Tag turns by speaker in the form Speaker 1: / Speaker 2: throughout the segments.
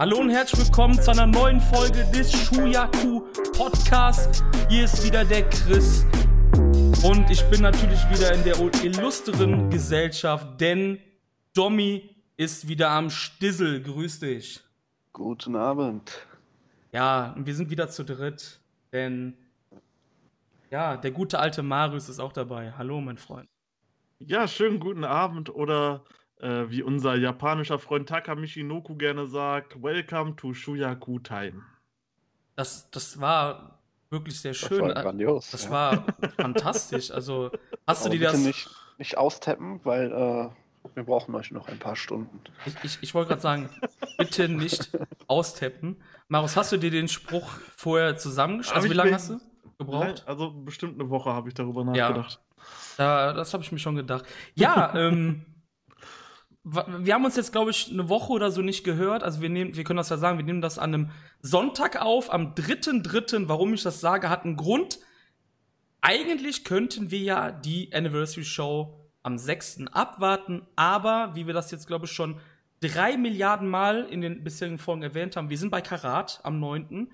Speaker 1: Hallo und herzlich willkommen zu einer neuen Folge des Shuyaku Podcasts. Hier ist wieder der Chris. Und ich bin natürlich wieder in der illustren Gesellschaft, denn Domi ist wieder am Stissel. Grüß dich.
Speaker 2: Guten Abend.
Speaker 1: Ja, und wir sind wieder zu dritt, denn ja, der gute alte Marius ist auch dabei. Hallo, mein Freund.
Speaker 3: Ja, schönen guten Abend oder äh, wie unser japanischer Freund Taka Michinoku gerne sagt, Welcome to Shuyaku Time.
Speaker 1: Das, das war wirklich sehr schön.
Speaker 2: Das war grandios.
Speaker 1: Das
Speaker 2: ja.
Speaker 1: war fantastisch. Also, hast
Speaker 2: Aber
Speaker 1: du dir das.
Speaker 2: Nicht, nicht austappen, weil äh, wir brauchen euch noch ein paar Stunden.
Speaker 1: Ich, ich, ich wollte gerade sagen, bitte nicht austappen. Marius, hast du dir den Spruch vorher zusammengeschrieben? Also, wie lange hast du gebraucht?
Speaker 3: Also bestimmt eine Woche habe ich darüber
Speaker 1: Ja.
Speaker 3: nachgedacht.
Speaker 1: Da, das habe ich mir schon gedacht. Ja, ähm, wir haben uns jetzt, glaube ich, eine Woche oder so nicht gehört. Also wir nehmen, wir können das ja sagen, wir nehmen das an einem Sonntag auf, am 3.3. Warum ich das sage, hat einen Grund. Eigentlich könnten wir ja die Anniversary Show am 6. abwarten, aber wie wir das jetzt, glaube ich, schon drei Milliarden Mal in den bisherigen Folgen erwähnt haben, wir sind bei Karat am 9.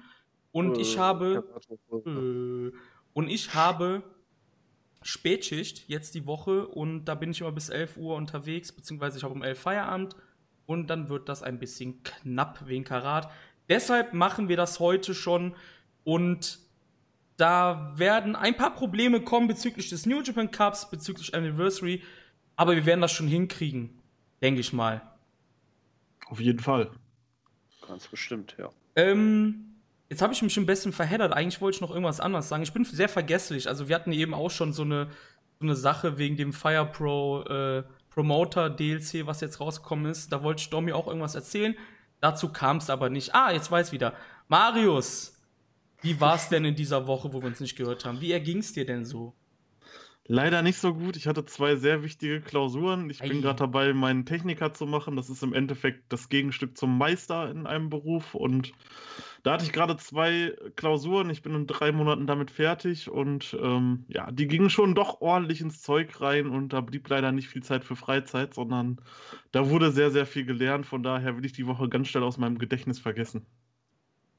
Speaker 1: Und ich
Speaker 2: Äh,
Speaker 1: habe.
Speaker 2: ja,
Speaker 1: Äh, Und ich habe Spätschicht jetzt die Woche und da bin ich immer bis 11 Uhr unterwegs, beziehungsweise ich habe um 11 Feierabend und dann wird das ein bisschen knapp wegen Karat. Deshalb machen wir das heute schon und da werden ein paar Probleme kommen bezüglich des New Japan Cups, bezüglich Anniversary, aber wir werden das schon hinkriegen, denke ich mal.
Speaker 3: Auf jeden Fall.
Speaker 2: Ganz bestimmt, ja.
Speaker 1: Ähm, jetzt habe ich mich ein bisschen verheddert. Eigentlich wollte ich noch irgendwas anderes sagen. Ich bin sehr vergesslich. Also wir hatten eben auch schon so eine, so eine Sache wegen dem Fire Pro äh, Promoter DLC, was jetzt rausgekommen ist. Da wollte ich Domi auch irgendwas erzählen. Dazu kam es aber nicht. Ah, jetzt weiß wieder. Marius, wie war es denn in dieser Woche, wo wir uns nicht gehört haben? Wie erging es dir denn so?
Speaker 3: Leider nicht so gut. Ich hatte zwei sehr wichtige Klausuren. Ich
Speaker 1: Ei.
Speaker 3: bin gerade dabei, meinen Techniker zu machen. Das ist im Endeffekt das Gegenstück zum Meister in einem Beruf. Und da hatte ich gerade zwei Klausuren. Ich bin in drei Monaten damit fertig. Und ähm, ja, die gingen schon doch ordentlich ins Zeug rein. Und da blieb leider nicht viel Zeit für Freizeit, sondern da wurde sehr, sehr viel gelernt. Von daher will ich die Woche ganz schnell aus meinem Gedächtnis vergessen.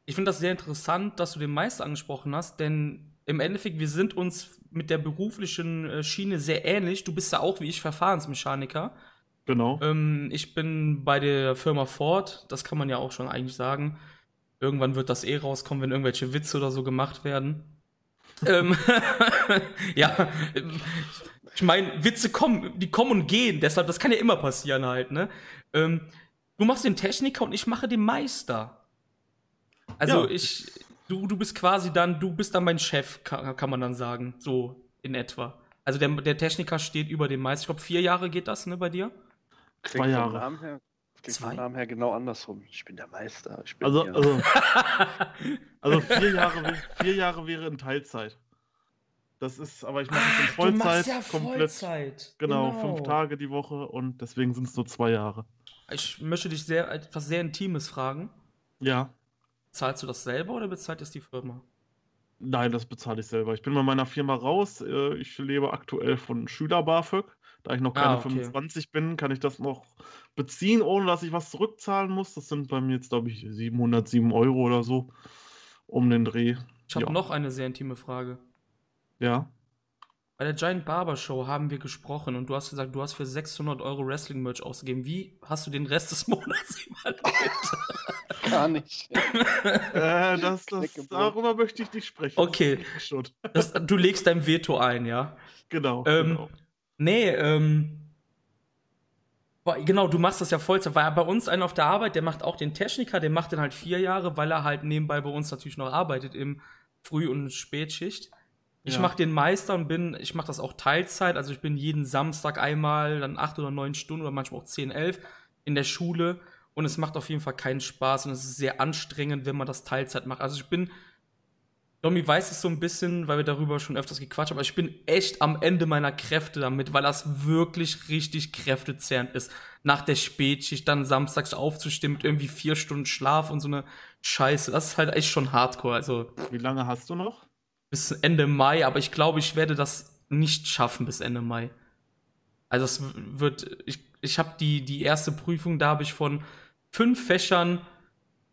Speaker 1: Ich finde das sehr interessant, dass du den Meister angesprochen hast, denn im Endeffekt, wir sind uns mit der beruflichen äh, Schiene sehr ähnlich. Du bist ja auch wie ich Verfahrensmechaniker.
Speaker 3: Genau.
Speaker 1: Ähm, ich bin bei der Firma Ford, das kann man ja auch schon eigentlich sagen. Irgendwann wird das eh rauskommen, wenn irgendwelche Witze oder so gemacht werden. ähm, ja, ich meine, Witze kommen, die kommen und gehen, deshalb, das kann ja immer passieren halt, ne? Ähm, du machst den Techniker und ich mache den Meister. Also
Speaker 3: Ja.
Speaker 1: ich, du, du bist quasi dann, du bist dann mein Chef, kann, kann man dann sagen, so in etwa. Also der, der Techniker steht über dem Meister. Ich glaube, vier Jahre geht das, ne, bei dir?
Speaker 3: Zwei
Speaker 2: Klingt vom
Speaker 3: Jahre.
Speaker 2: Namen her, klingt
Speaker 1: Zwei?
Speaker 2: vom Namen her genau andersrum. Ich bin der Meister. Ich bin
Speaker 3: Also,
Speaker 2: hier.
Speaker 3: also, also vier, Jahre, vier Jahre wäre in Teilzeit. Das ist, aber ich mache es in
Speaker 1: du machst
Speaker 3: Vollzeit,
Speaker 1: ja
Speaker 3: komplett.
Speaker 1: Vollzeit.
Speaker 3: Genau, fünf Tage die Woche und deswegen sind es nur zwei Jahre.
Speaker 1: Ich möchte dich sehr etwas sehr Intimes fragen.
Speaker 3: Ja,
Speaker 1: Zahlst du das selber oder bezahlt es die Firma?
Speaker 3: nein, das bezahle ich selber. Ich bin bei meiner Firma raus. äh, Ich lebe aktuell von Schüler-BAföG. Da ich noch keine
Speaker 1: Ah, okay.
Speaker 3: 25 bin, kann ich das noch beziehen, ohne dass ich was zurückzahlen muss. Das sind bei mir jetzt, glaube ich, 707 Euro oder so um den Dreh.
Speaker 1: Ich habe
Speaker 3: Ja.
Speaker 1: noch eine sehr intime Frage.
Speaker 3: Ja.
Speaker 1: Bei der Giant Barber Show haben wir gesprochen und du hast gesagt, du hast für 600 Euro Wrestling-Merch ausgegeben. Wie hast du den Rest des Monats überlebt?
Speaker 2: Gar nicht.
Speaker 3: Äh, das, das, darüber möchte ich nicht sprechen.
Speaker 1: Okay.
Speaker 3: Das
Speaker 1: du legst dein Veto ein, ja?
Speaker 3: Genau.
Speaker 1: Ähm,
Speaker 3: genau.
Speaker 1: Nee, ähm. Genau, du machst das ja Vollzeit. Weil bei uns einer auf der Arbeit, der macht auch den Techniker, der macht den halt vier Jahre, weil er halt nebenbei bei uns natürlich noch arbeitet im Früh- und Spätschicht. Ich
Speaker 3: Ja.
Speaker 1: mache den Meister und bin, ich mache das auch Teilzeit, also ich bin jeden Samstag einmal, dann acht oder neun Stunden oder manchmal auch zehn, elf in der Schule und es macht auf jeden Fall keinen Spaß und es ist sehr anstrengend, wenn man das Teilzeit macht. Also ich bin, Domi weiß es so ein bisschen, weil wir darüber schon öfters gequatscht haben, aber ich bin echt am Ende meiner Kräfte damit, weil das wirklich richtig kräftezehrend ist. Nach der Spätschicht dann samstags aufzustehen mit irgendwie vier Stunden Schlaf und so eine Scheiße. Das ist halt echt schon hardcore. Also
Speaker 3: Wie lange hast du noch?
Speaker 1: Bis Ende Mai, aber ich glaube, ich werde das nicht schaffen bis Ende Mai. Also es wird, ich, ich habe die, die erste Prüfung, da habe ich von fünf Fächern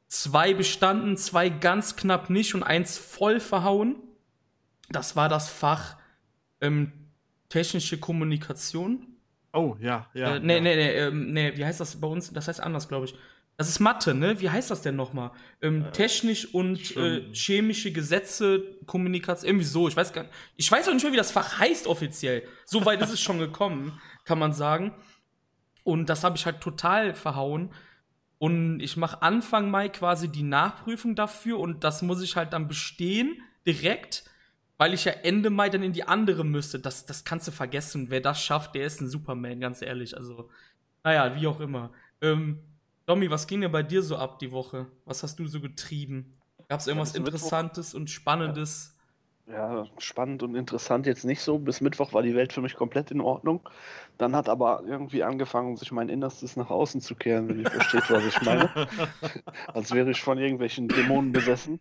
Speaker 1: zwei bestanden, zwei ganz knapp nicht und eins voll verhauen. Das war das Fach ähm, technische Kommunikation.
Speaker 3: Oh, ja, ja.
Speaker 1: Äh, nee,
Speaker 3: ja.
Speaker 1: nee, nee, ähm, nee, wie heißt das bei uns? Das heißt anders, glaube ich. Das ist Mathe, ne? Wie heißt das denn nochmal? Ähm, technisch und äh, chemische Gesetze, Kommunikation, irgendwie so. Ich weiß gar nicht. Ich weiß auch nicht mehr, wie das Fach heißt offiziell. So weit ist es schon gekommen, kann man sagen. Und das habe ich halt total verhauen. Und ich mache Anfang Mai quasi die Nachprüfung dafür und das muss ich halt dann bestehen, direkt, weil ich ja Ende Mai dann in die andere müsste. Das, das kannst du vergessen. Wer das schafft, der ist ein Superman, ganz ehrlich. Also, naja, wie auch immer. Ähm, Domi, was ging denn bei dir so ab die Woche? Was hast du so getrieben? Gab es irgendwas
Speaker 2: Mittwoch-
Speaker 1: Interessantes und Spannendes?
Speaker 2: Ja, spannend und interessant jetzt nicht so. Bis Mittwoch war die Welt für mich komplett in Ordnung. Dann hat aber irgendwie angefangen, sich mein Innerstes nach außen zu kehren, wenn ihr versteht, was ich meine. Als wäre ich von irgendwelchen Dämonen besessen.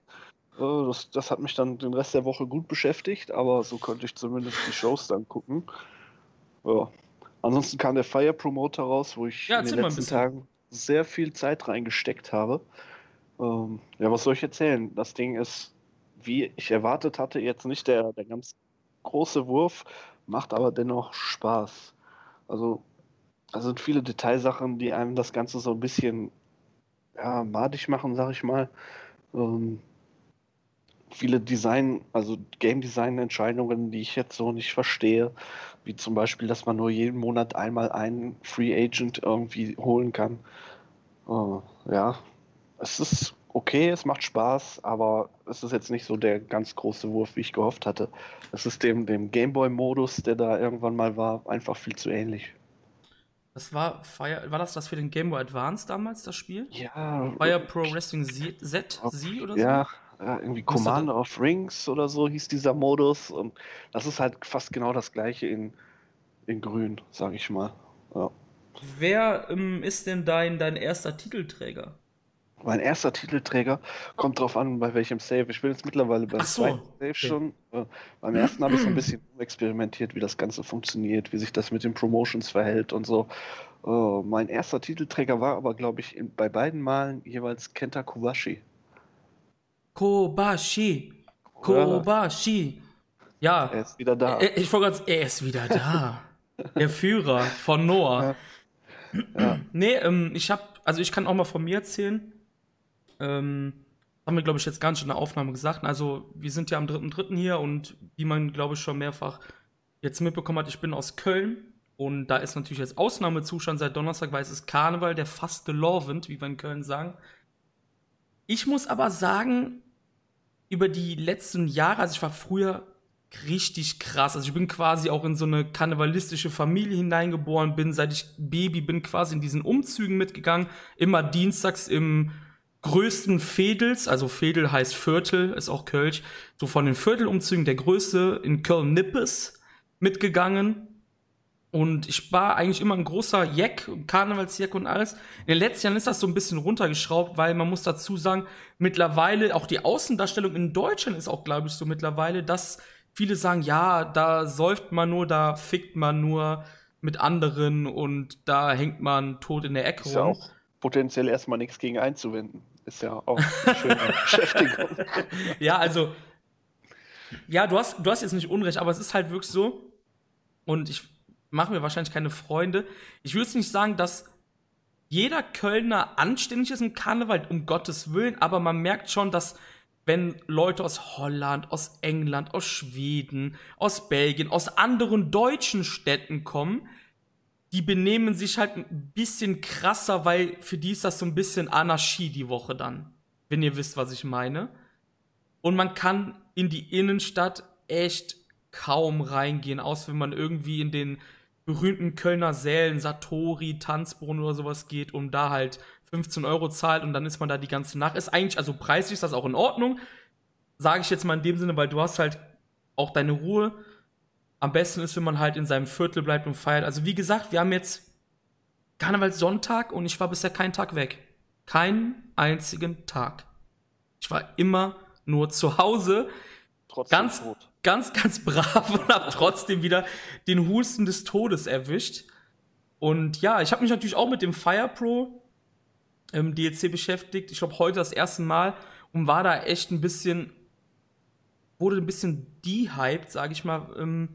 Speaker 2: Das, das hat mich dann den Rest der Woche gut beschäftigt, aber so konnte ich zumindest die Shows dann gucken. Ja. Ansonsten kam der Fire Promoter raus, wo ich
Speaker 1: Ja,
Speaker 2: in den letzten. Tagen sehr viel Zeit reingesteckt habe. Ähm, ja, was soll ich erzählen? Das Ding ist, wie ich erwartet hatte, jetzt nicht der, der ganz große Wurf, macht aber dennoch Spaß. Also, da sind viele Detailsachen, die einem das Ganze so ein bisschen ja, madig machen, sag ich mal. Ähm, viele Design, also Game Design Entscheidungen, die ich jetzt so nicht verstehe, wie zum Beispiel, dass man nur jeden Monat einmal einen Free Agent irgendwie holen kann. Äh, ja, es ist okay, es macht Spaß, aber es ist jetzt nicht so der ganz große Wurf, wie ich gehofft hatte. Es ist dem, dem Gameboy-Modus, der da irgendwann mal war, einfach viel zu ähnlich.
Speaker 1: Das war Fire, war das das für den Game Boy Advance damals, das Spiel?
Speaker 2: Ja,
Speaker 1: Fire Pro Wrestling Z, Z, Z oder so?
Speaker 2: ja, ja, irgendwie Commander of Rings oder so hieß dieser Modus. Und das ist halt fast genau das gleiche in, in Grün, sag ich mal. Ja.
Speaker 1: Wer ähm, ist denn dein, dein erster Titelträger?
Speaker 2: Mein erster Titelträger kommt drauf an, bei welchem Save. Ich bin jetzt mittlerweile beim
Speaker 1: so,
Speaker 2: zweiten Save
Speaker 1: okay.
Speaker 2: schon. Äh, beim ersten habe ich so ein bisschen experimentiert, wie das Ganze funktioniert, wie sich das mit den Promotions verhält und so. Äh, mein erster Titelträger war aber, glaube ich, in, bei beiden Malen jeweils Kenta Kobashi.
Speaker 1: Kobashi. Kobashi. Ja,
Speaker 2: Er ist wieder da.
Speaker 1: Äh, Ich wollte gerade sagen, er ist wieder da. Der Führer von Noah.
Speaker 2: Ja.
Speaker 1: Nee, ähm, ich hab, also ich kann auch mal von mir erzählen. Ähm, haben wir, glaube ich, jetzt gar nicht in der Aufnahme gesagt. Also, wir sind ja am 3.3. hier und wie man, glaube ich, schon mehrfach jetzt mitbekommen hat, ich bin aus Köln. Und da ist natürlich jetzt Ausnahmezustand seit Donnerstag, weil es ist Karneval, der fast gelorvend, wie wir in Köln sagen. Ich muss aber sagen, über die letzten Jahre, also ich war früher richtig krass. Also ich bin quasi auch in so eine karnevalistische Familie hineingeboren, bin seit ich Baby bin quasi in diesen Umzügen mitgegangen, immer dienstags im größten Fädels, also Fädel heißt Viertel, ist auch Kölsch, so von den Viertelumzügen der größte in Köln-Nippes mitgegangen. Und ich war eigentlich immer ein großer Jack, Karnevalsjack und alles. In den letzten Jahren ist das so ein bisschen runtergeschraubt, weil man muss dazu sagen, mittlerweile auch die Außendarstellung in Deutschland ist auch, glaube ich, so mittlerweile, dass viele sagen, ja, da säuft man nur, da fickt man nur mit anderen und da hängt man tot in der Ecke
Speaker 2: Ist ja
Speaker 1: rum.
Speaker 2: auch potenziell erstmal nichts gegen einzuwenden. Ist ja auch eine schöne Beschäftigung.
Speaker 1: Ja, also, ja, du hast, du hast jetzt nicht Unrecht, aber es ist halt wirklich so, und ich mache mir wahrscheinlich keine Freunde. Ich würde jetzt nicht sagen, dass jeder Kölner anständig ist im Karneval, um Gottes Willen, aber man merkt schon, dass wenn Leute aus Holland, aus England, aus Schweden, aus Belgien, aus anderen deutschen Städten kommen, die benehmen sich halt ein bisschen krasser, weil für die ist das so ein bisschen Anarchie die Woche dann. Wenn ihr wisst, was ich meine. Und man kann in die Innenstadt echt kaum reingehen, aus wenn man irgendwie in den berühmten Kölner Sälen, Satori, Tanzbrunnen oder sowas geht, um da halt 15 Euro zahlt und dann ist man da die ganze Nacht. Ist eigentlich, also preislich ist das auch in Ordnung. Sage ich jetzt mal in dem Sinne, weil du hast halt auch deine Ruhe. Am besten ist, wenn man halt in seinem Viertel bleibt und feiert. Also wie gesagt, wir haben jetzt Karnevalssonntag und ich war bisher keinen Tag weg. Keinen einzigen Tag. Ich war immer nur zu Hause,
Speaker 2: Trotzdem
Speaker 1: Ganz-
Speaker 2: tot.
Speaker 1: Ganz, ganz brav und hab trotzdem wieder den Husten des Todes erwischt. Und ja, ich habe mich natürlich auch mit dem Fire Pro ähm, DLC beschäftigt. Ich glaube, heute das erste Mal und war da echt ein bisschen, wurde ein bisschen dehyped, sage ich mal, ähm,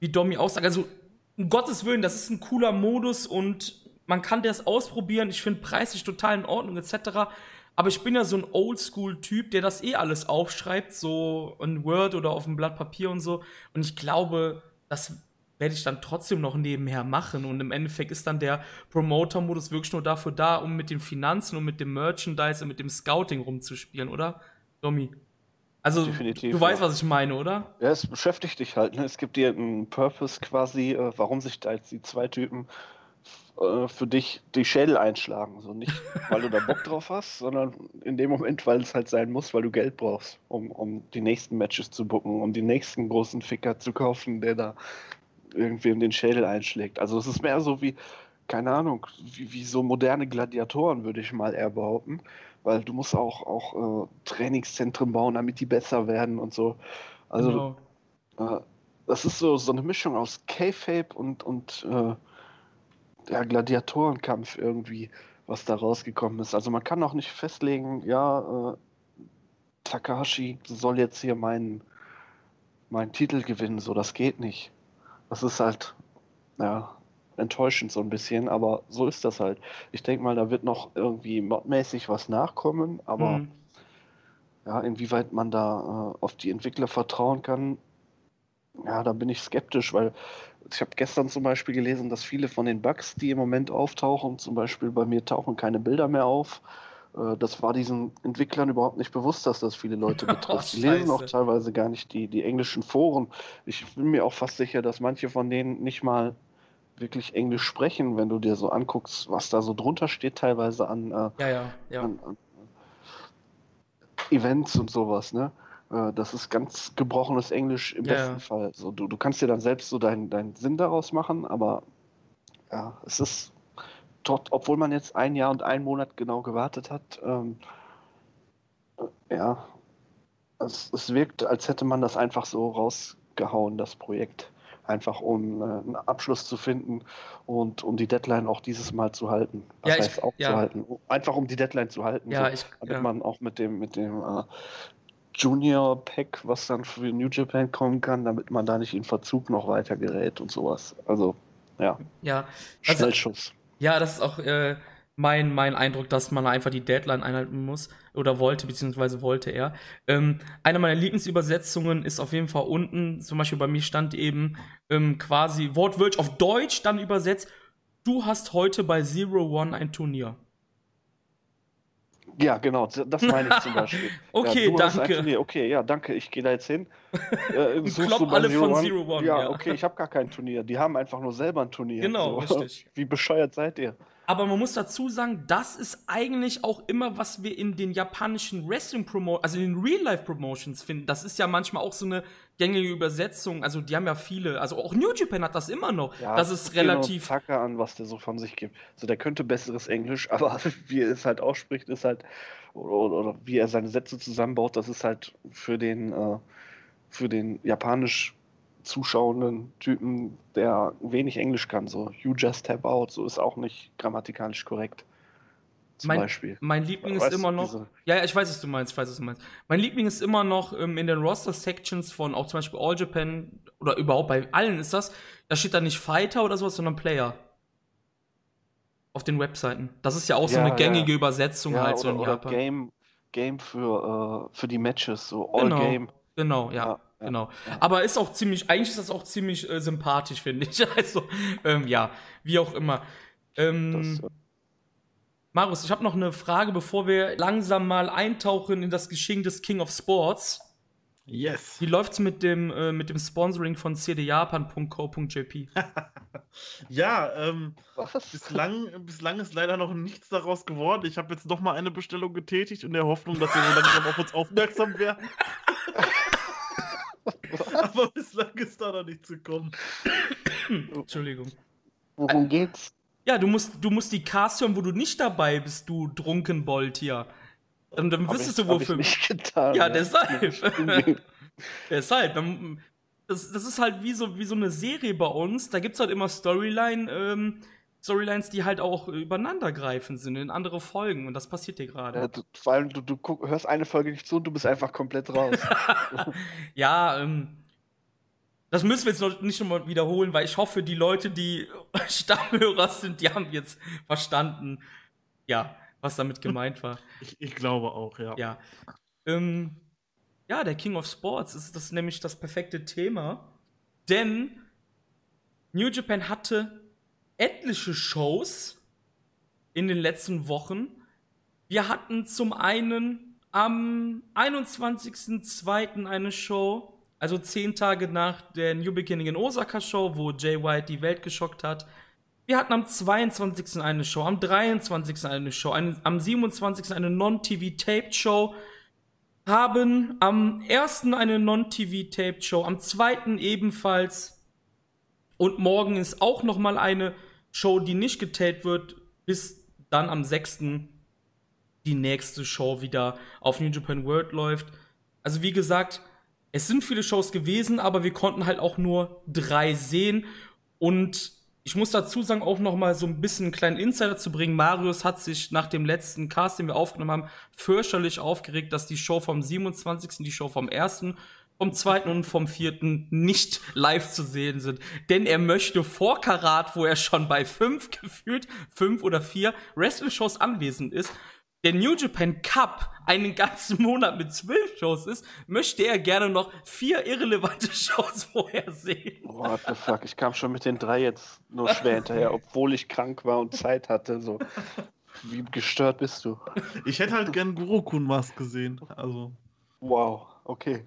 Speaker 1: wie Domi aussagt. Also, um Gottes Willen, das ist ein cooler Modus und man kann das ausprobieren. Ich finde preislich total in Ordnung, etc. Aber ich bin ja so ein Oldschool-Typ, der das eh alles aufschreibt, so in Word oder auf einem Blatt Papier und so. Und ich glaube, das werde ich dann trotzdem noch nebenher machen. Und im Endeffekt ist dann der Promoter-Modus wirklich nur dafür da, um mit den Finanzen und mit dem Merchandise und mit dem Scouting rumzuspielen, oder? Domi. Also, Definitiv, du weißt, was ich meine, oder?
Speaker 2: Ja, es beschäftigt dich halt. Ne? Es gibt dir einen Purpose quasi, äh, warum sich da jetzt die zwei Typen äh, für dich die Schädel einschlagen. So nicht, weil du da Bock drauf hast, sondern in dem Moment, weil es halt sein muss, weil du Geld brauchst, um, um die nächsten Matches zu bucken, um den nächsten großen Ficker zu kaufen, der da irgendwie in den Schädel einschlägt. Also es ist mehr so wie, keine Ahnung, wie, wie so moderne Gladiatoren, würde ich mal eher behaupten. Weil du musst auch, auch äh, Trainingszentren bauen, damit die besser werden und so. Also genau. äh, das ist so, so eine Mischung aus K-Fape und, und äh, der Gladiatorenkampf irgendwie, was da rausgekommen ist. Also man kann auch nicht festlegen, ja, äh, Takahashi soll jetzt hier meinen, meinen Titel gewinnen, so das geht nicht. Das ist halt, ja, enttäuschend so ein bisschen, aber so ist das halt. Ich denke mal, da wird noch irgendwie modmäßig was nachkommen, aber mhm. ja, inwieweit man da äh, auf die Entwickler vertrauen kann, ja, da bin ich skeptisch, weil ich habe gestern zum Beispiel gelesen, dass viele von den Bugs, die im Moment auftauchen, zum Beispiel bei mir tauchen keine Bilder mehr auf. Äh, das war diesen Entwicklern überhaupt nicht bewusst, dass das viele Leute betrifft. Die lesen auch teilweise gar nicht die, die englischen Foren. Ich bin mir auch fast sicher, dass manche von denen nicht mal wirklich Englisch sprechen, wenn du dir so anguckst, was da so drunter steht, teilweise an, äh,
Speaker 1: ja, ja, ja.
Speaker 2: an, an Events und sowas, ne? Äh, das ist ganz gebrochenes Englisch im ja, besten ja. Fall. So, du, du kannst dir dann selbst so deinen dein Sinn daraus machen, aber ja, es ist dort, obwohl man jetzt ein Jahr und einen Monat genau gewartet hat, ähm, ja, es, es wirkt, als hätte man das einfach so rausgehauen, das Projekt. Einfach um äh, einen Abschluss zu finden und um die Deadline auch dieses Mal zu halten.
Speaker 1: Das ja, heißt ich, auch
Speaker 2: ja. zu halten. Einfach um die Deadline zu halten.
Speaker 1: Ja,
Speaker 2: so,
Speaker 1: ich,
Speaker 2: damit man auch mit dem, mit dem äh, Junior Pack, was dann für New Japan kommen kann, damit man da nicht in Verzug noch weiter gerät und sowas. Also, ja.
Speaker 1: Ja.
Speaker 2: Schnellschuss.
Speaker 1: Ja, das ist auch äh, mein, mein Eindruck, dass man einfach die Deadline einhalten muss oder wollte, beziehungsweise wollte er. Ähm, eine meiner Lieblingsübersetzungen ist auf jeden Fall unten, zum Beispiel bei mir stand eben ähm, quasi wortwörtlich auf Deutsch dann übersetzt, du hast heute bei Zero One ein Turnier.
Speaker 2: Ja, genau, das meine ich zum Beispiel.
Speaker 1: okay,
Speaker 2: ja,
Speaker 1: danke.
Speaker 2: Okay, ja, danke, ich gehe da jetzt hin.
Speaker 1: Äh, Klopp alle Zero von One? Zero One.
Speaker 2: Ja, ja. okay, ich habe gar kein Turnier. Die haben einfach nur selber ein Turnier.
Speaker 1: Genau, so. richtig.
Speaker 2: Wie bescheuert seid ihr?
Speaker 1: Aber man muss dazu sagen, das ist eigentlich auch immer, was wir in den japanischen Wrestling Promotions, also in den Real-Life Promotions finden. Das ist ja manchmal auch so eine gängige Übersetzung. Also die haben ja viele, also auch New Japan hat das immer noch. Ja, das ist relativ.
Speaker 2: Tacker an, was der so von sich gibt. Also der könnte besseres Englisch, aber wie er es halt ausspricht, ist halt, oder, oder wie er seine Sätze zusammenbaut, das ist halt für den, äh, für den japanisch zuschauenden Typen, der wenig Englisch kann, so you just tap out, so ist auch nicht grammatikalisch korrekt.
Speaker 1: Zum mein, Beispiel. Mein Liebling ist immer noch. Diese... Ja, ja, ich weiß, was du meinst, ich weiß, was du meinst. Mein Liebling ist immer noch ähm, in den Roster-Sections von auch zum Beispiel All Japan oder überhaupt bei allen ist das. Da steht da nicht Fighter oder sowas, sondern Player. Auf den Webseiten. Das ist ja auch ja, so eine gängige ja. Übersetzung ja, halt so
Speaker 2: oder,
Speaker 1: in Japan.
Speaker 2: Game, Game für, uh, für die Matches, so All
Speaker 1: genau.
Speaker 2: Game.
Speaker 1: Genau, ja genau. Aber ist auch ziemlich, eigentlich ist das auch ziemlich äh, sympathisch, finde ich. Also, ähm, ja, wie auch immer. Ähm, das, Marius, ich habe noch eine Frage, bevor wir langsam mal eintauchen in das Geschehen des King of Sports.
Speaker 3: Yes.
Speaker 1: Wie läuft's mit dem äh, mit dem Sponsoring von cdjapan.co.jp?
Speaker 3: ja, ähm, bislang, bislang ist leider noch nichts daraus geworden. Ich habe jetzt noch mal eine Bestellung getätigt in der Hoffnung, dass wir so langsam auf uns aufmerksam werden. Aber bislang ist da noch nichts gekommen.
Speaker 1: Entschuldigung.
Speaker 2: Worum geht's?
Speaker 1: Ja, du musst, du musst die Cast hören, wo du nicht dabei bist, du Drunkenbold hier. Und dann wüsstest du, wofür.
Speaker 2: Ich nicht getan,
Speaker 1: ja, ja, deshalb. deshalb. Das, das ist halt wie so, wie so eine Serie bei uns. Da gibt es halt immer Storyline. Ähm, Storylines, die halt auch übereinandergreifend sind in andere Folgen und das passiert dir gerade.
Speaker 2: Ja, vor allem, du, du guck, hörst eine Folge nicht zu und du bist einfach komplett raus.
Speaker 1: ja, ähm, das müssen wir jetzt noch nicht nochmal wiederholen, weil ich hoffe, die Leute, die Stammhörer sind, die haben jetzt verstanden, ja, was damit gemeint war.
Speaker 3: Ich, ich glaube auch, ja.
Speaker 1: Ja. Ähm, ja, der King of Sports ist das nämlich das perfekte Thema, denn New Japan hatte etliche Shows in den letzten Wochen. Wir hatten zum einen am 21.02. eine Show, also zehn Tage nach der New Beginning in Osaka Show, wo Jay White die Welt geschockt hat. Wir hatten am 22. eine Show, am 23. eine Show, eine, am 27. eine Non-TV-Taped Show, haben am 1. eine Non-TV-Taped Show, am 2. ebenfalls und morgen ist auch noch mal eine Show, die nicht getaped wird, bis dann am 6. die nächste Show wieder auf New Japan World läuft. Also wie gesagt, es sind viele Shows gewesen, aber wir konnten halt auch nur drei sehen. Und ich muss dazu sagen, auch noch mal so ein bisschen einen kleinen Insider zu bringen. Marius hat sich nach dem letzten Cast, den wir aufgenommen haben, fürchterlich aufgeregt, dass die Show vom 27., die Show vom 1., vom 2. und vom 4. nicht live zu sehen sind. Denn er möchte vor Karat, wo er schon bei fünf gefühlt, fünf oder vier Wrestling-Shows anwesend ist, der New Japan Cup einen ganzen Monat mit zwölf Shows ist, möchte er gerne noch vier irrelevante Shows vorher sehen.
Speaker 2: What the fuck, ich kam schon mit den drei jetzt nur schwer hinterher, obwohl ich krank war und Zeit hatte. So. Wie gestört bist du?
Speaker 3: Ich hätte halt gern Gurukun was gesehen. Also.
Speaker 2: Wow, okay.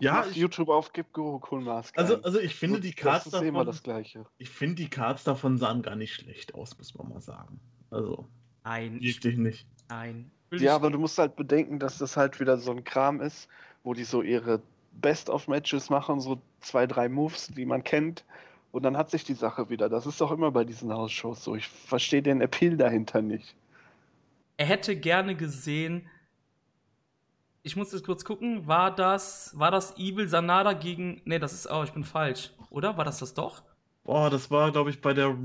Speaker 3: Ja,
Speaker 2: ich, YouTube aufgibt Gurukun Mask.
Speaker 3: Also, also ich finde die Cards
Speaker 2: das ist davon, immer das Gleiche.
Speaker 3: Ich finde die Cards davon sahen gar nicht schlecht aus, muss man mal sagen. Also.
Speaker 1: Nein.
Speaker 3: Wirklich nicht.
Speaker 1: Nein.
Speaker 2: Ja, aber du musst halt bedenken, dass das halt wieder so ein Kram ist, wo die so ihre Best-of-Matches machen, so zwei, drei Moves, die man kennt. Und dann hat sich die Sache wieder. Das ist doch immer bei diesen Hausshows so. Ich verstehe den Appeal dahinter nicht.
Speaker 1: Er hätte gerne gesehen, ich muss jetzt kurz gucken, war das, war das Evil Sanada gegen, nee, das ist, oh, ich bin falsch, oder? War das das doch?
Speaker 3: Boah, das war, glaube ich, bei der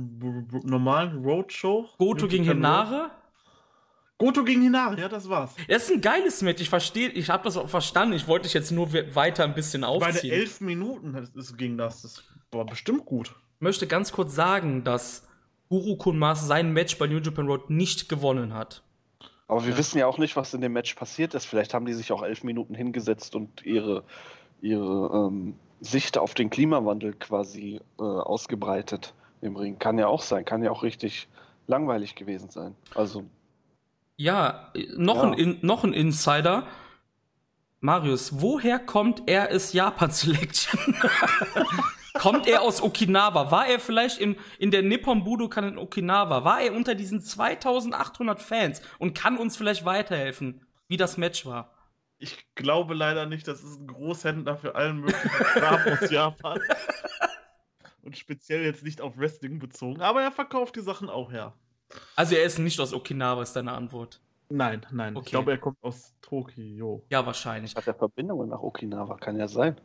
Speaker 3: normalen Roadshow.
Speaker 1: Goto gegen Hinare?
Speaker 3: Goto gegen Hinare, ja, das war's.
Speaker 1: Das ist ein geiles Match, ich verstehe, ich habe das auch verstanden. Ich wollte dich jetzt nur weiter ein bisschen aufziehen. Bei
Speaker 3: den elf Minuten ging das, das war bestimmt gut.
Speaker 1: Ich möchte ganz kurz sagen, dass Guru Kunmas sein Match bei New Japan Road nicht gewonnen hat.
Speaker 2: Aber wir ja. wissen ja auch nicht, was in dem Match passiert ist. Vielleicht haben die sich auch elf Minuten hingesetzt und ihre, ihre ähm, Sicht auf den Klimawandel quasi äh, ausgebreitet im Ring. Kann ja auch sein, kann ja auch richtig langweilig gewesen sein. Also.
Speaker 1: Ja, noch, ja. Ein, noch ein Insider. Marius, woher kommt er ist Japan Selection? kommt er aus Okinawa? War er vielleicht in, in der Nippon Budokan in Okinawa? War er unter diesen 2800 Fans und kann uns vielleicht weiterhelfen, wie das Match war?
Speaker 3: Ich glaube leider nicht, das ist ein Großhändler für allen möglichen Kram aus Japan. Und speziell jetzt nicht auf Wrestling bezogen, aber er verkauft die Sachen auch her.
Speaker 1: Also er ist nicht aus Okinawa, ist deine Antwort.
Speaker 3: Nein, nein. Okay. Ich glaube, er kommt aus Tokio.
Speaker 1: Ja, wahrscheinlich.
Speaker 2: Hat er Verbindungen nach Okinawa? Kann ja sein.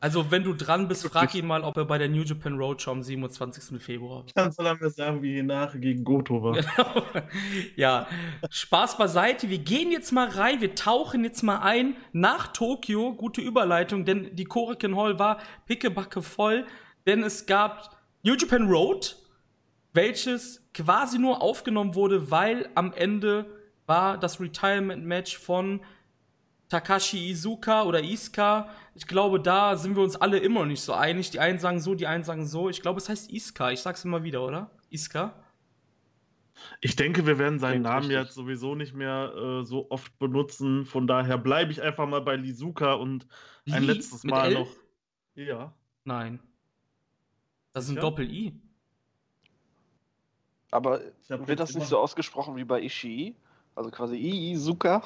Speaker 1: Also, wenn du dran bist, frag ihn mal, ob er bei der New Japan Roadshow am 27. Februar.
Speaker 3: Dann soll er mir sagen, wie nach gegen Goto war. Genau.
Speaker 1: Ja, Spaß beiseite. Wir gehen jetzt mal rein, wir tauchen jetzt mal ein nach Tokio. Gute Überleitung, denn die Korakin Hall war pickebacke voll, denn es gab New Japan Road, welches quasi nur aufgenommen wurde, weil am Ende war das Retirement Match von Takashi Izuka oder Iska. Ich glaube, da sind wir uns alle immer noch nicht so einig. Die einen sagen so, die einen sagen so. Ich glaube, es heißt Iska. Ich sag's immer wieder, oder? Iska?
Speaker 3: Ich denke, wir werden seinen Namen jetzt sowieso nicht mehr äh, so oft benutzen. Von daher bleibe ich einfach mal bei Lizuka und Wie? ein letztes Mit Mal L? noch.
Speaker 1: Ja. Nein. Das ist ein Doppel-I.
Speaker 2: Aber wird das nicht so ausgesprochen wie bei Ishii? Also quasi Izuka?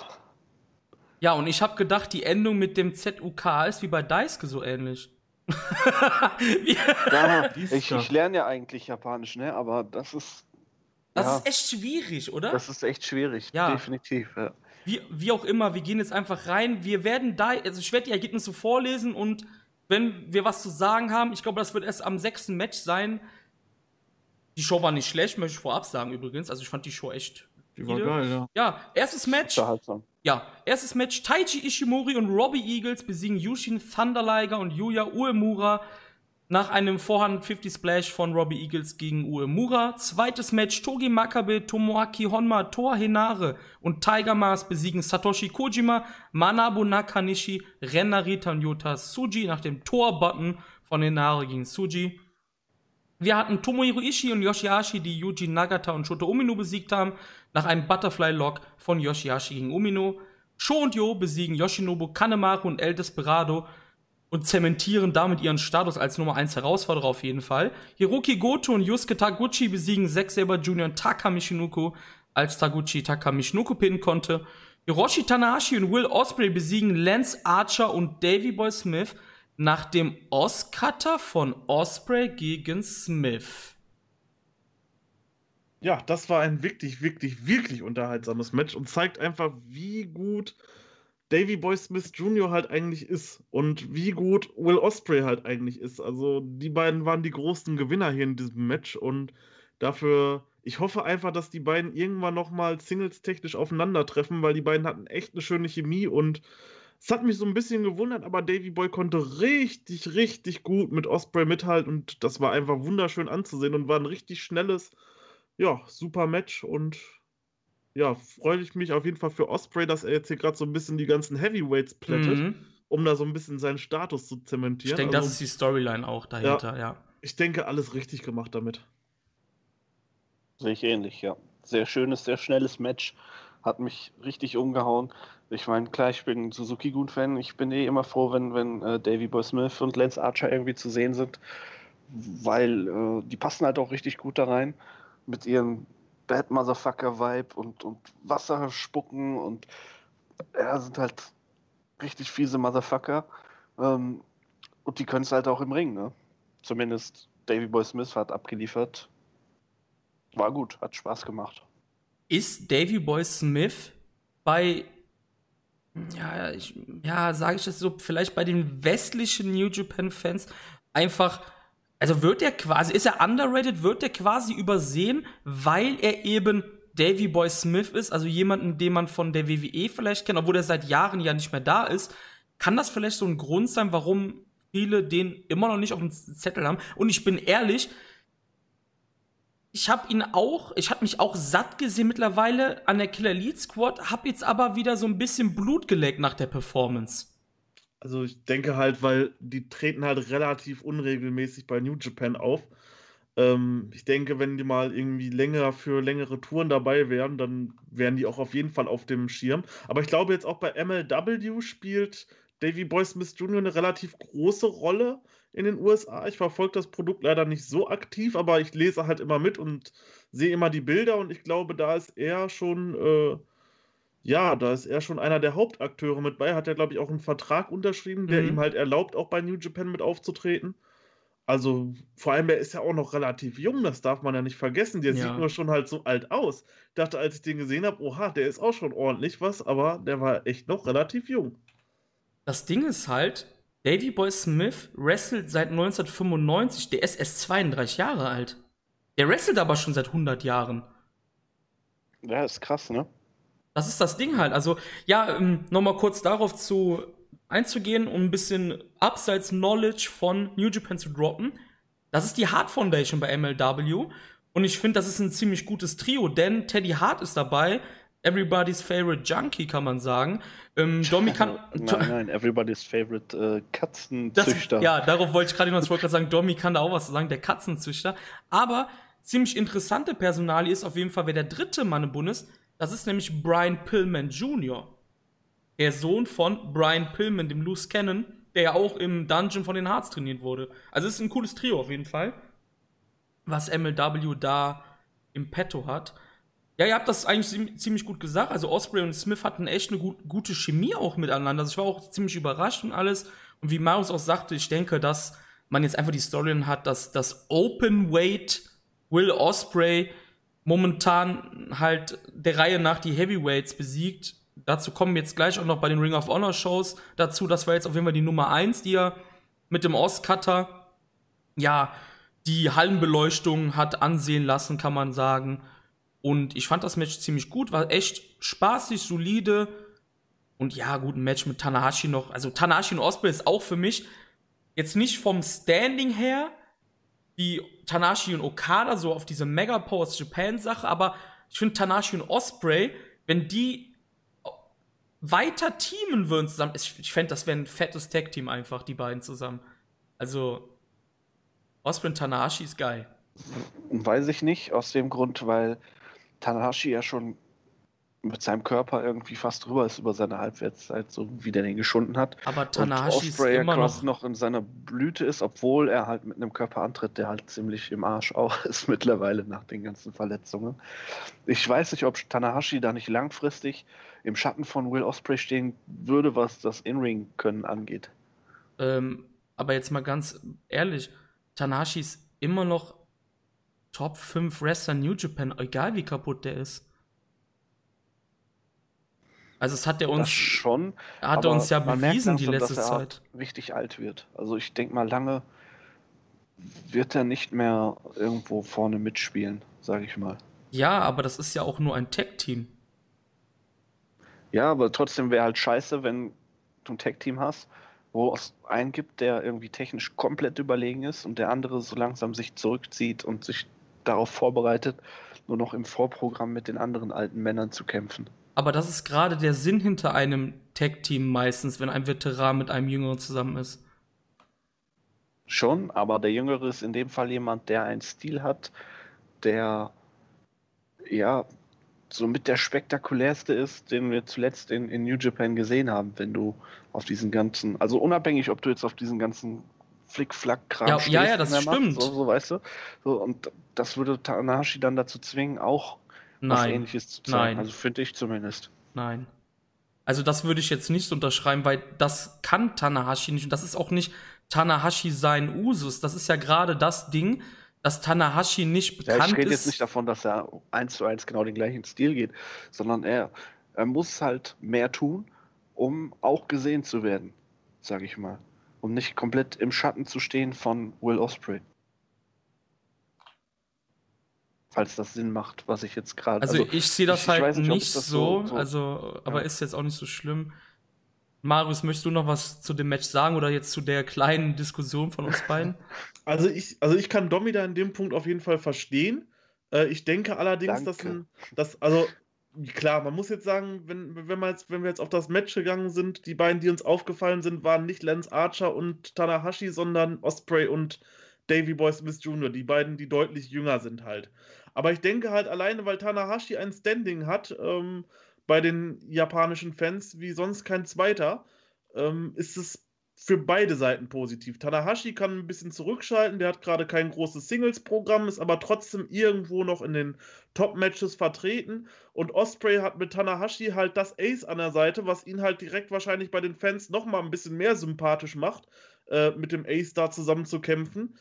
Speaker 1: Ja, und ich habe gedacht, die Endung mit dem ZUK ist wie bei Daisuke so ähnlich.
Speaker 2: ja, ich, ich lerne ja eigentlich Japanisch, ne? Aber das ist.
Speaker 1: Das ja, ist echt schwierig, oder?
Speaker 2: Das ist echt schwierig, ja. definitiv. Ja.
Speaker 1: Wie, wie auch immer, wir gehen jetzt einfach rein. Wir werden da, also ich werde die Ergebnisse vorlesen und wenn wir was zu sagen haben, ich glaube, das wird erst am sechsten Match sein, Die Show war nicht schlecht, möchte ich vorab sagen übrigens. Also ich fand die Show echt.
Speaker 3: Die war geil, ja.
Speaker 1: Ja, erstes Match. Ja, erstes Match. Taichi Ishimori und Robbie Eagles besiegen Yushin Thunder Liger und Yuya Uemura nach einem Vorhand 50 Splash von Robbie Eagles gegen Uemura. Zweites Match. Togi Makabe, Tomoaki Honma, Toa Hinare und Tiger Mask besiegen Satoshi Kojima, Manabu Nakanishi, Ren Narita und Yota Suji nach dem Tor-Button von Hinare gegen Suji. Wir hatten Tomohiro Ishii und Yoshihashi, die Yuji Nagata und Shota Umino besiegt haben, nach einem Butterfly-Lock von Yoshihashi gegen Umino. Sho und Yo besiegen Yoshinobu Kanemaru und El Desperado und zementieren damit ihren Status als Nummer 1 Herausforderer auf jeden Fall. Hiroki Goto und Yusuke Taguchi besiegen Zack Saber Jr. und Taka Michinoku, als Taguchi Taka Michinoku pinnen konnte. Hiroshi Tanahashi und Will Osprey besiegen Lance Archer und Davy Boy Smith nach dem Oscutter von Osprey gegen Smith.
Speaker 3: Ja, das war ein wirklich, wirklich, wirklich unterhaltsames Match und zeigt einfach, wie gut Davy Boy Smith Jr. halt eigentlich ist und wie gut Will Osprey halt eigentlich ist. Also die beiden waren die großen Gewinner hier in diesem Match und dafür, ich hoffe einfach, dass die beiden irgendwann nochmal singles-technisch aufeinandertreffen, weil die beiden hatten echt eine schöne Chemie und es hat mich so ein bisschen gewundert, aber Davy Boy konnte richtig, richtig gut mit Osprey mithalten und das war einfach wunderschön anzusehen und war ein richtig schnelles, ja, super Match und ja, freue ich mich auf jeden Fall für Osprey, dass er jetzt hier gerade so ein bisschen die ganzen Heavyweights plättet,
Speaker 1: Mhm.
Speaker 3: um da so ein bisschen seinen Status zu
Speaker 1: Ich
Speaker 3: zementieren.
Speaker 1: denke, das
Speaker 3: Also,
Speaker 1: ist die Storyline auch dahinter, ja.
Speaker 3: ich denke, alles richtig gemacht damit.
Speaker 2: Sehe ich ähnlich, ja. Sehr schönes, sehr schnelles Match. Hat mich richtig umgehauen. Ich meine, klar, ich bin Suzuki-Gun-Fan. Ich bin eh immer froh, wenn, wenn äh, Davy Boy Smith und Lance Archer irgendwie zu sehen sind, weil äh, die passen halt auch richtig gut da rein mit ihrem Bad Motherfucker-Vibe und, und Wasser spucken und ja, sind halt richtig fiese Motherfucker. Ähm, und die können es halt auch im Ring, ne? Zumindest Davy Boy Smith hat abgeliefert. War gut, hat Spaß gemacht.
Speaker 1: Ist Davy Boy Smith bei, ja, ich, ja, sage ich das so, vielleicht bei den westlichen New Japan Fans einfach, also wird er quasi, ist er underrated, wird er quasi übersehen, weil er eben Davy Boy Smith ist, also jemanden, den man von der WWE vielleicht kennt, obwohl er seit Jahren ja nicht mehr da ist. Kann das vielleicht so ein Grund sein, warum viele den immer noch nicht auf dem Zettel haben? Und ich bin ehrlich, ich habe ihn auch, ich habe mich auch satt gesehen mittlerweile an der Killer Elite Squad, habe jetzt aber wieder so ein bisschen Blut geleckt nach der Performance.
Speaker 3: Also ich denke halt, weil die treten halt relativ unregelmäßig bei New Japan auf. Ähm, ich denke, wenn die mal irgendwie länger für längere Touren dabei wären, dann wären die auch auf jeden Fall auf dem Schirm. Aber ich glaube jetzt auch bei MLW spielt Davy Boy Smith Jr. eine relativ große Rolle in den USA. Ich verfolge das Produkt leider nicht so aktiv, aber ich lese halt immer mit und sehe immer die Bilder und ich glaube, da ist er schon, äh, ja, da ist er schon einer der Hauptakteure mit bei. Hat er, glaube ich, auch einen Vertrag unterschrieben, der
Speaker 1: Mhm.
Speaker 3: ihm halt erlaubt, auch bei New Japan mit aufzutreten. Also, vor allem, er ist ja auch noch relativ jung, das darf man ja nicht vergessen. Der
Speaker 1: Ja.
Speaker 3: sieht nur schon halt so alt aus. Ich dachte, als ich den gesehen habe, oha, der ist auch schon ordentlich was, aber der war echt noch relativ jung.
Speaker 1: Das Ding ist halt, Davy Boy Smith wrestelt seit 1995, der ist erst 32 Jahre alt. Der wrestelt aber schon seit 100 Jahren.
Speaker 2: Ja, ist krass, ne?
Speaker 1: Das ist das Ding halt. Also, ja, ähm, nochmal kurz darauf zu einzugehen, um ein bisschen Abseits Knowledge von New Japan zu droppen. Das ist die Hart Foundation bei MLW. Und ich finde, das ist ein ziemlich gutes Trio, denn Teddy Hart ist dabei. Everybody's favorite Junkie, kann man sagen. Ähm, Domi kann.
Speaker 2: nein, nein, everybody's favorite äh,
Speaker 1: Das,
Speaker 2: Katzenzüchter.
Speaker 1: ja, darauf wollte ich gerade hinaus. Ich wollte gerade sagen, Domi kann da auch was sagen, der Katzenzüchter. Aber ziemlich interessante Personalie ist auf jeden Fall, wer der dritte Mann im Bund ist. Das ist nämlich Brian Pillman Jr. Der Sohn von Brian Pillman, dem Loose Cannon, der ja auch im Dungeon von den Hearts trainiert wurde. Also es ist ein cooles Trio auf jeden Fall, was MLW da im Petto hat. Ja, ihr habt das eigentlich ziem- ziemlich gut gesagt. Also Osprey und Smith hatten echt eine gut, gute Chemie auch miteinander. Also ich war auch ziemlich überrascht und alles. Und wie Marius auch sagte, ich denke, dass man jetzt einfach die Story hat, dass das Open Weight Will Osprey momentan halt der Reihe nach die Heavyweights besiegt. Dazu kommen wir jetzt gleich auch noch bei den Ring of Honor Shows dazu. Das war jetzt auf jeden Fall die Nummer eins, die er mit dem Oscutter ja die Hallenbeleuchtung hat ansehen lassen, kann man sagen. Und ich fand das Match ziemlich gut, war echt spaßig, solide. Und ja, gut, ein Match mit Tanahashi noch. Also Tanahashi und Osprey ist auch für mich jetzt nicht vom Standing her wie Tanahashi und Okada, so auf diese Mega Powers Japan Sache, aber ich finde Tanahashi und Osprey, wenn die weiter teamen würden zusammen, ich, ich fände, das wäre ein fettes Tag-Team einfach, die beiden zusammen. Also, Osprey und Tanahashi ist geil.
Speaker 2: Weiß ich nicht, aus dem Grund, weil Tanahashi ja schon mit seinem Körper irgendwie fast drüber ist über seine Halbwertszeit, so wie der den geschunden hat.
Speaker 1: Aber Tanahashi ist immer
Speaker 2: noch, noch in seiner Blüte ist, obwohl er halt mit einem Körper antritt, der halt ziemlich im Arsch auch ist mittlerweile nach den ganzen Verletzungen. Ich weiß nicht, ob Tanahashi da nicht langfristig im Schatten von Will Osprey stehen würde, was das In-Ring-Können angeht.
Speaker 1: Ähm, aber jetzt mal ganz ehrlich, Tanahashi ist immer noch Top 5 Wrestler New Japan, egal wie kaputt der ist. Also es hat er uns
Speaker 2: das schon,
Speaker 1: hat er uns ja bewiesen die letzte dass er Zeit.
Speaker 2: Richtig alt wird. Also ich denke mal lange wird er nicht mehr irgendwo vorne mitspielen, sage ich mal.
Speaker 1: Ja, aber das ist ja auch nur ein Tech-Team.
Speaker 2: Ja, aber trotzdem wäre halt scheiße, wenn du ein Tech-Team hast, wo es einen gibt, der irgendwie technisch komplett überlegen ist und der andere so langsam sich zurückzieht und sich darauf vorbereitet, nur noch im Vorprogramm mit den anderen alten Männern zu kämpfen.
Speaker 1: Aber das ist gerade der Sinn hinter einem Tag-Team meistens, wenn ein Veteran mit einem Jüngeren zusammen ist.
Speaker 2: Schon, aber der Jüngere ist in dem Fall jemand, der einen Stil hat, der ja somit der spektakulärste ist, den wir zuletzt in, in New Japan gesehen haben, wenn du auf diesen ganzen, also unabhängig, ob du jetzt auf diesen ganzen Flick-Flack-Kram
Speaker 1: ja, ja, ja, das stimmt.
Speaker 2: Macht, so, so, weißt du. So, und das würde Tanahashi dann dazu zwingen, auch
Speaker 1: Nein. was
Speaker 2: ähnliches zu zeigen. Nein. Also finde ich zumindest.
Speaker 1: Nein. Also das würde ich jetzt nicht unterschreiben, weil das kann Tanahashi nicht und das ist auch nicht Tanahashi sein Usus. Das ist ja gerade das Ding, dass Tanahashi nicht bekannt ja,
Speaker 2: ich rede
Speaker 1: ist.
Speaker 2: jetzt nicht davon, dass er eins zu eins genau den gleichen Stil geht, sondern er, er muss halt mehr tun, um auch gesehen zu werden, sage ich mal. Um nicht komplett im Schatten zu stehen von Will Osprey falls das Sinn macht, was ich jetzt gerade.
Speaker 1: Also, also, ich sehe das ich, halt ich nicht, nicht das so, so, also, aber ja. ist jetzt auch nicht so schlimm. Marius, möchtest du noch was zu dem Match sagen oder jetzt zu der kleinen Diskussion von uns beiden?
Speaker 3: Also ich, also ich kann Domi da in dem Punkt auf jeden Fall verstehen. Äh, ich denke allerdings, dass, ein, dass, also klar, man muss jetzt sagen, wenn, wenn, wir jetzt, wenn wir jetzt auf das Match gegangen sind, die beiden, die uns aufgefallen sind, waren nicht Lance Archer und Tanahashi, sondern Osprey und Davy Boy Smith Jr., die beiden, die deutlich jünger sind halt. Aber ich denke halt alleine, weil Tanahashi ein Standing hat ähm, bei den japanischen Fans wie sonst kein zweiter, ähm, ist es für beide Seiten positiv. Tanahashi kann ein bisschen zurückschalten, der hat gerade kein großes Singles-Programm, ist aber trotzdem irgendwo noch in den Top-Matches vertreten. Und Osprey hat mit Tanahashi halt das Ace an der Seite, was ihn halt direkt wahrscheinlich bei den Fans nochmal ein bisschen mehr sympathisch macht, äh, mit dem Ace da zusammen zu kämpfen.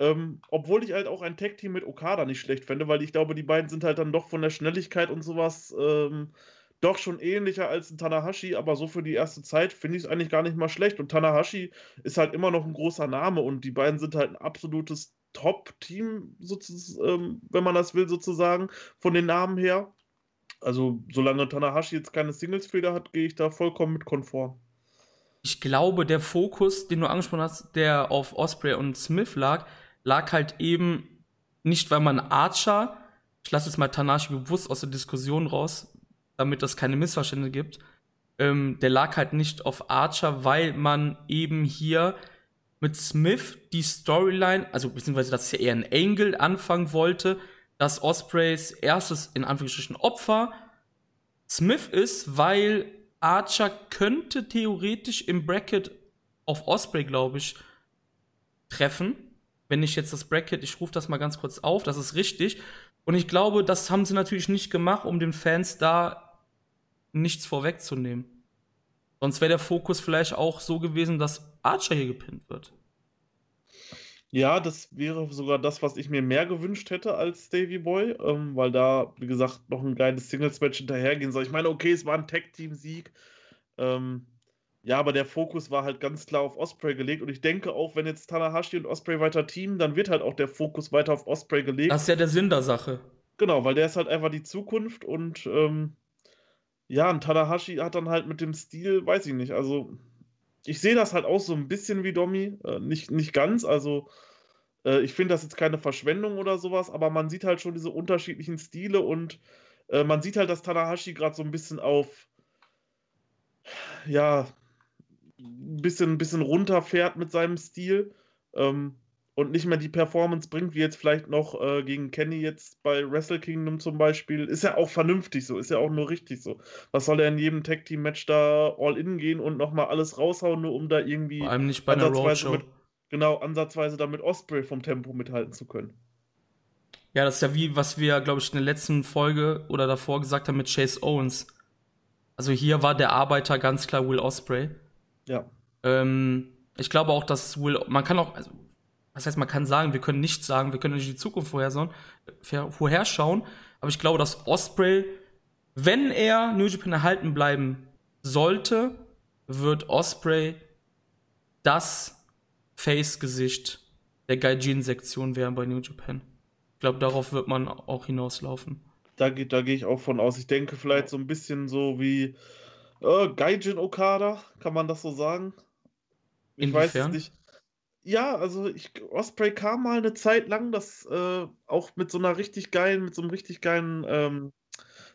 Speaker 3: Ähm, obwohl ich halt auch ein Tag-Team mit Okada nicht schlecht fände, weil ich glaube, die beiden sind halt dann doch von der Schnelligkeit und sowas ähm, doch schon ähnlicher als ein Tanahashi, aber so für die erste Zeit finde ich es eigentlich gar nicht mal schlecht. Und Tanahashi ist halt immer noch ein großer Name und die beiden sind halt ein absolutes Top-Team, ähm, wenn man das will, sozusagen, von den Namen her. Also, solange Tanahashi jetzt keine Singles-Fehler hat, gehe ich da vollkommen mit konform
Speaker 1: ich glaube, der Fokus, den du angesprochen hast, der auf Osprey und Smith lag, lag halt eben nicht, weil man Archer, ich lasse jetzt mal Tanashi bewusst aus der Diskussion raus, damit es keine Missverständnisse gibt, ähm, der lag halt nicht auf Archer, weil man eben hier mit Smith die Storyline, also beziehungsweise dass er eher ein Angle anfangen wollte, dass Ospreys erstes in Anführungsstrichen Opfer Smith ist, weil Archer könnte theoretisch im Bracket auf Osprey, glaube ich, treffen. Wenn ich jetzt das Bracket, ich rufe das mal ganz kurz auf, das ist richtig. Und ich glaube, das haben sie natürlich nicht gemacht, um den Fans da nichts vorwegzunehmen. Sonst wäre der Fokus vielleicht auch so gewesen, dass Archer hier gepinnt wird.
Speaker 3: Ja, das wäre sogar das, was ich mir mehr gewünscht hätte als Davy Boy, ähm, weil da, wie gesagt, noch ein geiles Singles-Match hinterhergehen soll. Ich meine, okay, es war ein Tag-Team-Sieg. Ähm, Ja, aber der Fokus war halt ganz klar auf Osprey gelegt und ich denke auch, wenn jetzt Tanahashi und Osprey weiter teamen, dann wird halt auch der Fokus weiter auf Osprey gelegt.
Speaker 1: Das ist ja der Sinn der Sache.
Speaker 3: Genau, weil der ist halt einfach die Zukunft und ähm, ja, und Tanahashi hat dann halt mit dem Stil, weiß ich nicht, also ich sehe das halt auch so ein bisschen wie Domi, äh, nicht, nicht ganz, also äh, ich finde das jetzt keine Verschwendung oder sowas, aber man sieht halt schon diese unterschiedlichen Stile und äh, man sieht halt, dass Tanahashi gerade so ein bisschen auf ja, ein bisschen, bisschen runterfährt mit seinem Stil. Ähm, und nicht mehr die Performance bringt, wie jetzt vielleicht noch äh, gegen Kenny jetzt bei Wrestle Kingdom zum Beispiel, ist ja auch vernünftig so, ist ja auch nur richtig so. Was soll er in jedem Tag Team Match da all in gehen und nochmal alles raushauen, nur um da irgendwie
Speaker 1: Vor allem nicht bei einer Roadshow.
Speaker 3: mit, genau, ansatzweise damit Osprey vom Tempo mithalten zu können.
Speaker 1: Ja, das ist ja wie, was wir, glaube ich, in der letzten Folge oder davor gesagt haben mit Chase Owens. Also hier war der Arbeiter ganz klar Will Osprey.
Speaker 3: Ja.
Speaker 1: Ähm, ich glaube auch, dass Will, man kann auch, also, was heißt, man kann sagen, wir können nicht sagen, wir können nicht die Zukunft vorherschauen, vorherschauen, aber ich glaube, dass Osprey, wenn er New Japan erhalten bleiben sollte, wird Osprey das Face-Gesicht der Gaijin-Sektion werden bei New Japan. Ich glaube, darauf wird man auch hinauslaufen.
Speaker 3: Da, da gehe ich auch von aus. Ich denke vielleicht so ein bisschen so wie äh, Gaijin Okada, kann man das so sagen? Ich
Speaker 1: Inwiefern?
Speaker 3: weiß es nicht. Ja, also ich, Osprey kam mal eine Zeit lang, das äh, auch mit so einer richtig geilen, mit so einem richtig geilen, ähm,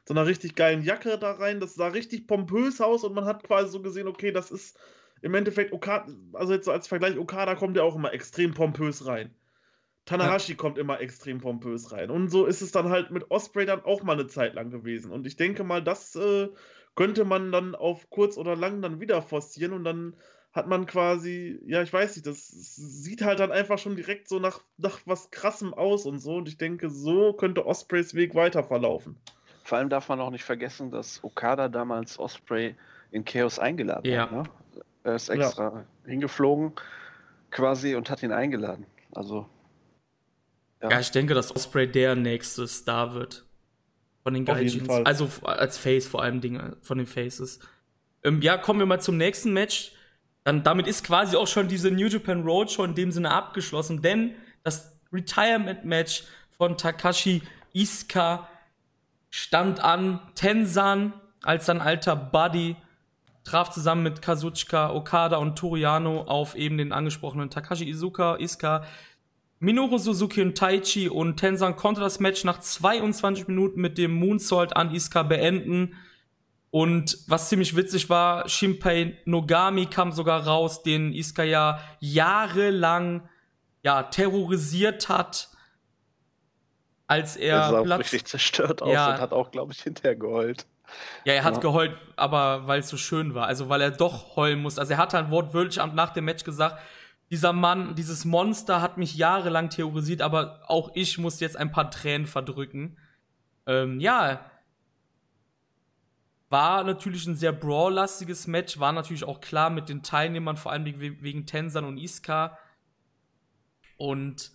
Speaker 3: so einer richtig geilen Jacke da rein. Das sah richtig pompös aus und man hat quasi so gesehen, okay, das ist im Endeffekt Okada, also jetzt so als Vergleich, Okada kommt ja auch immer extrem pompös rein. Tanahashi ja. kommt immer extrem pompös rein. Und so ist es dann halt mit Osprey dann auch mal eine Zeit lang gewesen. Und ich denke mal, das äh, könnte man dann auf kurz oder lang dann wieder forcieren und dann hat man quasi, ja, ich weiß nicht, das sieht halt dann einfach schon direkt so nach, nach was krassem aus und so. Und ich denke, so könnte Ospreys Weg weiter verlaufen.
Speaker 2: Vor allem darf man auch nicht vergessen, dass Okada damals Osprey in Chaos eingeladen
Speaker 1: ja.
Speaker 2: hat. Ne? Er ist extra ja. hingeflogen quasi und hat ihn eingeladen. Also.
Speaker 1: Ja. ja, ich denke, dass Osprey der nächste Star wird. Von den Gaijins. Also als Face vor allem Dinge von den Faces. Ähm, ja, kommen wir mal zum nächsten Match. Dann, damit ist quasi auch schon diese New Japan Roadshow in dem Sinne abgeschlossen, denn das Retirement-Match von Takashi Iska stand an. Tensan als sein alter Buddy traf zusammen mit Kazuchika Okada und Toriano auf eben den angesprochenen Takashi Izuka, Iska, Minoru Suzuki und Taichi und Tensan konnte das Match nach 22 Minuten mit dem Moonsault an Iska beenden. Und was ziemlich witzig war, Shinpei Nogami kam sogar raus, den Iska ja jahrelang ja, terrorisiert hat, als er.
Speaker 2: Er sah Platz, richtig zerstört aus ja, und hat auch, glaube ich, hinterher geheult.
Speaker 1: Ja, er hat ja. geheult, aber weil es so schön war. Also weil er doch heulen muss. Also er hat dann wortwörtlich nach dem Match gesagt, dieser Mann, dieses Monster hat mich jahrelang theorisiert, aber auch ich muss jetzt ein paar Tränen verdrücken. Ähm, ja, war natürlich ein sehr brawl-lastiges Match, war natürlich auch klar mit den Teilnehmern, vor allem wegen Tensan und Iska. Und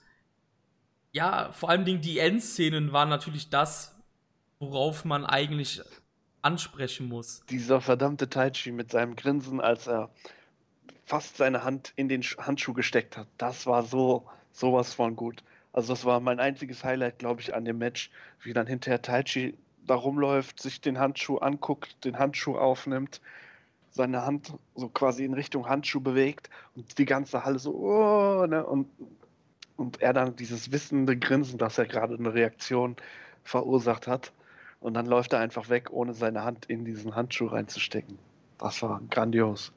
Speaker 1: ja, vor allem die Endszenen waren natürlich das, worauf man eigentlich ansprechen muss.
Speaker 2: Dieser verdammte Taichi mit seinem Grinsen, als er fast seine Hand in den Handschuh gesteckt hat. Das war so sowas von gut. Also das war mein einziges Highlight, glaube ich, an dem Match, wie dann hinterher Taichi da rumläuft, sich den Handschuh anguckt, den Handschuh aufnimmt, seine Hand so quasi in Richtung Handschuh bewegt und die ganze Halle so, oh, ne, und, und er dann dieses wissende Grinsen, dass er gerade eine Reaktion verursacht hat. Und dann läuft er einfach weg, ohne seine Hand in diesen Handschuh reinzustecken. Das war grandios.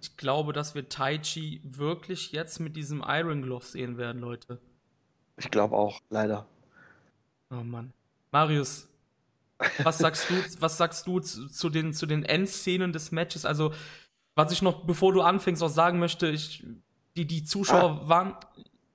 Speaker 1: Ich glaube, dass wir Taichi wirklich jetzt mit diesem Iron Glove sehen werden, Leute.
Speaker 2: Ich glaube auch, leider.
Speaker 1: Oh Mann. Marius, was sagst du, was sagst du zu, zu, den, zu den Endszenen des Matches? Also, was ich noch, bevor du anfängst, auch sagen möchte, ich, die, die Zuschauer ah. waren,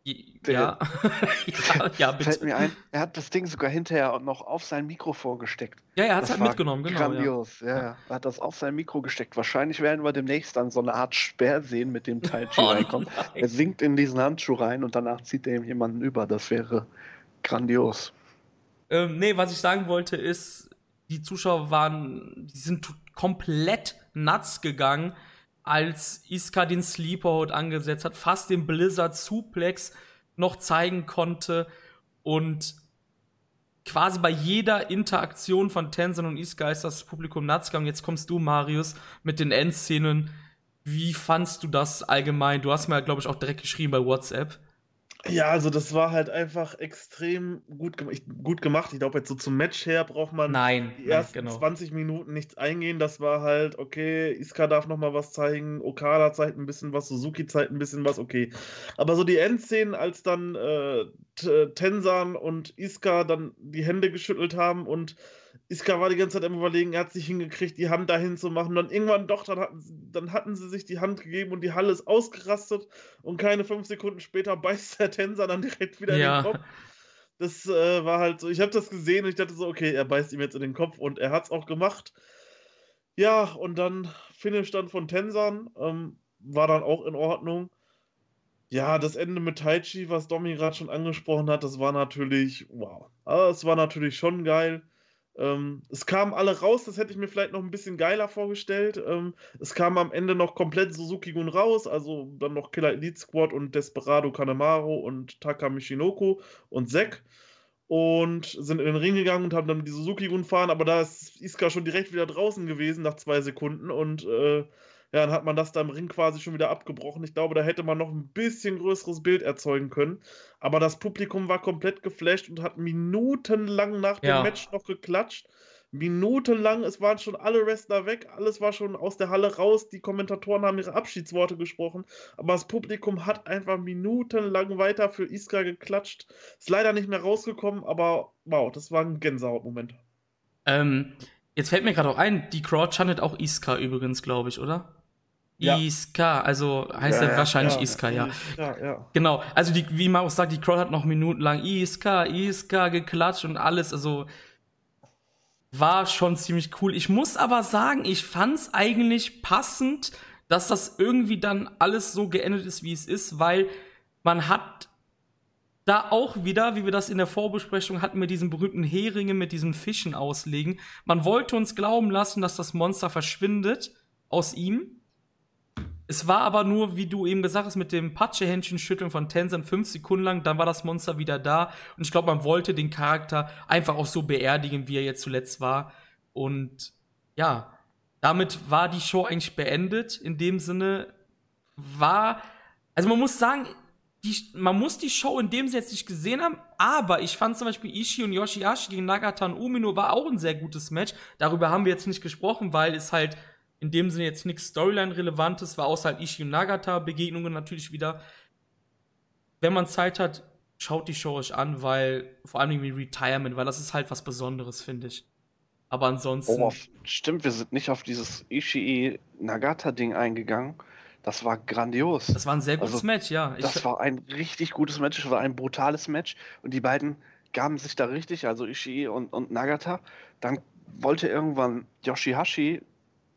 Speaker 1: ja.
Speaker 2: ja, ja, bitte. Fällt mir ein, er hat das Ding sogar hinterher noch auf sein Mikrofon gesteckt.
Speaker 1: Ja, er hat es halt mitgenommen, genau.
Speaker 2: Grandios, ja. ja. Er hat das auf sein Mikro gesteckt. Wahrscheinlich werden wir demnächst dann so eine Art Speer sehen, mit dem Taichi oh, reinkommt. Er sinkt in diesen Handschuh rein und danach zieht er ihm jemanden über. Das wäre grandios.
Speaker 1: Ähm, nee, was ich sagen wollte ist, die Zuschauer waren, die sind komplett nuts gegangen als Iska den Sleeperhold angesetzt hat, fast den Blizzard Suplex noch zeigen konnte und quasi bei jeder Interaktion von Tenzin und Iska ist das Publikum nuts gegangen. Jetzt kommst du, Marius, mit den Endszenen. Wie fandst du das allgemein? Du hast mir, glaube ich, auch direkt geschrieben bei WhatsApp.
Speaker 3: Ja, also das war halt einfach extrem gut, gut gemacht. Ich glaube, jetzt so zum Match her braucht man
Speaker 1: nein,
Speaker 3: die ersten
Speaker 1: nein, genau.
Speaker 3: 20 Minuten nichts eingehen. Das war halt, okay, Iska darf noch mal was zeigen, Okada zeigt ein bisschen was, Suzuki zeigt ein bisschen was, okay. Aber so die Endszenen, als dann äh, Tensan und Iska dann die Hände geschüttelt haben und Iska war die ganze Zeit am überlegen, er hat sich hingekriegt, die Hand dahin zu machen. Dann irgendwann doch, dann hatten, dann hatten sie sich die Hand gegeben und die Halle ist ausgerastet. Und keine fünf Sekunden später beißt der Tänzer dann direkt wieder ja. in den Kopf. Das äh, war halt so, ich habe das gesehen und ich dachte so, okay, er beißt ihm jetzt in den Kopf und er hat es auch gemacht. Ja, und dann Finish dann von Tensan, ähm, war dann auch in Ordnung. Ja, das Ende mit Taichi, was Domi gerade schon angesprochen hat, das war natürlich, wow. Also, es war natürlich schon geil. Ähm, es kamen alle raus, das hätte ich mir vielleicht noch ein bisschen geiler vorgestellt. Ähm, es kam am Ende noch komplett Suzuki-Gun raus, also dann noch Killer Elite Squad und Desperado Kanemaru und Taka Michinoku und Zack. Und sind in den Ring gegangen und haben dann die Suzuki-Gun fahren, aber da ist Iska schon direkt wieder draußen gewesen nach zwei Sekunden und äh, ja, dann hat man das da im Ring quasi schon wieder abgebrochen. Ich glaube, da hätte man noch ein bisschen größeres Bild erzeugen können. Aber das Publikum war komplett geflasht und hat minutenlang nach dem ja. Match noch geklatscht. Minutenlang, es waren schon alle Wrestler weg, alles war schon aus der Halle raus, die Kommentatoren haben ihre Abschiedsworte gesprochen, aber das Publikum hat einfach minutenlang weiter für Iska geklatscht. Ist leider nicht mehr rausgekommen, aber wow, das war ein Gänsehautmoment.
Speaker 1: Ähm, jetzt fällt mir gerade auch ein, die Crowd chantet auch Iska übrigens, glaube ich, oder? Ja. Iska, also heißt ja, er wahrscheinlich ja, Iska, ja. Ja. Genau, also die, wie auch sagt, die Crowd hat noch minutenlang Iska, Iska geklatscht und alles, also war schon ziemlich cool. Ich muss aber sagen, ich fand's eigentlich passend, dass das irgendwie dann alles so geendet ist, wie es ist, weil man hat da auch wieder, wie wir das in der Vorbesprechung hatten, mit diesen berühmten Heringe, mit diesen Fischen auslegen. Man wollte uns glauben lassen, dass das Monster verschwindet aus ihm es war aber nur, wie du eben gesagt hast, mit dem Patschehändchen schütteln von Tenzan fünf Sekunden lang, dann war das Monster wieder da. Und ich glaube, man wollte den Charakter einfach auch so beerdigen, wie er jetzt zuletzt war. Und ja, damit war die Show eigentlich beendet. In dem Sinne war, also man muss sagen, die, man muss die Show in dem Sinne jetzt nicht gesehen haben, aber ich fand zum Beispiel Ishii und Yoshihashi gegen Nagata und Umino war auch ein sehr gutes Match. Darüber haben wir jetzt nicht gesprochen, weil es halt in dem Sinne jetzt nichts Storyline-Relevantes, war außer halt Ishii und Nagata-Begegnungen natürlich wieder. Wenn man Zeit hat, schaut die Show euch an, weil vor allem wie Retirement, weil das ist halt was Besonderes, finde ich. Aber ansonsten.
Speaker 2: Oh, stimmt, wir sind nicht auf dieses Ishii-Nagata-Ding eingegangen. Das war grandios.
Speaker 1: Das war ein sehr gutes also, Match, ja.
Speaker 2: Ich das war ein richtig gutes Match, das war ein brutales Match. Und die beiden gaben sich da richtig, also Ishii und, und Nagata. Dann wollte irgendwann Yoshihashi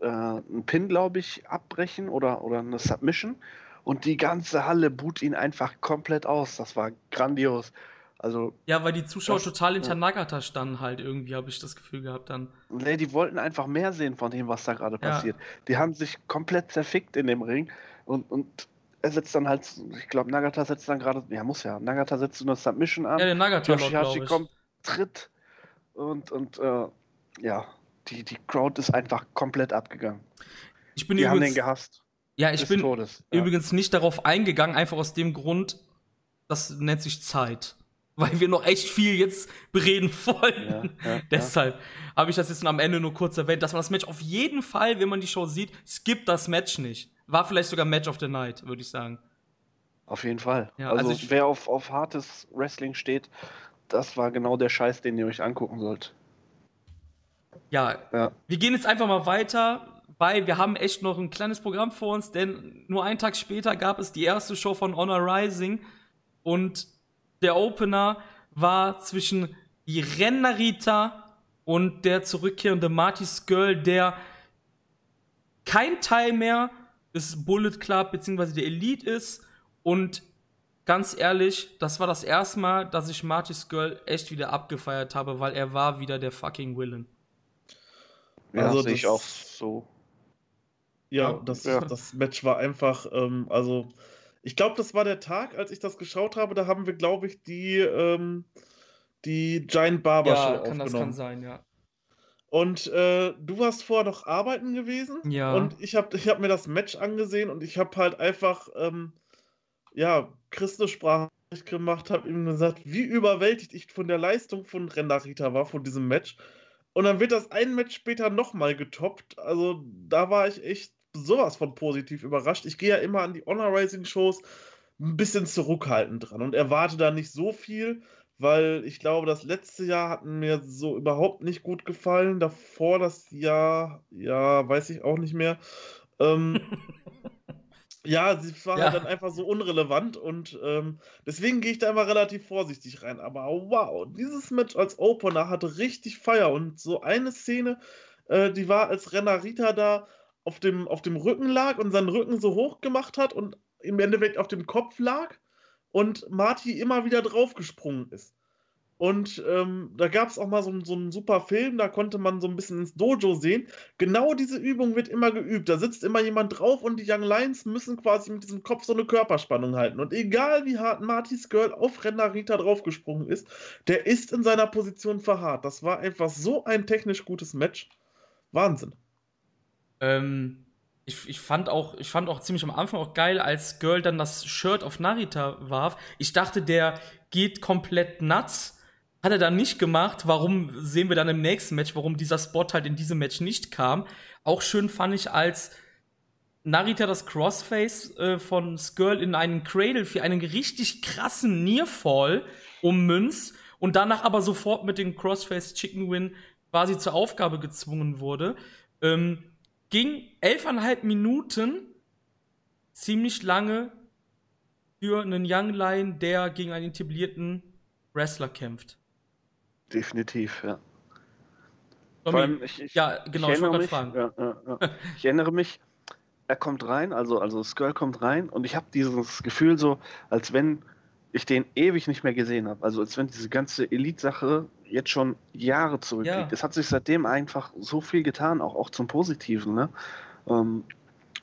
Speaker 2: äh, einen Pin, glaube ich, abbrechen oder, oder eine Submission. Und die ganze Halle boot ihn einfach komplett aus. Das war grandios. Also,
Speaker 1: ja, weil die Zuschauer das, total hinter ja. Nagata standen halt irgendwie, habe ich das Gefühl gehabt dann.
Speaker 2: Nee, die wollten einfach mehr sehen von dem, was da gerade ja. passiert. Die haben sich komplett zerfickt in dem Ring und, und er setzt dann halt, ich glaube, Nagata setzt dann gerade, ja, muss ja, Nagata setzt eine Submission an.
Speaker 1: Ja, der Nagata
Speaker 2: Yoshihashi kommt, tritt und, und äh, ja, die, die Crowd ist einfach komplett abgegangen.
Speaker 1: Ich bin
Speaker 2: die
Speaker 1: übrigens,
Speaker 2: haben den gehasst.
Speaker 1: Ja, ich bin Todes. übrigens nicht darauf eingegangen, einfach aus dem Grund, das nennt sich Zeit. Weil wir noch echt viel jetzt bereden wollen. Ja, ja, Deshalb ja. habe ich das jetzt am Ende nur kurz erwähnt, dass man das Match auf jeden Fall, wenn man die Show sieht, skippt das Match nicht. War vielleicht sogar Match of the Night, würde ich sagen.
Speaker 2: Auf jeden Fall. also, also wer auf, auf hartes Wrestling steht, das war genau der Scheiß, den ihr euch angucken sollt.
Speaker 1: Ja, ja, wir gehen jetzt einfach mal weiter, weil wir haben echt noch ein kleines Programm vor uns, denn nur einen Tag später gab es die erste Show von Honor Rising und der Opener war zwischen Iren Narita und der zurückkehrende Marty Skirl, der kein Teil mehr des Bullet Club bzw. der Elite ist und ganz ehrlich, das war das erste Mal, dass ich Marty Skirl echt wieder abgefeiert habe, weil er war wieder der fucking Villain.
Speaker 2: Ja, also sehe ich auch so.
Speaker 3: Ja, das, ja. das Match war einfach, ähm, also ich glaube, das war der Tag, als ich das geschaut habe. Da haben wir, glaube ich, die, ähm, die Giant Barber ja, Show kann, aufgenommen. Das kann sein, ja. Und äh, du warst vorher noch arbeiten gewesen.
Speaker 1: Ja.
Speaker 3: Und ich habe ich hab mir das Match angesehen und ich habe halt einfach, ähm, ja, Christus Sprach gemacht, habe ihm gesagt, wie überwältigt ich von der Leistung von Renarita war, von diesem Match. Und dann wird das ein Match später nochmal getoppt. Also da war ich echt sowas von positiv überrascht. Ich gehe ja immer an die Honor Rising Shows ein bisschen zurückhaltend dran und erwarte da nicht so viel, weil ich glaube, das letzte Jahr hat mir so überhaupt nicht gut gefallen. Davor das Jahr, ja, weiß ich auch nicht mehr. Ähm, ja, sie war ja. dann einfach so unrelevant und ähm, deswegen gehe ich da immer relativ vorsichtig rein. Aber wow, dieses Match als Opener hatte richtig Feier und so eine Szene, äh, die war, als Renarita da auf dem, auf dem Rücken lag und seinen Rücken so hoch gemacht hat und im Endeffekt auf dem Kopf lag und Marty immer wieder draufgesprungen ist. Und ähm, da gab es auch mal so, so, einen super Film, da konnte man so ein bisschen ins Dojo sehen. Genau diese Übung wird immer geübt. Da sitzt immer jemand drauf und die Young Lions müssen quasi mit diesem Kopf so eine Körperspannung halten. Und egal wie hart Martys Girl auf Renarita draufgesprungen ist, der ist in seiner Position verharrt. Das war einfach so ein technisch gutes Match. Wahnsinn.
Speaker 1: Ähm, ich, ich, fand auch, ich fand auch ziemlich am Anfang auch geil, als Girl dann das Shirt auf Narita warf. Ich dachte, der geht komplett nuts. Hat er dann nicht gemacht. Warum sehen wir dann im nächsten Match, warum dieser Spot halt in diesem Match nicht kam? Auch schön fand ich, als Narita das Crossface äh, von Skirl in einen Cradle für einen richtig krassen Nearfall ummünzt und danach aber sofort mit dem Crossface Chicken Win quasi zur Aufgabe gezwungen wurde. Ähm, ging elfeinhalb Minuten, ziemlich lange für einen Young Lion, der gegen einen etablierten Wrestler kämpft.
Speaker 2: Definitiv, ja.
Speaker 1: Vor allem, ich, ich, ja, genau, ich, ich wollte fragen. Ja, ja,
Speaker 2: ja. ich erinnere mich, er kommt rein, also, also Skull kommt rein und ich habe dieses Gefühl so, als wenn ich den ewig nicht mehr gesehen habe. Also als wenn diese ganze Elite-Sache jetzt schon Jahre zurückliegt. Ja. Es hat sich seitdem einfach so viel getan, auch, auch zum Positiven, ne? Ähm,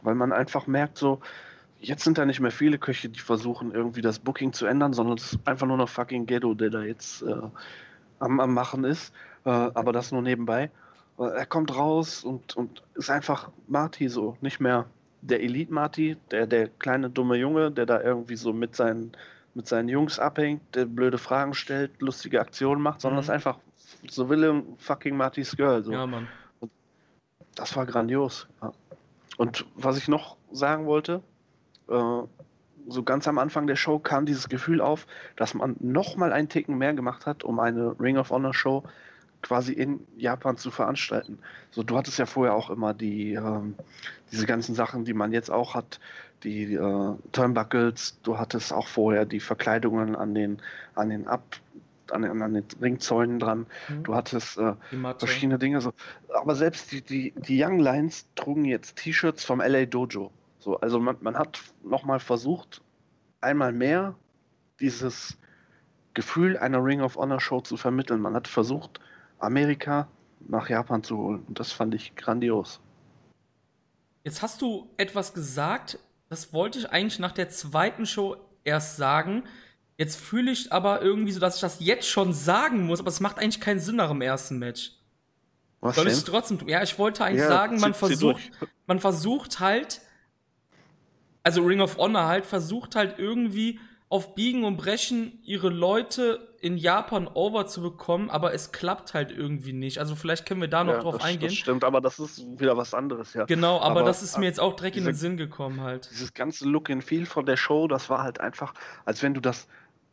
Speaker 2: weil man einfach merkt, so, jetzt sind da nicht mehr viele Köche, die versuchen, irgendwie das Booking zu ändern, sondern es ist einfach nur noch fucking Ghetto, der da jetzt äh, am, am Machen ist. Äh, aber das nur nebenbei. Äh, er kommt raus und, und ist einfach Marty so, nicht mehr der Elite-Marty, der, der kleine dumme Junge, der da irgendwie so mit seinen mit seinen Jungs abhängt, der blöde Fragen stellt, lustige Aktionen macht, sondern mhm. es ist einfach so William fucking Marty's Girl. So.
Speaker 1: Ja, Mann.
Speaker 2: Und das war grandios. Ja. Und was ich noch sagen wollte, äh, so ganz am Anfang der Show kam dieses Gefühl auf, dass man noch mal einen Ticken mehr gemacht hat, um eine Ring of Honor Show quasi in Japan zu veranstalten. So, du hattest ja vorher auch immer die ähm, diese ganzen Sachen, die man jetzt auch hat, die äh, Turnbuckles, du hattest auch vorher die Verkleidungen an den, an den Ab, an den, an den Ringzäunen dran. Mhm. Du hattest äh, verschiedene Dinge. So. Aber selbst die, die, die Young Lions trugen jetzt T-Shirts vom LA Dojo. So, also man, man hat nochmal versucht, einmal mehr dieses Gefühl einer Ring of Honor Show zu vermitteln. Man hat versucht, Amerika nach Japan zu holen. Und das fand ich grandios.
Speaker 1: Jetzt hast du etwas gesagt, das wollte ich eigentlich nach der zweiten Show erst sagen. Jetzt fühle ich aber irgendwie so, dass ich das jetzt schon sagen muss, aber es macht eigentlich keinen Sinn nach dem ersten Match. Was Soll ich es trotzdem tun? Ja, ich wollte eigentlich ja, sagen, man versucht, man versucht halt, also Ring of Honor halt, versucht halt irgendwie auf Biegen und Brechen ihre Leute in Japan over zu bekommen, aber es klappt halt irgendwie nicht. Also vielleicht können wir da noch ja, drauf
Speaker 2: das,
Speaker 1: eingehen.
Speaker 2: Das stimmt, aber das ist wieder was anderes, ja.
Speaker 1: Genau, aber, aber das ist mir jetzt auch direkt diese, in den Sinn gekommen halt.
Speaker 2: Dieses ganze Look and Feel von der Show, das war halt einfach, als wenn du das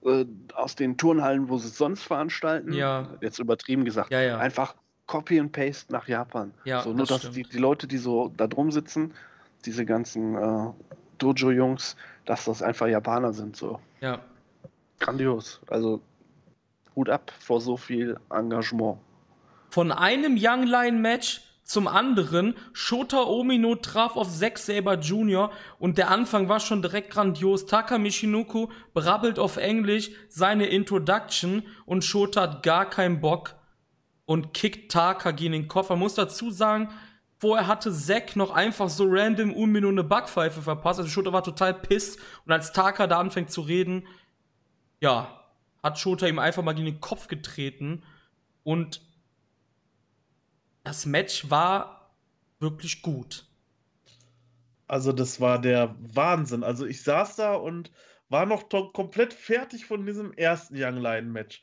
Speaker 2: äh, aus den Turnhallen, wo sie es sonst veranstalten,
Speaker 1: ja.
Speaker 2: jetzt übertrieben gesagt,
Speaker 1: ja,
Speaker 2: einfach Copy and Paste nach Japan.
Speaker 1: Ja,
Speaker 2: so, nur das dass die, die Leute, die so da drum sitzen, diese ganzen äh, Dojo-Jungs, dass das einfach Japaner sind. So.
Speaker 1: Ja.
Speaker 2: Grandios. Also Hut ab vor so viel Engagement.
Speaker 1: Von einem Young Lion Match zum anderen. Shota Omino traf auf Zack Saber Jr. und der Anfang war schon direkt grandios. Taka Michinoku brabbelt auf Englisch seine Introduction und Shota hat gar keinen Bock und kickt Taka gegen den Koffer. Muss dazu sagen, Vorher hatte Zack noch einfach so random Umino eine Backpfeife verpasst. Also Shota war total pisst. Und als Taka da anfängt zu reden, ja, hat Shota ihm einfach mal gegen den Kopf getreten. Und das Match war wirklich gut.
Speaker 3: Also das war der Wahnsinn. Also ich saß da und war noch komplett fertig von diesem ersten Young Lion Match.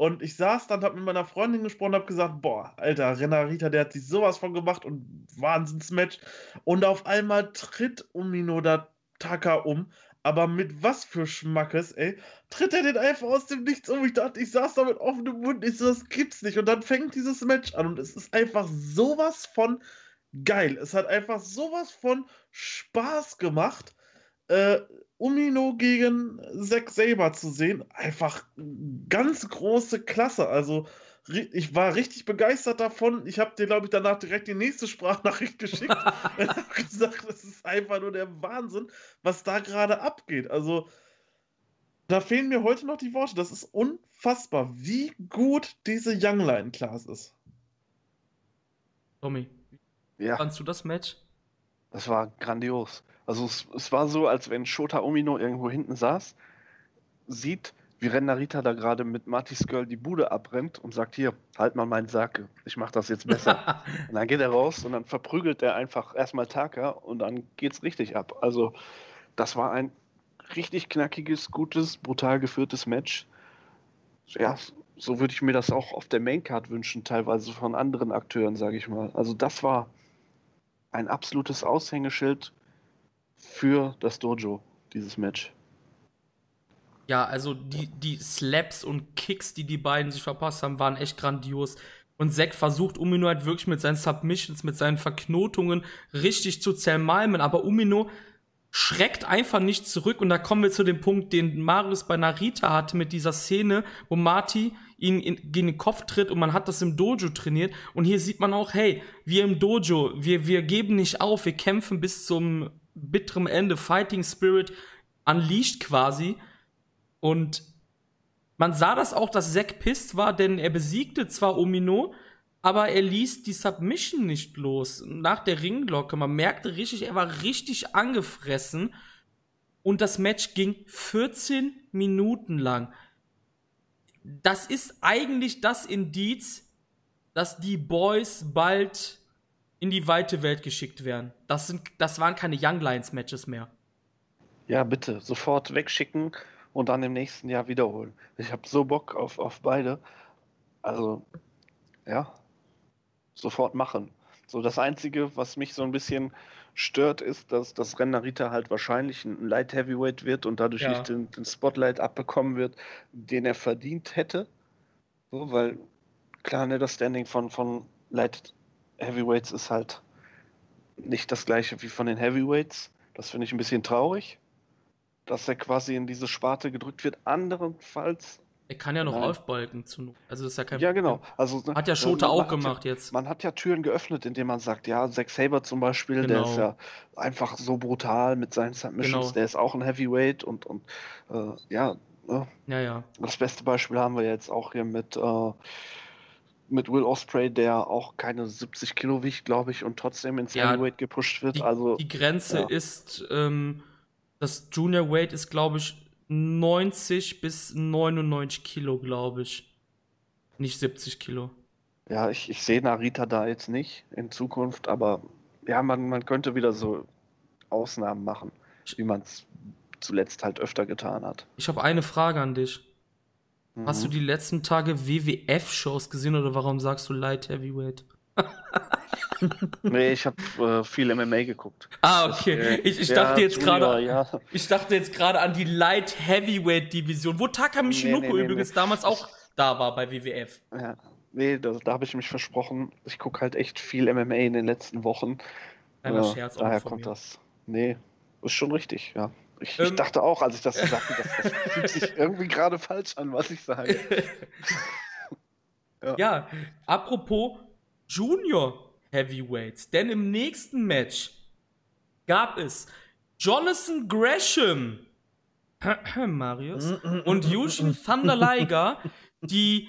Speaker 3: Und ich saß dann, hab mit meiner Freundin gesprochen, hab gesagt, boah, Alter, Renarita, der hat sich sowas von gemacht und Wahnsinnsmatch. Und auf einmal tritt Umino da Taka um. Aber mit was für Schmackes, ey, tritt er den einfach aus dem Nichts um. Ich dachte, ich saß da mit offenem Mund, ich so, das gibt's nicht. Und dann fängt dieses Match an und es ist einfach sowas von geil. Es hat einfach sowas von Spaß gemacht. Äh, Umino gegen Zack Saber zu sehen, einfach ganz große Klasse. Also ich war richtig begeistert davon. Ich habe dir, glaube ich, danach direkt die nächste Sprachnachricht geschickt. und habe gesagt, das ist einfach nur der Wahnsinn, was da gerade abgeht. Also da fehlen mir heute noch die Worte. Das ist unfassbar, wie gut diese Young Line Class ist.
Speaker 1: Tommy, ja. fandst du das Match?
Speaker 2: Das war grandios. Also es, es war so, als wenn Shota Umino irgendwo hinten saß, sieht, wie Renarita da gerade mit Martis Girl die Bude abrennt und sagt, hier, halt mal meinen Sack, ich mach das jetzt besser. und dann geht er raus und dann verprügelt er einfach erstmal Taka und dann geht's richtig ab. Also das war ein richtig knackiges, gutes, brutal geführtes Match. Ja, so würde ich mir das auch auf der Maincard wünschen, teilweise von anderen Akteuren, sage ich mal. Also das war ein absolutes Aushängeschild für das Dojo, dieses Match.
Speaker 1: Ja, also die, die Slaps und Kicks, die die beiden sich verpasst haben, waren echt grandios. Und Zack versucht Umino halt wirklich mit seinen Submissions, mit seinen Verknotungen richtig zu zermalmen. Aber Umino schreckt einfach nicht zurück. Und da kommen wir zu dem Punkt, den Marius bei Narita hatte mit dieser Szene, wo Marty ihn in, gegen den Kopf tritt und man hat das im Dojo trainiert. Und hier sieht man auch, hey, wir im Dojo, wir, wir geben nicht auf, wir kämpfen bis zum bitterem Ende, Fighting Spirit unleashed quasi. Und man sah das auch, dass Zack pisst war, denn er besiegte zwar Omino, aber er ließ die Submission nicht los. Nach der Ringglocke, man merkte richtig, er war richtig angefressen. Und das Match ging 14 Minuten lang. Das ist eigentlich das Indiz, dass die Boys bald in die weite Welt geschickt werden. Das, sind, das waren keine Young Lions Matches mehr.
Speaker 2: Ja, bitte, sofort wegschicken und dann im nächsten Jahr wiederholen. Ich habe so Bock auf, auf beide. Also, ja, sofort machen. So, das Einzige, was mich so ein bisschen stört, ist, dass das Rennerita halt wahrscheinlich ein Light Heavyweight wird und dadurch ja. nicht den, den, Spotlight abbekommen wird, den er verdient hätte. So, weil klar, ne, das Standing von, von Light Heavyweights ist halt nicht das gleiche wie von den Heavyweights. Das finde ich ein bisschen traurig, dass er quasi in diese Sparte gedrückt wird. Anderenfalls.
Speaker 1: Er kann ja noch nein. aufbalken. Zu, also ist ja kein
Speaker 2: Ja, genau. Also,
Speaker 1: hat ja Schota auch gemacht
Speaker 2: ja,
Speaker 1: jetzt.
Speaker 2: Man hat ja Türen geöffnet, indem man sagt, ja, Zack Saber zum Beispiel, genau. der ist ja einfach so brutal mit seinen Submissions. Genau. Der ist auch ein Heavyweight und, und äh, ja.
Speaker 1: Ne? Ja, ja.
Speaker 2: Das beste Beispiel haben wir jetzt auch hier mit. Äh, mit Will Osprey, der auch keine 70 Kilo wiegt, glaube ich, und trotzdem ins ja, Heavyweight gepusht wird.
Speaker 1: Die,
Speaker 2: also
Speaker 1: die Grenze ja. ist, ähm, das Junior Weight ist, glaube ich, 90 bis 99 Kilo, glaube ich. Nicht 70 Kilo.
Speaker 2: Ja, ich, ich sehe Narita da jetzt nicht in Zukunft, aber ja, man, man könnte wieder so Ausnahmen machen, wie man es zuletzt halt öfter getan hat.
Speaker 1: Ich habe eine Frage an dich. Mhm. Hast du die letzten Tage WWF-Shows gesehen oder warum sagst du Light Heavyweight?
Speaker 2: nee, ich habe äh, viel MMA geguckt.
Speaker 1: Ah, okay. Äh, ich, ich, dachte jetzt gerade, ja. ich dachte jetzt gerade an die Light Heavyweight Division, wo Taka Michinoku nee, nee, nee, übrigens damals auch da war bei WWF.
Speaker 2: Ja. Nee, da, da habe ich mich versprochen. Ich gucke halt echt viel MMA in den letzten Wochen.
Speaker 1: Kleiner äh, Scherz
Speaker 2: daher kommt mir. das. Nee, ist schon richtig, ja. Ich, ähm, ich, dachte auch, als ich das gesagt habe, das, das fühlt sich irgendwie gerade falsch an, was ich sage.
Speaker 1: ja. ja, apropos Junior Heavyweights, denn im nächsten Match gab es Jonathan Gresham, Marius, und Yushin Thunder Liger, die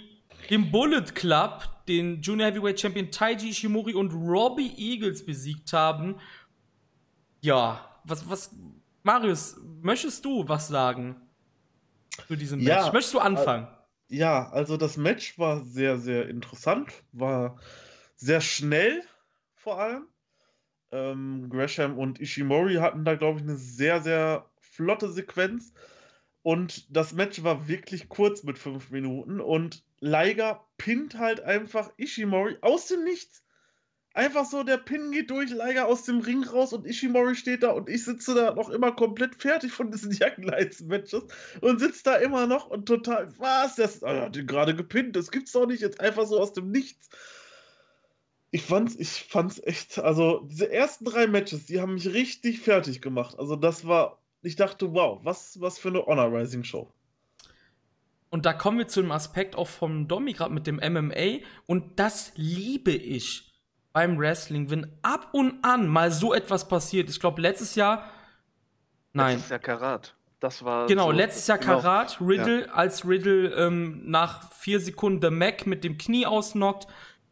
Speaker 1: dem Bullet Club den Junior Heavyweight Champion Taiji Ishimori und Robbie Eagles besiegt haben. Ja, was, was, Marius, möchtest du was sagen zu diesem Match?
Speaker 3: Ja,
Speaker 1: möchtest du anfangen?
Speaker 3: Ja, also das Match war sehr, sehr interessant, war sehr schnell vor allem. Ähm, Gresham und Ishimori hatten da, glaube ich, eine sehr, sehr flotte Sequenz. Und das Match war wirklich kurz mit fünf Minuten. Und Liger pinnt halt einfach Ishimori aus dem Nichts. Einfach so, der Pin geht durch, Liger aus dem Ring raus und Ishimori steht da und ich sitze da noch immer komplett fertig von diesen Young Lights Matches und sitze da immer noch und total, was, das ah, ihn gerade gepinnt, das gibt's doch nicht, jetzt einfach so aus dem Nichts. Ich fand's, ich fand's echt, also diese ersten drei Matches, die haben mich richtig fertig gemacht. Also das war, ich dachte, wow, was, was für eine Honor Rising Show.
Speaker 1: Und da kommen wir zu dem Aspekt auch vom Domi gerade mit dem MMA und das liebe ich beim Wrestling, wenn ab und an mal so etwas passiert. Ich glaube, letztes Jahr. Nein.
Speaker 2: Letztes Jahr Karat. Das war.
Speaker 1: Genau,
Speaker 2: so,
Speaker 1: letztes Jahr
Speaker 2: genau.
Speaker 1: Karat, Riddle, ja. als Riddle ähm, nach vier Sekunden The Mac mit dem Knie ausnockt.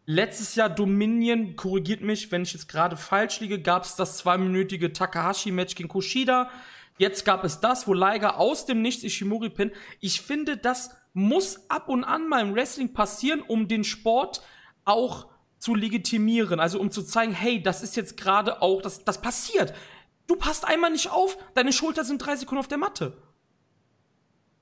Speaker 1: Letztes Jahr Dominion, korrigiert mich, wenn ich jetzt gerade falsch liege, gab es das zweiminütige Takahashi-Match gegen Kushida. Jetzt gab es das, wo Liger aus dem Nichts Ishimori pin. Ich finde, das muss ab und an mal im Wrestling passieren, um den Sport auch zu legitimieren. Also um zu zeigen, hey, das ist jetzt gerade auch, das, das passiert. Du passt einmal nicht auf, deine Schulter sind drei Sekunden auf der Matte.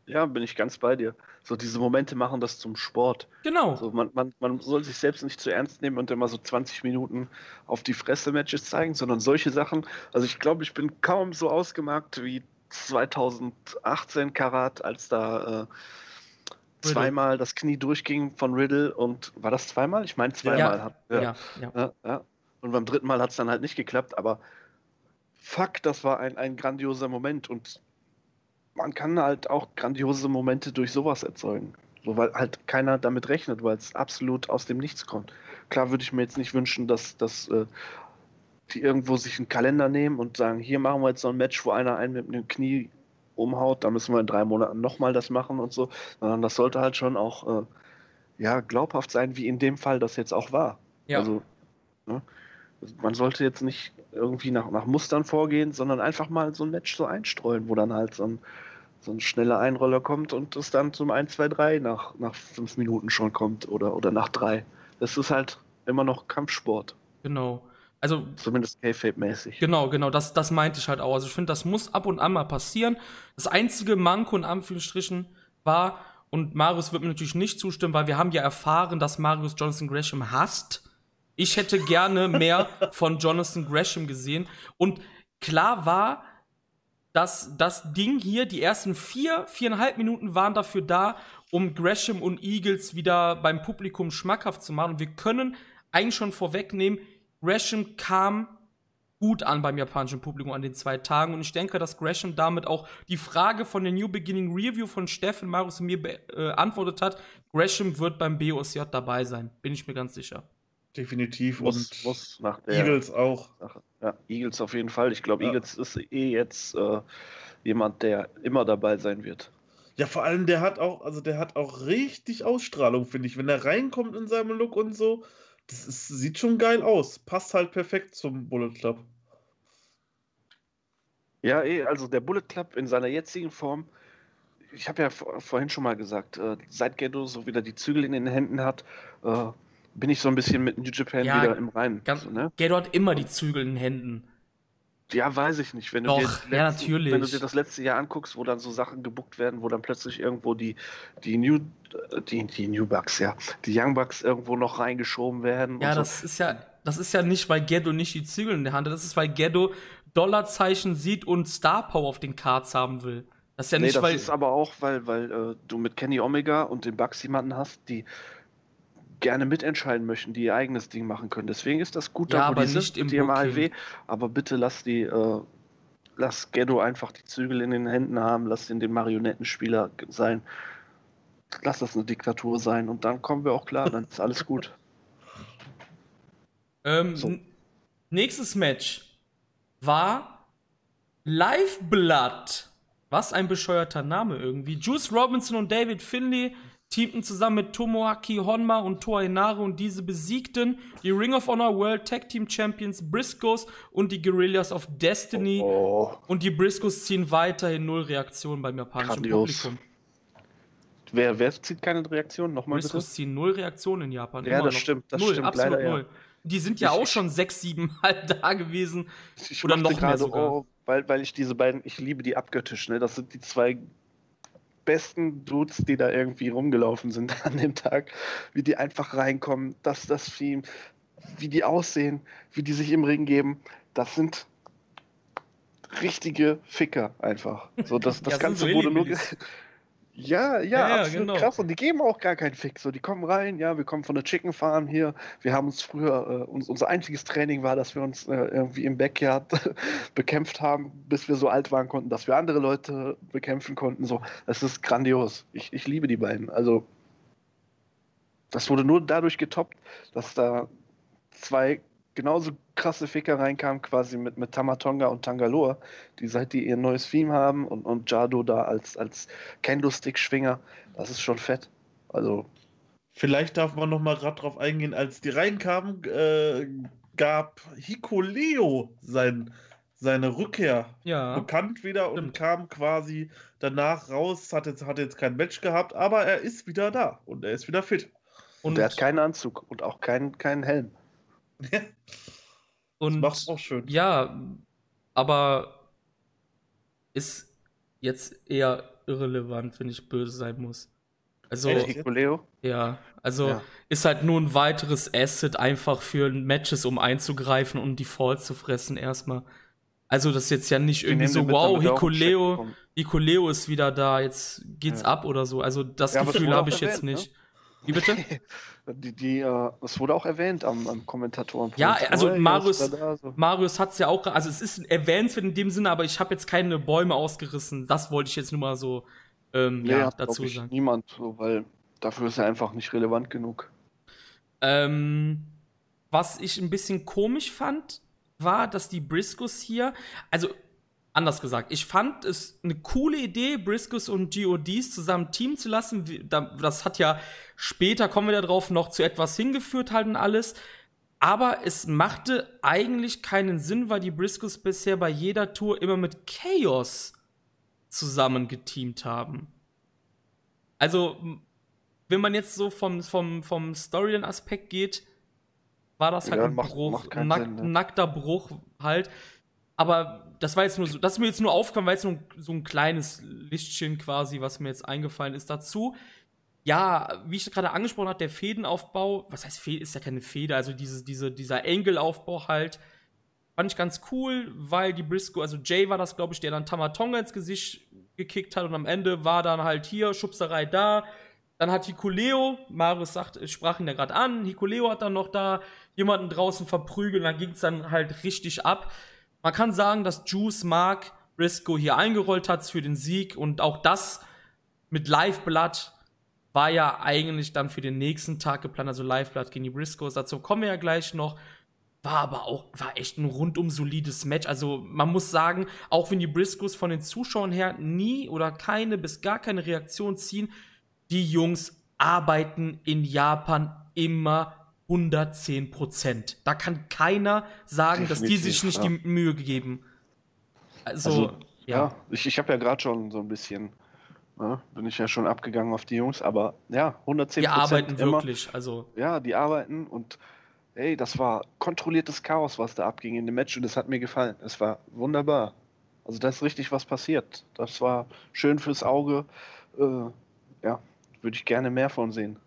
Speaker 2: Ja, bin ich ganz bei dir. So diese Momente machen das zum Sport.
Speaker 1: Genau.
Speaker 2: So, man, man, man soll sich selbst nicht zu ernst nehmen und immer so 20 Minuten auf die Fresse-Matches zeigen, sondern solche Sachen. Also ich glaube, ich bin kaum so ausgemarkt wie 2018 Karat, als da äh, zweimal das Knie durchging von Riddle und war das zweimal? Ich meine zweimal.
Speaker 1: Ja,
Speaker 2: ja,
Speaker 1: ja, ja.
Speaker 2: Und beim dritten Mal hat es dann halt nicht geklappt, aber fuck, das war ein, ein grandioser Moment und man kann halt auch grandiose Momente durch sowas erzeugen. So, weil halt keiner damit rechnet, weil es absolut aus dem Nichts kommt. Klar würde ich mir jetzt nicht wünschen, dass, dass äh, die irgendwo sich einen Kalender nehmen und sagen, hier machen wir jetzt so ein Match, wo einer einen mit dem Knie umhaut, da müssen wir in drei Monaten nochmal das machen und so, sondern das sollte halt schon auch äh, ja, glaubhaft sein, wie in dem Fall das jetzt auch war.
Speaker 1: Ja.
Speaker 2: Also, ne? man sollte jetzt nicht irgendwie nach, nach Mustern vorgehen, sondern einfach mal so ein Match so einstreuen, wo dann halt so ein, so ein schneller Einroller kommt und es dann zum 1, 2, 3 nach, nach fünf Minuten schon kommt oder, oder nach drei. Das ist halt immer noch Kampfsport.
Speaker 1: Genau. Also,
Speaker 2: Zumindest K-Fape-mäßig.
Speaker 1: Genau, genau, das, das meinte ich halt auch. Also ich finde, das muss ab und an mal passieren. Das einzige Manko in Anführungsstrichen war, und Marius wird mir natürlich nicht zustimmen, weil wir haben ja erfahren, dass Marius Jonathan Gresham hasst. Ich hätte gerne mehr von Jonathan Gresham gesehen. Und klar war, dass das Ding hier, die ersten vier, viereinhalb Minuten waren dafür da, um Gresham und Eagles wieder beim Publikum schmackhaft zu machen. Und wir können eigentlich schon vorwegnehmen, Gresham kam gut an beim japanischen Publikum an den zwei Tagen und ich denke, dass Gresham damit auch die Frage von der New Beginning Review von Steffen, Marius und mir beantwortet äh, hat. Gresham wird beim BOSJ dabei sein, bin ich mir ganz sicher.
Speaker 3: Definitiv
Speaker 2: muss,
Speaker 3: und
Speaker 2: muss nach der
Speaker 3: Eagles auch.
Speaker 2: Sache. Ja, Eagles auf jeden Fall. Ich glaube,
Speaker 3: Ja.
Speaker 2: Eagles ist eh jetzt äh, jemand, der immer dabei sein wird.
Speaker 3: Ja, vor allem der hat auch, also der hat auch richtig Ausstrahlung, finde ich. Wenn er reinkommt in seinem Look und so, das ist, sieht schon geil aus. Passt halt perfekt zum Bullet Club.
Speaker 2: Ja, eh, also der Bullet Club in seiner jetzigen Form, ich habe ja vor, vorhin schon mal gesagt, äh, seit Ghetto so wieder die Zügel in den Händen hat, äh, bin ich so ein bisschen mit New Japan
Speaker 1: Ja,
Speaker 2: wieder im Reinen.
Speaker 1: Ganz,
Speaker 2: ne?
Speaker 1: Gado hat immer die Zügel in den Händen.
Speaker 2: Ja, weiß ich nicht. Wenn du
Speaker 1: Doch,
Speaker 2: dir
Speaker 1: ja,
Speaker 2: letzten-
Speaker 1: natürlich.
Speaker 2: Wenn du dir das letzte Jahr anguckst, wo dann so Sachen gebuckt werden, wo dann plötzlich irgendwo die, die New, äh, die, die New Bucks, ja, die Young Bucks irgendwo noch reingeschoben werden.
Speaker 1: Ja,
Speaker 2: und so.
Speaker 1: das ist ja, das ist ja nicht, weil Ghetto nicht die Zügel in der Hand hat, das ist, weil Ghetto Dollarzeichen sieht und Star Power auf den Cards haben will. Das ist ja
Speaker 2: Nee,
Speaker 1: nicht,
Speaker 2: das
Speaker 1: weil.
Speaker 2: ist aber auch, weil, weil äh, du mit Kenny Omega und den Bucks jemanden hast, die gerne mitentscheiden möchten, die ihr eigenes Ding machen können. Deswegen ist das gut,
Speaker 1: Ja,
Speaker 2: da wo
Speaker 1: aber
Speaker 2: die
Speaker 1: nicht
Speaker 2: sind,
Speaker 1: im
Speaker 2: die. ALW. Aber bitte lass die, äh, lass Ghetto einfach die Zügel in den Händen haben, lass ihn den Marionettenspieler sein. Lass das eine Diktatur sein und dann kommen wir auch klar, dann ist alles gut.
Speaker 1: Ähm,
Speaker 2: So.
Speaker 1: Nächstes Match war Lifeblood. Was ein bescheuerter Name irgendwie. Juice Robinson und David Finley teamten zusammen mit Tomoaki Honma und Toa Inare und diese besiegten die Ring of Honor World Tag Team Champions Briscoes und die Guerrillas of Destiny.
Speaker 2: Oh,
Speaker 1: Und die Briscoes ziehen weiterhin null Reaktionen beim japanischen
Speaker 2: Grandios.
Speaker 1: Publikum.
Speaker 2: wer, wer zieht keine Reaktion? Nochmal bitte?
Speaker 1: Briscoes ziehen null Reaktionen in Japan.
Speaker 2: Ja,
Speaker 1: immer
Speaker 2: das
Speaker 1: noch.
Speaker 2: stimmt, das
Speaker 1: null,
Speaker 2: stimmt,
Speaker 1: absolut
Speaker 2: leider, ja.
Speaker 1: null. Die sind ja
Speaker 2: Ich-
Speaker 1: auch schon sechs, sieben Mal da gewesen.
Speaker 2: Ich
Speaker 1: Oder noch mehr sogar.
Speaker 2: Oh, weil, weil ich diese beiden, ich liebe die abgöttisch, ne? Das sind die zwei besten Dudes, die da irgendwie rumgelaufen sind an dem Tag. Wie die einfach reinkommen, das, das Theme, wie die aussehen, wie die sich im Ring geben. Das sind richtige Ficker einfach. So, das, das
Speaker 1: Ja,
Speaker 2: Ganze
Speaker 1: so
Speaker 2: wurde nur. Ja, Ja,
Speaker 1: ja,
Speaker 2: absolut
Speaker 1: genau.
Speaker 2: krass. Und die geben auch gar keinen Fick. So, die kommen rein, ja, wir kommen von der Chicken Farm hier. Wir haben uns früher, äh, uns, unser einziges Training war, dass wir uns äh, irgendwie im Backyard bekämpft haben, bis wir so alt waren konnten, dass wir andere Leute bekämpfen konnten. So, das ist grandios. Ich, ich liebe die beiden. Also, das wurde nur dadurch getoppt, dass da zwei genauso krasse Ficker reinkamen, quasi mit, mit Tamatonga und Tangaloa, die seit die ihr neues Theme haben und, und Jado da als, als Kendo-Stick-Schwinger, das ist schon fett. Also,
Speaker 3: Vielleicht darf man noch mal gerade drauf eingehen, als die reinkamen, äh, gab Hikuleo sein, seine Rückkehr
Speaker 1: Ja.
Speaker 3: bekannt wieder und
Speaker 1: Stimmt.
Speaker 3: kam quasi danach raus, hat jetzt, hat jetzt kein Match gehabt, aber er ist wieder da und er ist wieder fit.
Speaker 2: und der hat keinen Anzug und auch keinen, keinen Helm.
Speaker 1: und
Speaker 3: Macht auch schön.
Speaker 1: Ja, aber ist jetzt eher irrelevant, wenn ich böse sein muss. Also, ja, also
Speaker 2: Ja.
Speaker 1: ist halt nur ein weiteres Asset einfach für Matches, um einzugreifen und die Falls zu fressen erstmal. Also das ist jetzt ja nicht
Speaker 2: Die
Speaker 1: irgendwie so, wow, Hikuleo. Hikuleo ist wieder da, jetzt geht's
Speaker 2: Ja.
Speaker 1: ab oder so. Also das
Speaker 2: Ja, das
Speaker 1: Gefühl habe ich jetzt
Speaker 2: erwähnt, ne?
Speaker 1: Wie bitte?
Speaker 2: Die, die, äh, das wurde auch erwähnt am, am Kommentatoren.
Speaker 1: Ja, also Marius-
Speaker 2: Da, so.
Speaker 1: Marius hat's ja auch, also es ist erwähnenswert in dem Sinne, aber ich habe jetzt keine Bäume ausgerissen. Das wollte ich jetzt nur mal so ähm,
Speaker 2: Nee,
Speaker 1: ja,
Speaker 2: hat,
Speaker 1: dazu
Speaker 2: ich,
Speaker 1: sagen.
Speaker 2: Niemand, so, weil dafür ist er einfach nicht relevant genug.
Speaker 1: Ähm, was ich ein bisschen komisch fand, war, dass die Briscoes hier, also anders gesagt, ich fand es eine coole Idee, Briscoes und GODs zusammen teamen zu lassen. Das hat ja später, kommen wir da drauf, noch zu etwas hingeführt halt und alles. Aber es machte eigentlich keinen Sinn, weil die Briscoes bisher bei jeder Tour immer mit Chaos zusammen geteamt haben. Also, wenn man jetzt so vom, vom, vom Storyline-Aspekt geht, war das halt
Speaker 2: Ja,
Speaker 1: ein
Speaker 2: macht-
Speaker 1: Bruch,
Speaker 2: macht
Speaker 1: nack,
Speaker 2: Sinn, ne?
Speaker 1: nackter Bruch halt. Aber das war jetzt nur so, das ist mir jetzt nur aufgekommen, weil jetzt nur so ein kleines Lichtchen quasi, was mir jetzt eingefallen ist dazu. Ja, wie ich gerade angesprochen habe, der Fädenaufbau, was heißt Fäden, ist ja keine Feder, also dieses, diese, dieser Engelaufbau halt, fand ich ganz cool, weil die Briscoe, also Jay war das, glaube ich, der dann Tamatonga ins Gesicht gekickt hat und am Ende war dann halt hier Schubserei da. Dann hat Hikuleo, Marius sagt, sprach ihn ja gerade an, Hikuleo hat dann noch da jemanden draußen verprügelt und dann ging es dann halt richtig ab. Man kann sagen, dass Juice Mark Briscoe hier eingerollt hat für den Sieg und auch das mit Live-Blood war ja eigentlich dann für den nächsten Tag geplant, also Live-Blood gegen die Briscoes. Dazu kommen wir ja gleich noch. War aber auch, war echt ein rundum solides Match. Also man muss sagen, auch wenn die Briscoes von den Zuschauern her nie oder keine bis gar keine Reaktion ziehen, die Jungs arbeiten in Japan immer 110 Prozent. Da kann keiner sagen, dass die sich nicht
Speaker 2: Definitiv,
Speaker 1: die Mühe geben. Also,
Speaker 2: Also,
Speaker 1: ja.
Speaker 2: Ja, ich, ich habe ja gerade schon so ein bisschen, ne, bin ich ja schon abgegangen auf die Jungs, aber ja, 110%
Speaker 1: Die arbeiten
Speaker 2: immer.
Speaker 1: wirklich. Also,
Speaker 2: Ja, die arbeiten und ey, das war kontrolliertes Chaos, was da abging in dem Match und das hat mir gefallen. Es war wunderbar. Also da ist richtig was passiert. Das war schön fürs Auge. Äh, ja, würde ich gerne mehr von sehen.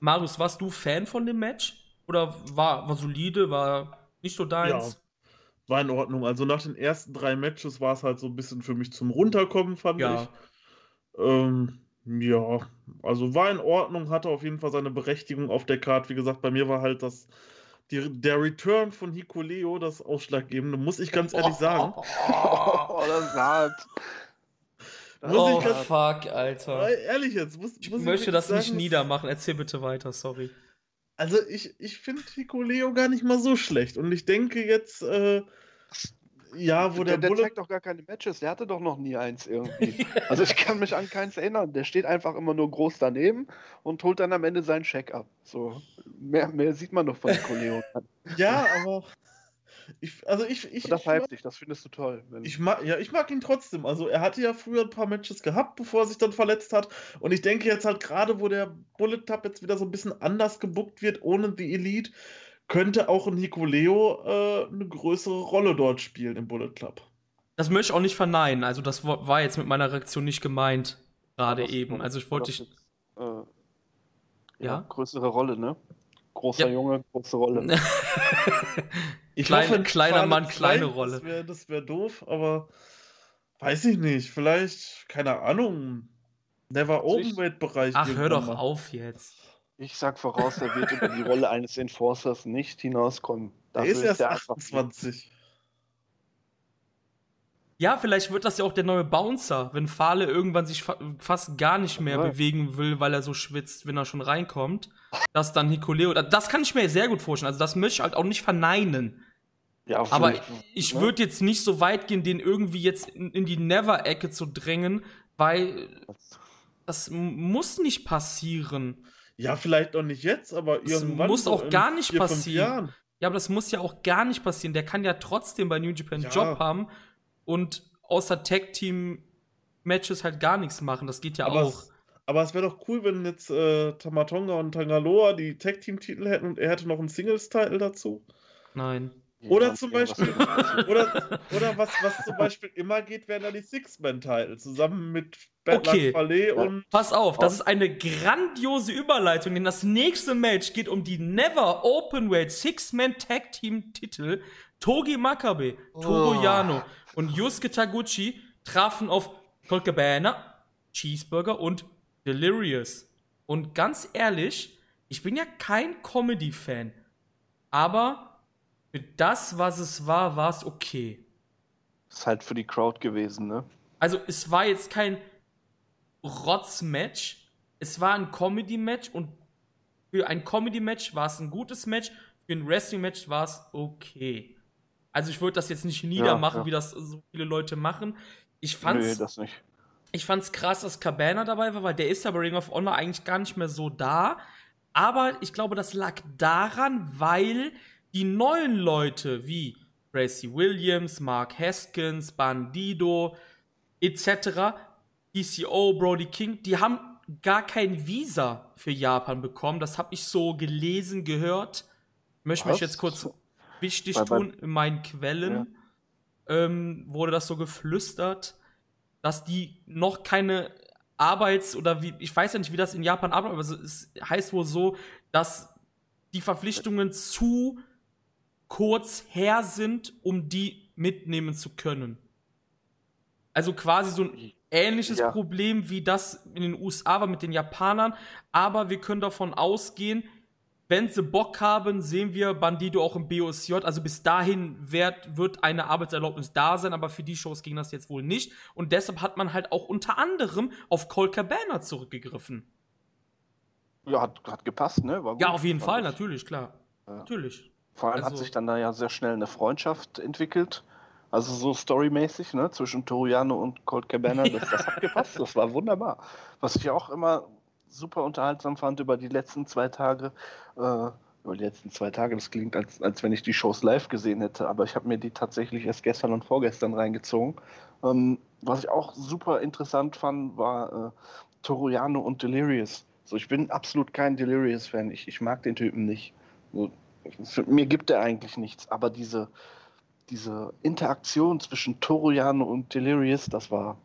Speaker 1: Marius, warst du Fan von dem Match? Oder war, war solide, war nicht so deins?
Speaker 3: War in Ordnung. Also nach den ersten drei Matches war es halt so ein bisschen für mich zum Runterkommen, fand
Speaker 1: Ja.
Speaker 3: ich. Ähm, ja, also war in Ordnung, hatte auf jeden Fall seine Berechtigung auf der Karte. Wie gesagt, bei mir war halt das, die, der Return von Hikuleo das Ausschlaggebende, muss ich ganz ehrlich sagen.
Speaker 2: Oh, das hart. Das
Speaker 3: Muss ich
Speaker 1: Oh,
Speaker 3: ganz-
Speaker 1: fuck, Alter.
Speaker 3: Ehrlich jetzt, muss,
Speaker 1: Ich
Speaker 3: muss
Speaker 1: möchte das nicht
Speaker 3: sagen,
Speaker 1: niedermachen. Erzähl bitte weiter, sorry.
Speaker 3: Also ich, ich finde Hikuleo gar nicht mal so schlecht. Und ich denke jetzt, äh, Ja, wo
Speaker 2: der,
Speaker 3: der,
Speaker 2: der
Speaker 3: Bullet.
Speaker 2: zeigt doch gar keine Matches. Der hatte doch noch nie eins irgendwie. also ich kann mich an keins erinnern. Der steht einfach immer nur groß daneben und holt dann am Ende seinen Check ab. So mehr, mehr sieht man doch von Nicoleo.
Speaker 3: Ja, aber. Ich, also ich, ich,
Speaker 2: Und das heißt dich, das findest du toll. Wenn,
Speaker 3: ich, mag, ja, ich mag ihn trotzdem. Also er hatte ja früher ein paar Matches gehabt, bevor er sich dann verletzt hat. Und ich denke jetzt halt gerade, wo der Bullet Club jetzt wieder so ein bisschen anders gebuckt wird, ohne die Elite, könnte auch ein Nicoleo äh, eine größere Rolle dort spielen im Bullet Club.
Speaker 1: Das möchte ich auch nicht verneinen. Also, das wa- war jetzt mit meiner Reaktion nicht gemeint. Gerade eben. Also, ich wollte dich.
Speaker 2: äh, ja,
Speaker 1: Ja?
Speaker 2: größere Rolle, ne? Großer
Speaker 1: Ja.
Speaker 2: Junge, große Rolle.
Speaker 3: Ich
Speaker 1: Kleine-
Speaker 3: hoffe,
Speaker 1: kleiner Mann, kleine
Speaker 3: Flair,
Speaker 1: Rolle.
Speaker 3: Das wäre das wär doof, aber weiß ich nicht. Vielleicht, keine Ahnung. Never
Speaker 2: Also ich-
Speaker 3: Openweight-Bereich.
Speaker 1: Ach, hör doch
Speaker 3: mal.
Speaker 1: auf jetzt.
Speaker 2: Ich sag voraus, er wird über die Rolle eines Enforcers nicht hinauskommen. Dafür
Speaker 3: ist erst
Speaker 2: er einfach-
Speaker 3: 28.
Speaker 1: Ja, vielleicht wird das ja auch der neue Bouncer, wenn Fahle irgendwann sich fa fast gar nicht mehr
Speaker 2: Ja.
Speaker 1: bewegen will, weil er so schwitzt, wenn er schon reinkommt. Dass dann Hikuleo, das kann ich mir sehr gut vorstellen. Also das möchte ich halt auch nicht verneinen.
Speaker 2: Ja,
Speaker 1: Aber ich
Speaker 2: ne?
Speaker 1: würde jetzt nicht so weit gehen, den irgendwie jetzt in, in die Never-Ecke zu drängen, weil das muss nicht passieren.
Speaker 3: Ja, vielleicht noch nicht jetzt, aber
Speaker 1: Das
Speaker 3: irgendwann.
Speaker 1: muss
Speaker 3: so
Speaker 1: auch
Speaker 3: in
Speaker 1: gar nicht
Speaker 3: vier,
Speaker 1: passieren. Ja, aber das muss ja auch gar nicht passieren. Der kann ja trotzdem bei New Japan einen
Speaker 3: Ja.
Speaker 1: Job haben und außer Tag-Team-Matches halt gar nichts machen. Das geht ja
Speaker 3: Aber
Speaker 1: auch.
Speaker 3: es, aber es wäre doch cool, wenn jetzt äh, Tamatonga und Tangaloa die Tag-Team-Titel hätten und er hätte noch einen Singles-Title dazu.
Speaker 1: Nein.
Speaker 3: Oder zum Beispiel- Oder, oder was, was zum Beispiel immer geht, wären dann die Six-Man-Title zusammen mit Bad
Speaker 1: Okay.
Speaker 2: Ja.
Speaker 3: und.
Speaker 1: Pass auf, das ist eine grandiose Überleitung, denn das nächste Match geht um die Never Openweight Six-Man Tag Team Titel. Togi Makabe, Toru
Speaker 2: Oh.
Speaker 1: Yano und Yusuke Taguchi trafen auf Colt Cabana, Cheeseburger und Delirious. Und ganz ehrlich, ich bin ja kein Comedy-Fan, aber für das, was es war, war es okay.
Speaker 2: Ist halt für die Crowd gewesen, ne?
Speaker 1: Also es war jetzt kein Rotz-Match, es war ein Comedy-Match und für ein Comedy-Match war es ein gutes Match, für ein Wrestling-Match war es okay. Also ich würde das jetzt nicht niedermachen,
Speaker 2: ja.
Speaker 1: wie das so viele Leute machen. Ich
Speaker 2: Nö,
Speaker 1: fand's,
Speaker 2: das nicht.
Speaker 1: ich fand's krass, dass Cabana dabei war, weil der ist ja bei Ring of Honor eigentlich gar nicht mehr so da. Aber ich glaube, das lag daran, weil die neuen Leute wie Tracy Williams, Mark Haskins, Bandido etc., PCO, Brody King, die haben gar kein Visa für Japan bekommen. Das habe ich so gelesen, gehört. Möchte mich
Speaker 2: Was?
Speaker 1: jetzt kurz wichtig
Speaker 2: Weil bei-
Speaker 1: tun. In meinen Quellen ähm, wurde das so geflüstert, dass die noch keine Arbeits- oder wie, ich weiß ja nicht, wie das in Japan abläuft, aber es heißt wohl so, dass die Verpflichtungen zu kurz her sind, um die mitnehmen zu können. Also quasi so ein ähnliches
Speaker 2: Ja.
Speaker 1: Problem wie das in den USA war mit den Japanern, aber wir können davon ausgehen, wenn sie Bock haben, sehen wir Bandido auch im BOSJ. Also bis dahin wird, wird eine Arbeitserlaubnis da sein, aber für die Shows ging das jetzt wohl nicht. Und deshalb hat man halt auch unter anderem auf Cole Cabana zurückgegriffen.
Speaker 2: Ja, hat, hat gepasst, ne? War gut.
Speaker 1: Ja, auf jeden Fall, natürlich, klar.
Speaker 2: Ja.
Speaker 1: Natürlich.
Speaker 2: Vor allem hat
Speaker 1: Also-
Speaker 2: sich dann da ja sehr schnell eine Freundschaft entwickelt. Also so storymäßig, ne, zwischen Toriano und Colt Cabana, das, das hat gepasst, das war wunderbar. Was ich auch immer super unterhaltsam fand über die letzten zwei Tage, äh, über die letzten zwei Tage, das klingt, als, als wenn ich die Shows live gesehen hätte, aber ich habe mir die tatsächlich erst gestern und vorgestern reingezogen. Ähm, was ich auch super interessant fand, war äh, Toriano und Delirious. So, ich bin absolut kein Delirious-Fan, ich, ich mag den Typen nicht. So, für, mir gibt er eigentlich nichts, aber diese, diese Interaktion zwischen Toriano und Delirious, das war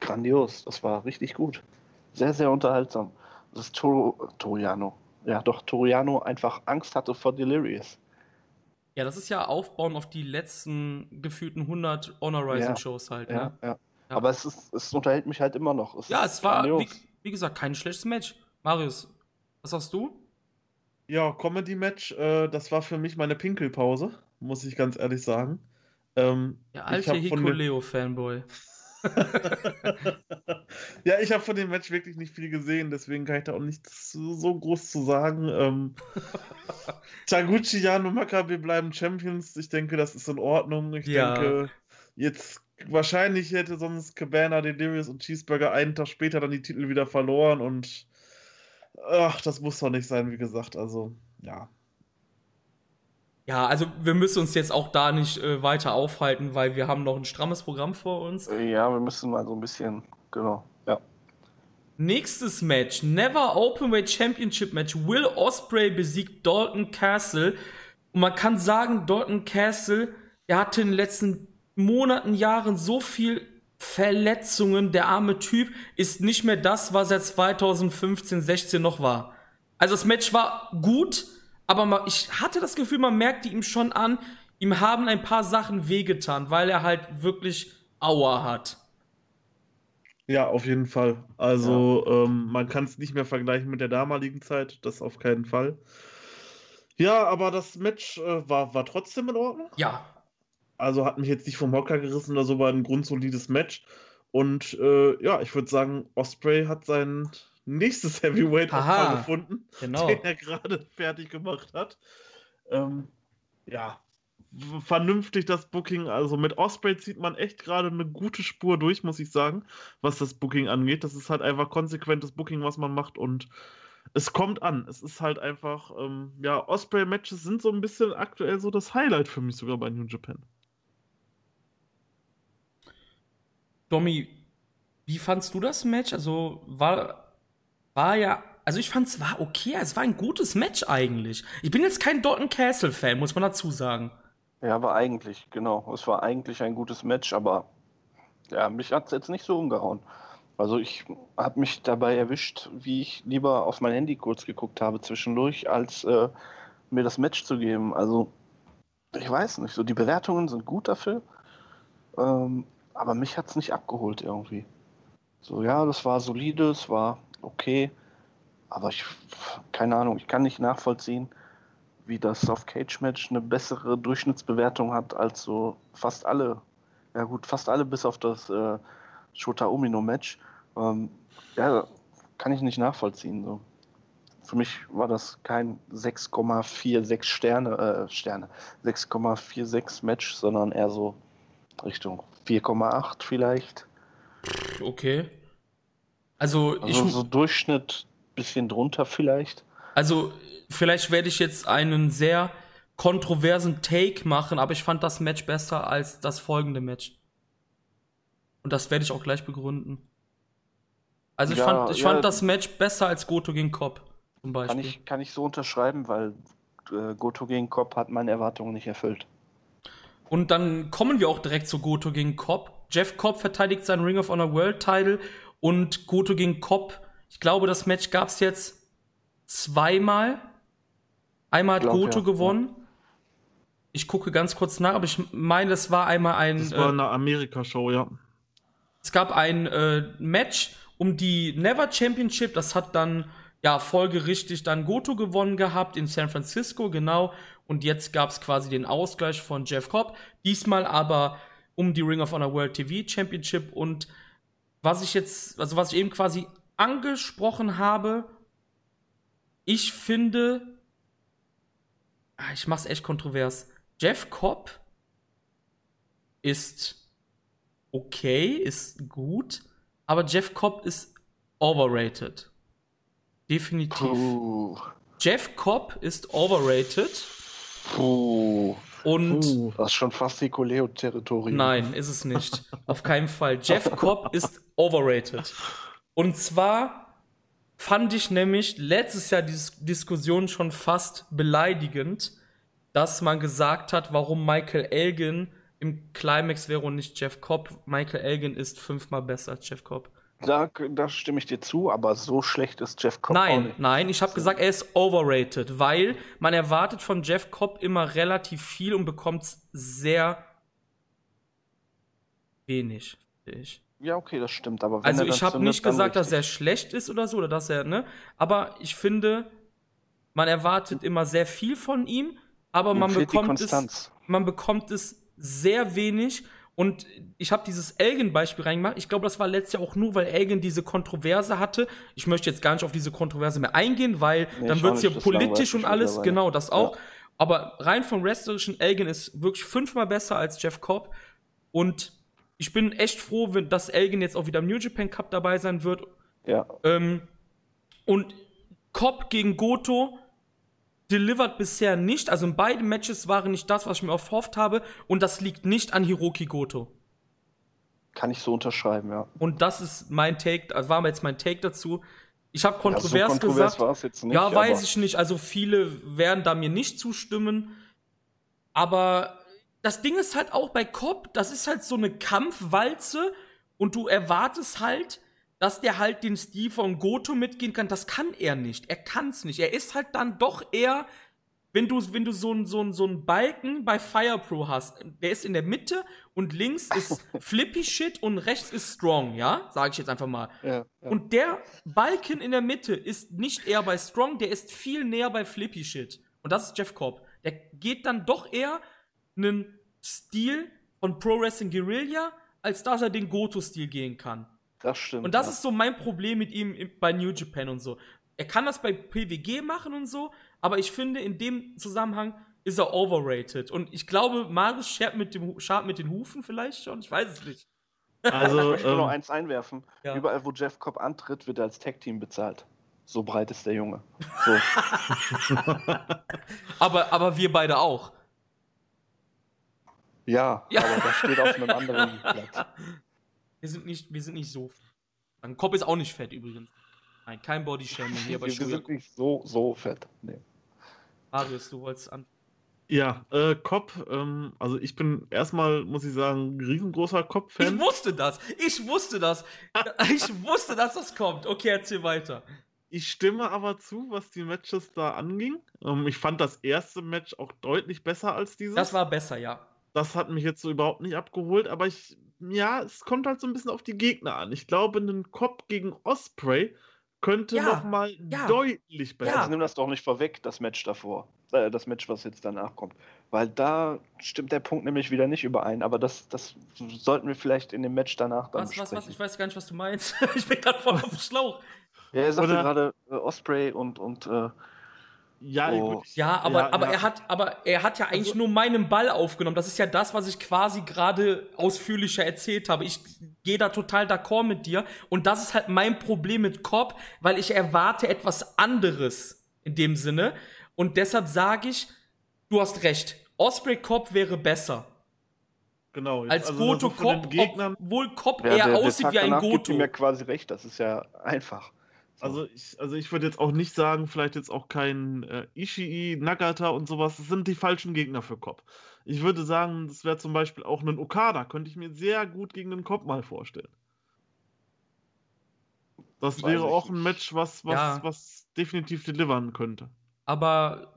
Speaker 2: grandios, das war richtig gut. Sehr, sehr unterhaltsam. Dass Toro, Toriano, ja doch, Toriano einfach Angst hatte vor Delirious.
Speaker 1: Ja, das ist ja aufbauen auf die letzten gefühlten 100 Honor Rising
Speaker 2: Ja.
Speaker 1: Shows halt,
Speaker 2: Ja,
Speaker 1: ne?
Speaker 2: ja.
Speaker 1: Ja.
Speaker 2: Aber es, ist, es unterhält mich halt immer noch.
Speaker 1: Ja,
Speaker 2: ist
Speaker 1: es war, wie, wie gesagt, kein schlechtes Match. Marius, was sagst du?
Speaker 3: Ja, Comedy-Match, äh, das war für mich meine Pinkelpause, muss ich ganz ehrlich sagen. Ähm,
Speaker 1: Der
Speaker 3: ich
Speaker 1: alte Hikuleo-Fanboy.
Speaker 3: ja, ich habe von dem Match wirklich nicht viel gesehen, deswegen kann ich da auch nichts so groß zu sagen. Ähm, Taguchi, Jan und Makabe bleiben Champions. Ich denke, das ist in Ordnung. Ich ja. denke, jetzt wahrscheinlich hätte sonst Cabana, Delirious und Cheeseburger einen Tag später dann die Titel wieder verloren und ach, das muss doch nicht sein, wie gesagt. Also, ja.
Speaker 1: Ja, also wir müssen uns jetzt auch da nicht äh, weiter aufhalten, weil wir haben noch ein strammes Programm vor uns.
Speaker 2: Ja, wir müssen mal so ein bisschen, genau, ja.
Speaker 1: Nächstes Match, Never Openweight Championship Match. Will Osprey besiegt Dalton Castle. Und man kann sagen, Dalton Castle, er hatte in den letzten Monaten, Jahren so viel Verletzungen. Der arme Typ ist nicht mehr das, was er 2015, 16 noch war. Also das Match war gut, aber ich hatte das Gefühl, man merkte ihm schon an, ihm haben ein paar Sachen wehgetan, weil er halt wirklich Aua hat.
Speaker 3: Ja, auf jeden Fall. Also ja. ähm, man kann es nicht mehr vergleichen mit der damaligen Zeit, das auf keinen Fall. Ja, aber das Match äh, war, war trotzdem in Ordnung.
Speaker 1: Ja.
Speaker 3: Also hat mich jetzt nicht vom Hocker gerissen oder so, war ein grundsolides Match. Und äh, ja, ich würde sagen, Osprey hat seinen nächstes Heavyweight Aha, gefunden, genau. den er gerade fertig gemacht hat. Ähm, ja, vernünftig das Booking. Also mit Osprey zieht man echt gerade eine gute Spur durch, muss ich sagen, was das Booking angeht. Das ist halt einfach konsequentes Booking, was man macht und es kommt an. Es ist halt einfach, ähm, ja, Osprey-Matches sind so ein bisschen aktuell so das Highlight für mich sogar bei New Japan.
Speaker 1: Domi, wie fandst du das Match? Also war war ja, also ich fand es war okay, es war ein gutes Match eigentlich. Ich bin jetzt kein Dalton Castle Fan, muss man dazu sagen.
Speaker 2: Ja, war eigentlich, genau. Es war eigentlich ein gutes Match, aber ja, mich hat es jetzt nicht so umgehauen. Also ich habe mich dabei erwischt, wie ich lieber auf mein Handy kurz geguckt habe zwischendurch, als äh, mir das Match zu geben. Also ich weiß nicht, so die Bewertungen sind gut dafür, ähm, aber mich hat es nicht abgeholt irgendwie. So ja, das war solide, es war okay. Aber ich, keine Ahnung, ich kann nicht nachvollziehen, wie das auf Cage Match eine bessere Durchschnittsbewertung hat als so fast alle. Ja gut, fast alle bis auf das äh, Shota Umino Match. Ähm, ja, kann ich nicht nachvollziehen. So. Für mich war das kein 6,46 Sterne, äh, Sterne, 6,46 Match, sondern eher so Richtung 4,8 vielleicht.
Speaker 1: Okay. Also,
Speaker 2: also ich, so Durchschnitt bisschen drunter vielleicht.
Speaker 1: Also vielleicht werde ich jetzt einen sehr kontroversen Take machen, aber ich fand das Match besser als das folgende Match. Und das werde ich auch gleich begründen. Also ich, ja, fand, ich ja, fand das Match besser als Goto gegen Cobb
Speaker 2: zum Beispiel. Kann ich, kann ich so unterschreiben, weil äh, Goto gegen Cobb hat meine Erwartungen nicht erfüllt.
Speaker 1: Und dann kommen wir auch direkt zu Goto gegen Cobb. Jeff Cobb verteidigt seinen Ring of Honor World Title und Goto gegen Kopp. Ich glaube, das Match gab es jetzt zweimal. Einmal hat glaub, Goto ja. gewonnen. Ich gucke ganz kurz nach, aber ich meine, das war einmal ein.
Speaker 3: Das war äh, eine Amerika-Show, ja.
Speaker 1: Es gab ein äh, Match um die Never Championship. Das hat dann ja folgerichtig dann Goto gewonnen gehabt in San Francisco, genau. Und jetzt gab es quasi den Ausgleich von Jeff Cobb. Diesmal aber um die Ring of Honor World TV Championship und was ich jetzt, also was ich eben quasi angesprochen habe, ich finde, ah, ich mach's echt kontrovers. Jeff Cobb ist okay, ist gut, aber Jeff Cobb ist overrated. Definitiv. Puh. Jeff Cobb ist overrated.
Speaker 2: Puh. Und uh, das ist schon fast Nicoleo-Territorium.
Speaker 1: Nein, ist es nicht. Auf keinen Fall. Jeff Cobb ist overrated. Und zwar fand ich nämlich letztes Jahr die Diskussion schon fast beleidigend, dass man gesagt hat, warum Michael Elgin im Climax wäre und nicht Jeff Cobb. Michael Elgin ist fünfmal besser als Jeff Cobb.
Speaker 2: Da, da stimme ich dir zu, aber so schlecht ist Jeff Cobb
Speaker 1: Nein, nein, ich habe gesagt, er ist overrated, weil man erwartet von Jeff Cobb immer relativ viel und bekommt sehr wenig,
Speaker 2: ich. Ja, okay, das stimmt, aber
Speaker 1: Also ich habe nicht gesagt, dass er schlecht ist oder so, oder dass er, ne? Aber ich finde, man erwartet immer sehr viel von ihm, aber man bekommt es man bekommt es sehr wenig Und ich habe dieses Elgin-Beispiel reingemacht. Ich glaube, das war letztes Jahr auch nur, weil Elgin diese Kontroverse hatte. Ich möchte jetzt gar nicht auf diese Kontroverse mehr eingehen, weil
Speaker 2: Nee,
Speaker 1: dann
Speaker 2: ich
Speaker 1: wird
Speaker 2: auch
Speaker 1: es hier politisch und alles. Genau, das auch.
Speaker 2: Ja.
Speaker 1: Aber rein vom wrestlerischen, Elgin ist wirklich fünfmal besser als Jeff Cobb. Und ich bin echt froh, wenn, dass Elgin jetzt auch wieder im New Japan Cup dabei sein wird.
Speaker 2: Ja,
Speaker 1: Ähm, und Cobb gegen Goto delivered bisher nicht. Also in beiden Matches waren nicht das, was ich mir erhofft habe. Und das liegt nicht an Hiroki Goto.
Speaker 2: kann ich so unterschreiben, ja.
Speaker 1: Und das ist mein Take, also war jetzt mein Take dazu. Ich habe
Speaker 2: ja
Speaker 1: kontrovers
Speaker 2: so kontrovers
Speaker 1: gesagt.
Speaker 2: nicht.
Speaker 1: ja, weiß ich nicht. Also viele werden da mir nicht zustimmen. Aber das Ding ist halt auch bei Cobb, das ist halt so eine Kampfwalze und du erwartest halt, dass der halt den Stil von Goto mitgehen kann. Das kann er nicht. Er kann's nicht. Er ist halt dann doch eher, wenn du, wenn du so einen so einen- so einen Balken bei Fire Pro hast, der ist in der Mitte und links ist Flippy Shit und rechts ist Strong, ja? Sag ich jetzt einfach mal.
Speaker 2: Ja, ja.
Speaker 1: Und der Balken in der Mitte ist nicht eher bei Strong, der ist viel näher bei Flippy Shit. Und das ist Jeff Cobb. Der geht dann doch eher einen Stil von Pro Wrestling Guerilla, als dass er den Goto-Stil gehen kann.
Speaker 2: Das stimmt.
Speaker 1: Und das
Speaker 2: ja.
Speaker 1: ist so mein Problem mit ihm bei New Japan und so. Er kann das bei PWG machen und so, aber ich finde, in dem Zusammenhang ist er overrated. Und ich glaube, Marius schert mit, dem, scharrt mit den Hufen vielleicht schon, ich weiß es nicht.
Speaker 3: Also,
Speaker 2: ich möchte nur noch
Speaker 3: ähm,
Speaker 2: eins einwerfen.
Speaker 1: Ja.
Speaker 2: Überall, wo Jeff Cobb antritt, wird er als Tag-Team bezahlt. So breit ist der Junge. So.
Speaker 1: Aber, aber wir beide auch.
Speaker 2: ja,
Speaker 1: Ja.
Speaker 2: aber das steht auf einem anderen Blatt.
Speaker 1: Wir sind nicht, wir sind nicht so. Mein Kopf ist auch nicht fett übrigens. Nein, kein Bodyshaming hier bei
Speaker 2: Wir, wir sind nicht so, so fett. Nee.
Speaker 1: Marius, du wolltest an.
Speaker 3: ja, äh, Cobb, ähm, also ich bin erstmal, muss ich sagen, ein riesengroßer
Speaker 1: Ich
Speaker 3: Cobb-Fan.
Speaker 1: wusste das. Ich wusste das. Ich wusste, dass das kommt. Okay, erzähl weiter.
Speaker 3: Ich stimme aber zu, was die Matches da anging. Ähm, ich fand das erste Match auch deutlich besser als dieses.
Speaker 1: Das war besser, ja.
Speaker 3: Das hat mich jetzt so überhaupt nicht abgeholt, aber ich, ja, es kommt halt so ein bisschen auf die Gegner an. Ich glaube, ein Cobb gegen Osprey könnte
Speaker 1: Ja,
Speaker 3: noch mal
Speaker 1: ja.
Speaker 3: deutlich besser.
Speaker 1: Ja.
Speaker 2: Jetzt nimm das doch nicht vorweg, das Match davor. Äh, das Match, was jetzt danach kommt. Weil da stimmt der Punkt nämlich wieder nicht überein. Aber das, das sollten wir vielleicht in dem Match danach dann
Speaker 1: Was, was, was?
Speaker 2: besprechen.
Speaker 1: Ich weiß gar nicht, was du meinst. ich bin gerade voll auf dem Schlauch.
Speaker 2: Ja, er sagte gerade äh, Osprey und, und äh,
Speaker 3: Ja,
Speaker 2: Oh.
Speaker 3: gut. ich-
Speaker 1: Ja, aber,
Speaker 3: Ja,
Speaker 1: aber
Speaker 3: ja.
Speaker 1: er hat, aber er hat ja eigentlich
Speaker 3: Also-
Speaker 1: nur meinen Ball aufgenommen. Das ist ja das, was ich quasi gerade ausführlicher erzählt habe. Ich gehe da total d'accord mit dir. Und das ist halt mein Problem mit Cobb, weil ich erwarte etwas anderes in dem Sinne. Und deshalb sage ich, du hast recht. Osprey Cobb wäre besser.
Speaker 3: Genau.
Speaker 1: Als
Speaker 3: also
Speaker 1: Goto Cobb, obwohl Cobb
Speaker 2: ja,
Speaker 1: eher
Speaker 2: der, der
Speaker 1: aussieht
Speaker 2: Tag
Speaker 1: wie ein Goto.
Speaker 2: ihm ja quasi recht. Das ist ja einfach. So.
Speaker 3: Also ich, also ich würde jetzt auch nicht sagen, vielleicht jetzt auch kein äh, Ishii, Nagata und sowas. Das sind die falschen Gegner für Cobb. Ich würde sagen, das wäre zum Beispiel auch ein Okada. Könnte ich mir sehr gut gegen den Cobb mal vorstellen. Das
Speaker 2: Weiß
Speaker 3: wäre auch ein. Match, was, was,
Speaker 1: Ja.
Speaker 3: was definitiv delivern könnte.
Speaker 1: Aber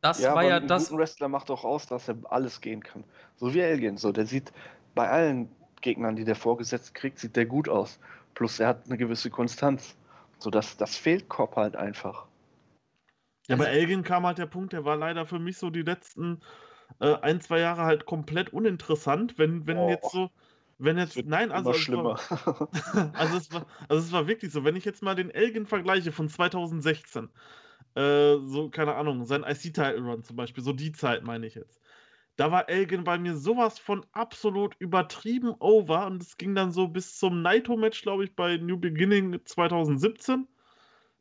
Speaker 1: das
Speaker 2: ja,
Speaker 1: war
Speaker 2: aber
Speaker 1: ja
Speaker 2: ein
Speaker 1: das.
Speaker 2: guten Wrestler macht auch aus, dass er alles gehen kann. So wie Elgin. So, der sieht bei allen Gegnern, die der vorgesetzt kriegt, sieht der gut aus. Plus er hat eine gewisse Konstanz. So, das, das fehlt Cobb halt einfach.
Speaker 3: Ja,
Speaker 1: Also-
Speaker 3: bei Elgin kam halt der Punkt, der war leider für mich so die letzten äh, ein, zwei Jahre halt komplett uninteressant. Wenn, wenn
Speaker 2: Oh.
Speaker 3: jetzt so, wenn jetzt, nein, also,
Speaker 2: immer
Speaker 3: es war-
Speaker 2: schlimmer.
Speaker 3: also, es war, also es war wirklich so, wenn ich jetzt mal den Elgin vergleiche von 2016, äh, so, keine Ahnung, sein IC-Title-Run zum Beispiel, so die Zeit meine ich jetzt. Da war Elgin bei mir sowas von absolut übertrieben over und es ging dann so bis zum Naito-Match, glaube ich, bei New Beginning 2017.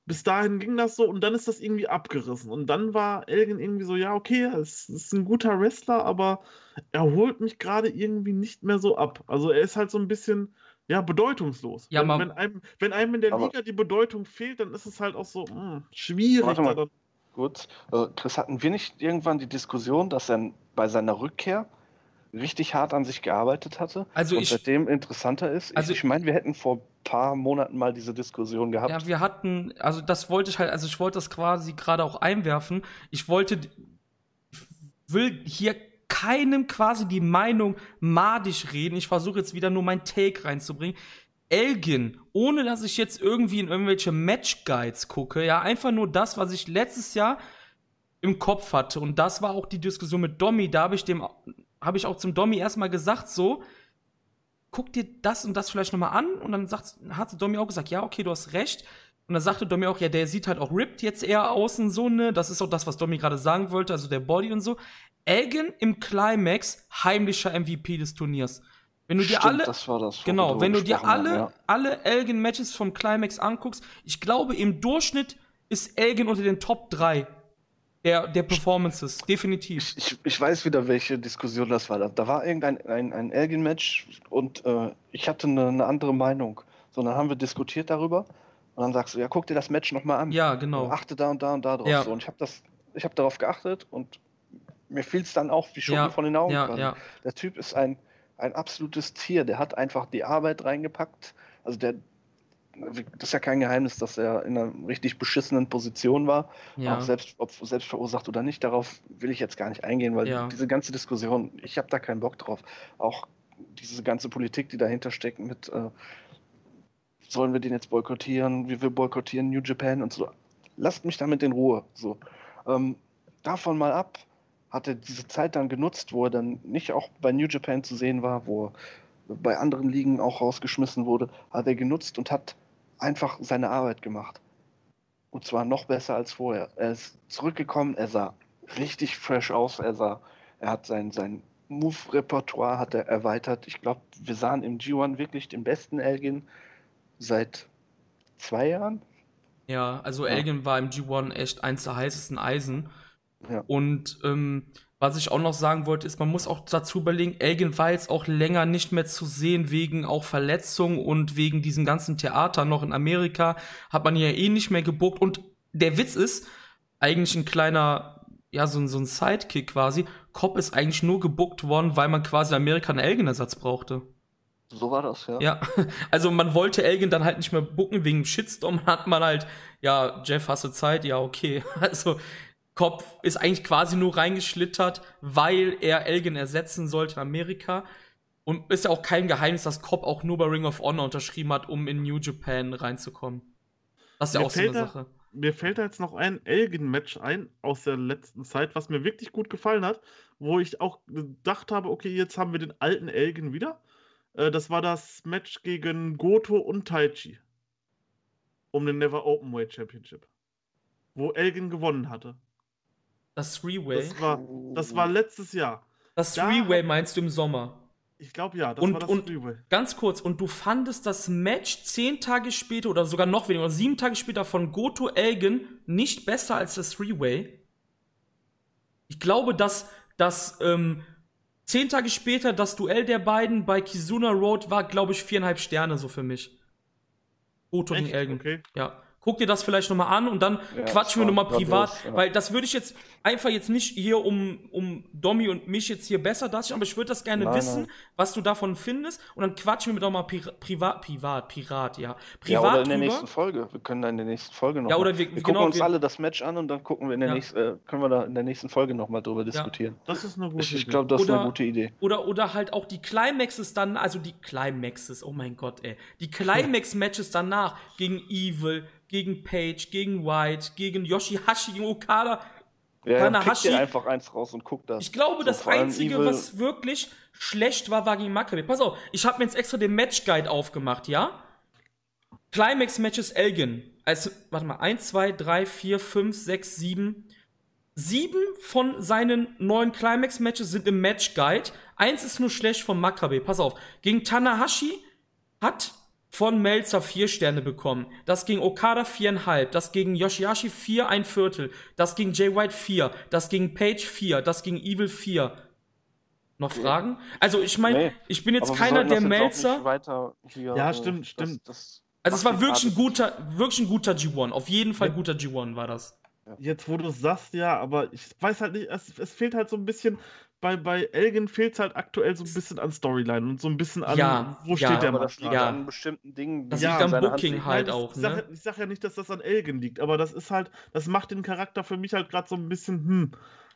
Speaker 3: Bis dahin ging das so und dann ist das irgendwie abgerissen. Und dann war Elgin irgendwie so, ja, okay, es ist ein guter Wrestler, aber er holt mich gerade irgendwie nicht mehr so ab. Also er ist halt so ein bisschen, ja, bedeutungslos.
Speaker 1: Ja,
Speaker 3: wenn, wenn, einem, wenn einem in der Liga die Bedeutung fehlt, dann ist es halt auch so mh, schwierig.
Speaker 2: Warte mal. Gut. Äh, Chris, hatten wir nicht irgendwann die Diskussion, dass er bei seiner Rückkehr richtig hart an sich gearbeitet hatte
Speaker 1: Also
Speaker 2: und
Speaker 1: ich,
Speaker 2: seitdem interessanter ist?
Speaker 1: Also-
Speaker 2: ich ich meine, wir hätten vor ein paar Monaten mal diese Diskussion gehabt.
Speaker 1: Ja, wir hatten, also das wollte ich halt, also ich wollte das quasi gerade auch einwerfen. Ich wollte, will hier keinem quasi die Meinung madig reden. Ich versuche jetzt wieder nur mein Take reinzubringen. Elgin, ohne dass ich jetzt irgendwie in irgendwelche Match-Guides gucke, ja, einfach nur das, was ich letztes Jahr im Kopf hatte. Und das war auch die Diskussion mit Domi. Da habe ich dem habe ich auch zum Domi erstmal gesagt, so, guck dir das und das vielleicht nochmal an. Und dann sagt, hat Domi auch gesagt, ja, okay, du hast recht. Und dann sagte Domi auch, ja, der sieht halt auch ripped jetzt eher außen so, ne? Das ist auch das, was Domi gerade sagen wollte, also der Body und so. Elgin im Climax, heimlicher MVP des Turniers. Wenn du dir
Speaker 2: Stimmt,
Speaker 1: alle,
Speaker 2: das war das.
Speaker 1: genau, wenn du dir
Speaker 2: haben,
Speaker 1: alle,
Speaker 2: ja.
Speaker 1: alle Elgin-Matches vom Climax anguckst, ich glaube, im Durchschnitt ist Elgin unter den Top 3 der, der Performances. Definitiv.
Speaker 2: Ich, ich weiß wieder, welche Diskussion das war. Da, war irgendein ein, ein Elgin-Match und äh, ich hatte eine, eine andere Meinung. So, dann haben wir diskutiert darüber und dann sagst du, ja, guck dir das Match nochmal an.
Speaker 1: Ja, genau.
Speaker 2: Achte da und da und da drauf.
Speaker 1: Ja.
Speaker 2: So, und ich habe das, ich habe darauf geachtet und mir fiel es dann auch wie Schuppen
Speaker 1: Ja,
Speaker 2: von den Augen.
Speaker 1: Ja, ja.
Speaker 2: Der Typ ist ein, ein absolutes Tier. Der hat einfach die Arbeit reingepackt. Also der, das ist ja kein Geheimnis, dass er in einer richtig beschissenen Position war.
Speaker 1: ja.
Speaker 2: Auch selbst, ob selbst verursacht oder nicht, darauf will ich jetzt gar nicht eingehen, weil
Speaker 1: Ja.
Speaker 2: diese ganze Diskussion, ich habe da keinen Bock drauf. Auch diese ganze Politik, die dahinter steckt mit, äh, sollen wir den jetzt boykottieren, wie wir boykottieren New Japan und so. Lasst mich damit in Ruhe. So. Ähm, davon mal ab, hat er diese Zeit dann genutzt, wo er dann nicht auch bei New Japan zu sehen war, wo er bei anderen Ligen auch rausgeschmissen wurde, hat er genutzt und hat einfach seine Arbeit gemacht. Und zwar noch besser als vorher. Er ist zurückgekommen, er sah richtig fresh aus, er sah, er hat sein, sein Move-Repertoire hat er erweitert. Ich glaube, wir sahen im G1 wirklich den besten Elgin seit zwei Jahren.
Speaker 1: Ja, also
Speaker 2: Ja.
Speaker 1: Elgin war im G1 echt eins der heißesten Eisen.
Speaker 2: Ja.
Speaker 1: Und ähm, was ich auch noch sagen wollte, ist, man muss auch dazu überlegen, Elgin war jetzt auch länger nicht mehr zu sehen wegen auch Verletzungen und wegen diesem ganzen Theater noch in Amerika. Hat man ja eh nicht mehr gebuckt. Und der Witz ist, eigentlich ein kleiner, ja, so, ein- so ein Sidekick quasi. Cobb ist eigentlich nur gebuckt worden, weil man quasi in Amerika einen Elgin-Ersatz brauchte.
Speaker 2: So war das, ja.
Speaker 1: Ja, also man wollte Elgin dann halt nicht mehr bucken wegen Shitstorm, hat man halt, ja, Jeff, hast du Zeit? Ja, okay. Also Kopf ist eigentlich quasi nur reingeschlittert, weil er Elgin ersetzen sollte in Amerika. Und ist ja auch kein Geheimnis, dass Cobb auch nur bei Ring of Honor unterschrieben hat, um in New Japan reinzukommen. Das ist ja
Speaker 3: Mir
Speaker 1: auch so eine
Speaker 3: da-
Speaker 1: Sache.
Speaker 3: Mir fällt da jetzt noch ein Elgin-Match ein aus der letzten Zeit, was mir wirklich gut gefallen hat, wo ich auch gedacht habe, okay, jetzt haben wir den alten Elgin wieder. Äh, Das war das Match gegen Goto und Taichi. Um den Never Openweight Championship. Wo Elgin gewonnen hatte.
Speaker 1: Das Three-Way.
Speaker 3: Das war, das war letztes Jahr.
Speaker 1: Das
Speaker 3: da-
Speaker 1: Three-Way meinst du im Sommer?
Speaker 3: Ich glaube ja, das
Speaker 1: Und-
Speaker 3: war das
Speaker 1: und-
Speaker 3: Freeway.
Speaker 1: Ganz kurz, und du fandest das Match zehn Tage später oder sogar noch weniger, oder sieben Tage später von Goto Elgin nicht besser als das Three-Way? Ich glaube, dass das ähm, zehn Tage später das Duell der beiden bei Kizuna Road war, glaube ich, viereinhalb Sterne so für mich. Goto gegen? Elgin.
Speaker 3: Okay.
Speaker 1: Ja. Guck dir das vielleicht nochmal an und dann
Speaker 2: Ja,
Speaker 1: quatschen wir nochmal privat,
Speaker 2: grandios, ja.
Speaker 1: weil das würde ich jetzt einfach jetzt nicht hier um, um Domi und mich jetzt hier besser darstellen, aber ich würde das gerne
Speaker 2: Nein,
Speaker 1: wissen,
Speaker 2: nein.
Speaker 1: was du davon findest und dann quatschen wir doch mal pri privat, privat, Pirat, ja.
Speaker 2: Ja,
Speaker 1: Privat
Speaker 2: oder in der
Speaker 1: drüber.
Speaker 2: nächsten Folge. Wir können da in der nächsten Folge noch.
Speaker 1: Ja,
Speaker 2: mal-
Speaker 1: oder wir-
Speaker 2: wir
Speaker 1: genau,
Speaker 2: gucken uns
Speaker 1: wir-
Speaker 2: alle das Match an und dann gucken wir in der
Speaker 1: Ja.
Speaker 2: nächsten, äh, können wir da in der nächsten Folge nochmal drüber diskutieren.
Speaker 3: Das ist eine gute
Speaker 2: Ich, ich
Speaker 3: Idee.
Speaker 2: glaube, das ist
Speaker 1: Oder-
Speaker 2: eine gute Idee.
Speaker 1: Oder, oder halt auch die Climaxes dann, also die Climaxes, oh mein Gott, ey. Die Climax-Matches danach gegen Evil, gegen Page, gegen White, gegen Yoshihashi, gegen Okada.
Speaker 2: Ja,
Speaker 1: Tanahashi-
Speaker 2: dir einfach eins raus und guck das.
Speaker 1: Ich glaube,
Speaker 2: So,
Speaker 1: das Einzige,
Speaker 2: Evil-
Speaker 1: was wirklich schlecht war, war gegen Maccabi. Pass auf, ich habe mir jetzt extra den Match-Guide aufgemacht, ja? Climax-Matches Elgin. Also, warte mal, 1, 2, 3, 4, 5, 6, 7. Sieben von seinen neuen Climax-Matches sind im Match-Guide. Eins ist nur schlecht von Maccabi. Pass auf, gegen Tanahashi hat von Melzer vier Sterne bekommen. Das gegen Okada viereinhalb. Das gegen Yoshihashi vier ein Viertel. Das gegen Jay White vier. Das gegen Page vier. Das gegen Evil vier. Noch Fragen? Also ich meine,
Speaker 2: Nee,
Speaker 1: ich bin jetzt keiner der
Speaker 2: das
Speaker 1: Melzer.
Speaker 2: Weiter hier,
Speaker 3: Ja,
Speaker 2: äh,
Speaker 3: stimmt,
Speaker 2: das-
Speaker 3: stimmt.
Speaker 2: Das,
Speaker 1: Also es war wirklich ein guter, wirklich ein guter G1. Auf jeden Fall
Speaker 3: Ja.
Speaker 1: guter G1 war das.
Speaker 3: Jetzt, wo du es sagst, ja, aber ich weiß halt nicht, es, es fehlt halt so ein bisschen, bei, bei Elgin fehlt es halt aktuell so ein bisschen an Storyline und so ein bisschen an,
Speaker 1: Ja,
Speaker 3: wo
Speaker 1: ja,
Speaker 3: steht der
Speaker 2: aber
Speaker 3: Mann gerade.
Speaker 1: Ja.
Speaker 2: an bestimmten Dingen.
Speaker 1: Das
Speaker 2: die
Speaker 3: liegt am
Speaker 1: Booking halt
Speaker 3: Nein,
Speaker 1: auch,
Speaker 3: ich, sag,
Speaker 1: ne?
Speaker 3: ich sag ja nicht, dass das an Elgin liegt, aber das ist halt, das macht den Charakter für mich halt gerade so ein bisschen, hm.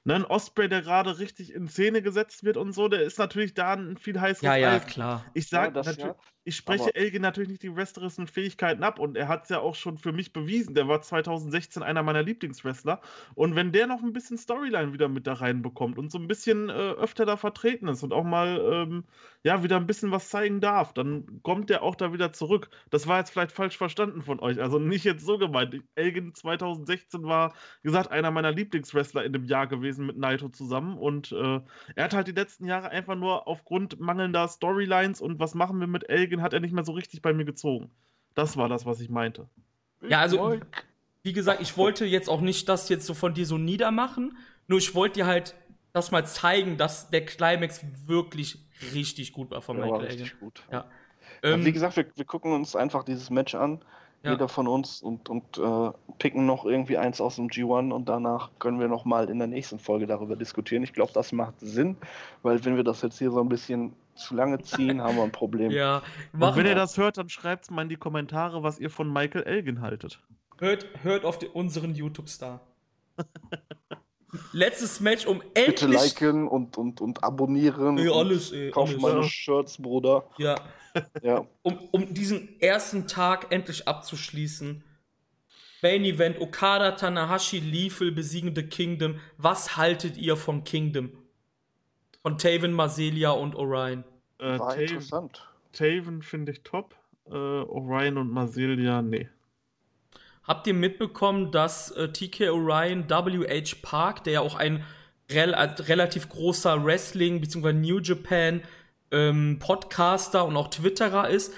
Speaker 3: Ne, ein Osprey, der gerade richtig in Szene gesetzt wird und so, der ist natürlich da ein viel heißeres
Speaker 1: Ja, ja, klar.
Speaker 3: Ich
Speaker 2: Ja,
Speaker 3: sag,
Speaker 2: das,
Speaker 3: natür
Speaker 2: ja.
Speaker 3: Ich spreche Elgin natürlich nicht die wrestlerischen Fähigkeiten ab und er hat es ja auch schon für mich bewiesen. Der war 2016 einer meiner Lieblingswrestler. Und wenn der noch ein bisschen Storyline wieder mit da reinbekommt und so ein bisschen äh, öfter da vertreten ist und auch mal ähm, ja wieder ein bisschen was zeigen darf, dann kommt der auch da wieder zurück. Das war jetzt vielleicht falsch verstanden von euch. Also nicht jetzt so gemeint. Elgin 2016 war, wie gesagt, einer meiner Lieblingswrestler in dem Jahr gewesen mit Naito zusammen. Und äh, er hat halt die letzten Jahre einfach nur aufgrund mangelnder Storylines und was machen wir mit Elgin, hat er nicht mehr so richtig bei mir gezogen. Das war das, was ich meinte.
Speaker 1: Ja, also-. Wie gesagt, ich wollte jetzt auch nicht das jetzt so von dir so niedermachen, nur ich wollte dir halt das mal zeigen, dass der Climax wirklich richtig gut war von
Speaker 2: Ja, war
Speaker 1: Michael Elgin.
Speaker 2: richtig gut.
Speaker 1: Ja.
Speaker 2: Ja,
Speaker 1: Ähm,
Speaker 2: wie gesagt, wir, wir gucken uns einfach dieses Match an,
Speaker 1: Ja.
Speaker 2: jeder von uns, und, und äh, picken noch irgendwie eins aus dem G1 und danach können wir nochmal in der nächsten Folge darüber diskutieren. Ich glaube, das macht Sinn, weil wenn wir das jetzt hier so ein bisschen zu lange ziehen, haben wir ein Problem.
Speaker 1: ja,
Speaker 3: Und wenn ihr das hört, dann schreibt es mal in die Kommentare, was ihr von Michael Elgin haltet.
Speaker 1: Hört, hört auf den, unseren YouTube-Star. Letztes Match, um
Speaker 2: Bitte
Speaker 1: endlich.
Speaker 2: liken und, und, und abonnieren.
Speaker 1: Ey, alles, ey,
Speaker 2: Kauf
Speaker 1: alles.
Speaker 2: meine
Speaker 3: ja.
Speaker 2: Shirts, Bruder.
Speaker 1: Ja,
Speaker 2: Ja.
Speaker 1: um, um diesen ersten Tag endlich abzuschließen. Main Event, Okada, Tanahashi, Lethal besiegen The Kingdom. Was haltet ihr von Kingdom? Von Taven, Marselia und Orion.
Speaker 3: Äh,
Speaker 2: War
Speaker 3: Taven,
Speaker 2: interessant.
Speaker 3: Taven finde ich top. Äh, Orion und Marsilia, nee.
Speaker 1: Habt ihr mitbekommen, dass äh, TK Orion WH Park, der ja auch ein rel als relativ großer Wrestling- bzw. New Japan ähm, Podcaster und auch Twitterer ist,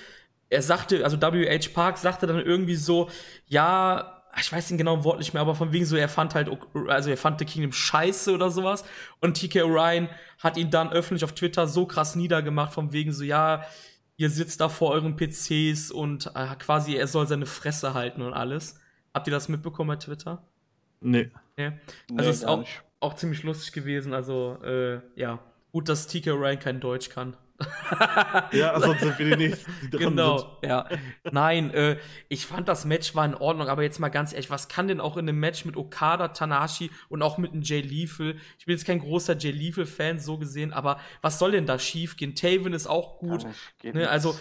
Speaker 1: er sagte, also WH Park sagte dann irgendwie so, ja, ich weiß den genauen Wort nicht mehr, aber von wegen so, er fand halt, also er fand The Kingdom scheiße oder sowas. Und TK Orion hat ihn dann öffentlich auf Twitter so krass niedergemacht, von wegen so, ja, ihr sitzt da vor euren PCs und äh, quasi er soll seine Fresse halten und alles. Habt ihr das mitbekommen bei Twitter?
Speaker 3: Nee.
Speaker 1: Ja.
Speaker 2: Nee,
Speaker 1: Also ist
Speaker 2: gar
Speaker 1: auch,
Speaker 2: nicht.
Speaker 1: auch ziemlich lustig gewesen. Also, äh, ja. Gut, dass TK Ryan kein Deutsch kann.
Speaker 3: Ja, sonst sind wir die Nächsten, die dran sind.
Speaker 1: Genau, ja. Nein, äh, ich fand das Match war in Ordnung, aber jetzt mal ganz ehrlich, was kann denn auch in einem Match mit Okada, Tanahashi und auch mit einem Jay Lethal? Ich bin jetzt kein großer Jay Lethal-Fan, so gesehen, aber was soll denn da schief gehen? Taven ist auch gut. Ne, also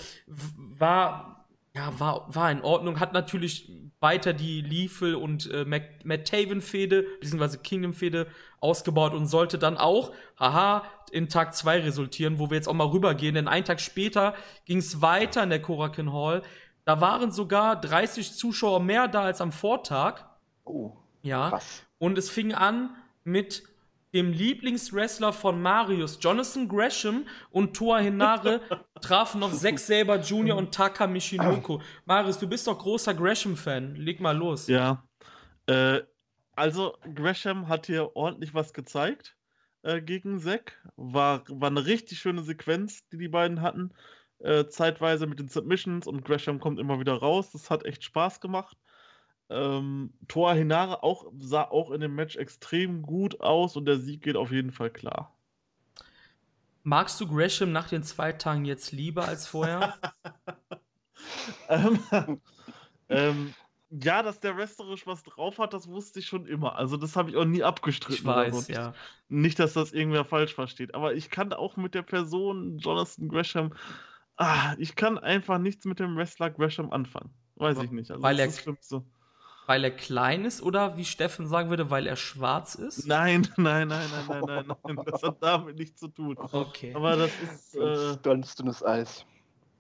Speaker 1: war ja war war in Ordnung, hat natürlich weiter die Lethal und äh, Mac, Matt Taven Fehde beziehungsweise Kingdom Fehde ausgebaut und sollte dann auch haha in Tag 2 resultieren, wo wir jetzt auch mal rübergehen, denn einen Tag später ging es weiter in der Korakuen Hall. Da waren sogar 30 Zuschauer mehr da als am Vortag.
Speaker 2: Oh,
Speaker 1: Ja.
Speaker 2: krass.
Speaker 1: Und es fing an mit dem Lieblingswrestler von Marius, Jonathan Gresham und Toa Hinare trafen auf Zack Saber Jr. und Taka Michinoku. Marius, du bist doch großer Gresham-Fan. Leg mal los.
Speaker 3: Ja. Äh, also, Gresham hat hier ordentlich was gezeigt äh, gegen Zack. War, war eine richtig schöne Sequenz, die die beiden hatten. Äh, zeitweise mit den Submissions und Gresham kommt immer wieder raus. Das hat echt Spaß gemacht. Ähm, Toa Hinare auch, sah auch in dem Match extrem gut aus und der Sieg geht auf jeden Fall klar.
Speaker 1: Magst du Gresham nach den zwei Tagen jetzt lieber als vorher?
Speaker 3: ähm, ähm, ja, dass der wrestlerisch was drauf hat, das wusste ich schon immer. Also das habe ich auch nie abgestritten.
Speaker 1: Ich weiß,
Speaker 3: so.
Speaker 1: ja.
Speaker 3: Nicht, dass das irgendwer falsch versteht. Aber ich kann auch mit der Person Jonathan Gresham, ah, ich kann einfach nichts mit dem Wrestler Gresham anfangen. Weiß ich nicht. Also
Speaker 1: Weil er-
Speaker 3: so.
Speaker 1: Weil er klein ist oder wie Steffen sagen würde, weil er schwarz ist?
Speaker 3: Nein, nein, nein, nein, nein, nein, nein. Das hat damit nichts zu tun.
Speaker 1: Okay.
Speaker 3: Aber das ist, äh,
Speaker 2: Ganz, dünnes Eis.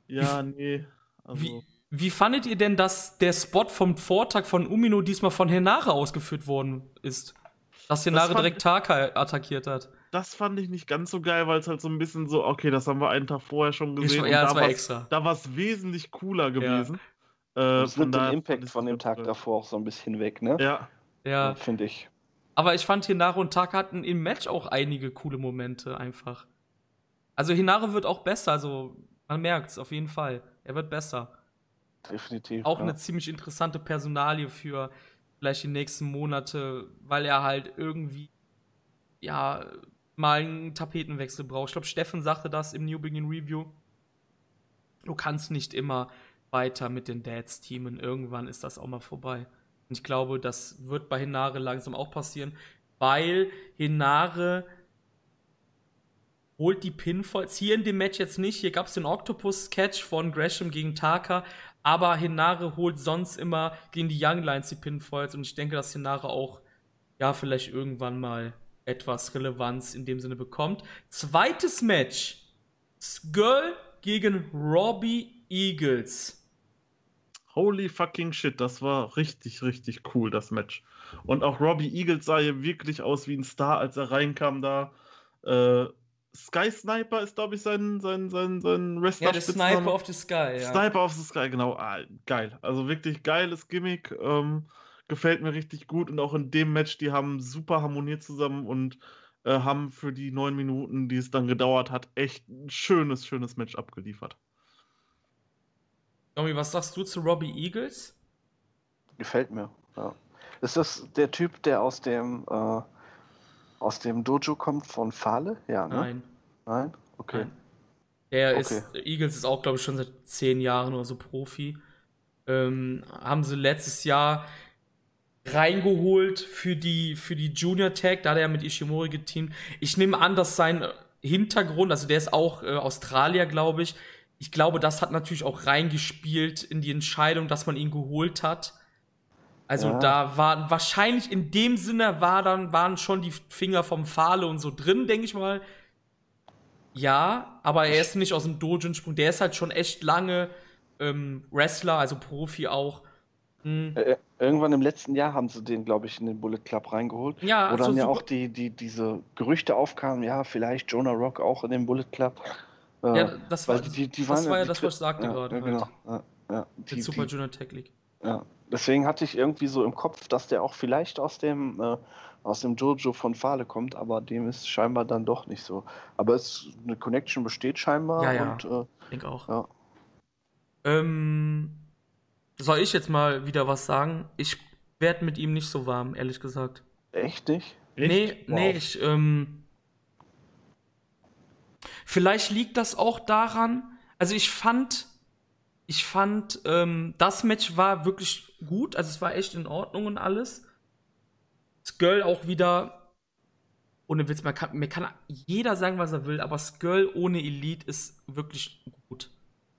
Speaker 3: ja, nee. Also,
Speaker 1: Wie, wie fandet ihr denn, dass der Spot vom Vortag von Umino diesmal von Henare ausgeführt worden ist? Dass Henare
Speaker 3: fand-
Speaker 1: direkt Taka attackiert hat.
Speaker 3: das fand ich nicht ganz so geil, weil es halt so ein bisschen so, okay, das haben wir einen Tag vorher schon gesehen.
Speaker 1: ja,
Speaker 3: und
Speaker 1: das
Speaker 3: da
Speaker 1: war
Speaker 3: war's-
Speaker 1: extra.
Speaker 3: Da war es wesentlich cooler gewesen. Äh,
Speaker 2: Das nimmt den Impact von dem Tag davor auch so ein bisschen weg, ne?
Speaker 3: Ja,
Speaker 1: Ja.
Speaker 2: Finde ich.
Speaker 1: Aber ich fand, Hinare und Taka hatten im Match auch einige coole Momente einfach. Also Hinare wird auch besser, also man merkt's auf jeden Fall. Er wird besser.
Speaker 2: Definitiv.
Speaker 1: Auch
Speaker 2: ja.
Speaker 1: eine ziemlich interessante Personalie für vielleicht die nächsten Monate, weil er halt irgendwie, ja, mal einen Tapetenwechsel braucht. Ich glaube, Steffen sagte das im New Begin Review. Du kannst nicht immer weiter mit den Dads teamen. Irgendwann ist das auch mal vorbei. Und ich glaube, das wird bei Hinare langsam auch passieren, weil Hinare holt die Pinfalls. Hier in dem Match jetzt nicht. Hier gab es den Octopus-Catch von Gresham gegen Taka. Aber Hinare holt sonst immer gegen die Young Lions die Pinfalls. Und ich denke, dass Hinare auch, ja, vielleicht irgendwann mal etwas Relevanz in dem Sinne bekommt. Zweites Match. Skull gegen Robbie Eagles.
Speaker 3: Holy fucking shit, das war richtig, richtig cool, das Match. Und auch Robbie Eagles sah hier wirklich aus wie ein Star, als er reinkam da. Äh, Sky Sniper ist, glaube ich, sein, sein, sein, sein
Speaker 1: Wrestler. Ja, der Sniper of the Sky,
Speaker 3: ja. Sniper of the Sky, genau. Ah, geil. Also wirklich geiles Gimmick. Ähm, gefällt mir richtig gut. Und auch in dem Match, die haben super harmoniert zusammen und äh, haben für die neun Minuten, die es dann gedauert hat, echt ein schönes, schönes Match abgeliefert.
Speaker 1: Tommy, was sagst du zu Robbie Eagles?
Speaker 2: Gefällt mir, ja. Ist das der Typ, der aus dem, äh, aus dem Dojo kommt von Fale? Ja,
Speaker 1: ne? Nein.
Speaker 2: Nein? Okay. Nein.
Speaker 1: Er okay. ist, Eagles ist auch, glaube ich, schon seit zehn Jahren oder so Profi. Ähm, haben sie letztes Jahr reingeholt für die, für die Junior Tag, da hat er ja mit Ishimori geteamt. Ich nehme an, dass sein Hintergrund, also der ist auch äh, Australier, glaube ich, ich glaube, das hat natürlich auch reingespielt in die Entscheidung, dass man ihn geholt hat. Also ja. da waren wahrscheinlich in dem Sinne war dann, waren schon die Finger vom Fahle und so drin, denke ich mal. Ja, aber er ist nicht aus dem Dojin-Sprung. Der ist halt schon echt lange ähm, Wrestler, also Profi auch.
Speaker 2: Hm. Äh, irgendwann im letzten Jahr haben sie den, glaube ich, in den Bullet Club reingeholt.
Speaker 1: Ja,
Speaker 2: Wo dann ja auch die, die, diese Gerüchte aufkamen, ja, vielleicht Jonah Rock auch in den Bullet Club.
Speaker 1: Ja, das war, die, die das, war ja das, was ich sagte ja, gerade. Ja,
Speaker 2: genau. Halt. Ja, ja.
Speaker 1: Die, Super Junior Tech League.
Speaker 2: Ja, deswegen hatte ich irgendwie so im Kopf, dass der auch vielleicht aus dem, äh, aus dem Jojo von Fale kommt, aber dem ist scheinbar dann doch nicht so. Aber es, eine Connection besteht scheinbar.
Speaker 1: Ja, ja.
Speaker 2: Und,
Speaker 1: äh, ich denke auch. Ja. Ähm, soll ich jetzt mal wieder was sagen? Ich werde mit ihm nicht so warm, ehrlich gesagt.
Speaker 2: Echt nicht?
Speaker 1: Nee, wow. nee, ich, ähm, Vielleicht liegt das auch daran, also ich fand, ich fand, ähm, das Match war wirklich gut, also es war echt in Ordnung und alles. Skull auch wieder, ohne Witz, man kann, mir kann jeder sagen, was er will, aber Skull ohne Elite ist wirklich gut.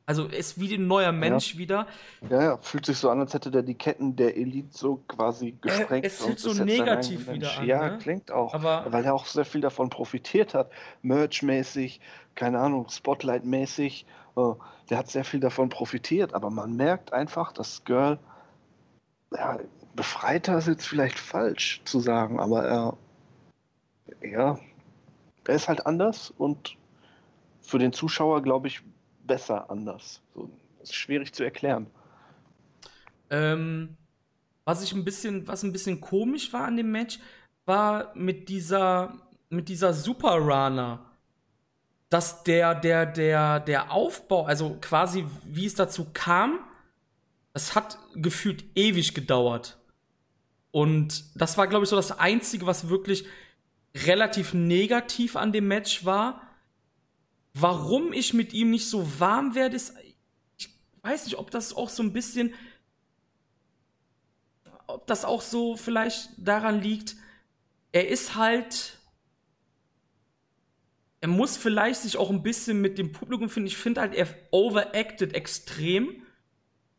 Speaker 1: Also ist wie ein neuer Mensch
Speaker 2: ja.
Speaker 1: wieder.
Speaker 2: Ja, ja, fühlt sich so an, als hätte der die Ketten der Elite so quasi gesprengt. Äh,
Speaker 1: es fühlt so negativ wieder an.
Speaker 2: Ja,
Speaker 1: ne?
Speaker 2: klingt auch.
Speaker 1: Aber
Speaker 2: weil er auch sehr viel davon profitiert hat. Merch-mäßig, keine Ahnung, Spotlight-mäßig. Oh, der hat sehr viel davon profitiert, aber man merkt einfach, dass Girl, ja, befreiter ist jetzt vielleicht falsch zu sagen, aber er, ja, er ist halt anders und für den Zuschauer, glaube ich, besser anders. So, das ist schwierig zu erklären.
Speaker 1: Ähm, was ich ein bisschen, was ein bisschen komisch war an dem Match, war mit dieser, mit dieser Super Runner, dass der, der, der, der Aufbau, also quasi wie es dazu kam, es hat gefühlt ewig gedauert. Und das war, glaube ich, so das Einzige, was wirklich relativ negativ an dem Match war. Warum ich mit ihm nicht so warm werde, ist, ich weiß nicht, ob das auch so ein bisschen, ob das auch so vielleicht daran liegt, er ist halt, er muss vielleicht sich auch ein bisschen mit dem Publikum finden. Ich finde halt, er overacted extrem.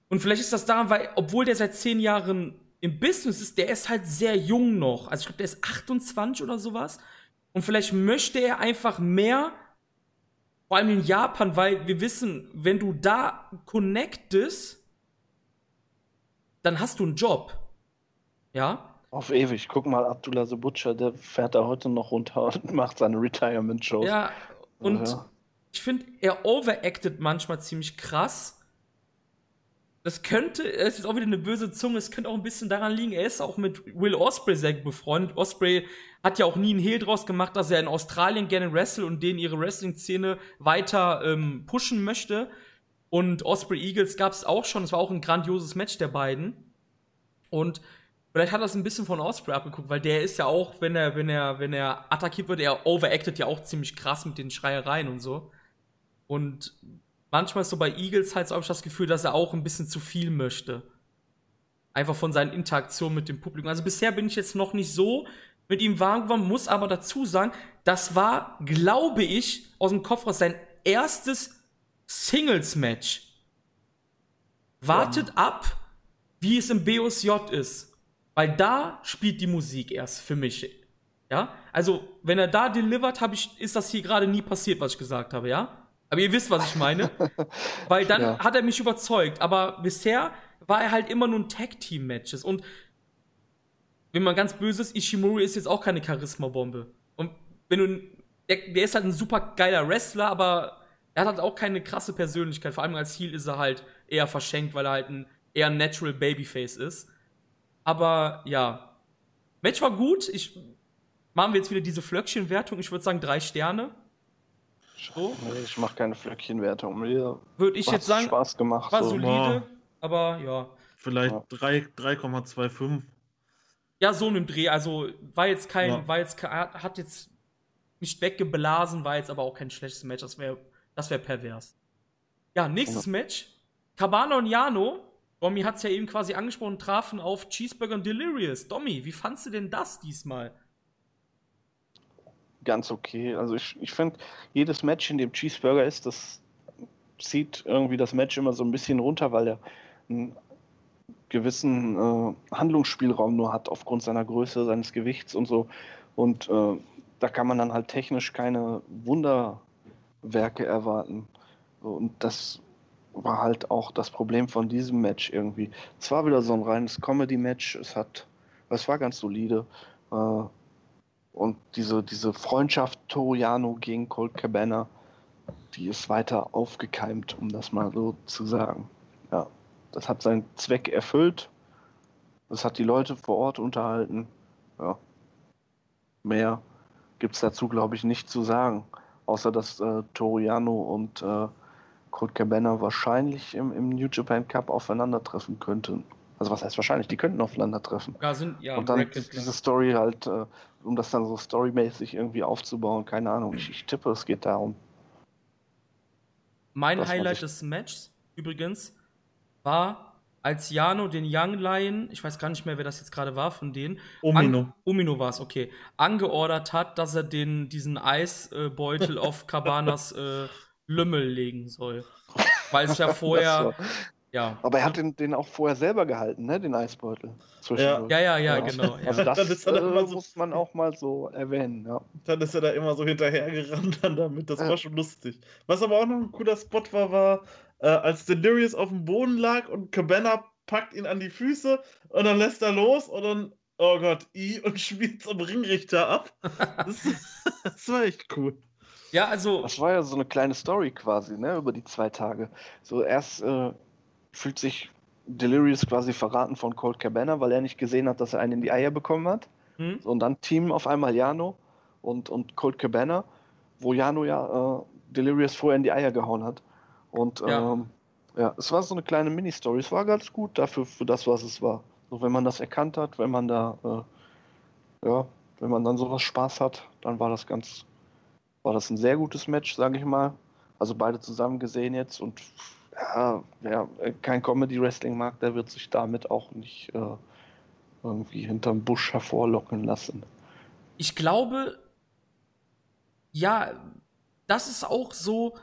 Speaker 1: Und vielleicht ist das daran, weil, obwohl der seit zehn Jahren im Business ist, der ist halt sehr jung noch. Also ich glaube, der ist 28 oder sowas. Und vielleicht möchte er einfach mehr vor allem in Japan, weil wir wissen, wenn du da connectest, dann hast du einen Job. Ja?
Speaker 2: Auf ewig. Guck mal, Abdullah the Butcher, der fährt da heute noch runter und macht seine Retirement-Shows.
Speaker 1: Ja, und ja. ich finde, er overacted manchmal ziemlich krass. Das könnte, es ist auch wieder eine böse Zunge, es könnte auch ein bisschen daran liegen, er ist auch mit Will Osprey sehr befreundet. Osprey hat ja auch nie einen Hehl draus gemacht, dass er in Australien gerne wrestle und denen ihre Wrestling-Szene weiter ähm, pushen möchte. Und Osprey Eagles gab es auch schon, es war auch ein grandioses Match der beiden. Und vielleicht hat er es ein bisschen von Osprey abgeguckt, weil der ist ja auch, wenn er, wenn er, wenn er attackiert wird, er overacted ja auch ziemlich krass mit den Schreiereien und so. Und manchmal ist so bei Eagles halt so habe ich das Gefühl, dass er auch ein bisschen zu viel möchte. Einfach von seinen Interaktionen mit dem Publikum. Also bisher bin ich jetzt noch nicht so mit ihm warm geworden, muss aber dazu sagen, das war, glaube ich, aus dem Kopf raus sein erstes Singles-Match. Wartet ja. ab, wie es im BOSJ ist. Weil da spielt die Musik erst für mich. Ja? Also, wenn er da delivert, hab ich, ist das hier gerade nie passiert, was ich gesagt habe, ja? Aber ihr wisst, was ich meine. Weil dann ja. hat er mich überzeugt. Aber bisher war er halt immer nur ein Tag-Team-Matches. Und wenn man ganz böse ist, Ishimori ist jetzt auch keine Charisma-Bombe. Und wenn du. Der, der, ist halt ein super geiler Wrestler, aber er hat halt auch keine krasse Persönlichkeit. Vor allem als Heel ist er halt eher verschenkt, weil er halt ein eher ein Natural Babyface ist. Aber ja. Match war gut. Ich machen wir jetzt wieder diese Flöckchenwertung. Ich würde sagen drei Sterne.
Speaker 2: Nee, ich mache keine Flöckchenwertung. Mir
Speaker 1: würde ich jetzt sagen,
Speaker 2: Spaß gemacht.
Speaker 1: War so. solide, aber ja.
Speaker 3: Vielleicht ja. 3,25.
Speaker 1: Ja, so einem Dreh. Also war jetzt kein, ja. war jetzt hat jetzt nicht weggeblasen, war jetzt aber auch kein schlechtes Match. Das wäre das wär pervers. Ja, nächstes ja. Match. Cabana und Jano, Domi hat es ja eben quasi angesprochen, trafen auf Cheeseburger und Delirious. Domi, wie fandst du denn das diesmal?
Speaker 2: Ganz okay. Also ich, ich finde, jedes Match, in dem Cheeseburger ist, das zieht irgendwie das Match immer so ein bisschen runter, weil er einen gewissen äh, Handlungsspielraum nur hat aufgrund seiner Größe, seines Gewichts und so. Und äh, da kann man dann halt technisch keine Wunderwerke erwarten. Und das war halt auch das Problem von diesem Match irgendwie. Es war wieder so ein reines Comedy-Match. Es hat, es war ganz solide. Äh, und diese, diese Freundschaft Toriano gegen Colt Cabana, die ist weiter aufgekeimt, um das mal so zu sagen. Ja, das hat seinen Zweck erfüllt. Das hat die Leute vor Ort unterhalten. Ja. Mehr gibt es dazu, glaube ich, nicht zu sagen. Außer dass äh, Toriano und äh, Colt Cabana wahrscheinlich im, im New Japan Cup aufeinandertreffen könnten. Also was heißt wahrscheinlich, die könnten aufeinandertreffen.
Speaker 1: Ja, sind, ja,
Speaker 2: und dann diese Story halt, äh, um das dann so storymäßig irgendwie aufzubauen, keine Ahnung. Ich, ich tippe, es geht darum.
Speaker 1: Mein Highlight des Matches übrigens war, als Jano den Young Lion, ich weiß gar nicht mehr, wer das jetzt gerade war von denen.
Speaker 3: Omino.
Speaker 1: Omino war es, okay. Angeordert hat, dass er den, diesen Eisbeutel auf Cabanas äh, Lümmel legen soll. Weil es ja vorher. Ja.
Speaker 2: Aber er hat den, den auch vorher selber gehalten, ne? Den Eisbeutel.
Speaker 1: Ja. ja, ja, ja, genau.
Speaker 2: Also das ist äh, so, muss man auch mal so erwähnen, ja.
Speaker 3: Dann ist er da immer so hinterhergerannt dann damit. Das ja. war schon lustig. Was aber auch noch ein cooler Spot war, war, äh, als Delirious auf dem Boden lag und Cabana packt ihn an die Füße und dann lässt er los und dann, oh Gott, I und spielt zum Ringrichter ab. Das, das war echt cool.
Speaker 1: Ja, also.
Speaker 2: Das war ja so eine kleine Story quasi, ne, über die zwei Tage. So erst äh, fühlt sich Delirious quasi verraten von Colt Cabana, weil er nicht gesehen hat, dass er einen in die Eier bekommen hat. Hm? So, und dann Team auf einmal Jano und, und Colt Cabana, wo Jano ja äh, Delirious vorher in die Eier gehauen hat. Und ja. Ähm, ja, es war so eine kleine Mini-Story. Es war ganz gut dafür, für das, was es war. So, wenn man das erkannt hat, wenn man da, äh, ja, wenn man dann sowas Spaß hat, dann war das ganz, war das ein sehr gutes Match, sage ich mal. Also beide zusammen gesehen jetzt und ja, wer kein Comedy-Wrestling mag, der wird sich damit auch nicht äh, irgendwie hinterm Busch hervorlocken lassen.
Speaker 1: Ich glaube, ja, das ist auch so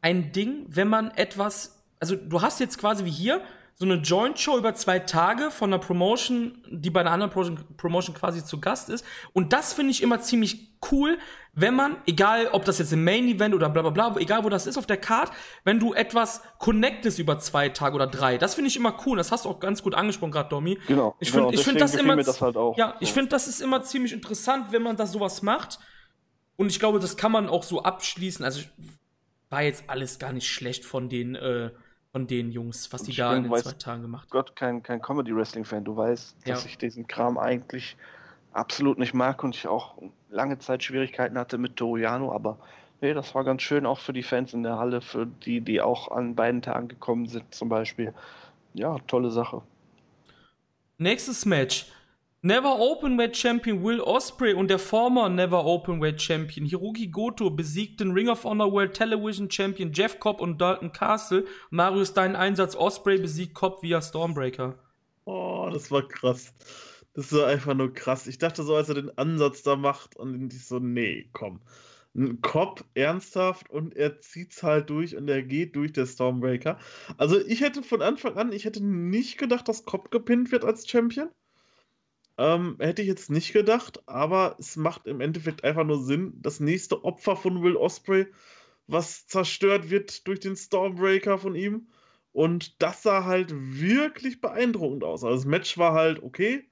Speaker 1: ein Ding, wenn man etwas, also du hast jetzt quasi wie hier so eine Joint-Show über zwei Tage von einer Promotion, die bei einer anderen Promotion quasi zu Gast ist. Und das finde ich immer ziemlich cool, wenn man, egal ob das jetzt im Main-Event oder bla bla bla, egal wo das ist auf der Card, wenn du etwas connectest über zwei Tage oder drei. Das finde ich immer cool. Das hast du auch ganz gut angesprochen gerade, Domi.
Speaker 2: Genau.
Speaker 1: Ich finde
Speaker 2: genau,
Speaker 1: ich finde das immer,
Speaker 2: das halt auch,
Speaker 1: ja, ich finde das ist immer ziemlich interessant, wenn man das sowas macht. Und ich glaube, das kann man auch so abschließen. Also war jetzt alles gar nicht schlecht von den äh, von den Jungs, was die ich da in den zwei Tagen gemacht
Speaker 2: haben. Gott, kein, kein Comedy-Wrestling-Fan. Du weißt, ja. dass ich diesen Kram eigentlich absolut nicht mag und ich auch lange Zeit Schwierigkeiten hatte mit Toriano, aber nee, das war ganz schön auch für die Fans in der Halle, für die, die auch an beiden Tagen gekommen sind, zum Beispiel. Ja, tolle Sache.
Speaker 1: Nächstes Match. Never Openweight Champion Will Osprey und der former Never Openweight Champion Hiroki Goto besiegten Ring of Honor World Television Champion Jeff Cobb und Dalton Castle. Marius, dein Einsatz Osprey besiegt Cobb via Stormbreaker.
Speaker 3: Oh, das war krass. Das ist einfach nur krass. Ich dachte so, als er den Ansatz da macht und ich so, nee, komm. Ein Cop ernsthaft und er zieht's halt durch und er geht durch, der Stormbreaker. Also ich hätte von Anfang an, ich hätte nicht gedacht, dass Cop gepinnt wird als Champion. Ähm, hätte ich jetzt nicht gedacht, aber es macht im Endeffekt einfach nur Sinn. Das nächste Opfer von Will Osprey, was zerstört wird durch den Stormbreaker von ihm. Und das sah halt wirklich beeindruckend aus. Also das Match war halt okay.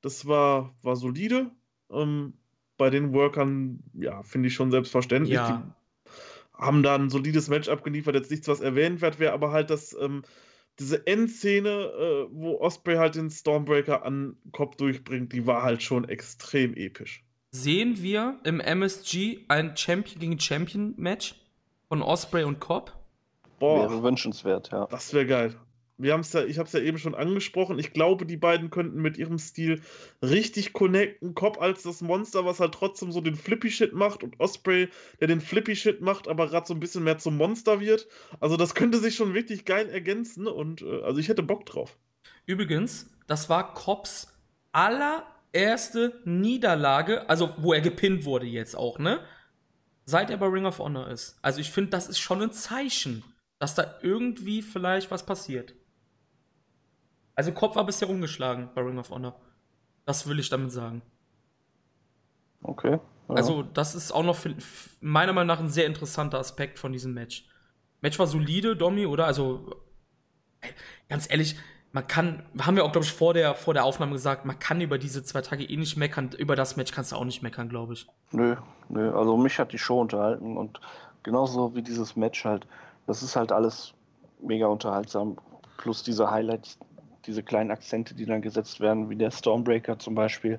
Speaker 3: Das war, war solide. Ähm, bei den Workern, ja, finde ich schon selbstverständlich. Ja. Die haben da ein solides Match abgeliefert. Jetzt nichts, was erwähnenswert wäre, aber halt das ähm, diese Endszene, äh, wo Osprey halt den Stormbreaker an Kopf durchbringt, die war halt schon extrem episch.
Speaker 1: Sehen wir im MSG ein Champion gegen Champion Match von Osprey und Cobb?
Speaker 2: Boah, wäre wünschenswert, ja.
Speaker 3: Das wäre geil wir haben es ja, ich habe es ja eben schon angesprochen. Ich glaube, die beiden könnten mit ihrem Stil richtig connecten. Cobb als das Monster, was halt trotzdem so den Flippy-Shit macht und Osprey, der den Flippy-Shit macht, aber gerade so ein bisschen mehr zum Monster wird. Also das könnte sich schon wirklich geil ergänzen und äh, also ich hätte Bock drauf.
Speaker 1: Übrigens, das war Cobbs allererste Niederlage, also wo er gepinnt wurde jetzt auch, ne? Seit er bei Ring of Honor ist. Also ich finde, das ist schon ein Zeichen, dass da irgendwie vielleicht was passiert. Also Kopf war bisher umgeschlagen bei Ring of Honor. Das will ich damit sagen.
Speaker 2: Okay.
Speaker 1: Ja. Also, das ist auch noch für, meiner Meinung nach ein sehr interessanter Aspekt von diesem Match. Match war solide, Domi, oder? Also, ganz ehrlich, man kann, haben wir auch, glaube ich, vor der, vor der Aufnahme gesagt, man kann über diese zwei Tage eh nicht meckern. Über das Match kannst du auch nicht meckern, glaube ich.
Speaker 2: Nö, nö. Also, mich hat die Show unterhalten und genauso wie dieses Match halt. Das ist halt alles mega unterhaltsam. Plus diese Highlights, diese kleinen Akzente, die dann gesetzt werden, wie der Stormbreaker zum Beispiel.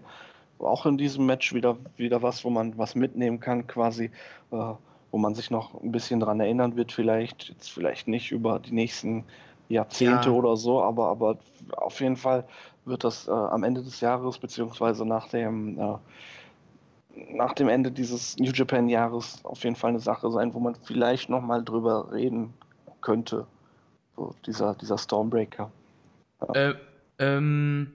Speaker 2: Auch in diesem Match wieder, wieder was, wo man was mitnehmen kann, quasi, äh, wo man sich noch ein bisschen dran erinnern wird, vielleicht, jetzt vielleicht nicht über die nächsten Jahrzehnte ja. oder so, aber, aber auf jeden Fall wird das äh, am Ende des Jahres, beziehungsweise nach dem, äh, nach dem Ende dieses New Japan Jahres auf jeden Fall eine Sache sein, wo man vielleicht nochmal drüber reden könnte. So, dieser, dieser Stormbreaker.
Speaker 1: Äh, ähm,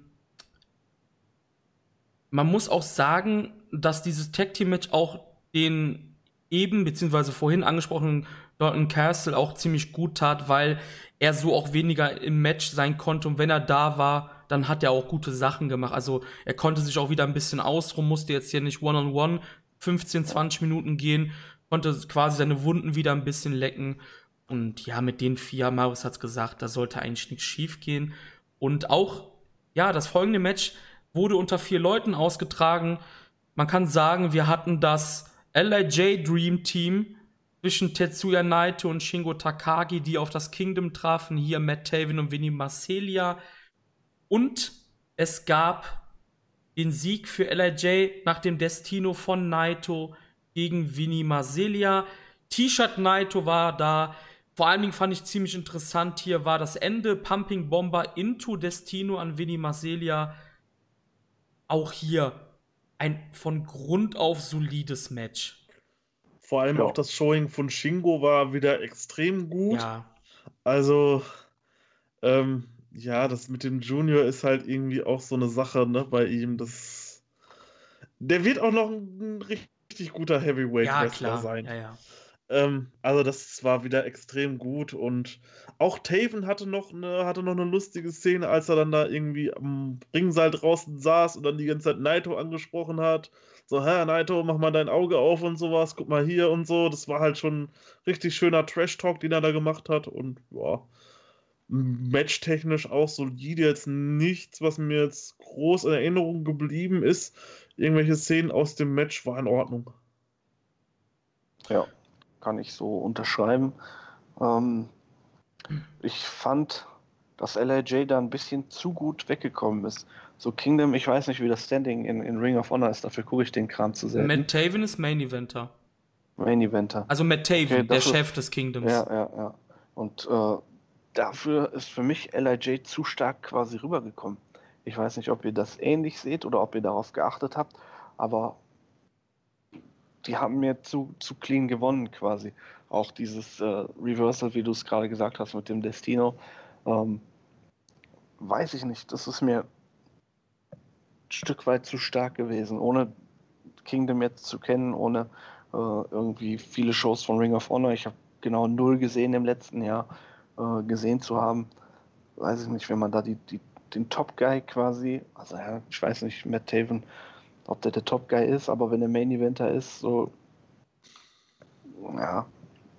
Speaker 1: man muss auch sagen, dass dieses Tag Team Match auch den eben beziehungsweise vorhin angesprochenen Dalton Castle auch ziemlich gut tat, weil er so auch weniger im Match sein konnte und wenn er da war, dann hat er auch gute Sachen gemacht. Also er konnte sich auch wieder ein bisschen ausruhen, musste jetzt hier nicht one-on-one -on -one 15, 20 Minuten gehen, konnte quasi seine Wunden wieder ein bisschen lecken. Und ja, mit den vier, Marius hat's gesagt, da sollte eigentlich nichts schief gehen. Und auch, ja, das folgende Match wurde unter vier Leuten ausgetragen. Man kann sagen, wir hatten das LIJ Dream Team zwischen Tetsuya Naito und Shingo Takagi, die auf das Kingdom trafen. Hier Matt Taven und Vinny Marcelia. Und es gab den Sieg für LIJ nach dem Destino von Naito gegen Vinny Marcelia. T-Shirt Naito war da. Vor allen Dingen fand ich ziemlich interessant hier war das Ende Pumping Bomber into Destino an Vinny Marcelia. Auch hier ein von Grund auf solides Match.
Speaker 3: Vor allem ja. auch das Showing von Shingo war wieder extrem gut. Ja. Also, ähm, ja, das mit dem Junior ist halt irgendwie auch so eine Sache, ne, bei ihm. Das, der wird auch noch ein richtig guter Heavyweight-Wrestler ja, sein. Ja, ja. Ähm, also das war wieder extrem gut und auch Taven hatte noch eine, hatte noch eine lustige Szene, als er dann da irgendwie am Ringseil draußen saß und dann die ganze Zeit Naito angesprochen hat. So, Herr Naito, mach mal dein Auge auf und sowas, guck mal hier und so. Das war halt schon richtig schöner Trash-Talk, den er da gemacht hat und ja, matchtechnisch auch solide. Jetzt nichts, was mir jetzt groß in Erinnerung geblieben ist. Irgendwelche Szenen aus dem Match war in Ordnung.
Speaker 2: Ja kann ich so unterschreiben. Ähm, ich fand, dass LAJ da ein bisschen zu gut weggekommen ist. So Kingdom, ich weiß nicht, wie das Standing in, in Ring of Honor ist, dafür gucke ich den Kram zu sehr.
Speaker 1: Matt Taven ist Main Eventer.
Speaker 2: Main Eventer.
Speaker 1: Also Matt Taven, okay, der Chef des Kingdoms.
Speaker 2: Ja, ja, ja. Und äh, dafür ist für mich LIJ zu stark quasi rübergekommen. Ich weiß nicht, ob ihr das ähnlich seht oder ob ihr darauf geachtet habt, aber die haben mir zu, zu clean gewonnen quasi. Auch dieses äh, Reversal, wie du es gerade gesagt hast mit dem Destino, ähm, weiß ich nicht. Das ist mir Stück weit zu stark gewesen, ohne Kingdom jetzt zu kennen, ohne äh, irgendwie viele Shows von Ring of Honor. Ich habe genau null gesehen im letzten Jahr, äh, gesehen zu haben. Weiß ich nicht, wenn man da die, die, den Top Guy quasi, also ja, ich weiß nicht, Matt Taven, ob der der Top Guy ist, aber wenn der Main Eventer ist, so, ja,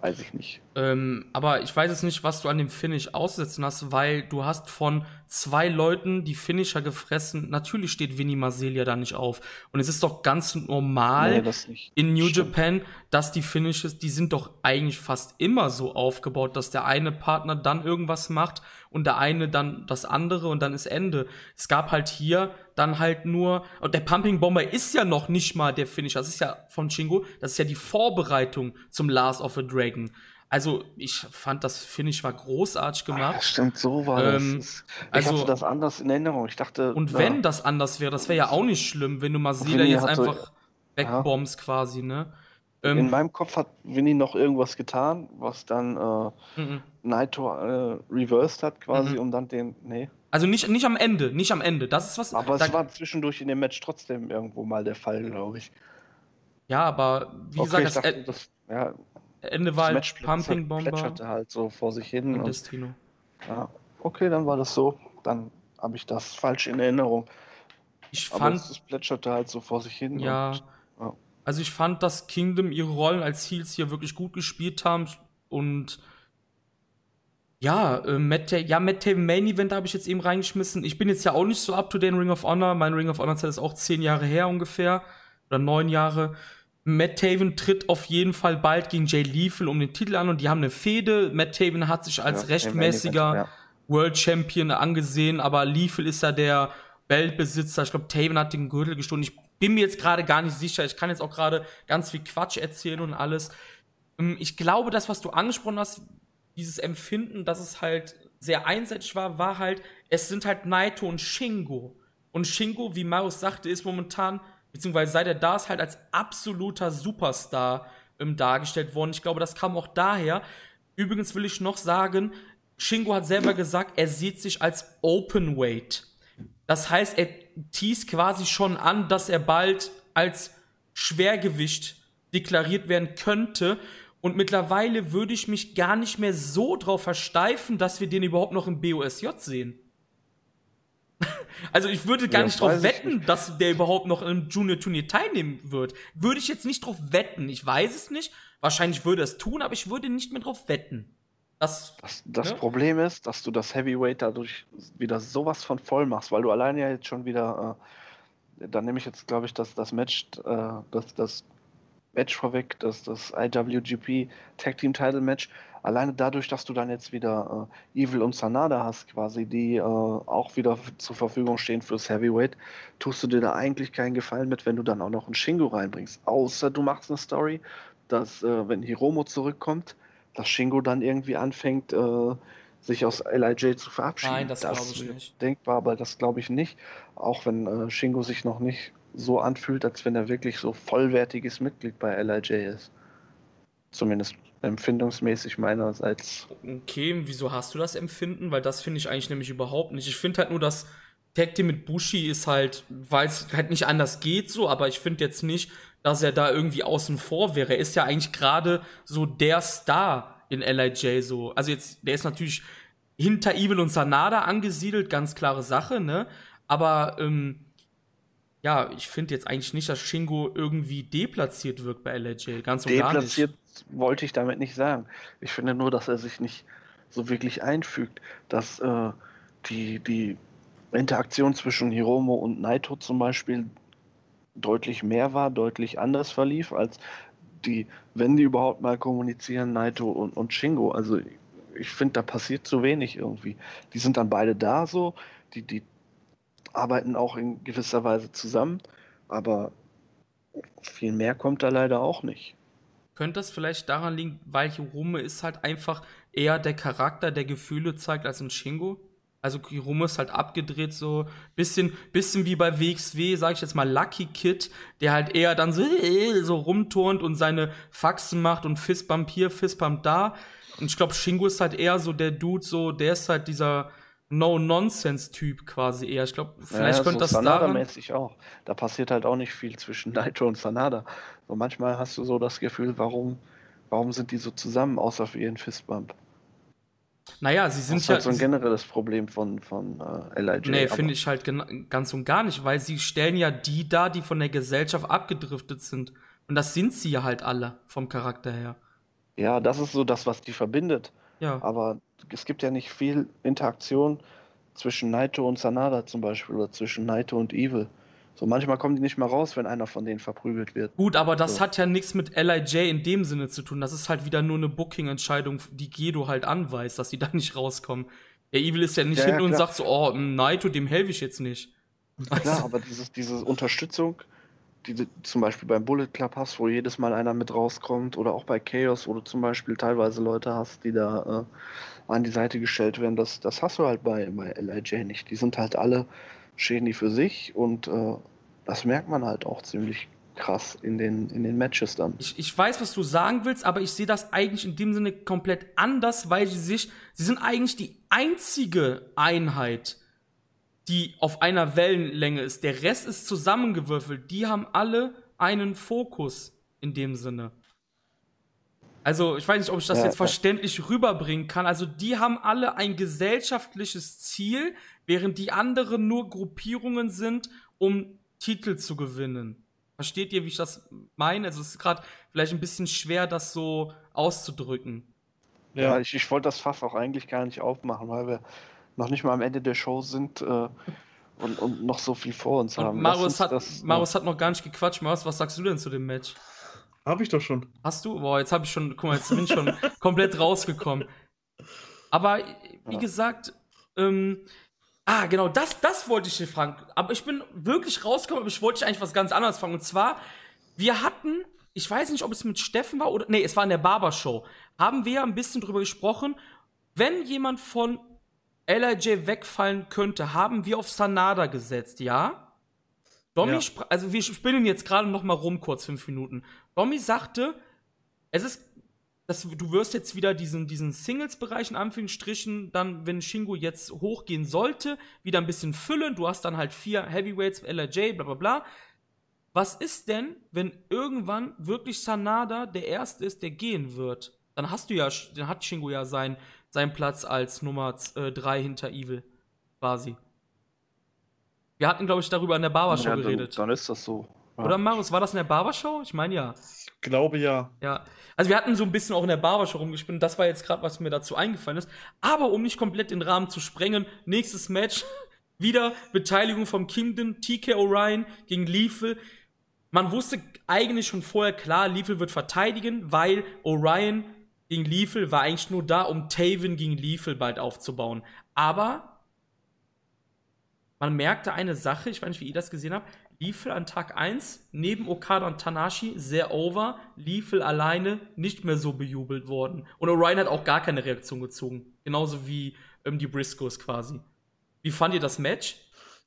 Speaker 2: weiß ich nicht.
Speaker 1: Ähm, aber ich weiß jetzt nicht, was du an dem Finish aussetzen hast, weil du hast von zwei Leuten die Finisher gefressen. Natürlich steht Vinny Marselia da nicht auf. Und es ist doch ganz normal
Speaker 2: nee,
Speaker 1: in New Stimmt. Japan, dass die Finishes, die sind doch eigentlich fast immer so aufgebaut, dass der eine Partner dann irgendwas macht und der eine dann das andere und dann ist Ende. Es gab halt hier dann halt nur, und der Pumping Bomber ist ja noch nicht mal der Finisher, das ist ja von Chingo, das ist ja die Vorbereitung zum Last of a Dragon. Also, ich fand, das Finish war großartig gemacht. Ach,
Speaker 2: stimmt, so war ähm, das. Ich also, hatte das anders in Erinnerung. Ich dachte.
Speaker 1: Und na, wenn das anders wäre, das wäre ja auch nicht schlimm, wenn du Masila jetzt einfach wegbombst ja. quasi, ne?
Speaker 2: Ähm, in meinem Kopf hat Winnie noch irgendwas getan, was dann äh, mhm. Naito äh, reversed hat quasi, mhm. um dann den. Nee.
Speaker 1: Also nicht, nicht am Ende, nicht am Ende. Das ist was.
Speaker 2: Aber es war zwischendurch in dem Match trotzdem irgendwo mal der Fall, glaube ich.
Speaker 1: Ja, aber wie okay, gesagt, das, dachte, das, ja, Ende war
Speaker 2: halt Pumping Bomber. plätscherte halt so vor sich hin.
Speaker 1: Und, und Destino.
Speaker 2: Ja, okay, dann war das so. Dann habe ich das falsch in Erinnerung.
Speaker 1: Ich fand.
Speaker 2: es plätscherte halt so vor sich hin.
Speaker 1: Ja. Und, ja. Also ich fand, dass Kingdom ihre Rollen als Heels hier wirklich gut gespielt haben und ja, äh, Matt, ja, Matt Taven Main Event habe ich jetzt eben reingeschmissen. Ich bin jetzt ja auch nicht so up to date in Ring of Honor. Mein Ring of Honor Zeit ist auch zehn Jahre her ungefähr. Oder neun Jahre. Matt Taven tritt auf jeden Fall bald gegen Jay Lethal um den Titel an und die haben eine Fehde. Matt Taven hat sich als ja, rechtmäßiger ja. World Champion angesehen, aber Lethal ist ja der Weltbesitzer. Ich glaube, Taven hat den Gürtel gestohlen. Ich bin mir jetzt gerade gar nicht sicher. Ich kann jetzt auch gerade ganz viel Quatsch erzählen und alles. Ähm, ich glaube, das, was du angesprochen hast, dieses Empfinden, dass es halt sehr einseitig war, war halt, es sind halt Naito und Shingo. Und Shingo, wie Marius sagte, ist momentan beziehungsweise seit er da ist, halt als absoluter Superstar ähm, dargestellt worden. Ich glaube, das kam auch daher. Übrigens will ich noch sagen, Shingo hat selber gesagt, er sieht sich als Open Weight. Das heißt, er teast quasi schon an, dass er bald als Schwergewicht deklariert werden könnte. Und mittlerweile würde ich mich gar nicht mehr so drauf versteifen, dass wir den überhaupt noch im BOSJ sehen. Also ich würde gar ja, nicht drauf wetten, nicht. dass der überhaupt noch im Junior-Turnier teilnehmen wird. Würde ich jetzt nicht drauf wetten. Ich weiß es nicht. Wahrscheinlich würde es tun, aber ich würde nicht mehr drauf wetten.
Speaker 2: Das, das, das ne? Problem ist, dass du das Heavyweight dadurch wieder sowas von voll machst, weil du alleine ja jetzt schon wieder, äh, dann nehme ich jetzt, glaube ich, das, das Match, äh, das, das Match vorweg, das, das IWGP Tag Team Title Match, alleine dadurch, dass du dann jetzt wieder äh, Evil und Sanada hast, quasi, die äh, auch wieder zur Verfügung stehen fürs Heavyweight, tust du dir da eigentlich keinen Gefallen mit, wenn du dann auch noch einen Shingo reinbringst. Außer du machst eine Story, dass, äh, wenn Hiromo zurückkommt, dass Shingo dann irgendwie anfängt, äh, sich aus LIJ zu verabschieden. Nein,
Speaker 1: das, das glaube ich nicht.
Speaker 2: Denkbar, aber das glaube ich nicht. Auch wenn äh, Shingo sich noch nicht so anfühlt, als wenn er wirklich so vollwertiges Mitglied bei LIJ ist. Zumindest empfindungsmäßig meinerseits.
Speaker 1: Okay, wieso hast du das Empfinden? Weil das finde ich eigentlich nämlich überhaupt nicht. Ich finde halt nur, dass Tag Team mit Bushi ist halt, weil es halt nicht anders geht so, aber ich finde jetzt nicht, dass er da irgendwie außen vor wäre. Er ist ja eigentlich gerade so der Star in LIJ so. Also jetzt, der ist natürlich hinter Evil und Sanada angesiedelt, ganz klare Sache, ne? Aber ähm, ja, ich finde jetzt eigentlich nicht, dass Shingo irgendwie deplatziert wirkt bei LJ. Ganz und gar nicht.
Speaker 2: Wollte ich damit nicht sagen. Ich finde nur, dass er sich nicht so wirklich einfügt, dass äh, die, die Interaktion zwischen Hiromo und Naito zum Beispiel deutlich mehr war, deutlich anders verlief, als die, wenn die überhaupt mal kommunizieren, Naito und, und Shingo. Also ich finde, da passiert zu wenig irgendwie. Die sind dann beide da so, die, die arbeiten auch in gewisser Weise zusammen, aber viel mehr kommt da leider auch nicht.
Speaker 1: Könnte das vielleicht daran liegen, weil Hirume ist halt einfach eher der Charakter, der Gefühle zeigt, als ein Shingo? Also Hirume ist halt abgedreht, so bisschen, bisschen wie bei WXW, sag ich jetzt mal Lucky Kid, der halt eher dann so, so rumturnt und seine Faxen macht und Fistbump hier, Fistbump da. Und ich glaube, Shingo ist halt eher so der Dude, so, der ist halt dieser, No-Nonsense-Typ quasi eher. Ich glaube, vielleicht
Speaker 2: ja,
Speaker 1: könnte
Speaker 2: so
Speaker 1: das
Speaker 2: Sanada
Speaker 1: daran...
Speaker 2: mäßig auch. Da passiert halt auch nicht viel zwischen Naito und Sanada. Und manchmal hast du so das Gefühl, warum, warum sind die so zusammen, außer für ihren Fistbump?
Speaker 1: Naja, sie
Speaker 2: Das
Speaker 1: sind
Speaker 2: ist
Speaker 1: ja...
Speaker 2: halt so ein generelles Problem von, von äh, LIJ.
Speaker 1: Nee, finde ich halt ganz und gar nicht, weil sie stellen ja die da, die von der Gesellschaft abgedriftet sind. Und das sind sie ja halt alle vom Charakter her.
Speaker 2: Ja, das ist so das, was die verbindet.
Speaker 1: Ja.
Speaker 2: Aber es gibt ja nicht viel Interaktion zwischen Naito und Sanada zum Beispiel oder zwischen Naito und Evil. So manchmal kommen die nicht mal raus, wenn einer von denen verprügelt wird.
Speaker 1: Gut, aber das
Speaker 2: So.
Speaker 1: hat ja nichts mit LIJ in dem Sinne zu tun. Das ist halt wieder nur eine Booking-Entscheidung, die Gedo halt anweist, dass sie da nicht rauskommen. Der Evil ist ja nicht
Speaker 2: Ja, ja,
Speaker 1: hinten und sagt so, oh, Naito, dem helfe ich jetzt nicht.
Speaker 2: Klar,
Speaker 1: du?
Speaker 2: aber dieses, diese Unterstützung, die du zum Beispiel beim Bullet Club hast, wo jedes Mal einer mit rauskommt, oder auch bei Chaos, wo du zum Beispiel teilweise Leute hast, die da äh, an die Seite gestellt werden, das, das hast du halt bei, bei LIJ nicht. Die sind halt alle, stehen die für sich und äh, das merkt man halt auch ziemlich krass in den, in den Matches dann.
Speaker 1: Ich, ich weiß, was du sagen willst, aber ich sehe das eigentlich in dem Sinne komplett anders, weil sie sich, sie sind eigentlich die einzige Einheit, die auf einer Wellenlänge ist. Der Rest ist zusammengewürfelt. Die haben alle einen Fokus in dem Sinne. Also, ich weiß nicht, ob ich das
Speaker 2: Ja,
Speaker 1: jetzt verständlich rüberbringen kann. Also, die haben alle ein gesellschaftliches Ziel, während die anderen nur Gruppierungen sind, um Titel zu gewinnen. Versteht ihr, wie ich das meine? Also, es ist gerade vielleicht ein bisschen schwer, das so auszudrücken.
Speaker 2: Ja, ich, ich wollte das Fass auch eigentlich gar nicht aufmachen, weil wir noch nicht mal am Ende der Show sind äh, und, und noch so viel vor uns
Speaker 1: Und
Speaker 2: haben.
Speaker 1: Marius hat,
Speaker 2: das, äh,
Speaker 1: hat noch gar nicht gequatscht. Marius, was sagst du denn zu dem Match?
Speaker 3: Habe ich doch schon.
Speaker 1: Hast du? Boah, jetzt habe ich schon, guck mal, jetzt bin ich schon komplett rausgekommen. Aber wie
Speaker 2: Ja.
Speaker 1: gesagt, ähm, ah, genau, das, das wollte ich dir fragen. Aber ich bin wirklich rausgekommen, aber ich wollte dich eigentlich was ganz anderes fragen. Und zwar, wir hatten, ich weiß nicht, ob es mit Steffen war oder, nee, es war in der Barbershow, haben wir ein bisschen drüber gesprochen, wenn jemand von LIJ wegfallen könnte, haben wir auf Sanada gesetzt, ja? Domi,
Speaker 3: Ja.
Speaker 1: also wir spinnen jetzt gerade noch mal rum, kurz fünf Minuten. Domi sagte, es ist, das, du wirst jetzt wieder diesen, diesen Singles-Bereich in Anführungsstrichen, dann, wenn Shingo jetzt hochgehen sollte, wieder ein bisschen füllen. Du hast dann halt vier Heavyweights, LRJ, bla bla bla. Was ist denn, wenn irgendwann wirklich Sanada der Erste ist, der gehen wird? Dann hast du ja, dann hat Shingo ja sein, seinen Platz als Nummer 3 hinter Evil. Quasi. Wir hatten, glaube ich, darüber in der Barbershow
Speaker 2: ja,
Speaker 1: geredet.
Speaker 2: dann ist das so. Ja.
Speaker 1: Oder Marius, war das in der Barbershow? Ich meine ja.
Speaker 3: Glaube ja.
Speaker 1: Ja. Also wir hatten so ein bisschen auch in der Barbershow rumgespinnt. Das war jetzt gerade, was mir dazu eingefallen ist. Aber um nicht komplett den Rahmen zu sprengen, nächstes Match. Wieder Beteiligung vom Kingdom, TK Orion gegen Lethal. Man wusste eigentlich schon vorher klar, Lethal wird verteidigen, weil Orion gegen Lethal war eigentlich nur da, um Taven gegen Lethal bald aufzubauen. Aber man merkte eine Sache, ich weiß nicht, wie ihr das gesehen habt. Lethal an Tag 1, neben Okada und Tanashi, sehr over. Lethal alleine nicht mehr so bejubelt worden. Und Orion hat auch gar keine Reaktion gezogen. Genauso wie ähm, die Briscoes quasi. Wie fand ihr das Match?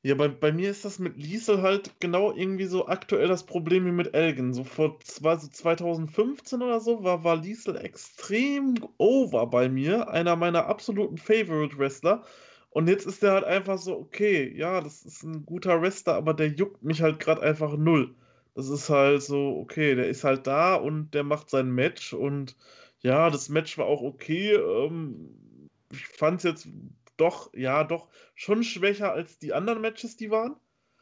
Speaker 3: Ja, bei, bei mir ist das mit Liesel halt genau irgendwie so aktuell das Problem wie mit Elgin. So vor zwei, so 2015 oder so war, war Liesel extrem over bei mir. Einer meiner absoluten Favorite Wrestler. Und jetzt ist der halt einfach so, okay, ja, das ist ein guter Wrestler, aber der juckt mich halt gerade einfach null. Das ist halt so, okay, der ist halt da und der macht sein Match und ja, das Match war auch okay. Ähm, ich fand es jetzt doch, ja, doch schon schwächer als die anderen Matches, die waren.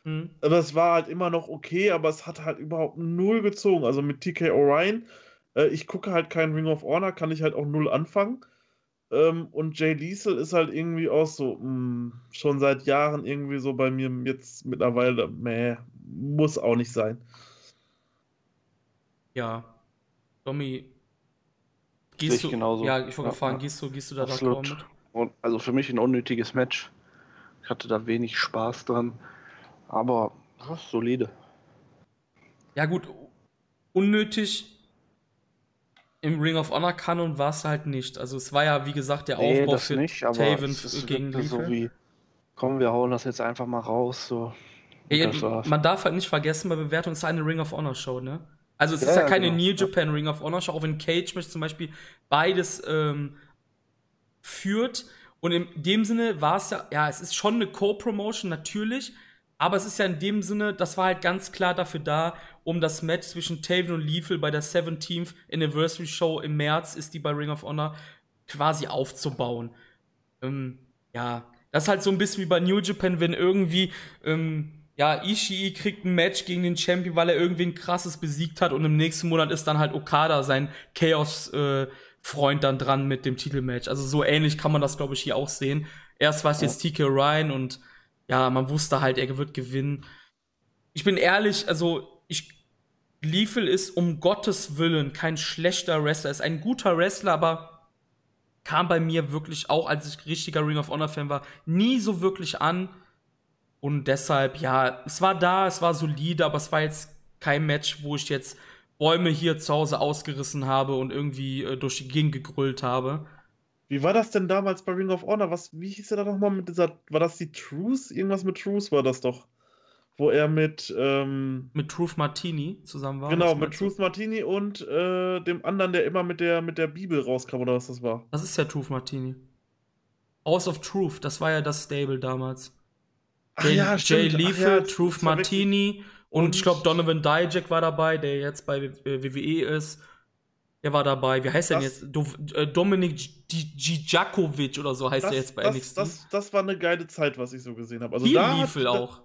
Speaker 1: Hm?
Speaker 3: Aber es war halt immer noch okay, aber es hat halt überhaupt null gezogen. Also mit TK Orion, äh, ich gucke halt keinen Ring of Honor, kann ich halt auch null anfangen. Ähm, und Jay Liesel ist halt irgendwie auch so, mh, schon seit Jahren irgendwie so bei mir jetzt mittlerweile, meh, muss auch nicht sein.
Speaker 1: Ja. Domi.
Speaker 2: Sehe
Speaker 1: Gehst
Speaker 2: ich
Speaker 1: du,
Speaker 2: genauso.
Speaker 1: ja, ich wollte
Speaker 2: Ja,
Speaker 1: fragen,
Speaker 2: ja.
Speaker 1: gehst du, gehst du da
Speaker 2: Absolut.
Speaker 1: mit?
Speaker 2: Und also für mich ein unnötiges Match. Ich hatte da wenig Spaß dran. Aber ja, solide.
Speaker 1: Ja, gut, unnötig im Ring of Honor Kanon war es halt nicht. Also es war ja, wie gesagt, der
Speaker 2: Nee,
Speaker 1: Aufbau
Speaker 2: das
Speaker 1: für
Speaker 2: nicht, aber
Speaker 1: Taven
Speaker 2: es ist
Speaker 1: gegen
Speaker 2: wirklich so wie, komm, wir hauen das jetzt einfach mal raus. So.
Speaker 1: Ja, man darf halt nicht vergessen, bei Bewertung ist es eine Ring of Honor Show, ne? Also es
Speaker 2: Ja,
Speaker 1: ist ja keine
Speaker 2: genau.
Speaker 1: New Japan Ring of Honor Show, auch wenn Cage Match zum Beispiel beides ähm, führt. Und in dem Sinne war es ja, ja, es ist schon eine Co-Promotion, natürlich. Aber es ist ja in dem Sinne, das war halt ganz klar dafür da, um das Match zwischen Taven und Lethal bei der 17th Anniversary Show im März, ist die bei Ring of Honor, quasi aufzubauen. Ähm, ja, das ist halt so ein bisschen wie bei New Japan, wenn irgendwie, ähm, ja, Ishii kriegt ein Match gegen den Champion, weil er irgendwie ein krasses besiegt hat und im nächsten Monat ist dann halt Okada sein Chaos äh, Freund dann dran mit dem Titelmatch. Also so ähnlich kann man das glaube ich hier auch sehen. Erst war es jetzt TK Ryan und ja, man wusste halt, er wird gewinnen. Ich bin ehrlich, also ich Liefel ist um Gottes Willen kein schlechter Wrestler, ist ein guter Wrestler, aber kam bei mir wirklich auch, als ich richtiger Ring of Honor Fan war, nie so wirklich an. Und deshalb, ja, es war da, es war solide, aber es war jetzt kein Match, wo ich jetzt Bäume hier zu Hause ausgerissen habe und irgendwie äh, durch die Gegend gegrüllt habe.
Speaker 3: Wie war das denn damals bei Ring of Honor? Was, wie hieß er da nochmal mit dieser, war das die Truth? Irgendwas mit Truth war das doch. Wo er mit, ähm,
Speaker 1: Mit Truth Martini zusammen war.
Speaker 3: genau, mit? Truth Martini und äh, dem anderen, der immer mit der, mit der Bibel rauskam, oder was das war.
Speaker 1: Das ist ja Truth Martini. House of Truth, das war ja das Stable damals.
Speaker 3: Ach
Speaker 1: Jay,
Speaker 3: ja,
Speaker 1: Jay Lethal,
Speaker 3: ja,
Speaker 1: Truth Martini und,
Speaker 3: Und-
Speaker 1: ich glaube Donovan Dijak war dabei, der jetzt bei WWE ist. Der war dabei. Wie heißt der denn
Speaker 3: Das-
Speaker 1: jetzt? Do äh, Dominik Djakovic oder so heißt
Speaker 3: Das,
Speaker 1: der jetzt bei
Speaker 3: das,
Speaker 1: NXT.
Speaker 3: das, das war eine geile Zeit, was ich so gesehen habe. Also
Speaker 1: Hier
Speaker 3: da
Speaker 1: Lethal
Speaker 3: hat,
Speaker 1: auch.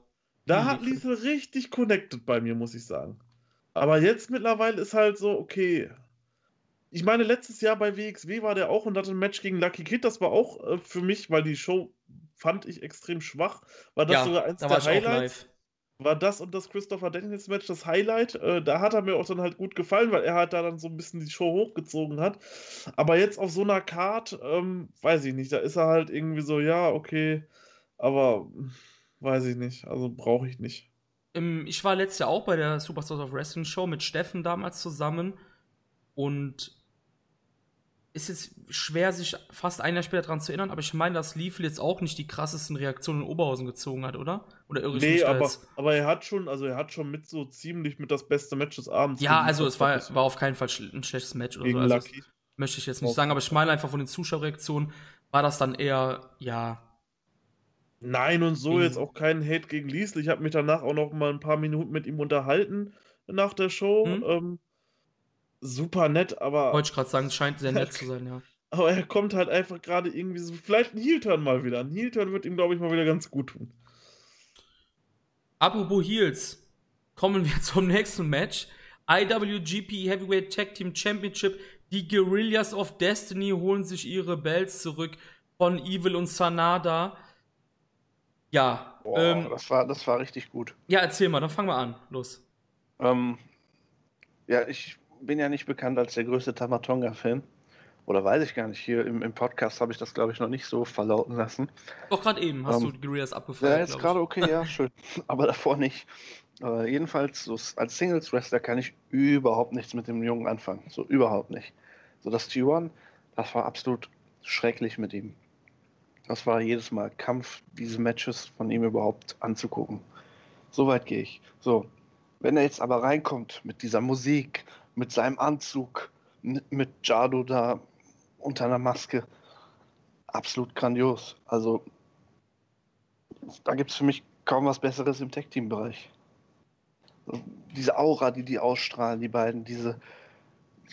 Speaker 3: Da, da hat.
Speaker 1: Lethal
Speaker 3: richtig connected bei mir, muss ich sagen. Aber jetzt mittlerweile ist halt so, okay. Ich meine, letztes Jahr bei WXW war der auch und hatte ein Match gegen Lucky Kid. Das war auch äh, für mich, weil die Show fand ich extrem schwach. War das
Speaker 1: ja,
Speaker 3: sogar eins
Speaker 1: da
Speaker 3: der Highlights? War das und das Christopher Daniels Match das Highlight. Äh, da hat er mir auch dann halt gut gefallen, weil er halt da dann so ein bisschen die Show hochgezogen hat. Aber jetzt auf so einer Card, ähm, weiß ich nicht, da ist er halt irgendwie so, ja, okay, aber weiß ich nicht, also brauche ich nicht.
Speaker 1: Ähm, ich war letztes Jahr auch bei der Superstars of Wrestling Show mit Steffen damals zusammen und ist jetzt schwer, sich fast ein Jahr später daran zu erinnern, aber ich meine, dass Liefel jetzt auch nicht die krassesten Reaktionen in Oberhausen gezogen hat, oder? Oder irre ich
Speaker 3: Nee, aber, aber er hat schon, also er hat schon mit so ziemlich mit das beste Match des Abends.
Speaker 1: Ja, also es war, war auf keinen Fall ein schlechtes Match oder so. Also,
Speaker 3: Lucky.
Speaker 1: möchte ich jetzt nicht sagen, aber ich meine einfach von den Zuschauerreaktionen war das dann eher, ja,
Speaker 3: Nein, und so jetzt auch keinen Hate gegen Liesl. Ich habe mich danach auch noch mal ein paar Minuten mit ihm unterhalten nach der Show.
Speaker 1: Hm?
Speaker 3: Ähm, super nett, aber,
Speaker 1: wollte ich gerade sagen, es scheint sehr nett zu sein, ja.
Speaker 3: aber er kommt halt einfach gerade irgendwie so. Vielleicht ein Heel-Turn mal wieder. Ein Heel-Turn wird ihm, glaube ich, mal wieder ganz gut tun.
Speaker 1: Apropos Heels, kommen wir zum nächsten Match. IWGP Heavyweight Tag Team Championship. Die Guerrillas of Destiny holen sich ihre Belts zurück von Evil und Sanada. Ja,
Speaker 2: Boah,
Speaker 1: ähm,
Speaker 2: das, war, das war richtig gut.
Speaker 1: ja, erzähl mal, dann fangen wir an. Los.
Speaker 2: Ähm, ja, ich bin ja nicht bekannt als der größte Tamatonga-Fan. Oder weiß ich gar nicht. Hier im, im Podcast habe ich das, glaube ich, noch nicht so verlauten lassen.
Speaker 1: Doch gerade eben hast
Speaker 2: Ähm,
Speaker 1: du die Guerrillas abgefeiert.
Speaker 2: Ja, jetzt gerade okay, ja, schön. Aber davor nicht. Äh, jedenfalls, so, als Singles-Wrestler kann ich überhaupt nichts mit dem Jungen anfangen. So überhaupt nicht. So das T1, das war absolut schrecklich mit ihm. Das war jedes Mal Kampf, diese Matches von ihm überhaupt anzugucken. So weit gehe ich. So, wenn er jetzt aber reinkommt mit dieser Musik, mit seinem Anzug, mit, mit Jado da unter einer Maske, absolut grandios. Also da gibt es für mich kaum was Besseres im Tech-Team-Bereich. Diese Aura, die die ausstrahlen, die beiden, diese,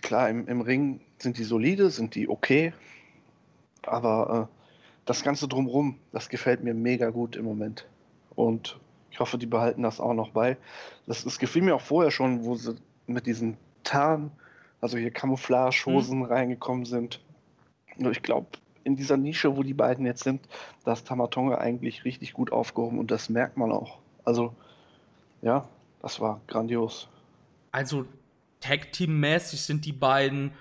Speaker 2: klar, im, im Ring sind die solide, sind die okay, aber äh, das Ganze drumrum, das gefällt mir mega gut im Moment. Und ich hoffe, die behalten das auch noch bei. Das, das gefiel mir auch vorher schon, wo sie mit diesen Tarn, also hier Camouflage-Hosen reingekommen sind. Nur ich glaube, in dieser Nische, wo die beiden jetzt sind, da ist Tamatonga eigentlich richtig gut aufgehoben und das merkt man auch. Also, ja, das war grandios.
Speaker 1: Also Tag Team mäßig sind die beiden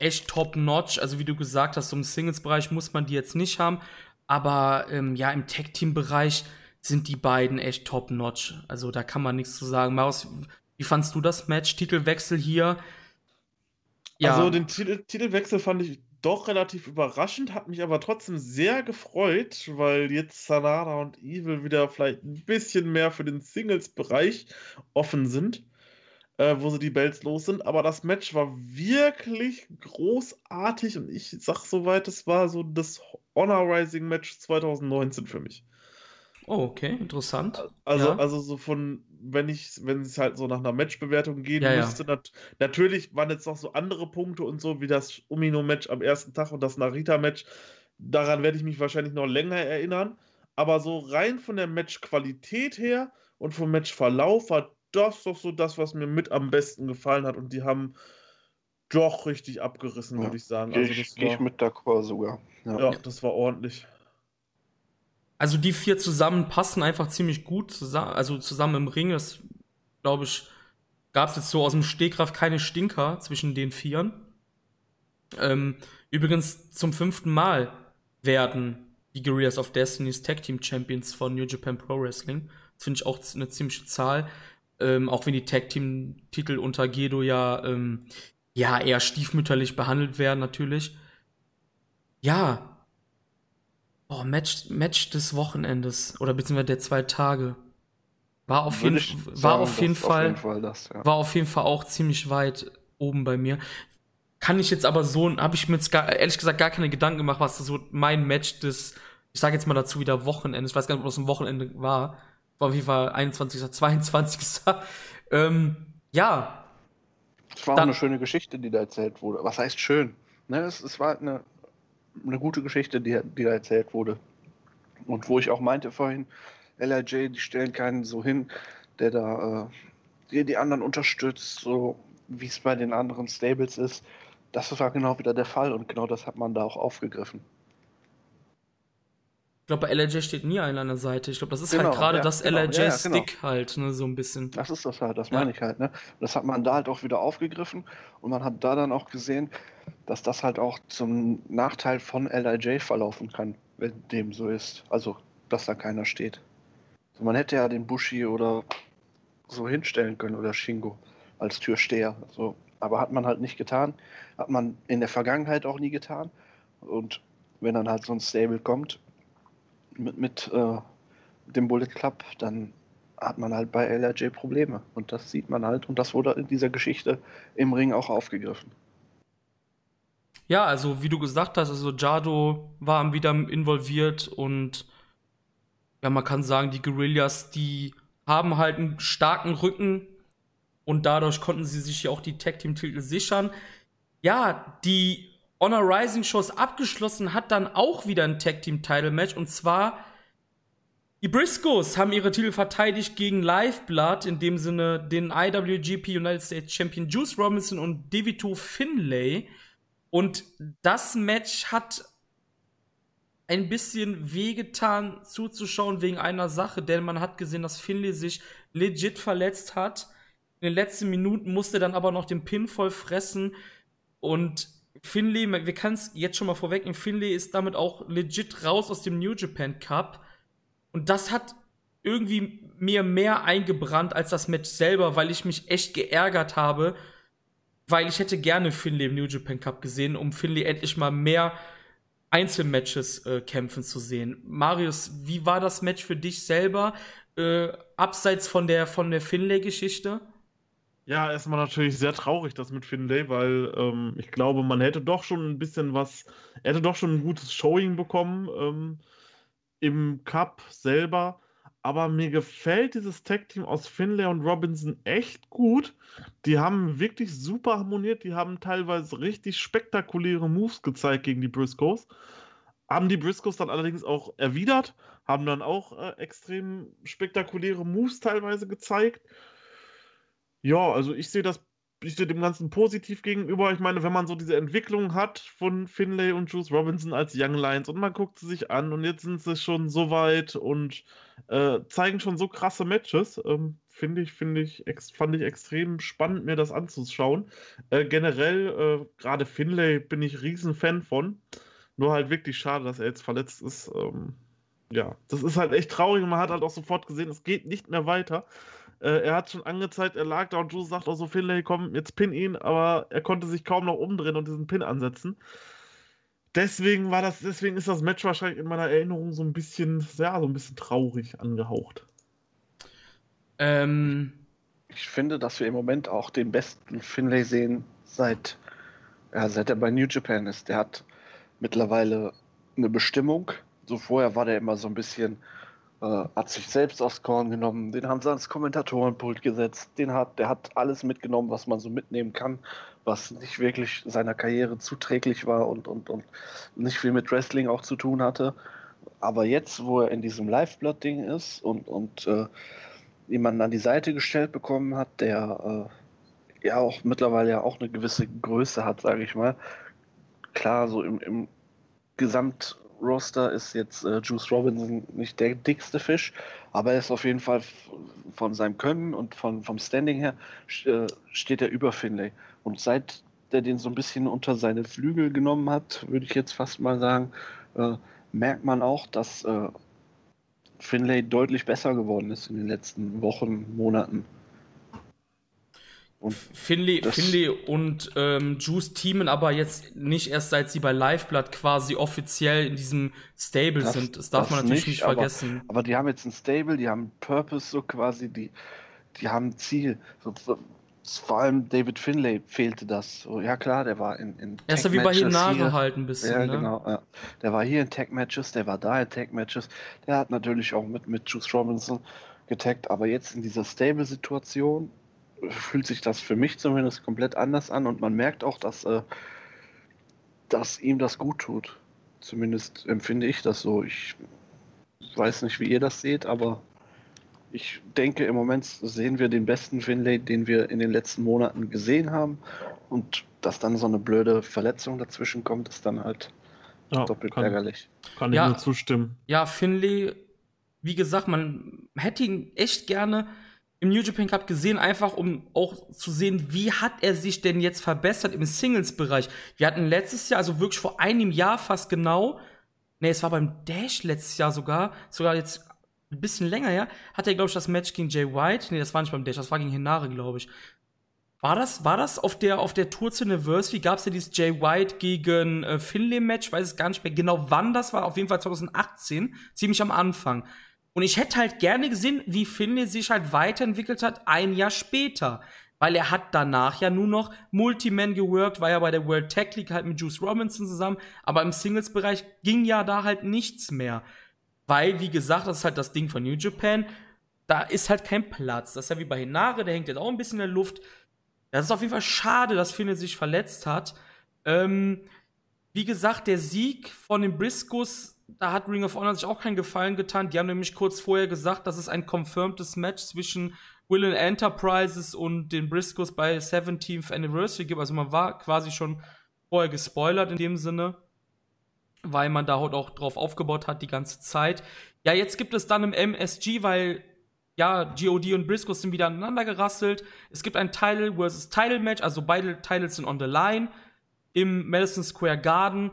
Speaker 1: echt top notch. Also wie du gesagt hast, so im Singles Bereich muss man die jetzt nicht haben, aber ähm, ja im Tag Team Bereich sind die beiden echt top notch. Also da kann man nichts zu sagen. Maus, wie fandst du das Match? Titelwechsel hier?
Speaker 3: Also den Titel, Titelwechsel fand ich doch relativ überraschend, hat mich aber trotzdem sehr gefreut, weil jetzt Sanada und Evil wieder vielleicht ein bisschen mehr für den Singles-Bereich offen sind. äh, wo sie die Belts los sind. Aber das Match war wirklich großartig und ich sag soweit, es war so das Honor Rising Match 2019 für mich.
Speaker 1: Oh, okay, interessant.
Speaker 3: Also,
Speaker 1: ja.
Speaker 3: also so von, wenn ich, wenn es halt so nach einer Matchbewertung gehen
Speaker 1: ja,
Speaker 3: müsste, ja. nat natürlich waren jetzt noch so andere Punkte und so, wie das Umino-Match am ersten Tag und das Narita-Match. Daran werde ich mich wahrscheinlich noch länger erinnern. Aber so rein von der Matchqualität her und vom Matchverlauf war das doch so das, was mir mit am besten gefallen hat. Und die haben doch richtig abgerissen, ja, würde ich sagen.
Speaker 2: Also Gehe ich, geh ich mit d'accord sogar.
Speaker 3: Ja. ja, das war ordentlich.
Speaker 1: Also die vier zusammen passen einfach ziemlich gut zusammen, also zusammen im Ring. Das glaube ich, gab es jetzt so aus dem Stegreif keine Stinker zwischen den Vieren. Ähm, übrigens zum fünften Mal werden die Guerrillas of Destiny's Tag Team Champions von New Japan Pro Wrestling. Das finde ich auch eine ziemliche Zahl. Ähm, auch wenn die Tag Team Titel unter Gedo ja ähm, ja, eher stiefmütterlich behandelt werden, natürlich. Ja. Boah, Match, Match des Wochenendes oder beziehungsweise der zwei Tage. War auf jeden, sagen, war auf jeden Fall, auf jeden Fall das, ja. war auf jeden Fall auch ziemlich weit oben bei mir. Kann ich jetzt aber so, habe ich mir jetzt gar, ehrlich gesagt gar keine Gedanken gemacht, was so mein Match des, ich sage jetzt mal dazu wieder Wochenende, ich weiß gar nicht, ob das ein Wochenende war, war auf jeden Fall 21. 22. ähm, ja,
Speaker 2: es war auch eine schöne Geschichte, die da erzählt wurde. Was heißt schön? Ne, es, es war eine, eine gute Geschichte, die, die da erzählt wurde. Und wo ich auch meinte vorhin, LRJ, die stellen keinen so hin, der da äh, die, die anderen unterstützt, so wie es bei den anderen Stables ist. Das war genau wieder der Fall und genau das hat man da auch aufgegriffen
Speaker 1: glaube, bei LRJ steht nie einer an der Seite. Ich glaube, das ist halt genau, halt gerade ja, das genau, LRJ-Stick ja, genau. halt, ne, so ein bisschen.
Speaker 2: Das ist das halt, das meine ich halt, ne? Das hat man da halt auch wieder aufgegriffen und man hat da dann auch gesehen, dass das halt auch zum Nachteil von LRJ verlaufen kann, wenn dem so ist. Also, dass da keiner steht. Also man hätte ja den Bushi oder so hinstellen können oder Shingo als Türsteher. So. Aber hat man halt nicht getan. Hat man in der Vergangenheit auch nie getan. Und wenn dann halt so ein Stable kommt, mit, mit äh, dem Bullet Club, dann hat man halt bei LRJ Probleme. Und das sieht man halt. Und das wurde in dieser Geschichte im Ring auch aufgegriffen.
Speaker 1: Ja, also wie du gesagt hast, also Jado war wieder involviert und ja, man kann sagen, die Guerillas, die haben halt einen starken Rücken und dadurch konnten sie sich ja auch die Tag Team Titel sichern. Ja, die Honor Rising Shows abgeschlossen hat dann auch wieder ein Tag Team Title Match und zwar die Briscoes haben ihre Titel verteidigt gegen Lifeblood, in dem Sinne den IWGP United States Champion Juice Robinson und Devito Finlay. Und das Match hat ein bisschen wehgetan zuzuschauen wegen einer Sache, denn man hat gesehen, dass Finlay sich legit verletzt hat. In den letzten Minuten musste dann aber noch den Pin voll fressen und Finlay, wir können es jetzt schon mal vorwegnehmen, Finlay ist damit auch legit raus aus dem New Japan Cup. Und das hat irgendwie mir mehr eingebrannt als das Match selber, weil ich mich echt geärgert habe, weil ich hätte gerne Finlay im New Japan Cup gesehen, um Finlay endlich mal mehr Einzelmatches äh, kämpfen zu sehen. Marius, wie war das Match für dich selber, äh, abseits von der, von der Finlay-Geschichte?
Speaker 3: Ja, erstmal natürlich sehr traurig, das mit Finlay, weil ähm, ich glaube, man hätte doch schon ein bisschen was, er hätte doch schon ein gutes Showing bekommen ähm, im Cup selber. Aber mir gefällt dieses Tag-Team aus Finlay und Robinson echt gut. Die haben wirklich super harmoniert. Die haben teilweise richtig spektakuläre Moves gezeigt gegen die Briscoes. Haben die Briscoes dann allerdings auch erwidert, haben dann auch äh, extrem spektakuläre Moves teilweise gezeigt. Ja, also ich sehe das, ich sehe dem Ganzen positiv gegenüber. Ich meine, wenn man so diese Entwicklung hat von Finlay und Juice Robinson als Young Lions und man guckt sie sich an und jetzt sind sie schon so weit und äh, zeigen schon so krasse Matches, ähm, finde ich, finde ich, fand ich extrem spannend, mir das anzuschauen. Äh, generell, äh, gerade Finlay bin ich riesen Fan von. Nur halt wirklich schade, dass er jetzt verletzt ist. Ähm, ja, das ist halt echt traurig und man hat halt auch sofort gesehen, es geht nicht mehr weiter. Äh, er hat schon angezeigt, er lag da und Drew sagt auch so, Finlay, komm, jetzt pin ihn, aber er konnte sich kaum noch umdrehen und diesen Pin ansetzen. Deswegen war das, deswegen ist das Match wahrscheinlich in meiner Erinnerung so ein bisschen, ja, so ein bisschen traurig angehaucht.
Speaker 1: Ähm,
Speaker 2: ich finde, dass wir im Moment auch den besten Finlay sehen, seit, ja, seit er bei New Japan ist. Der hat mittlerweile eine Bestimmung. So vorher war der immer so ein bisschen, äh, hat sich selbst aufs Korn genommen, den haben sie ans Kommentatorenpult gesetzt, den hat, der hat alles mitgenommen, was man so mitnehmen kann, was nicht wirklich seiner Karriere zuträglich war und, und, und nicht viel mit Wrestling auch zu tun hatte. Aber jetzt, wo er in diesem Lifeblood-Ding ist und, und äh, jemanden an die Seite gestellt bekommen hat, der äh, ja auch mittlerweile ja auch eine gewisse Größe hat, sage ich mal. Klar, so im, im Gesamtroster ist jetzt äh, Juice Robinson nicht der dickste Fisch, aber er ist auf jeden Fall von seinem Können und von, vom Standing her äh, steht er über Finlay. Und seit der den so ein bisschen unter seine Flügel genommen hat, würde ich jetzt fast mal sagen, äh, merkt man auch, dass äh, Finlay deutlich besser geworden ist in den letzten Wochen, Monaten.
Speaker 1: Und Finlay, Finlay und ähm, Juice teamen aber jetzt nicht erst seit sie bei Liveblood quasi offiziell in diesem Stable das, sind. Das darf das man natürlich nicht, nicht vergessen.
Speaker 2: Aber, aber, die haben jetzt ein Stable, die haben Purpose so quasi, die, die haben ein Ziel. So, so, vor allem David Finlay fehlte das. So, ja klar, der war in, in
Speaker 1: Er ist ja wie bei Hinare halt ein bisschen.
Speaker 2: Ja,
Speaker 1: ne?
Speaker 2: genau. Ja. Der war hier in Tag-Matches, der war da in Tag-Matches. Der hat natürlich auch mit, mit Juice Robinson getaggt, aber jetzt in dieser Stable-Situation fühlt sich das für mich zumindest komplett anders an und man merkt auch, dass, äh, dass ihm das gut tut. Zumindest empfinde ich das so. Ich weiß nicht, wie ihr das seht, aber ich denke, im Moment sehen wir den besten Finlay, den wir in den letzten Monaten gesehen haben. Und dass dann so eine blöde Verletzung dazwischen kommt, ist dann halt ja, doppelt
Speaker 3: kann,
Speaker 2: ärgerlich.
Speaker 3: Kann ich ja, nur zustimmen.
Speaker 1: Ja, Finlay, wie gesagt, man hätte ihn echt gerne im New Japan Cup gesehen, einfach um auch zu sehen, wie hat er sich denn jetzt verbessert im Singles-Bereich. Wir hatten letztes Jahr, also wirklich vor einem Jahr fast genau, nee, es war beim Dash letztes Jahr sogar, sogar jetzt ein bisschen länger her, hat er, glaube ich, das Match gegen Jay White. Nee, das war nicht beim Dash, das war gegen Hinare, glaube ich. War das, war das auf der, auf der Tour zu Anniversary? Gab es ja dieses Jay White gegen äh, Finlay-Match? Weiß es gar nicht mehr genau, wann das war. Auf jeden Fall 2018, ziemlich am Anfang. Und ich hätte halt gerne gesehen, wie Finlay sich halt weiterentwickelt hat, ein Jahr später. Weil er hat danach ja nur noch Multiman geworkt, war ja bei der World Tech League halt mit Juice Robinson zusammen, aber im Singles-Bereich ging ja da halt nichts mehr. Weil, wie gesagt, das ist halt das Ding von New Japan. Da ist halt kein Platz. Das ist ja wie bei Hinare, der hängt jetzt auch ein bisschen in der Luft. Das ist auf jeden Fall schade, dass Finne sich verletzt hat. Ähm, wie gesagt, der Sieg von den Briscoes, da hat Ring of Honor sich auch keinen Gefallen getan. Die haben nämlich kurz vorher gesagt, dass es ein confirmtes Match zwischen Will Enterprises und den Briscoes bei 17th Anniversary gibt. Also man war quasi schon vorher gespoilert in dem Sinne weil man da halt auch drauf aufgebaut hat die ganze Zeit. Ja, jetzt gibt es dann im MSG, weil ja, GOD und Briscoe sind wieder aneinander gerasselt. Es gibt ein Title versus Title Match, also beide Titles sind on the line im Madison Square Garden.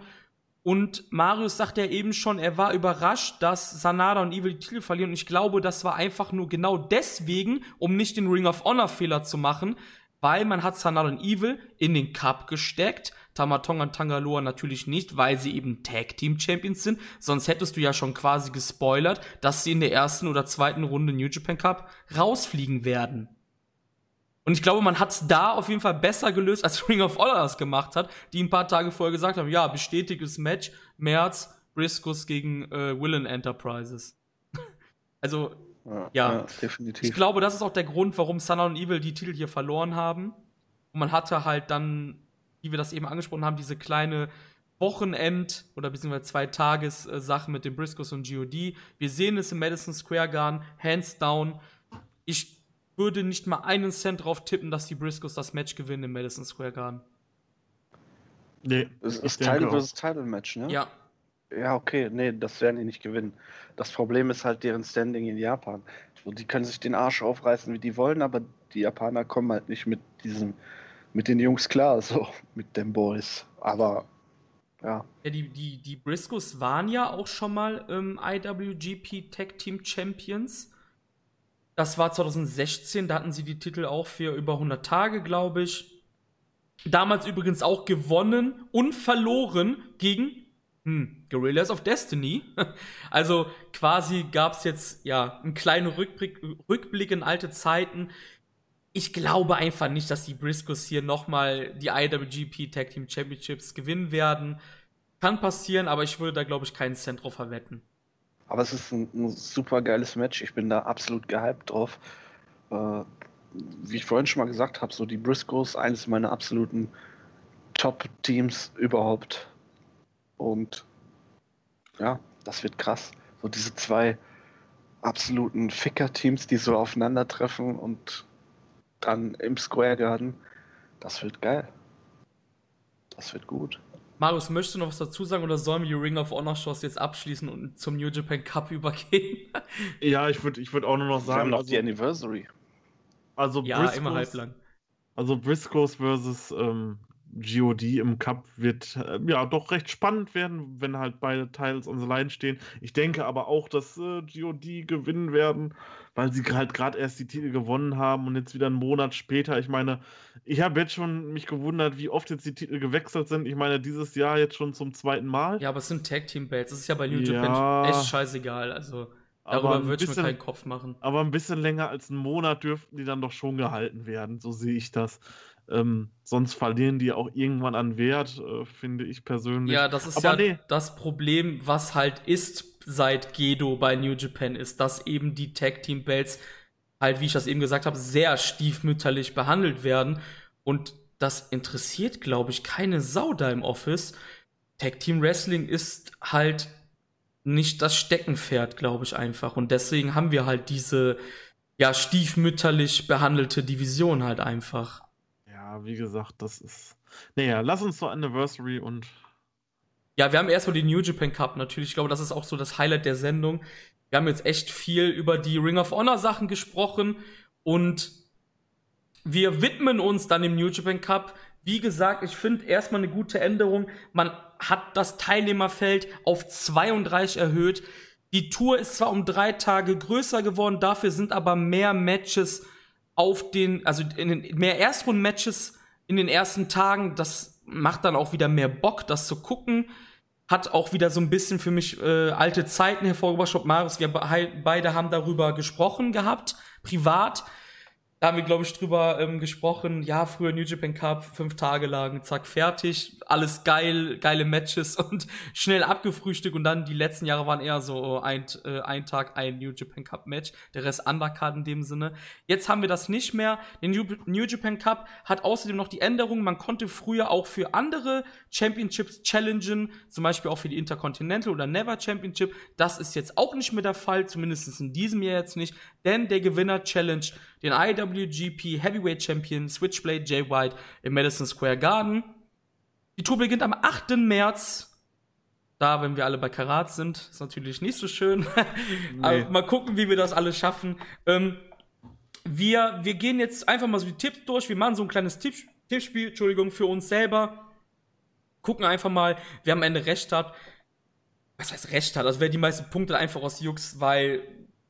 Speaker 1: Und Marius sagt ja eben schon, er war überrascht, dass Sanada und Evil die Titel verlieren. Und ich glaube, das war einfach nur genau deswegen, um nicht den Ring of Honor Fehler zu machen, weil man hat Sanada und Evil in den Cup gesteckt. Tamatonga und Tangaloa natürlich nicht, weil sie eben Tag Team Champions sind. Sonst hättest du ja schon quasi gespoilert, dass sie in der ersten oder zweiten Runde New Japan Cup rausfliegen werden. Und ich glaube, man hat es da auf jeden Fall besser gelöst, als Ring of Honor das gemacht hat, die ein paar Tage vorher gesagt haben, ja, bestätigtes Match, März, Briscoes gegen äh, Willen Enterprises. also, ja, ja, ja, definitiv. Ich glaube, das ist auch der Grund, warum Sana und Evil die Titel hier verloren haben. Und man hatte halt dann wie wir das eben angesprochen haben, diese kleine Wochenend- oder beziehungsweise zwei Tages-Sache mit den Briscoes und GOD. Wir sehen es im Madison Square Garden, hands down. Ich würde nicht mal einen Cent drauf tippen, dass die Briscoes das Match gewinnen im Madison Square Garden.
Speaker 2: Nee, das ist Title vs. Title Match, ne?
Speaker 1: Ja.
Speaker 2: Ja, okay, nee, das werden die nicht gewinnen. Das Problem ist halt deren Standing in Japan. Die können sich den Arsch aufreißen, wie die wollen, aber die Japaner kommen halt nicht mit diesem mit den Jungs klar, so mit den Boys. Aber ja.
Speaker 1: Ja, die, die, die Briscoes waren ja auch schon mal ähm, IWGP Tag Team Champions. Das war 2016, da hatten sie die Titel auch für über 100 Tage, glaube ich. Damals übrigens auch gewonnen und verloren gegen hm, Gorillas of Destiny. also quasi gab es jetzt ja einen kleinen Rückblick, Rückblick in alte Zeiten ich glaube einfach nicht, dass die Briscoes hier nochmal die IWGP Tag Team Championships gewinnen werden. Kann passieren, aber ich würde da, glaube ich, keinen Cent drauf verwetten.
Speaker 2: Aber es ist ein, ein super geiles Match. Ich bin da absolut gehypt drauf. Äh, wie ich vorhin schon mal gesagt habe, so die Briscoes, eines meiner absoluten Top-Teams überhaupt. Und ja, das wird krass. So diese zwei absoluten Ficker-Teams, die so aufeinandertreffen und dann im Square Garden. Das wird geil. Das wird gut.
Speaker 1: Marius, möchtest du noch was dazu sagen oder sollen wir die Ring of Honor Shows jetzt abschließen und zum New Japan Cup übergehen?
Speaker 3: ja, ich würde ich würd auch nur noch sagen. Wir haben
Speaker 2: noch also, die Anniversary.
Speaker 3: Also
Speaker 1: ja, Briscoes, immer halblang.
Speaker 3: Also Briscoes versus ähm, GOD im Cup wird äh, ja doch recht spannend werden, wenn halt beide Titles on the line stehen. Ich denke aber auch, dass äh, GOD gewinnen werden, weil sie halt gerade erst die Titel gewonnen haben und jetzt wieder einen Monat später. Ich meine, ich habe jetzt schon mich gewundert, wie oft jetzt die Titel gewechselt sind. Ich meine, dieses Jahr jetzt schon zum zweiten Mal.
Speaker 1: Ja, aber es sind Tag Team Belts. Das ist ja bei New ja, Japan echt scheißegal. Also darüber würde ich mir keinen Kopf machen.
Speaker 3: Aber ein bisschen länger als einen Monat dürften die dann doch schon gehalten werden. So sehe ich das. Ähm, sonst verlieren die auch irgendwann an Wert, äh, finde ich persönlich.
Speaker 1: Ja, das ist Aber ja nee. das Problem, was halt ist seit Gedo bei New Japan, ist, dass eben die Tag Team Belts halt, wie ich das eben gesagt habe, sehr stiefmütterlich behandelt werden. Und das interessiert, glaube ich, keine Sau da im Office. Tag Team Wrestling ist halt nicht das Steckenpferd, glaube ich einfach. Und deswegen haben wir halt diese ja stiefmütterlich behandelte Division halt einfach
Speaker 3: wie gesagt, das ist. Naja, lass uns zur Anniversary und.
Speaker 1: Ja, wir haben erstmal den New Japan Cup natürlich. Ich glaube, das ist auch so das Highlight der Sendung. Wir haben jetzt echt viel über die Ring of Honor Sachen gesprochen und wir widmen uns dann dem New Japan Cup. Wie gesagt, ich finde erstmal eine gute Änderung. Man hat das Teilnehmerfeld auf 32 erhöht. Die Tour ist zwar um drei Tage größer geworden, dafür sind aber mehr Matches auf den, also in den, mehr Erstrunden-Matches in den ersten Tagen, das macht dann auch wieder mehr Bock, das zu gucken. Hat auch wieder so ein bisschen für mich äh, alte Zeiten hervorgebracht. Marius, wir beide haben darüber gesprochen gehabt, privat da haben wir, glaube ich, drüber ähm, gesprochen. Ja, früher New Japan Cup, fünf Tage lang, zack, fertig. Alles geil, geile Matches und schnell abgefrühstückt. Und dann die letzten Jahre waren eher so ein, äh, ein Tag, ein New Japan Cup Match. Der Rest Undercard in dem Sinne. Jetzt haben wir das nicht mehr. Der New, New Japan Cup hat außerdem noch die Änderung. Man konnte früher auch für andere Championships challengen. Zum Beispiel auch für die Intercontinental oder Never Championship. Das ist jetzt auch nicht mehr der Fall. Zumindest in diesem Jahr jetzt nicht. Denn der Gewinner challenge den IWGP Heavyweight Champion Switchblade Jay White im Madison Square Garden. Die Tour beginnt am 8. März. Da, wenn wir alle bei Karat sind, ist natürlich nicht so schön. Nee. Aber mal gucken, wie wir das alles schaffen. Ähm, wir, wir gehen jetzt einfach mal so die Tipps durch. Wir machen so ein kleines Tipp, Tippspiel, Entschuldigung, für uns selber. Gucken einfach mal, wer am Ende recht hat. Was heißt recht hat? Also wer die meisten Punkte einfach aus Jux, weil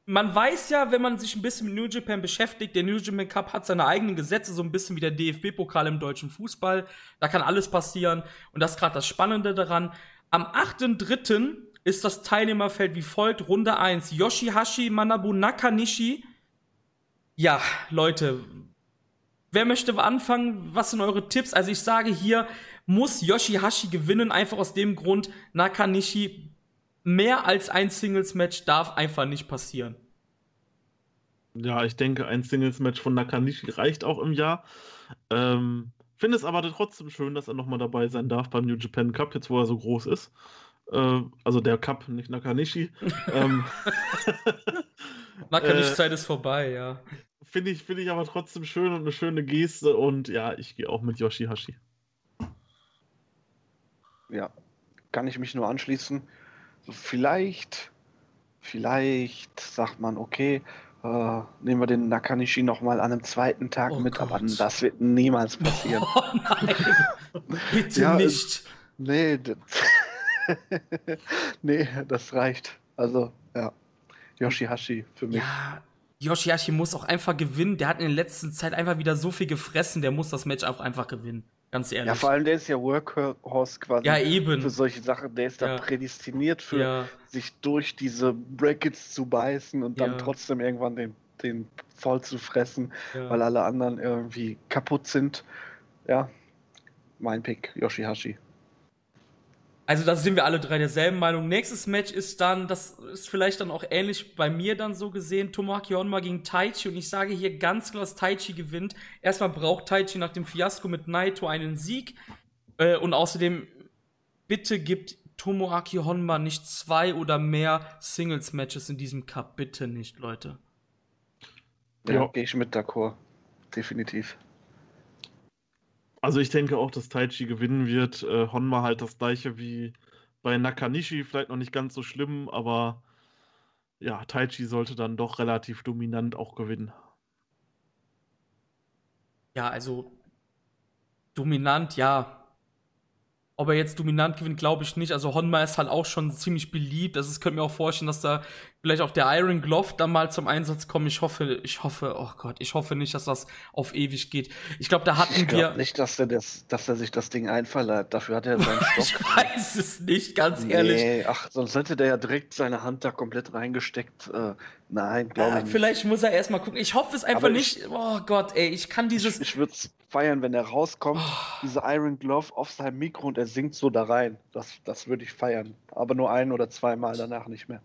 Speaker 1: man weiß ja, wenn man sich ein bisschen mit New Japan beschäftigt, der New Japan Cup hat seine eigenen Gesetze, so ein bisschen wie der DFB-Pokal im deutschen Fußball. Da kann alles passieren. Und das ist gerade das Spannende daran. Am 8.3. ist das Teilnehmerfeld wie folgt. Runde 1. Yoshihashi Manabu Nakanishi. Ja, Leute. Wer möchte anfangen? Was sind eure Tipps? Also ich sage hier, muss Yoshihashi gewinnen, einfach aus dem Grund, Nakanishi mehr als ein Singles-Match darf einfach nicht passieren.
Speaker 3: Ja, ich denke, ein Singles-Match von Nakanishi reicht auch im Jahr. Ähm, Finde es aber trotzdem schön, dass er nochmal dabei sein darf beim New Japan Cup, jetzt wo er so groß ist. Äh, also der Cup, nicht Nakanishi. ähm,
Speaker 1: Nakanishi-Zeit äh, ist vorbei, ja.
Speaker 3: Finde ich, find ich aber trotzdem schön und eine schöne Geste und ja, ich gehe auch mit Yoshihashi.
Speaker 2: Ja, kann ich mich nur anschließen vielleicht, vielleicht sagt man, okay, äh, nehmen wir den Nakanishi nochmal an einem zweiten Tag oh mit, Gott. aber das wird niemals passieren. Oh nein,
Speaker 1: bitte ja, nicht.
Speaker 2: Nee, nee, das reicht. Also, ja, Yoshihashi für mich. Ja,
Speaker 1: Yoshihashi muss auch einfach gewinnen. Der hat in der letzten Zeit einfach wieder so viel gefressen, der muss das Match auch einfach gewinnen. Ganz ehrlich.
Speaker 2: Ja, vor allem der ist ja Workhorse quasi
Speaker 1: ja, eben.
Speaker 2: für solche Sachen. Der ist ja. da prädestiniert für ja. sich durch diese Brackets zu beißen und dann ja. trotzdem irgendwann den den voll zu fressen, weil alle anderen irgendwie kaputt sind. Ja, mein Pick, Yoshihashi.
Speaker 1: Also da sind wir alle drei derselben Meinung. Nächstes Match ist dann, das ist vielleicht dann auch ähnlich bei mir dann so gesehen, Tomoaki Honma gegen Taichi und ich sage hier ganz klar, dass Taichi gewinnt. Erstmal braucht Taichi nach dem Fiasko mit Naito einen Sieg äh, und außerdem bitte gibt Tomoaki Honma nicht zwei oder mehr Singles-Matches in diesem Cup. Bitte nicht, Leute.
Speaker 2: Ja, ja. gehe ich mit d'accord. Definitiv.
Speaker 3: Also ich denke auch, dass Taichi gewinnen wird. Äh, Honma halt das gleiche wie bei Nakanishi, vielleicht noch nicht ganz so schlimm, aber ja, Taichi sollte dann doch relativ dominant auch gewinnen.
Speaker 1: Ja, also dominant, ja. Ob er jetzt dominant gewinnt, glaube ich nicht. Also Honma ist halt auch schon ziemlich beliebt. Also ich könnte mir auch vorstellen, dass da vielleicht auch der Iron Glove dann mal zum Einsatz kommt. Ich hoffe, ich hoffe, oh Gott, ich hoffe nicht, dass das auf ewig geht. Ich glaube, da hatten ich wir.
Speaker 2: nicht, dass er, das, dass er sich das Ding einverleibt. Dafür hat er seinen Stock.
Speaker 1: ich weiß es nicht, ganz nee, ehrlich.
Speaker 2: Ach, sonst hätte der ja direkt seine Hand da komplett reingesteckt. Äh, nein, glaube
Speaker 1: äh,
Speaker 2: ich nicht.
Speaker 1: Vielleicht muss er erstmal gucken. Ich hoffe es einfach nicht. oh Gott, ey, ich kann dieses.
Speaker 2: Ich, ich würde es feiern, wenn er rauskommt, oh. diese Iron Glove auf seinem Mikro und er singt so da rein. Das, das würde ich feiern. Aber nur ein oder zweimal danach nicht mehr.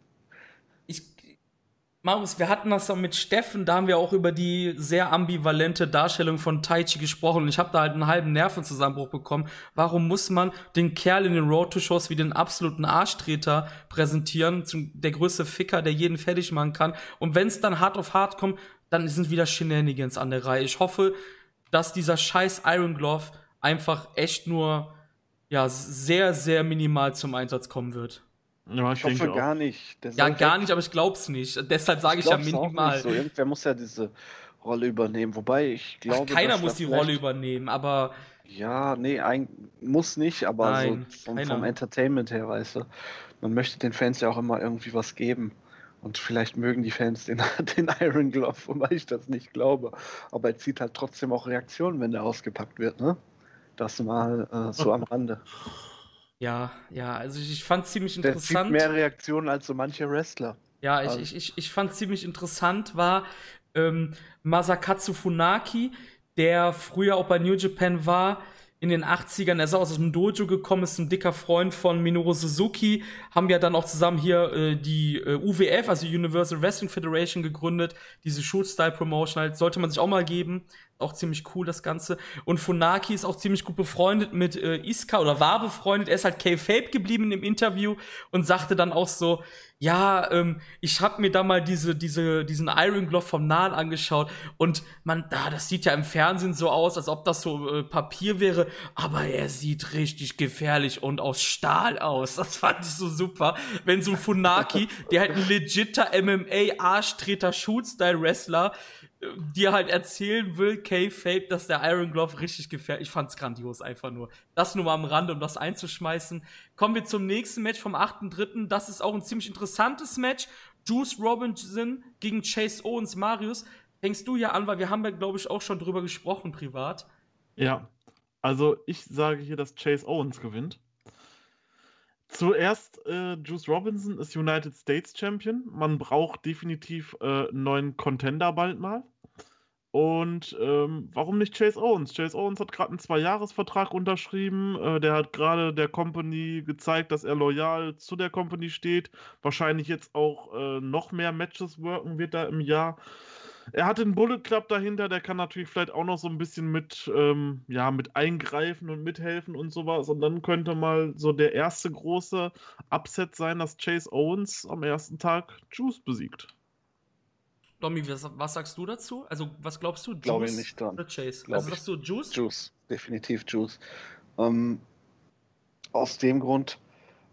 Speaker 1: Marius, wir hatten das auch mit Steffen, da haben wir auch über die sehr ambivalente Darstellung von Taichi gesprochen und ich habe da halt einen halben Nervenzusammenbruch bekommen. Warum muss man den Kerl in den Road-to-Shows wie den absoluten Arschtreter präsentieren, der größte Ficker, der jeden fertig machen kann und wenn es dann hart auf hart kommt, dann sind wieder Shenanigans an der Reihe. Ich hoffe, dass dieser scheiß Iron Glove einfach echt nur ja, sehr, sehr minimal zum Einsatz kommen wird.
Speaker 2: Ja, ich, ich hoffe gar nicht.
Speaker 1: ja, gar nicht, aber ich glaub's nicht. Deshalb sage ich, ich ja minimal.
Speaker 2: So. Irgendwer muss ja diese Rolle übernehmen. Wobei ich glaube.
Speaker 1: Ach, keiner muss die Rolle übernehmen, aber.
Speaker 2: Ja, nee, ein, muss nicht, aber Nein, so vom, vom, Entertainment her, weißt du. Man möchte den Fans ja auch immer irgendwie was geben. Und vielleicht mögen die Fans den, den Iron Glove, wobei ich das nicht glaube. Aber er zieht halt trotzdem auch Reaktionen, wenn der ausgepackt wird, ne? Das mal äh, so am Rande.
Speaker 1: Ja, ja, also ich, ich fand ziemlich interessant.
Speaker 2: Der zieht mehr Reaktionen als so manche Wrestler.
Speaker 1: Ja, ich, also. ich, ich, ich fand ziemlich interessant war ähm, Masakatsu Funaki, der früher auch bei New Japan war, in den 80ern, er ist aus dem Dojo gekommen, ist ein dicker Freund von Minoru Suzuki, haben ja dann auch zusammen hier äh, die äh, UWF, also Universal Wrestling Federation gegründet, diese Shoot-Style Promotion halt, sollte man sich auch mal geben auch ziemlich cool, das Ganze. Und Funaki ist auch ziemlich gut befreundet mit äh, Iska oder war befreundet. Er ist halt K-Fape geblieben im Interview und sagte dann auch so, ja, ähm, ich habe mir da mal diese, diese, diesen Iron Glove vom Nahen angeschaut und man, da, das sieht ja im Fernsehen so aus, als ob das so äh, Papier wäre, aber er sieht richtig gefährlich und aus Stahl aus. Das fand ich so super. Wenn so ein Funaki, der halt ein legitter MMA-Arschtreter-Shoot-Style-Wrestler dir halt erzählen will, K-Fape, dass der Iron Glove richtig gefährlich. Ich fand's grandios einfach nur. Das nur mal am Rande, um das einzuschmeißen. Kommen wir zum nächsten Match vom 8.3. Das ist auch ein ziemlich interessantes Match. Juice Robinson gegen Chase Owens. Marius, fängst du ja an, weil wir haben ja, glaube ich, auch schon drüber gesprochen privat.
Speaker 3: Ja, also ich sage hier, dass Chase Owens gewinnt. Zuerst, äh, Juice Robinson ist United States Champion. Man braucht definitiv äh, neuen Contender bald mal. Und ähm, warum nicht Chase Owens? Chase Owens hat gerade einen Zwei-Jahres-Vertrag unterschrieben. Äh, der hat gerade der Company gezeigt, dass er loyal zu der Company steht. Wahrscheinlich jetzt auch äh, noch mehr Matches worken wird da im Jahr. Er hat den Bullet Club dahinter, der kann natürlich vielleicht auch noch so ein bisschen mit, ähm, ja, mit eingreifen und mithelfen und sowas. Und dann könnte mal so der erste große Upset sein, dass Chase Owens am ersten Tag Juice besiegt.
Speaker 1: Domi, was, was, sagst du dazu? Also, was glaubst du? Juice
Speaker 2: Glaube ich nicht dran.
Speaker 1: oder Chase?
Speaker 2: Glaub
Speaker 1: also, sagst du Juice?
Speaker 2: Juice, definitiv Juice. Ähm, aus dem Grund,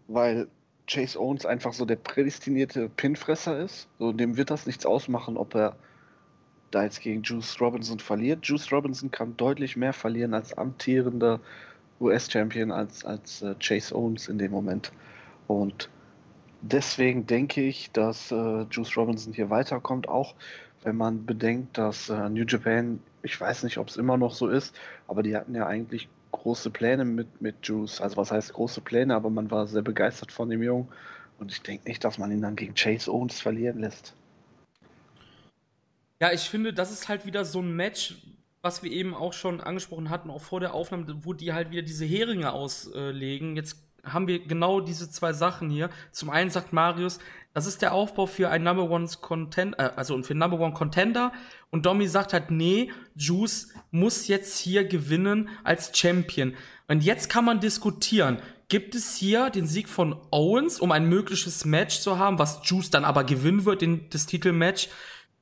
Speaker 2: weil Chase Owens einfach so der prädestinierte Pinfresser ist. So, dem wird das nichts ausmachen, ob er da jetzt gegen Juice Robinson verliert. Juice Robinson kann deutlich mehr verlieren als amtierender US-Champion als, als äh, Chase Owens in dem Moment. Und deswegen denke ich, dass äh, Juice Robinson hier weiterkommt, auch wenn man bedenkt, dass äh, New Japan, ich weiß nicht, ob es immer noch so ist, aber die hatten ja eigentlich große Pläne mit, mit Juice. Also was heißt große Pläne, aber man war sehr begeistert von dem Jungen. Und ich denke nicht, dass man ihn dann gegen Chase Owens verlieren lässt.
Speaker 1: Ja, ich finde, das ist halt wieder so ein Match, was wir eben auch schon angesprochen hatten, auch vor der Aufnahme, wo die halt wieder diese Heringe auslegen. Jetzt haben wir genau diese zwei Sachen hier. Zum einen sagt Marius, das ist der Aufbau für ein Number One Contender, äh, also für Number One Contender. Und Domi sagt halt, nee, Juice muss jetzt hier gewinnen als Champion. Und jetzt kann man diskutieren. Gibt es hier den Sieg von Owens, um ein mögliches Match zu haben, was Juice dann aber gewinnen wird, den, das Titelmatch?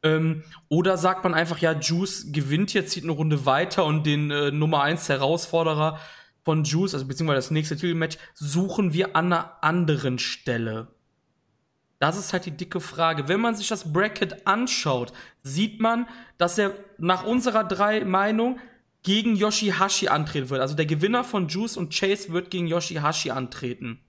Speaker 1: Ähm, oder sagt man einfach, ja, Juice gewinnt jetzt, zieht eine Runde weiter und den äh, Nummer 1 Herausforderer von Juice, also beziehungsweise das nächste Titelmatch, suchen wir an einer anderen Stelle. Das ist halt die dicke Frage. Wenn man sich das Bracket anschaut, sieht man, dass er nach unserer drei Meinung gegen Yoshihashi antreten wird. Also der Gewinner von Juice und Chase wird gegen Yoshihashi antreten.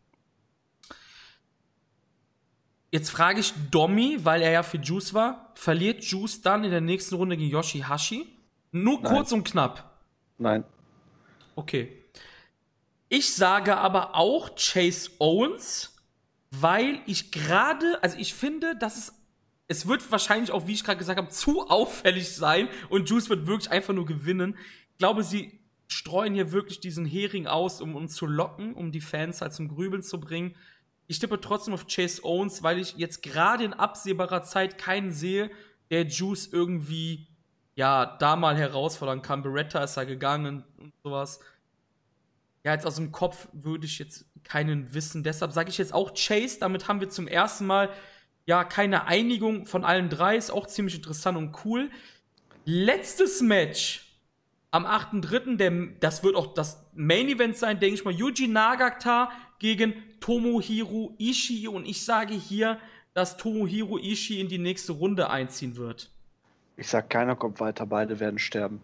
Speaker 1: Jetzt frage ich Domi, weil er ja für Juice war, verliert Juice dann in der nächsten Runde gegen Yoshihashi? Nur
Speaker 2: Nein.
Speaker 1: kurz und knapp.
Speaker 2: Nein.
Speaker 1: Okay. Ich sage aber auch Chase Owens, weil ich gerade, also ich finde, dass es, es wird wahrscheinlich auch, wie ich gerade gesagt habe, zu auffällig sein und Juice wird wirklich einfach nur gewinnen. Ich glaube, sie streuen hier wirklich diesen Hering aus, um uns zu locken, um die Fans halt zum Grübeln zu bringen. Ich tippe trotzdem auf Chase Owens, weil ich jetzt gerade in absehbarer Zeit keinen sehe, der Juice irgendwie, ja, da mal herausfordern kann. Beretta ist da gegangen und sowas. Ja, jetzt aus dem Kopf würde ich jetzt keinen wissen. Deshalb sage ich jetzt auch Chase. Damit haben wir zum ersten Mal ja keine Einigung von allen drei. Ist auch ziemlich interessant und cool. Letztes Match am 8.3., der- das wird auch das Main Event sein, denke ich mal. Yuji Nagata gegen Tomohiro Ishii. Und ich sage hier, dass Tomohiro Ishii in die nächste Runde einziehen wird.
Speaker 2: Ich sag, keiner kommt weiter, beide werden sterben.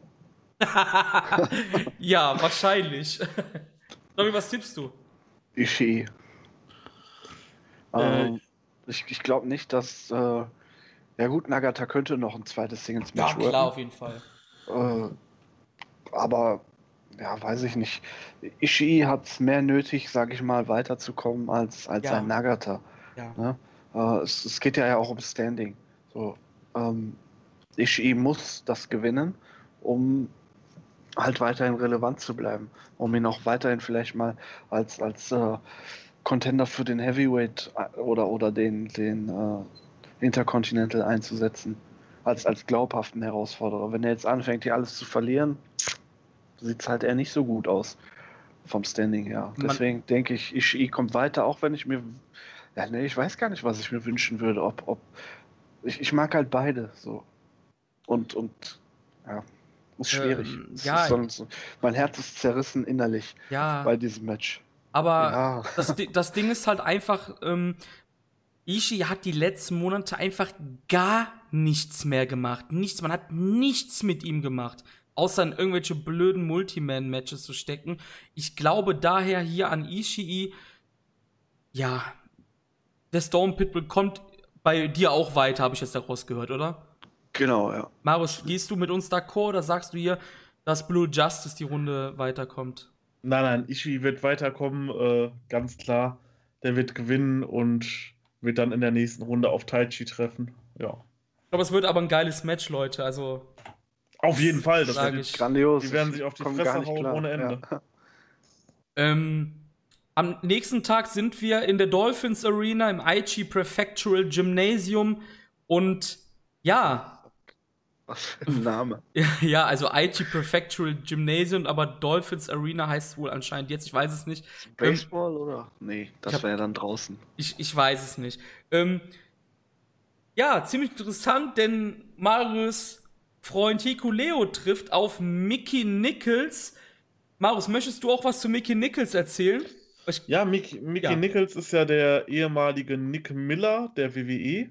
Speaker 1: ja, wahrscheinlich. Tommy, was tippst du?
Speaker 2: Ishii.
Speaker 3: Äh,
Speaker 2: Ähm, ich ich glaube nicht, dass. Äh, ja, gut, Nagata könnte noch ein zweites Singles-Match worken.
Speaker 1: jeden Fall.
Speaker 2: Äh, aber, ja, weiß ich nicht. Ishii hat es mehr nötig, sag ich mal, weiterzukommen als, als
Speaker 1: Ja.
Speaker 2: ein Nagata.
Speaker 1: Ja.
Speaker 2: Ne? Äh, es, es geht ja auch um Standing. So, ähm, Ishii muss das gewinnen, um halt weiterhin relevant zu bleiben, um ihn auch weiterhin vielleicht mal als, als äh, Contender für den Heavyweight äh, oder, oder den, den äh, Intercontinental einzusetzen, als, als glaubhaften Herausforderer. Wenn er jetzt anfängt, hier alles zu verlieren, sieht es halt eher nicht so gut aus vom Standing her.
Speaker 1: Man-
Speaker 2: Deswegen denke ich, Ishii kommt weiter, auch wenn ich mir, ja, nee, ich weiß gar nicht, was ich mir wünschen würde, ob, ob, ich, ich mag halt beide, so. Und, und, ja, ist schwierig.
Speaker 1: Ähm, ja,
Speaker 2: ist so, mein Herz ist zerrissen innerlich
Speaker 1: Ja,
Speaker 2: bei diesem Match.
Speaker 1: aber
Speaker 2: Ja,
Speaker 1: das, das Ding ist halt einfach, ähm, Ishii hat die letzten Monate einfach gar nichts mehr gemacht. Nichts, man hat nichts mit ihm gemacht. Außer in irgendwelche blöden Multiman-Matches zu stecken. Ich glaube daher hier an Ishii, ja, der Stone Pitbull kommt bei dir auch weiter, habe ich jetzt daraus gehört, oder?
Speaker 2: Genau, ja.
Speaker 1: Marius, gehst du mit uns d'accord oder sagst du hier, dass Blue Justice die Runde weiterkommt?
Speaker 3: Nein, nein, Ishii wird weiterkommen, äh, ganz klar. Der wird gewinnen und wird dann in der nächsten Runde auf Taichi treffen. Ja.
Speaker 1: Ich glaube, es wird aber ein geiles Match, Leute. Also,
Speaker 3: Auf jeden Fall. Das wird,
Speaker 1: ich.
Speaker 2: Grandios.
Speaker 3: Die werden
Speaker 2: Ich
Speaker 3: sich auf die
Speaker 2: komm
Speaker 3: Fresse hauen
Speaker 2: klar.
Speaker 3: ohne Ende.
Speaker 2: Ja.
Speaker 1: Ähm, am nächsten Tag sind wir in der Dolphins Arena im Aichi Prefectural Gymnasium und ja,
Speaker 2: Was für ein Name.
Speaker 1: ja, also Aichi Prefectural Gymnasium, aber Dolphins Arena heißt es wohl anscheinend jetzt, ich weiß es nicht.
Speaker 2: Baseball oder? Nee, das wäre ja dann draußen.
Speaker 1: Ich, ich weiß es nicht. Ähm, ja, ziemlich interessant, denn Marius Freund Hikuleo trifft auf Mickey Nichols. Marius, möchtest du auch was zu Mickey Nichols erzählen? Ich,
Speaker 3: Ja, Mickey, Mickey
Speaker 1: Ja.
Speaker 3: Nichols ist ja der ehemalige Nick Miller der WWE.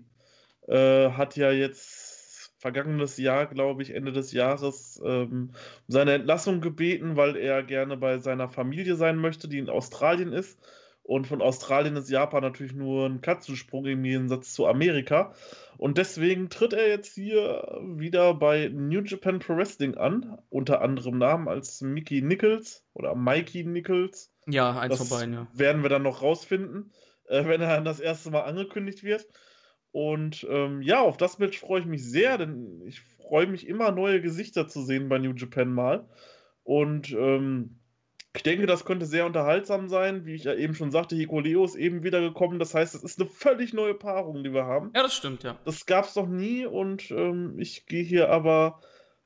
Speaker 3: Äh, hat ja jetzt vergangenes Jahr, glaube ich, Ende des Jahres, ähm, um seine Entlassung gebeten, weil er gerne bei seiner Familie sein möchte, die in Australien ist. Und von Australien ist Japan natürlich nur ein Katzensprung im Gegensatz zu Amerika. Und deswegen tritt er jetzt hier wieder bei New Japan Pro Wrestling an, unter anderem Namen als Mickey Nichols oder Mikey Nichols.
Speaker 1: ja, eins
Speaker 3: Das
Speaker 1: von beiden, ja.
Speaker 3: werden wir dann noch rausfinden, äh, wenn er dann das erste Mal angekündigt wird. Und ähm, ja, auf das Match freue ich mich sehr, denn ich freue mich immer, neue Gesichter zu sehen bei New Japan mal. Und ähm, ich denke, das könnte sehr unterhaltsam sein. Wie ich ja eben schon sagte, Hikoleo ist eben wieder gekommen. Das heißt, es ist eine völlig neue Paarung, die wir haben.
Speaker 1: Ja, das stimmt, ja.
Speaker 3: Das gab es noch nie und ähm, ich gehe hier aber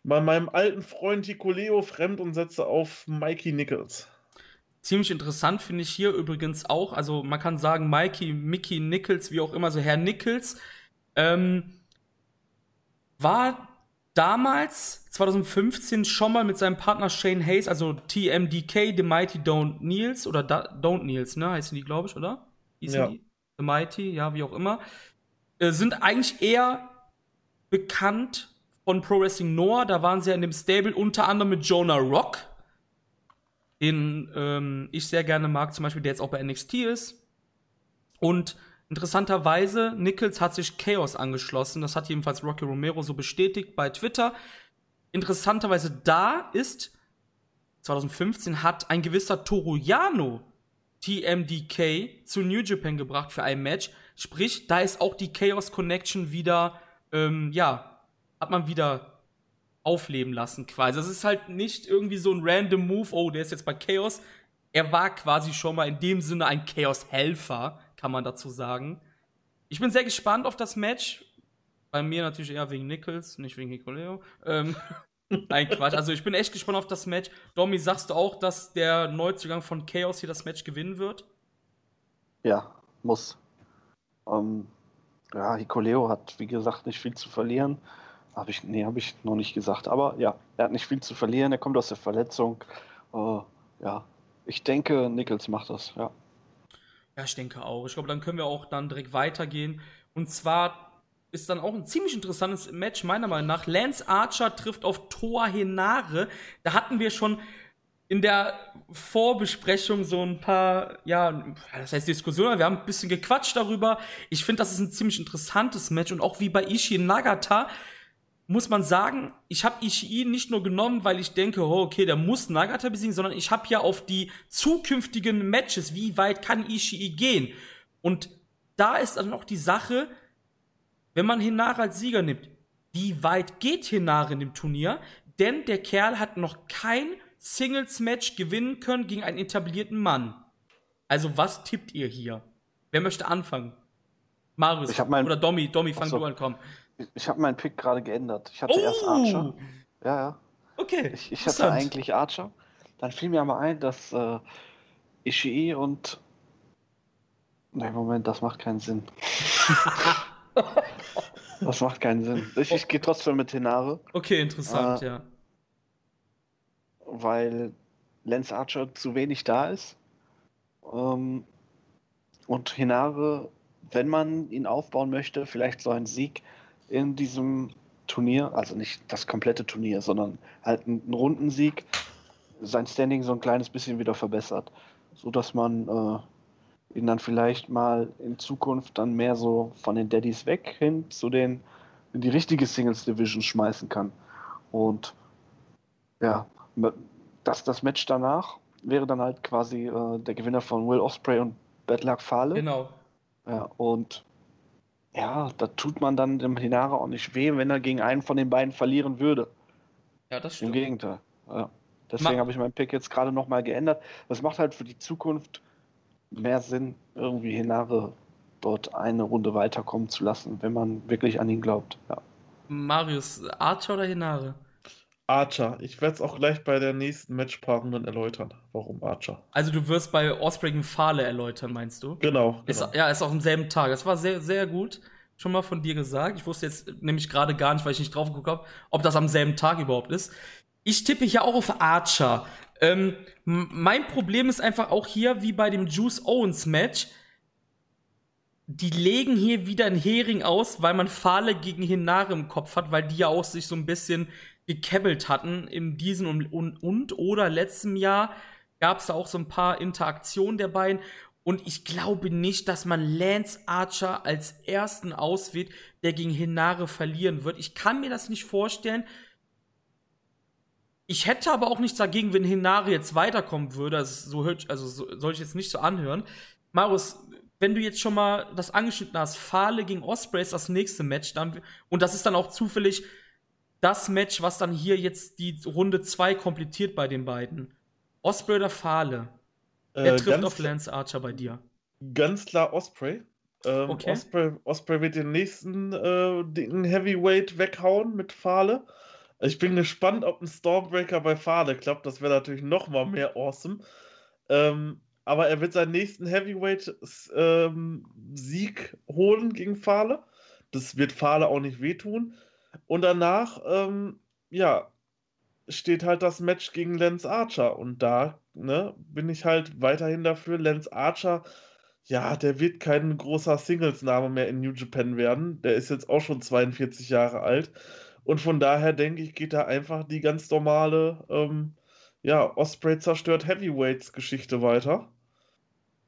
Speaker 3: bei meinem alten Freund Hikoleo fremd und setze auf Mikey Nichols.
Speaker 1: Ziemlich interessant finde ich hier übrigens auch, also man kann sagen Mikey, Mickey Nichols, wie auch immer, so Herr Nichols, ähm, war damals, 2015, schon mal mit seinem Partner Shane Hayes, also TMDK, The Mighty Don't Kneels, oder da, Don't Kneels, ne, heißen die, glaube ich, oder? Hießen
Speaker 3: Ja.
Speaker 1: die? The Mighty, ja, wie auch immer. Äh, sind eigentlich eher bekannt von Pro Wrestling Noah, da waren sie ja in dem Stable unter anderem mit Jonah Rock, den ähm, ich sehr gerne mag, zum Beispiel, der jetzt auch bei NXT ist. Und interessanterweise, Nichols hat sich Chaos angeschlossen. Das hat jedenfalls Rocky Romero so bestätigt bei Twitter. Interessanterweise da ist, 2015 hat ein gewisser Toru Yano TMDK zu New Japan gebracht für ein Match. Sprich, da ist auch die Chaos Connection wieder, ähm, ja, hat man wieder aufleben lassen quasi. Das ist halt nicht irgendwie so ein random Move, oh, der ist jetzt bei Chaos. Er war quasi schon mal in dem Sinne ein Chaos-Helfer, kann man dazu sagen. Ich bin sehr gespannt auf das Match. Bei mir natürlich eher wegen Nichols, nicht wegen Hikoleo. Ähm, Nein, Quatsch. Also ich bin echt gespannt auf das Match. Domi, sagst du auch, dass der Neuzugang von Chaos hier das Match gewinnen wird?
Speaker 2: Ja, muss. Ähm, ja, Hikoleo hat, wie gesagt, nicht viel zu verlieren. Habe ich, nee, habe ich noch nicht gesagt. Aber ja, er hat nicht viel zu verlieren. Er kommt aus der Verletzung. Äh, ja, ich denke, Nichols macht das, ja.
Speaker 1: Ja, ich denke auch. Ich glaube, dann können wir auch dann direkt weitergehen. Und zwar ist dann auch ein ziemlich interessantes Match, meiner Meinung nach. Lance Archer trifft auf Toa Henare. Da hatten wir schon in der Vorbesprechung so ein paar, ja, das heißt Diskussionen, wir haben ein bisschen gequatscht darüber. Ich finde, das ist ein ziemlich interessantes Match und auch wie bei Ishii Nagata muss man sagen, ich habe Ishii nicht nur genommen, weil ich denke, oh, okay, der muss Nagata besiegen, sondern ich habe ja auf die zukünftigen Matches, wie weit kann Ishii gehen? Und da ist dann auch die Sache, wenn man Hinare als Sieger nimmt, wie weit geht Hinare in dem Turnier? Denn der Kerl hat noch kein Singles-Match gewinnen können gegen einen etablierten Mann. Also was tippt ihr hier? Wer möchte anfangen? Marius oder Domi, Domi, fang
Speaker 2: so.
Speaker 1: du an, komm.
Speaker 2: Ich, habe meinen Pick gerade geändert. Ich hatte erst Archer. Ja, ja.
Speaker 1: Okay.
Speaker 2: Ich, ich hatte eigentlich Archer. Dann fiel mir aber ein, dass äh, Ishii und. Nein, Moment, das macht keinen Sinn. das macht keinen Sinn. Ich, ich gehe trotzdem mit Tenare,
Speaker 1: Okay, interessant,
Speaker 2: Ah.
Speaker 1: ja.
Speaker 2: weil Lance Archer zu wenig da ist. Ähm, und Hinare, wenn man ihn aufbauen möchte, vielleicht so ein Sieg in diesem Turnier, also nicht das komplette Turnier, sondern halt ein, ein Rundensieg, sein Standing so ein kleines bisschen wieder verbessert, so dass man äh, ihn dann vielleicht mal in Zukunft dann mehr so von den Daddies weg hin zu den in die richtige Singles Division schmeißen kann. Und ja, das, das Match danach wäre dann halt quasi äh, der Gewinner von Will Osprey und Bad Luck Fale.
Speaker 1: Genau.
Speaker 2: Ja, und ja, da tut man dann dem Hinare auch nicht weh, wenn er gegen einen von den beiden verlieren würde.
Speaker 1: Ja, das
Speaker 2: Im
Speaker 1: stimmt.
Speaker 2: Gegenteil. Ja. Deswegen habe ich meinen Pick jetzt gerade nochmal geändert. Das macht halt für die Zukunft mehr Sinn, irgendwie Hinare dort eine Runde weiterkommen zu lassen, wenn man wirklich an ihn glaubt. Ja.
Speaker 1: Marius, Archer oder Hinare?
Speaker 3: Archer. Ich werde es auch gleich bei der nächsten Matchpaarung dann erläutern, warum Archer.
Speaker 1: Also du wirst bei Osprey gegen Fale erläutern, meinst du?
Speaker 3: Genau.
Speaker 1: Ist,
Speaker 3: genau.
Speaker 1: ja, ist auch am selben Tag. Das war sehr, sehr gut. Schon mal von dir gesagt. Ich wusste jetzt nämlich gerade gar nicht, weil ich nicht drauf geguckt habe, ob das am selben Tag überhaupt ist. Ich tippe hier auch auf Archer. Ähm, mein Problem ist einfach auch hier, wie bei dem Juice Owens Match, die legen hier wieder ein Hering aus, weil man Fale gegen Hinare im Kopf hat, weil die ja auch sich so ein bisschen gekebbelt hatten in diesem und, und, und oder letztem Jahr gab es da auch so ein paar Interaktionen der beiden. Und ich glaube nicht, dass man Lance Archer als ersten auswählt, der gegen Hinare verlieren wird. Ich kann mir das nicht vorstellen. Ich hätte aber auch nichts dagegen, wenn Hinare jetzt weiterkommen würde. Also, so also so, soll ich jetzt nicht so anhören. Marius, wenn du jetzt schon mal das angeschnitten hast, Fahle gegen Osprey ist das nächste Match, dann, und das ist dann auch zufällig das Match, was dann hier jetzt die Runde 2 komplettiert bei den beiden. Osprey oder Fahle? Wer
Speaker 3: Äh,
Speaker 1: trifft auf Lance Archer bei dir?
Speaker 3: ganz klar Osprey. Ähm,
Speaker 1: Okay.
Speaker 3: Osprey, Osprey wird den nächsten äh, dicken Heavyweight weghauen mit Fahle. Ich bin gespannt, ob ein Stormbreaker bei Fahle klappt. Das wäre natürlich noch mal mehr awesome. Ähm, aber er wird seinen nächsten Heavyweight-Sieg holen gegen Fahle. Das wird Fahle auch nicht wehtun. Und danach, ähm, ja, steht halt das Match gegen Lance Archer. Und da ne, bin ich halt weiterhin dafür. Lance Archer, ja, der wird kein großer Singles-Name mehr in New Japan werden. Der ist jetzt auch schon 42 Jahre alt. Und von daher denke ich, geht da einfach die ganz normale, ähm, ja, Osprey zerstört Heavyweights-Geschichte weiter.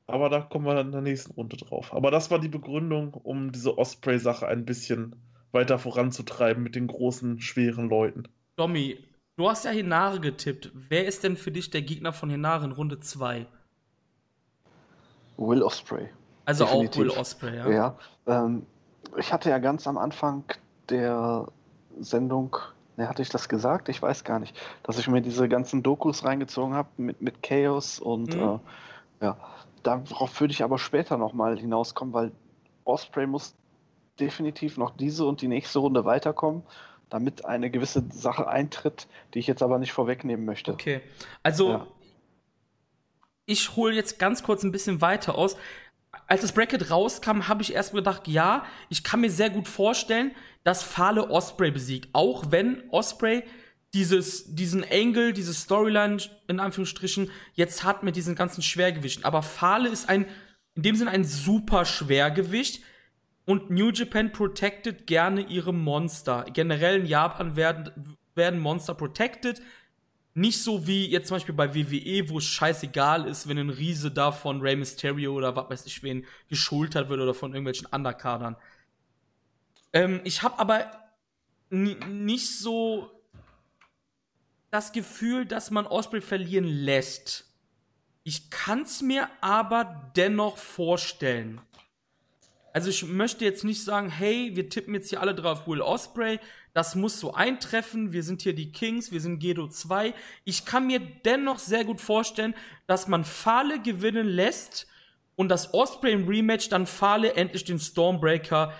Speaker 3: Aber da kommen wir dann in der nächsten Runde drauf. Aber das war die Begründung, um diese Osprey-Sache ein bisschen weiter voranzutreiben mit den großen, schweren Leuten.
Speaker 1: Domi, du hast ja Hinare getippt. Wer ist denn für dich der Gegner von Hinare in Runde 2?
Speaker 2: Will Osprey.
Speaker 1: Also auch
Speaker 2: Definitiv.
Speaker 1: Will Osprey, ja.
Speaker 2: Ja, ähm, ich hatte ja ganz am Anfang der Sendung, ne, hatte ich das gesagt? Ich weiß gar nicht, dass ich mir diese ganzen Dokus reingezogen habe mit, mit Chaos und
Speaker 1: Mhm.
Speaker 2: äh, ja, darauf würde ich aber später nochmal hinauskommen, weil Osprey muss definitiv noch diese und die nächste Runde weiterkommen, damit eine gewisse Sache eintritt, die ich jetzt aber nicht vorwegnehmen möchte.
Speaker 1: Okay. Also,
Speaker 2: Ja.
Speaker 1: ich hole jetzt ganz kurz ein bisschen weiter aus. Als das Bracket rauskam, habe ich erst gedacht, ja, ich kann mir sehr gut vorstellen, dass Fahle Osprey besiegt. Auch wenn Osprey dieses, diesen Angle, diese Storyline in Anführungsstrichen jetzt hat mit diesen ganzen Schwergewichten. Aber Fahle ist ein, in dem Sinne ein super Schwergewicht. Und New Japan protected gerne ihre Monster. Generell in Japan werden, werden Monster protected. Nicht so wie jetzt zum Beispiel bei WWE, wo es scheißegal ist, wenn ein Riese da von Rey Mysterio oder was weiß ich wen geschultert wird oder von irgendwelchen Underkadern. Ähm, ich habe aber ni- nicht so das Gefühl, dass man Osprey verlieren lässt. Ich kann's mir aber dennoch vorstellen. Also ich möchte jetzt nicht sagen, hey, wir tippen jetzt hier alle drauf Will Osprey, das muss so eintreffen, wir sind hier die Kings, wir sind Gedo 2. Ich kann mir dennoch sehr gut vorstellen, dass man Fale gewinnen lässt und das Osprey im Rematch dann Fale endlich den Stormbreaker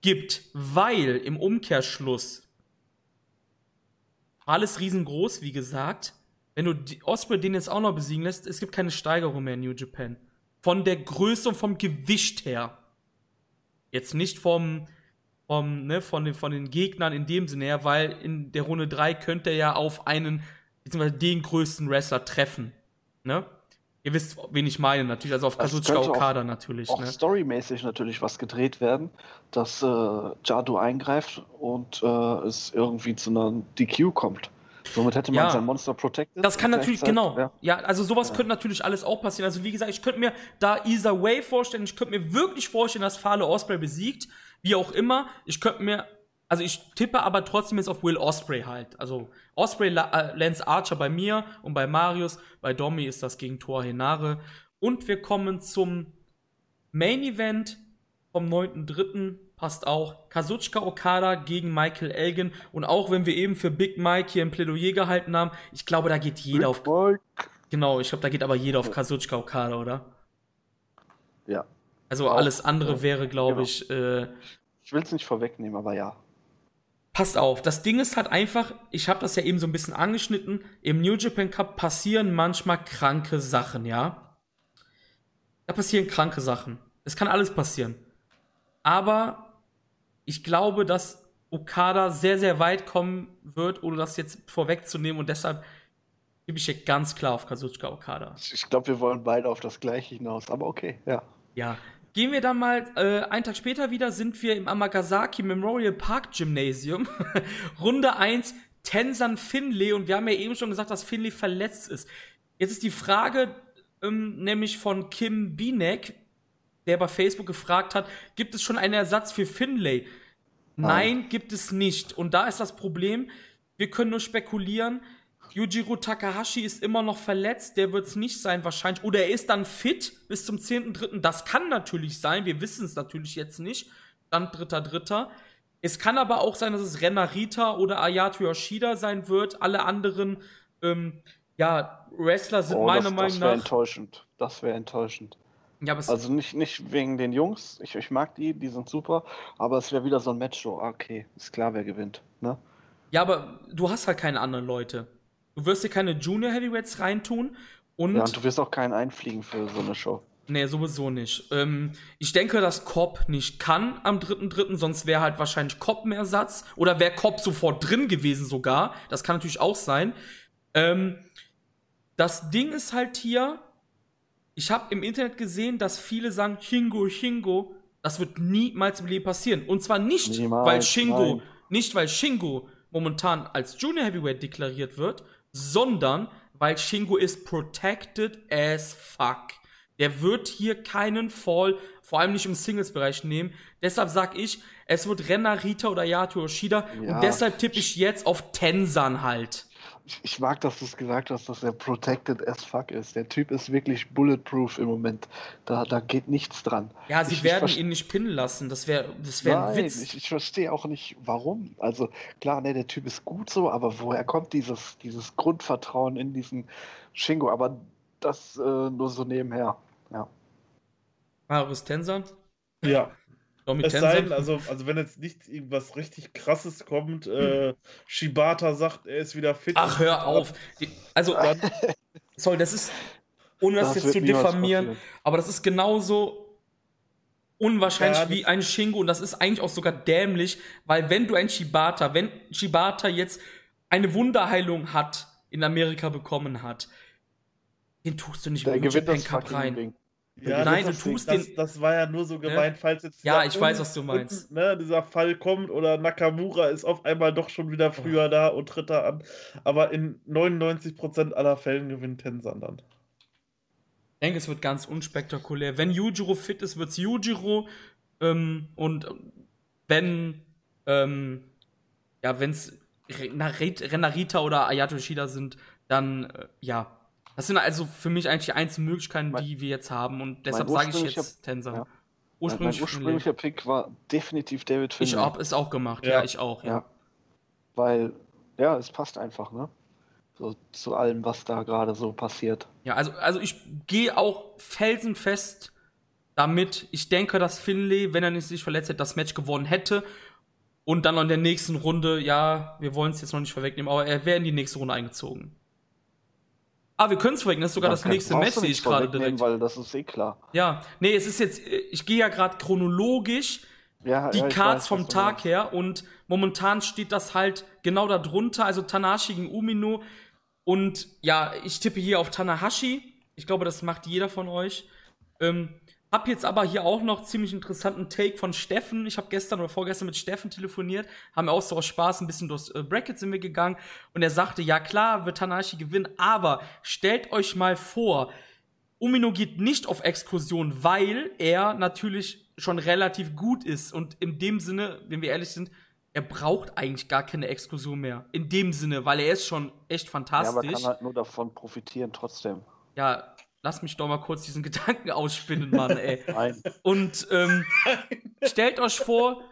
Speaker 1: gibt, weil im Umkehrschluss alles riesengroß, wie gesagt. Wenn du Osprey den jetzt auch noch besiegen lässt, es gibt keine Steigerung mehr in New Japan. Von der Größe und vom Gewicht her. Jetzt nicht vom, vom, ne, von den, von den Gegnern in dem Sinne her, weil in der Runde 3 könnte er ja auf einen, beziehungsweise den größten Wrestler treffen. Ne? Ihr wisst, wen ich meine, natürlich, also auf
Speaker 2: Das
Speaker 1: Kazuchika
Speaker 2: könnte auch-
Speaker 1: Okada natürlich,
Speaker 2: Auch
Speaker 1: ne?
Speaker 2: storymäßig natürlich was gedreht werden, dass äh, Jado eingreift und äh, es irgendwie zu einer DQ kommt. Somit hätte man
Speaker 1: Ja.
Speaker 2: sein Monster protected.
Speaker 1: Das kann natürlich, genau. Ja, also sowas könnte natürlich alles auch passieren. Also wie gesagt, ich könnte mir da either way vorstellen, ich könnte mir wirklich vorstellen, dass Fale Osprey besiegt, wie auch immer. Ich könnte mir, also ich tippe aber trotzdem jetzt auf Will Osprey halt. Also Osprey, La äh, Lance Archer bei mir und bei Marius, bei Domi ist das gegen Thor Henare. Und wir kommen zum Main Event vom 9.3. passt auch. Kazuchika Okada gegen Michael Elgin. Und auch wenn wir eben für Big Mike hier ein Plädoyer gehalten haben, ich glaube, da geht jeder auf.
Speaker 2: Mike.
Speaker 1: Genau, ich glaube, da geht aber jeder auf Kazuchika Okada, oder?
Speaker 2: Ja.
Speaker 1: Also alles andere
Speaker 2: ja,
Speaker 1: wäre, glaube
Speaker 2: genau.
Speaker 1: ich, äh,
Speaker 2: Ich will es nicht vorwegnehmen, aber ja.
Speaker 1: Passt auf, das Ding ist halt einfach, ich habe das ja eben so ein bisschen angeschnitten, im New Japan Cup passieren manchmal kranke Sachen, ja? Da passieren kranke Sachen. Es kann alles passieren. Aber ich glaube, dass Okada sehr, sehr weit kommen wird, ohne das jetzt vorwegzunehmen und deshalb gebe ich hier ganz klar auf Kazuchika Okada.
Speaker 2: Ich, glaube, wir wollen beide auf das Gleiche hinaus, aber okay, ja.
Speaker 1: Ja. Gehen wir dann mal, äh, einen Tag später wieder, sind wir im Amagasaki Memorial Park Gymnasium. Runde 1, Tensan Finley. Und wir haben ja eben schon gesagt, dass Finley verletzt ist. Jetzt ist die Frage, ähm, nämlich von Kim Binek, der bei Facebook gefragt hat, gibt es schon einen Ersatz für Finlay? Nein, gibt es nicht. Und da ist das Problem, wir können nur spekulieren. Yujiro Takahashi ist immer noch verletzt, der wird es nicht sein wahrscheinlich. Oder er ist dann fit bis zum 10.3. Das kann natürlich sein, wir wissen es natürlich jetzt nicht. Dann 3.3. Es kann aber auch sein, dass es Renarita oder Ayato Yoshida sein wird. Alle anderen ähm, ja, Wrestler sind
Speaker 2: Oh,
Speaker 1: meiner
Speaker 2: das,
Speaker 1: Meinung
Speaker 2: das wäre
Speaker 1: nach.
Speaker 2: enttäuschend. Das wäre enttäuschend.
Speaker 1: Ja,
Speaker 2: Also nicht, nicht wegen den Jungs. Ich, ich mag die, die sind super. Aber es wäre wieder so ein Match. So, ah, okay, ist klar, wer gewinnt. Ne?
Speaker 1: ja, aber du hast halt keine anderen Leute. Du wirst dir keine Junior Heavyweights reintun. Und,
Speaker 2: Ja, und du wirst auch keinen einfliegen für so eine Show.
Speaker 1: nee, sowieso nicht. Ähm, ich denke, dass Cobb nicht kann am 3.3., sonst wäre halt wahrscheinlich Cobb ein Ersatz. Oder wäre Cobb sofort drin gewesen sogar. Das kann natürlich auch sein. Ähm, das Ding ist halt hier, ich habe im Internet gesehen, dass viele sagen, Shingo, Shingo, das wird niemals im Leben passieren. Und zwar nicht,
Speaker 2: Niemals,
Speaker 1: weil Shingo,
Speaker 2: nein.
Speaker 1: nicht weil Shingo momentan als Junior Heavyweight deklariert wird, sondern weil Shingo ist protected as fuck. Der wird hier keinen Fall, vor allem nicht im Singles-Bereich nehmen. Deshalb sag ich, es wird Renna, Rita oder Yato Yoshida.
Speaker 2: Ja.
Speaker 1: Und deshalb tippe ich jetzt auf Tensan halt.
Speaker 2: Ich, ich mag, dass du es gesagt hast, dass er protected as fuck ist. Der Typ ist wirklich bulletproof im Moment. Da, da geht nichts dran.
Speaker 1: Ja, sie
Speaker 2: Ich-
Speaker 1: werden ihn nicht pinnen lassen. Das wäre das wär ein
Speaker 2: Nein,
Speaker 1: Witz.
Speaker 2: ich, ich verstehe auch nicht, warum. Also klar, ne, der Typ ist gut so, aber woher kommt dieses, dieses Grundvertrauen in diesen Shingo? Aber das äh, nur so nebenher. Ja.
Speaker 1: Marius Tensan?
Speaker 3: Ja. Es sei denn, also, also wenn jetzt nicht irgendwas richtig krasses kommt, äh, Shibata sagt, er ist wieder fit.
Speaker 1: Ach, hör auf. Die- Also, sorry, das ist, ohne das,
Speaker 2: Das
Speaker 1: jetzt zu diffamieren,
Speaker 2: passieren.
Speaker 1: aber das ist genauso unwahrscheinlich
Speaker 3: Ja,
Speaker 1: wie ein Shingo und das ist eigentlich auch sogar dämlich, weil wenn du ein Shibata, wenn Shibata jetzt eine Wunderheilung hat, in Amerika bekommen hat, den tust du nicht
Speaker 2: Der
Speaker 1: mit Japan Cup rein.
Speaker 2: Ding.
Speaker 3: Ja,
Speaker 1: Nein,
Speaker 3: das,
Speaker 1: du tust
Speaker 3: das,
Speaker 1: den-
Speaker 3: das war ja nur so gemeint, falls jetzt
Speaker 1: Ja,
Speaker 3: dieser
Speaker 1: ich weiß, was du meinst.
Speaker 3: Ne, dieser Fall kommt oder Nakamura ist auf einmal doch schon wieder früher
Speaker 1: Oh.
Speaker 3: da und tritt da an. Aber in 99% aller Fällen gewinnt Tensan dann.
Speaker 1: Ich denke, es wird ganz unspektakulär. Wenn Yujiro fit ist, wird's Yujiro. Ähm, und wenn, ähm, ja, wenn's Renarit- Renarita oder Ayato Yoshida sind, dann, äh, ja. Das sind also für mich eigentlich die einzigen Möglichkeiten,
Speaker 2: Mein-
Speaker 1: die wir jetzt haben. Und deshalb
Speaker 2: mein
Speaker 1: sage ich jetzt Tensan.
Speaker 2: ja. Mein, mein
Speaker 1: Ursprünglich
Speaker 2: ursprünglicher Pick war definitiv David
Speaker 1: Ich
Speaker 2: Finlay.
Speaker 1: hab es auch gemacht, ja,
Speaker 3: Ja.
Speaker 1: ich auch, ja.
Speaker 2: Ja. Weil, ja, es passt einfach, ne? So zu allem, was da gerade so passiert.
Speaker 1: Ja, also, also ich gehe auch felsenfest damit. Ich denke, dass Finlay, wenn er nicht sich verletzt hätte, das Match gewonnen hätte. Und dann noch in der nächsten Runde, ja, wir wollen es jetzt noch nicht vorwegnehmen, aber er wäre in die nächste Runde eingezogen. Ah, wir können es vorwegnehmen, das ist sogar das
Speaker 2: kann-
Speaker 1: nächste Match, sehe ich gerade direkt.
Speaker 2: Weil das ist eh klar.
Speaker 1: Ja, nee, es ist jetzt, ich gehe ja gerade chronologisch
Speaker 2: Ja,
Speaker 1: die
Speaker 2: ja,
Speaker 1: Cards
Speaker 2: weiß,
Speaker 1: vom Tag her und momentan steht das halt genau da drunter, also Tanahashi gegen Umino und ja, ich tippe hier auf Tanahashi. Ich glaube, das macht jeder von euch. Ähm, hab jetzt aber hier auch noch ziemlich interessanten Take von Steffen. Ich habe gestern oder vorgestern mit Steffen telefoniert, haben auch so aus Spaß ein bisschen durchs äh, Bracket sind wir gegangen und er sagte, ja klar, wird Tanahashi gewinnen, aber stellt euch mal vor, Umino geht nicht auf Exkursion, weil er natürlich schon relativ gut ist. Und in dem Sinne, wenn wir ehrlich sind, er braucht eigentlich gar keine Exkursion mehr. In dem Sinne, weil er ist schon echt
Speaker 2: Ja,
Speaker 1: fantastisch.
Speaker 2: aber
Speaker 1: Ja,
Speaker 2: kann halt nur davon profitieren trotzdem.
Speaker 1: Lass mich doch mal kurz diesen Gedanken ausspinnen, Mann, ey.
Speaker 2: Nein.
Speaker 1: Und ähm, stellt euch vor,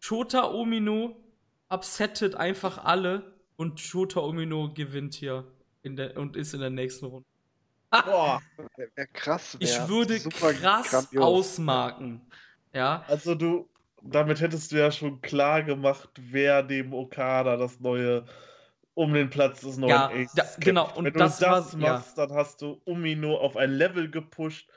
Speaker 1: Shota Omino upsettet einfach alle und Shota Omino gewinnt hier in der, und ist in der nächsten Runde.
Speaker 3: Boah,
Speaker 2: Wär, wär krass.
Speaker 1: Ich
Speaker 2: wär
Speaker 1: würde
Speaker 2: super
Speaker 1: krass
Speaker 2: grandios.
Speaker 1: ausmarken. Ja,
Speaker 3: also du, damit hättest du ja schon klar gemacht, wer dem Okada das neue um den Platz des neuen
Speaker 1: Ja,
Speaker 3: Aces
Speaker 1: da-
Speaker 3: kämpft.
Speaker 1: genau, und
Speaker 3: Wenn
Speaker 1: das
Speaker 3: du das
Speaker 1: war- ja.
Speaker 3: machst, dann hast du Umino auf ein Level gepusht,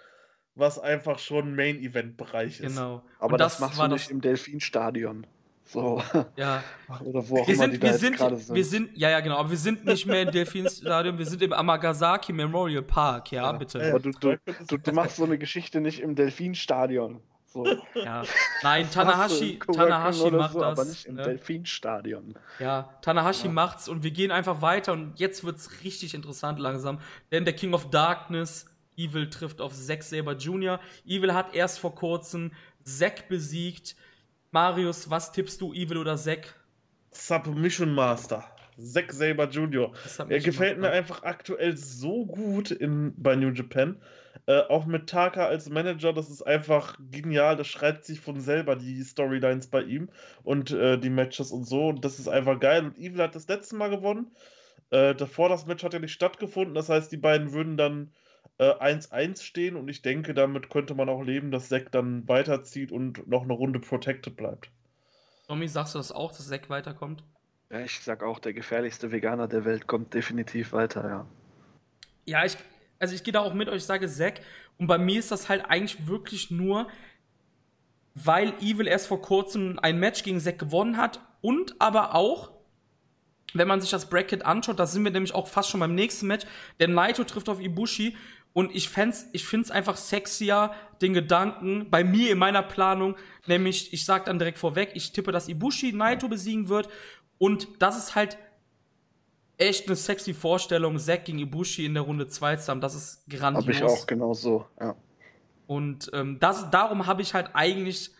Speaker 3: was einfach schon Main-Event-Bereich ist.
Speaker 1: genau.
Speaker 2: Aber
Speaker 1: und
Speaker 2: das,
Speaker 1: das,
Speaker 2: machst
Speaker 1: war
Speaker 2: du nicht
Speaker 1: das.
Speaker 2: im Delfinstadion. So.
Speaker 1: Ja,
Speaker 2: Oder wo auch
Speaker 1: wir
Speaker 2: immer die
Speaker 1: sind,
Speaker 2: da
Speaker 1: wir
Speaker 2: jetzt
Speaker 1: sind,
Speaker 2: gerade sind.
Speaker 1: wir sind, ja, ja, genau, aber wir sind nicht mehr im Delfinstadion, wir sind im Amagasaki Memorial Park, ja,
Speaker 2: Ja.
Speaker 1: bitte.
Speaker 3: Ja,
Speaker 2: Aber du, du,
Speaker 3: da
Speaker 2: du, du machst so eine Geschichte nicht im Delfinstadion. So.
Speaker 1: Ja. Nein, Tanahashi, Tanahashi macht
Speaker 2: so,
Speaker 1: das.
Speaker 2: Aber nicht im
Speaker 1: ne?
Speaker 2: Delfinstadion.
Speaker 1: Ja, Tanahashi
Speaker 2: Ja.
Speaker 1: macht's und wir gehen einfach weiter und jetzt wird's richtig interessant langsam, denn der King of Darkness, Evil trifft auf Zack Saber Jr. Evil hat erst vor kurzem Zack besiegt. Marius, was tippst du, Evil oder Zack?
Speaker 3: Submission Master. Zack Saber Jr. Er gefällt mir einfach aktuell so gut in, bei New Japan. Äh, auch mit Taka als Manager, das ist einfach genial. Das schreibt sich von selber, die Storylines bei ihm und äh, die Matches und so. Und das ist einfach geil. Und Evil hat das letzte Mal gewonnen. Äh, davor das Match hat ja nicht stattgefunden. Das heißt, die beiden würden dann 1-1 äh, stehen. Und ich denke, damit könnte man auch leben, dass Zack dann weiterzieht und noch eine Runde protected bleibt.
Speaker 1: Tommy, sagst du das auch, dass Zack weiterkommt?
Speaker 2: Ja, ich sag auch, der gefährlichste Veganer der Welt kommt definitiv weiter, ja.
Speaker 1: Ja, ich, also ich gehe da auch mit euch, ich sage Zack. Und bei mir ist das halt eigentlich wirklich nur, weil Evil erst vor kurzem ein Match gegen Zack gewonnen hat und aber auch, wenn man sich das Bracket anschaut, da sind wir nämlich auch fast schon beim nächsten Match, der Naito trifft auf Ibushi und ich, ich finde es einfach sexier, den Gedanken, bei mir in meiner Planung, nämlich, ich sag dann direkt vorweg, ich tippe, dass Ibushi Naito besiegen wird. Und das ist halt echt eine sexy Vorstellung, Zack gegen Ibushi in der Runde 2 zu haben. Das ist grandios.
Speaker 2: Hab ich auch genau so, ja.
Speaker 1: Und ähm, das, darum habe ich halt eigentlich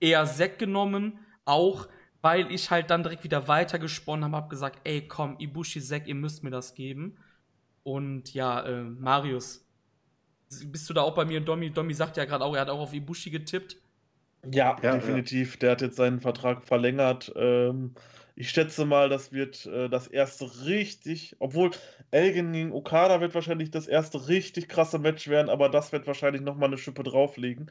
Speaker 1: eher Zack genommen, auch weil ich halt dann direkt wieder weitergesponnen habe, habe gesagt, ey, komm, Ibushi, Zack, ihr müsst mir das geben. Und ja, äh, Marius, bist du da auch bei mir? Domi, Domi sagt ja gerade auch, er hat auch auf Ibushi getippt.
Speaker 3: Ja, ja definitiv. Ja. Der hat jetzt seinen Vertrag verlängert. Ähm, ich schätze mal, das wird äh, das erste richtig, obwohl Elgin gegen Okada wird wahrscheinlich das erste richtig krasse Match werden, aber das wird wahrscheinlich nochmal eine Schippe drauflegen.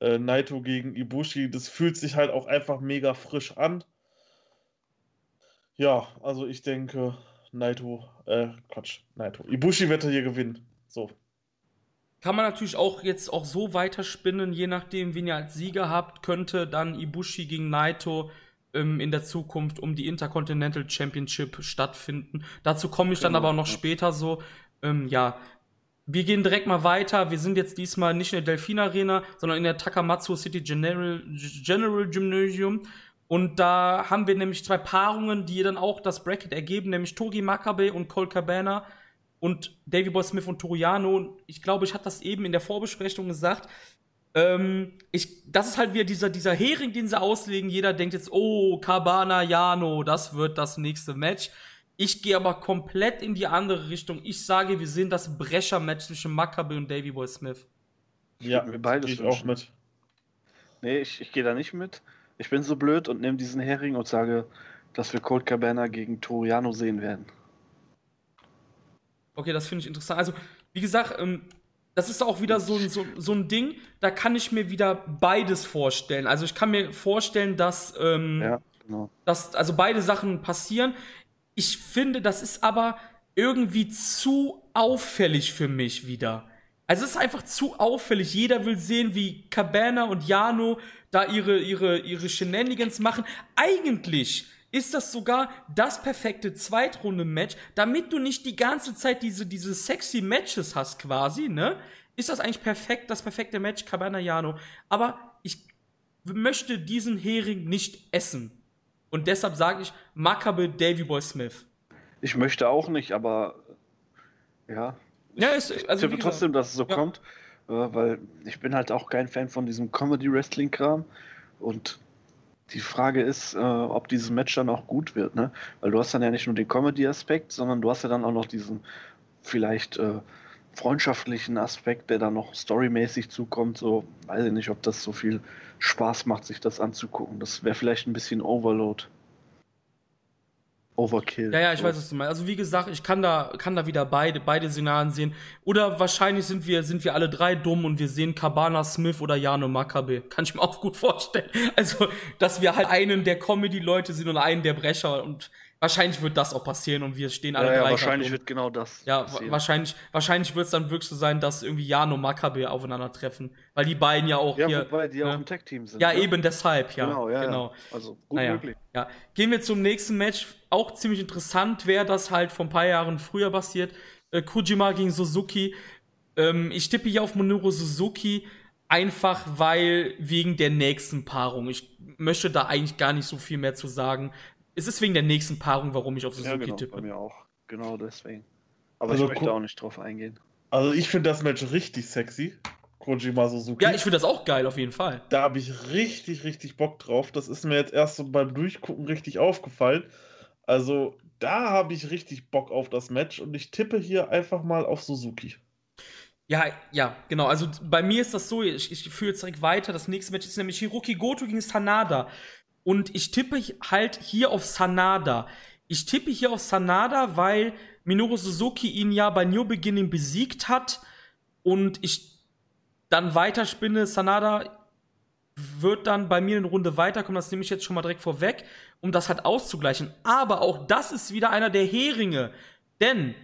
Speaker 3: Äh, Naito gegen Ibushi, das fühlt sich halt auch einfach mega frisch an. Ja, also ich denke, Naito, äh, Quatsch, Naito. Ibushi wird er hier gewinnen. So.
Speaker 1: Kann man natürlich auch jetzt auch so weiterspinnen, je nachdem, wen ihr als Sieger habt, könnte dann Ibushi gegen Naito ähm, in der Zukunft um die Intercontinental Championship stattfinden. Dazu komme ich genau, dann aber auch noch später so. Ähm, ja, wir gehen direkt mal weiter. Wir sind jetzt diesmal nicht in der Delfin Arena, sondern in der Takamatsu City General, General Gymnasium. Und da haben wir nämlich zwei Paarungen, die dann auch das Bracket ergeben, nämlich Togi Makabe und Cole Cabana und Davy Boy Smith und Toriano. Ich glaube, ich hatte das eben in der Vorbesprechung gesagt. Ähm, ich, das ist halt wieder dieser, dieser Hering, den sie auslegen. Jeder denkt jetzt, oh, Cabana, Jano, das wird das nächste Match. Ich gehe aber komplett in die andere Richtung. Ich sage, wir sehen das Brecher-Match zwischen Maccabi und Davy Boy Smith.
Speaker 2: Ja, wir beide ich auch mit. Nee, ich, ich gehe da nicht mit. Ich bin so blöd und nehme diesen Hering und sage, dass wir Colt Cabana gegen Toriano sehen werden.
Speaker 1: Okay, das finde ich interessant. Also, wie gesagt, ähm, das ist auch wieder so, so, so ein Ding, da kann ich mir wieder beides vorstellen. Also ich kann mir vorstellen, dass, ähm, ja, genau. dass also beide Sachen passieren. Ich finde, das ist aber irgendwie zu auffällig für mich wieder. Also es ist einfach zu auffällig. Jeder will sehen, wie Cabana und Jano da ihre, ihre, ihre Shenanigans machen. Eigentlich ist das sogar das perfekte Zweitrunde-Match, damit du nicht die ganze Zeit diese, diese sexy Matches hast quasi, ne? Ist das eigentlich perfekt, das perfekte Match, Cabana Jano. Aber ich möchte diesen Hering nicht essen. Und deshalb sage ich Makabe Davy Boy Smith.
Speaker 2: Ich möchte auch nicht, aber ja. Ja, ist, also ich tippe trotzdem, dass es so ja. kommt, äh, weil ich bin halt auch kein Fan von diesem Comedy-Wrestling-Kram. Und die Frage ist, äh, ob dieses Match dann auch gut wird, ne? Weil du hast dann ja nicht nur den Comedy-Aspekt, sondern du hast ja dann auch noch diesen vielleicht äh, freundschaftlichen Aspekt, der dann noch storymäßig zukommt. So, weiß ich nicht, ob das so viel Spaß macht, sich das anzugucken. Das wäre vielleicht ein bisschen Overload. Overkill.
Speaker 1: Ja, ja, ich weiß, was du meinst. Also wie gesagt, ich kann da, kann da wieder beide, beide Szenarien sehen. Oder wahrscheinlich sind wir, sind wir alle drei dumm und wir sehen Cabana Smith oder Jano Makabe. Kann ich mir auch gut vorstellen. Also, dass wir halt einen der Comedy-Leute sind und einen der Brecher und wahrscheinlich wird das auch passieren und wir stehen alle
Speaker 2: ja, drei. Ja, wahrscheinlich wird genau das.
Speaker 1: Ja, passieren. wahrscheinlich, wahrscheinlich wird es dann wirklich so sein, dass irgendwie Jano Makabe aufeinandertreffen. Weil die beiden ja auch
Speaker 2: ja,
Speaker 1: hier.
Speaker 2: Wobei die
Speaker 1: ja
Speaker 2: auch im Tech-Team sind.
Speaker 1: Ja, ja, eben deshalb, ja.
Speaker 2: Genau, ja.
Speaker 1: Genau.
Speaker 2: Also gut naja, möglich.
Speaker 1: Ja. Gehen wir zum nächsten Match. Auch ziemlich interessant wäre das halt vor ein paar Jahren früher passiert. Äh, Kujima gegen Suzuki. Ähm, ich tippe hier auf Monuro Suzuki. Einfach weil wegen der nächsten Paarung. Ich möchte da eigentlich gar nicht so viel mehr zu sagen. Es ist wegen der nächsten Paarung, warum ich auf Suzuki ja,
Speaker 2: genau,
Speaker 1: tippe.
Speaker 2: Bei mir auch. Genau deswegen. Aber also, ich möchte auch nicht drauf eingehen.
Speaker 3: Also ich finde das Match richtig sexy. Kojima Suzuki.
Speaker 1: Ja, ich finde das auch geil, auf jeden Fall.
Speaker 3: Da habe ich richtig, richtig Bock drauf. Das ist mir jetzt erst so beim Durchgucken richtig aufgefallen. Also da habe ich richtig Bock auf das Match und ich tippe hier einfach mal auf Suzuki.
Speaker 1: Ja, ja, genau. Also bei mir ist das so, ich, ich führe jetzt direkt weiter. Das nächste Match ist nämlich Hiroki Goto gegen Sanada. Und ich tippe halt hier auf Sanada. Ich tippe hier auf Sanada, weil Minoru Suzuki ihn ja bei New Beginning besiegt hat. Und ich dann weiterspinne, Sanada wird dann bei mir eine Runde weiterkommen, das nehme ich jetzt schon mal direkt vorweg, um das halt auszugleichen. Aber auch das ist wieder einer der Heringe. Denn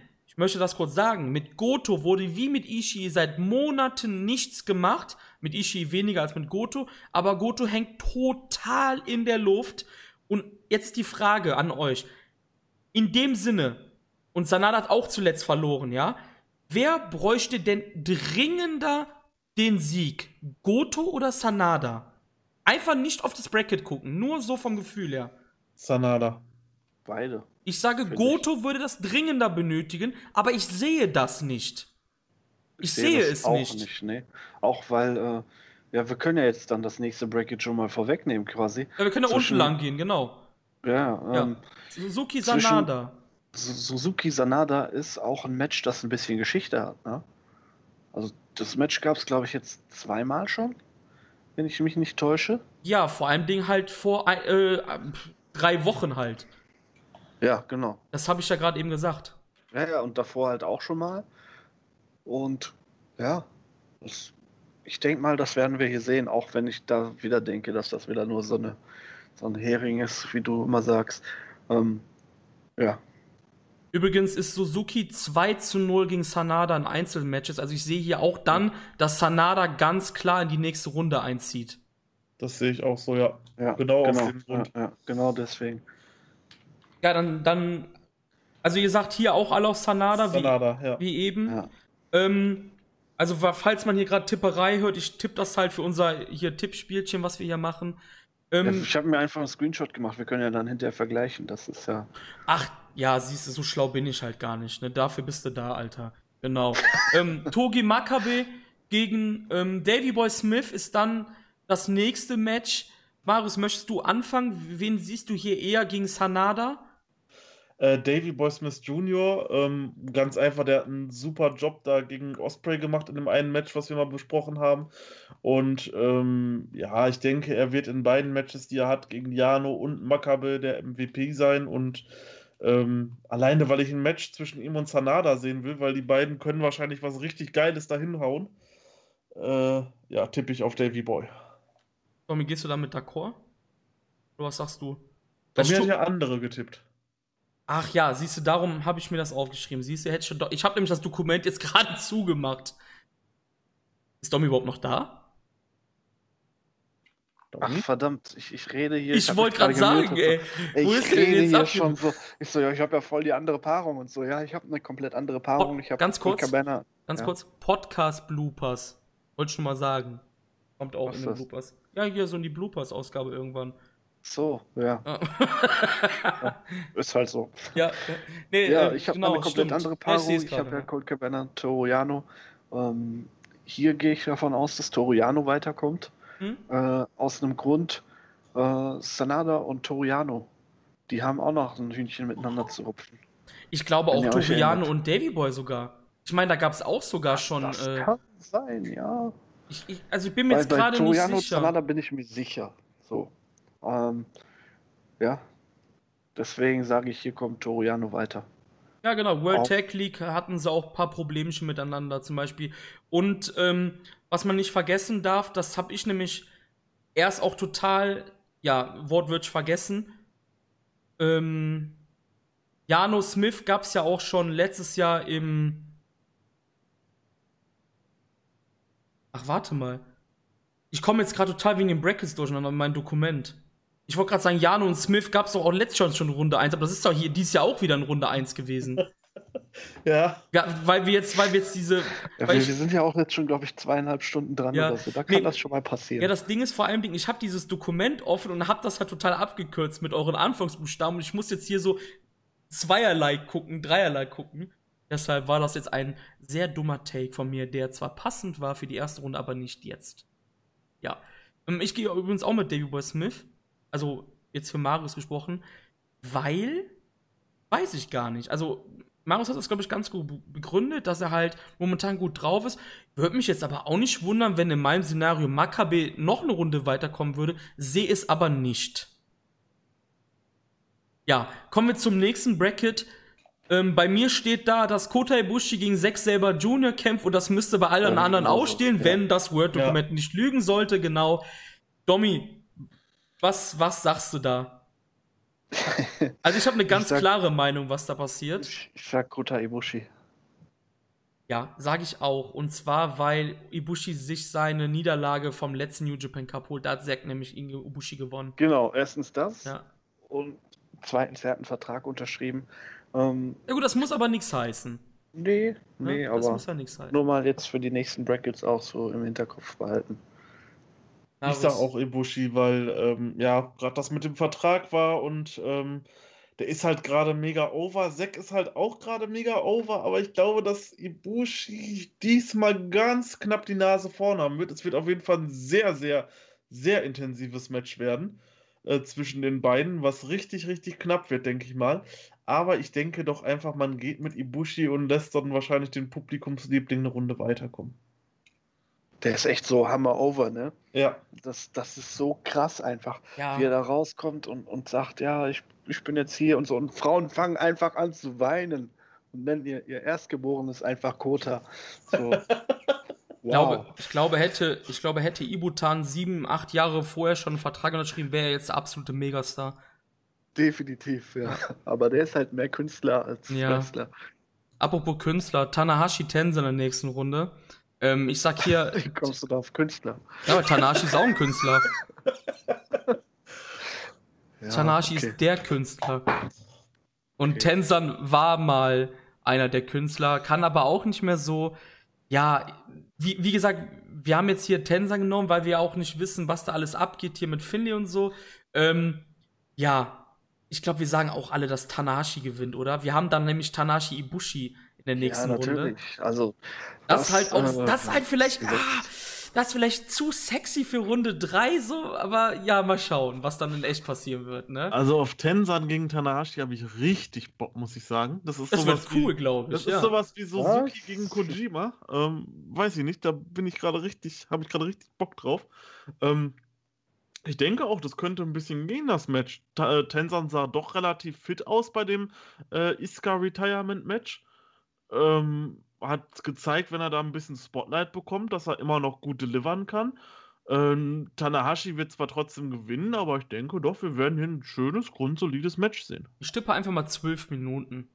Speaker 1: möchte das kurz sagen. Mit Goto wurde wie mit Ishii seit Monaten nichts gemacht. Mit Ishii weniger als mit Goto. Aber Goto hängt total in der Luft. Und jetzt die Frage an euch. In dem Sinne, und Sanada hat auch zuletzt verloren, ja? Wer bräuchte denn dringender den Sieg? Goto oder Sanada? Einfach nicht auf das Bracket gucken, nur so vom Gefühl her.
Speaker 3: Sanada.
Speaker 2: Beide.
Speaker 1: Ich sage, Goto ich. würde das dringender benötigen, aber ich sehe das nicht. Ich, ich sehe, es
Speaker 2: auch
Speaker 1: nicht.
Speaker 2: nicht nee. Auch weil, äh, ja, wir können ja jetzt dann das nächste Bracket schon mal vorwegnehmen, quasi.
Speaker 1: Ja, wir können ja unten lang gehen, genau.
Speaker 2: Ja, ähm,
Speaker 1: ja. Suzuki Sanada.
Speaker 2: Suzuki Sanada ist auch ein Match, das ein bisschen Geschichte hat, ne? Also, das Match gab es, glaube ich, jetzt zweimal schon, wenn ich mich nicht täusche.
Speaker 1: Ja, vor allem Ding halt vor äh, drei Wochen halt.
Speaker 2: Ja, genau.
Speaker 1: Das habe ich ja gerade eben gesagt.
Speaker 2: Ja, ja, und davor halt auch schon mal. Und ja, das, ich denke mal, das werden wir hier sehen, auch wenn ich da wieder denke, dass das wieder nur so, eine, so ein Hering ist, wie du immer sagst. Ähm, ja.
Speaker 1: Übrigens ist Suzuki 2 zu 0 gegen Sanada in Einzelmatches. Also ich sehe hier auch dann, dass Sanada ganz klar in die nächste Runde einzieht.
Speaker 3: Das sehe ich auch so, ja.
Speaker 2: ja genau, genau. Ja, ja, genau deswegen.
Speaker 1: Ja, dann, dann, also ihr sagt hier auch alle auf Sanada,
Speaker 3: Sanada
Speaker 1: wie,
Speaker 3: ja.
Speaker 1: wie eben. Ja. Ähm, also falls man hier gerade Tipperei hört, ich tippe das halt für unser hier Tippspielchen, was wir hier machen.
Speaker 2: Ähm, ja, ich habe mir einfach einen Screenshot gemacht, wir können ja dann hinterher vergleichen, das ist ja...
Speaker 1: Ach, ja, siehst du, so schlau bin ich halt gar nicht, ne? Dafür bist du da, Alter. Genau. ähm, Togi Makabe gegen ähm, Davy Boy Smith ist dann das nächste Match. Marius, möchtest du anfangen? Wen siehst du hier eher gegen Sanada?
Speaker 3: Äh, Davy Boy Smith Jr., ähm, ganz einfach, der hat einen super Job da gegen Osprey gemacht in dem einen Match, was wir mal besprochen haben. Und ähm, ja, ich denke, er wird in beiden Matches, die er hat, gegen Jano und Makabe der MVP sein. Und ähm, alleine, weil ich ein Match zwischen ihm und Sanada sehen will, weil die beiden können wahrscheinlich was richtig Geiles da hinhauen. Äh, ja, tippe ich auf Davy Boy.
Speaker 1: Tommy, gehst du damit d'accord? Oder was sagst du?
Speaker 3: Bei mir hat ja andere getippt.
Speaker 1: Ach ja, siehst du, darum habe ich mir das aufgeschrieben. Siehst du, hätte schon ich habe nämlich das Dokument jetzt gerade zugemacht. Ist Dom überhaupt noch da?
Speaker 2: Ach verdammt, ich, ich rede hier.
Speaker 1: Ich, ich wollte gerade sagen, ey.
Speaker 2: ey wo ist denn jetzt hier schon so? Ich so, ja, ich habe ja voll die andere Paarung und so. Ja, ich habe eine komplett andere Paarung. Ich
Speaker 1: ganz kurz,
Speaker 2: Cabana.
Speaker 1: ganz ja. kurz, Podcast Bloopers. Wollte ich schon mal sagen. Kommt auch Was in den Bloopers. Ja, hier so in die Bloopers-Ausgabe irgendwann.
Speaker 2: So, ja. ja. Ist halt so.
Speaker 1: Ja,
Speaker 2: nee, ja äh, ich habe genau, eine komplett stimmt. andere Paarung. Ja, ich, habe ja Colt Cabana, Toriano. Ähm, hier gehe ich davon aus, dass Toriano weiterkommt. Hm? Äh, aus einem Grund, äh, Sanada und Toriano, die haben auch noch ein Hühnchen miteinander zu rupfen.
Speaker 1: Ich glaube Wenn auch Toriano und Davy Boy sogar. Ich meine, da gab es auch sogar schon.
Speaker 2: Das äh, kann sein, ja.
Speaker 1: Ich, ich, also ich bin mir jetzt gerade nicht sicher. Toriano und
Speaker 2: Sanada bin ich mir sicher. So. Ähm, ja, deswegen sage ich, hier kommt Toriano weiter.
Speaker 1: Ja, genau. World auch. Tag League hatten sie auch ein paar Problemchen miteinander zum Beispiel. Und ähm, was man nicht vergessen darf, das habe ich nämlich erst auch total, ja, wortwörtlich vergessen. Ähm, Jano Smith gab es ja auch schon letztes Jahr im. Ach, warte mal. Ich komme jetzt gerade total wegen den Brackets durcheinander in mein Dokument. Ich wollte gerade sagen, Jano und Smith gab es doch auch letztes Jahr schon Runde 1, aber das ist doch hier dieses Jahr auch wieder in Runde 1 gewesen.
Speaker 3: ja.
Speaker 1: Ja, weil wir jetzt, weil wir jetzt diese.
Speaker 2: Ja, wir, ich, wir, sind ja auch jetzt schon, glaube ich, zweieinhalb Stunden dran ja, oder so. Da kann nee, das schon mal passieren.
Speaker 1: Ja, das Ding ist vor allem, ich habe dieses Dokument offen und habe das halt total abgekürzt mit euren Anfangsbuchstaben und ich muss jetzt hier so zweierlei gucken, dreierlei gucken. Deshalb war das jetzt ein sehr dummer Take von mir, der zwar passend war für die erste Runde, aber nicht jetzt. Ja. Ähm, ich gehe übrigens auch mit Davy Boy Smith also jetzt für Marius gesprochen, weil weiß ich gar nicht. Also, Marius hat das, glaube ich, ganz gut begründet, dass er halt momentan gut drauf ist. Würde mich jetzt aber auch nicht wundern, wenn in meinem Szenario Makabe noch eine Runde weiterkommen würde, sehe es aber nicht. Ja, kommen wir zum nächsten Bracket. Ähm, bei mir steht da, dass Kota Ibushi gegen Zack selber Junior kämpft und das müsste bei allen
Speaker 2: Ja,
Speaker 1: anderen
Speaker 2: genau
Speaker 1: auch
Speaker 2: so,
Speaker 1: stehen,
Speaker 2: ja.
Speaker 1: wenn das Word-Dokument nicht lügen sollte, genau. Domi, was, was sagst du da? Also ich habe eine ganz
Speaker 2: sag-
Speaker 1: klare Meinung, was da passiert.
Speaker 2: Ich, sag Kota Ibushi.
Speaker 1: Ja, sage ich auch. Und zwar, weil Ibushi sich seine Niederlage vom letzten New Japan Cup holt. Da hat Zack nämlich gegen Ibushi gewonnen.
Speaker 2: Genau, erstens das.
Speaker 1: Ja.
Speaker 2: Und zweitens, er hat einen Vertrag unterschrieben. Ähm,
Speaker 1: Ja gut, das muss aber nichts heißen.
Speaker 2: nee,
Speaker 1: Ne?
Speaker 2: nee,
Speaker 1: das
Speaker 2: aber
Speaker 1: muss ja nichts heißen.
Speaker 2: nur mal jetzt für die nächsten Brackets auch so im Hinterkopf behalten.
Speaker 3: Ich sag auch Ibushi, weil ähm, ja, gerade das mit dem Vertrag war und ähm, der ist halt gerade mega over. Zack ist halt auch gerade mega over, aber ich glaube, dass Ibushi diesmal ganz knapp die Nase vorn haben wird. Es wird auf jeden Fall ein sehr, sehr, sehr intensives Match werden äh, zwischen den beiden, was richtig, richtig knapp wird, denke ich mal. Aber ich denke doch einfach, man geht mit Ibushi und lässt dann wahrscheinlich den Publikumsliebling eine Runde weiterkommen.
Speaker 2: Der ist echt so hammer over, ne?
Speaker 3: Ja.
Speaker 2: Das, das ist so krass einfach,
Speaker 1: ja.
Speaker 2: wie er da rauskommt und, und sagt, ja, ich, ich bin jetzt hier und so. Und Frauen fangen einfach an zu weinen und nennen ihr, ihr Erstgeborenes einfach Kota. So.
Speaker 1: Ich glaube, ich glaube, hätte, ich glaube, hätte Ibutan sieben, acht Jahre vorher schon einen Vertrag unterschrieben, wäre er jetzt der absolute Megastar.
Speaker 2: Definitiv, ja. Aber der ist halt mehr Künstler als
Speaker 1: Ja.
Speaker 2: Wrestler.
Speaker 1: Apropos Künstler, Tanahashi Tense in der nächsten Runde. Ähm, ich sag hier,
Speaker 2: Wie kommst du da auf Künstler?
Speaker 1: ja, aber Tanahashi ist auch ein Künstler.
Speaker 2: Ja,
Speaker 1: Tanahashi
Speaker 2: okay.
Speaker 1: ist der Künstler. Und
Speaker 2: Okay.
Speaker 1: Tensan war mal einer der Künstler, kann aber auch nicht mehr so. Ja, wie, wie gesagt, wir haben jetzt hier Tensan genommen, weil wir auch nicht wissen, was da alles abgeht hier mit Finley und so. Ähm, ja, ich glaube, wir sagen auch alle, dass Tanahashi gewinnt, oder? Wir haben dann nämlich Tanahashi Ibushi in der nächsten
Speaker 2: ja,
Speaker 1: Runde.
Speaker 2: natürlich. Also,
Speaker 1: Das, ist halt auch,
Speaker 2: äh,
Speaker 1: das ist halt vielleicht, ah, das ist vielleicht zu sexy für Runde 3 so, aber ja, mal schauen, was dann in echt passieren wird, ne?
Speaker 3: Also auf Tensan gegen Tanahashi habe ich richtig Bock, muss ich sagen. Das ist
Speaker 1: Das
Speaker 3: sowas
Speaker 1: cool,
Speaker 3: wie,
Speaker 1: glaube
Speaker 3: Das
Speaker 1: ich.
Speaker 3: ist
Speaker 1: ja.
Speaker 3: sowas wie Suzuki
Speaker 2: Was?
Speaker 3: gegen Kojima. Ähm, weiß ich nicht, da bin ich gerade richtig, habe ich gerade richtig Bock drauf. Ähm, ich denke auch, das könnte ein bisschen gehen, das Match. Ta äh, Tensan sah doch relativ fit aus bei dem äh, Iska Retirement Match. Ähm, hat gezeigt, wenn er da ein bisschen Spotlight bekommt, dass er immer noch gut delivern kann. Ähm, Tanahashi wird zwar trotzdem gewinnen, aber ich denke doch, wir werden hier ein schönes, grundsolides Match sehen.
Speaker 1: Ich tippe einfach mal zwölf Minuten.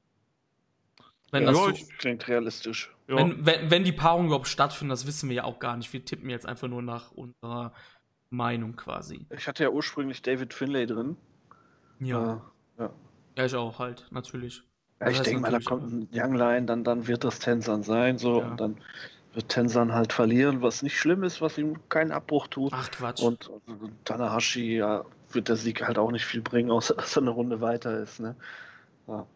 Speaker 1: Wenn,
Speaker 2: ja,
Speaker 1: das so,
Speaker 3: ich-
Speaker 2: klingt realistisch.
Speaker 3: Ja.
Speaker 1: wenn, wenn, wenn die Paarung überhaupt stattfindet, das wissen wir ja auch gar nicht. Wir tippen jetzt einfach nur nach unserer Meinung quasi.
Speaker 2: Ich hatte ja ursprünglich David Finlay drin.
Speaker 1: Ja,
Speaker 2: Äh, ja.
Speaker 1: ja ich auch halt, natürlich.
Speaker 2: Ja,
Speaker 1: Das
Speaker 2: ich denke mal, da kommt ein Young Lion, dann, dann wird das Tensan sein, so,
Speaker 1: Ja.
Speaker 2: und dann wird Tensan halt verlieren, was nicht schlimm ist, was ihm keinen Abbruch tut.
Speaker 1: Ach Quatsch.
Speaker 2: Und äh, Tanahashi, ja, wird der Sieg halt auch nicht viel bringen, außer dass er eine Runde weiter ist, ne? Ja.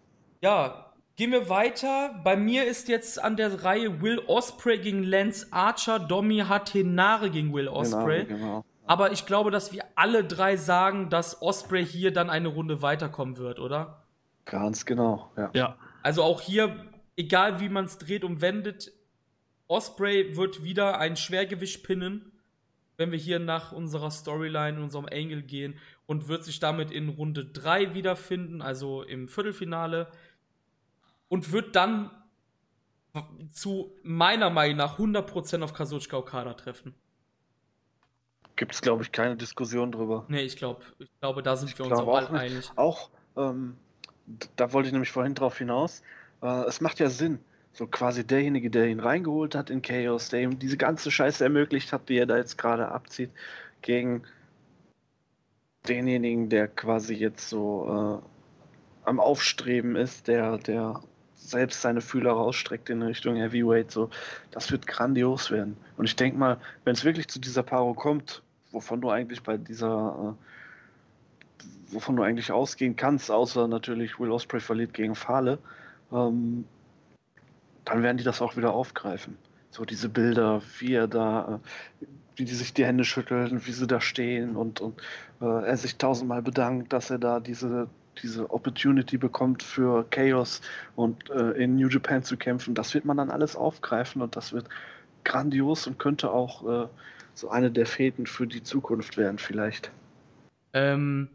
Speaker 1: Ja, gehen wir weiter. Bei mir ist jetzt an der Reihe Will Osprey gegen Lance Archer, Domi Hatenare gegen Will Osprey.
Speaker 2: Genau, genau.
Speaker 1: Aber ich glaube, dass wir alle drei sagen, dass Osprey hier dann eine Runde weiterkommen wird, oder?
Speaker 2: Ganz genau, ja.
Speaker 3: ja.
Speaker 1: Also auch hier, egal wie man es dreht und wendet, Osprey wird wieder ein Schwergewicht pinnen, wenn wir hier nach unserer Storyline, in unserem Angle gehen und wird sich damit in Runde 3 wiederfinden, also im Viertelfinale und wird dann zu meiner Meinung nach 100% auf Kazuchika Okada treffen.
Speaker 2: Gibt es, glaube ich, keine Diskussion drüber.
Speaker 1: Nee, ich glaube, ich glaube, da sind
Speaker 2: Ich
Speaker 1: wir uns auch
Speaker 2: auch
Speaker 1: alle einig.
Speaker 2: Auch, ähm, da wollte ich nämlich vorhin drauf hinaus, äh, es macht ja Sinn. So quasi derjenige, der ihn reingeholt hat in Chaos, der ihm diese ganze Scheiße ermöglicht hat, die er da jetzt gerade abzieht, gegen denjenigen, der quasi jetzt so äh, am Aufstreben ist, der, der selbst seine Fühler rausstreckt in Richtung Heavyweight. So, das wird grandios werden. Und ich denke mal, wenn es wirklich zu dieser Paarung kommt, wovon du eigentlich bei dieser äh, wovon du eigentlich ausgehen kannst, außer natürlich Will Osprey verliert gegen Fale, ähm, dann werden die das auch wieder aufgreifen. So diese Bilder, wie er da, äh, wie die sich die Hände schütteln, wie sie da stehen und, und äh, er sich tausendmal bedankt, dass er da diese, diese Opportunity bekommt für Chaos und äh, in New Japan zu kämpfen. Das wird man dann alles aufgreifen und das wird grandios und könnte auch äh, so eine der Fäden für die Zukunft werden, vielleicht.
Speaker 1: Ähm,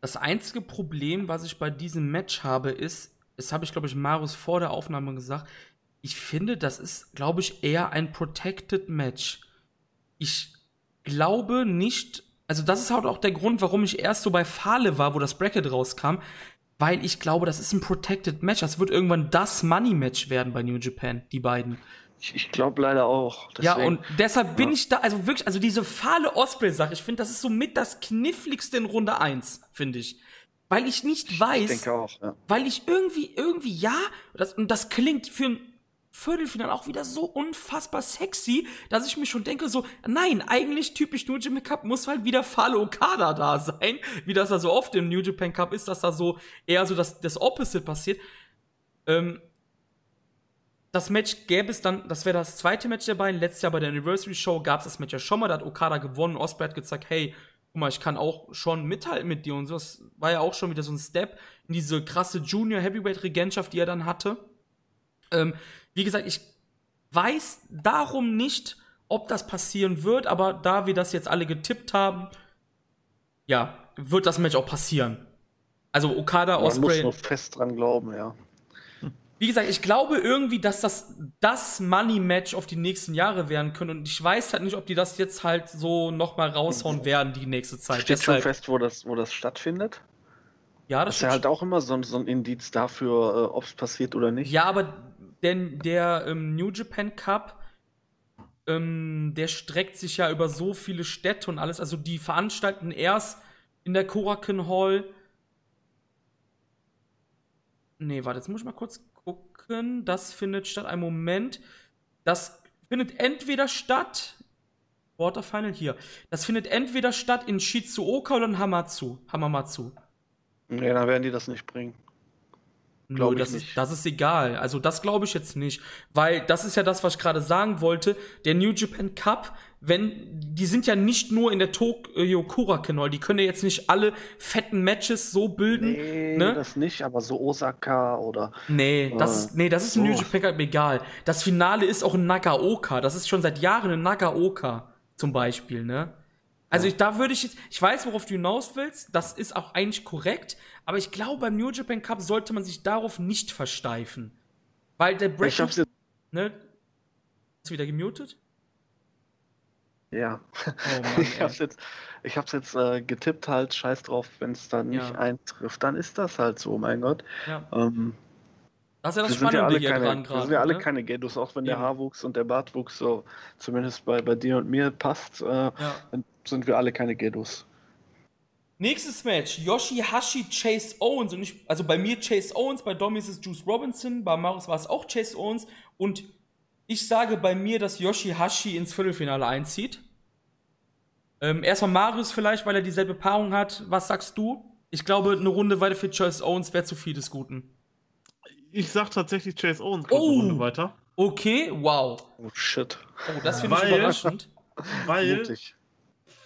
Speaker 1: das einzige Problem, was ich bei diesem Match habe, ist, das habe ich, glaube ich, Marius vor der Aufnahme gesagt, ich finde, das ist, glaube ich, eher ein Protected Match. Ich glaube nicht, also das ist halt auch der Grund, warum ich erst so bei Fahle war, wo das Bracket rauskam, weil ich glaube, das ist ein Protected Match. Das wird irgendwann das Money Match werden bei New Japan, die beiden.
Speaker 2: Ich, ich glaube leider auch.
Speaker 1: Deswegen, ja, und deshalb bin ja. ich da, also wirklich, also diese fahle Osprey-Sache, ich finde, das ist so mit das kniffligste in Runde 1, finde ich. Weil ich nicht ich weiß,
Speaker 2: denke auch, ja.
Speaker 1: weil ich irgendwie, irgendwie, ja, das, und das klingt für ein Viertelfinale auch wieder so unfassbar sexy, dass ich mir schon denke, so, nein, eigentlich typisch New Japan Cup muss halt wieder Fale Okada da sein, wie das da so oft im New Japan Cup ist, dass da so eher so das, das Opposite passiert. Ähm, das Match gäbe es dann, das wäre das zweite Match der beiden. Letztes Jahr bei der Anniversary Show gab es das Match ja schon mal, da hat Okada gewonnen. Osprey hat gezeigt, hey, guck mal, ich kann auch schon mithalten mit dir und so. Das war ja auch schon wieder so ein Step in diese krasse Junior Heavyweight Regentschaft, die er dann hatte. Ähm, wie gesagt, ich weiß darum nicht, ob das passieren wird, aber da wir das jetzt alle getippt haben, ja, wird das Match auch passieren. Also Okada, Osprey.
Speaker 2: Man muss noch fest dran glauben, ja.
Speaker 1: Wie gesagt, ich glaube irgendwie, dass das das Money-Match auf die nächsten Jahre werden können. Und ich weiß halt nicht, ob die das jetzt halt so nochmal raushauen werden, die nächste Zeit.
Speaker 2: Steht Deshalb, schon fest, wo das, wo das stattfindet?
Speaker 1: Ja, das,
Speaker 2: das ist ja halt auch immer so, so ein Indiz dafür, äh, ob es passiert oder nicht.
Speaker 1: Ja, aber denn der ähm, New Japan Cup, ähm, der streckt sich ja über so viele Städte und alles. Also die veranstalten erst in der Korakin Hall. Nee, warte, jetzt muss ich mal kurz gucken. Das findet statt. Ein Moment. Das findet entweder statt. Quarterfinal hier. Das findet entweder statt in Shizuoka oder in Hamamatsu. Hamamatsu.
Speaker 2: Nee, dann werden die das nicht bringen.
Speaker 1: Nö, das ist, das ist egal. Also das glaube ich jetzt nicht. Weil das ist ja das, was ich gerade sagen wollte. Der New Japan Cup, wenn, die sind ja nicht nur in der Tokyo Kurakenol, die können ja jetzt nicht alle fetten Matches so bilden.
Speaker 2: Nee, ne? das nicht, aber so Osaka oder.
Speaker 1: Nee, das, äh, nee, das ist so. New Japan Cup egal. Das Finale ist auch in Nagaoka. Das ist schon seit Jahren in Nagaoka zum Beispiel, ne? Also ich, da würde ich jetzt, ich weiß, worauf du hinaus willst, das ist auch eigentlich korrekt, aber ich glaube, beim New Japan Cup sollte man sich darauf nicht versteifen. Weil der
Speaker 2: Bracket, ich hab's jetzt
Speaker 1: ne? Ist wieder gemutet?
Speaker 2: Ja. Oh Mann, ich hab's jetzt, ich hab's jetzt äh, getippt halt, scheiß drauf, wenn es dann nicht ja. eintrifft, dann ist das halt so, mein Gott. Ja. Ähm,
Speaker 1: das ist ja das Spannende ja hier
Speaker 2: keine,
Speaker 1: dran gerade.
Speaker 2: Wir sind ja alle ne? keine Gedos, auch wenn ja. der Haarwuchs und der Bartwuchs so zumindest bei, bei dir und mir passt, äh, ja. dann sind wir alle keine Gedos.
Speaker 1: Nächstes Match, Yoshihashi Chase Owens. Und ich, also bei mir Chase Owens, bei Domi ist es Juice Robinson, bei Marius war es auch Chase Owens. Und ich sage bei mir, dass Yoshihashi ins Viertelfinale einzieht. Ähm, erstmal Marius vielleicht, weil er dieselbe Paarung hat. Was sagst du? Ich glaube, eine Runde weiter für Chase Owens wäre zu viel des Guten.
Speaker 3: Ich sag tatsächlich Chase Owens kommt oh, eine Runde weiter.
Speaker 1: Okay, wow.
Speaker 2: Oh shit.
Speaker 1: Oh, das finde ich überraschend.
Speaker 3: Weil Mutig.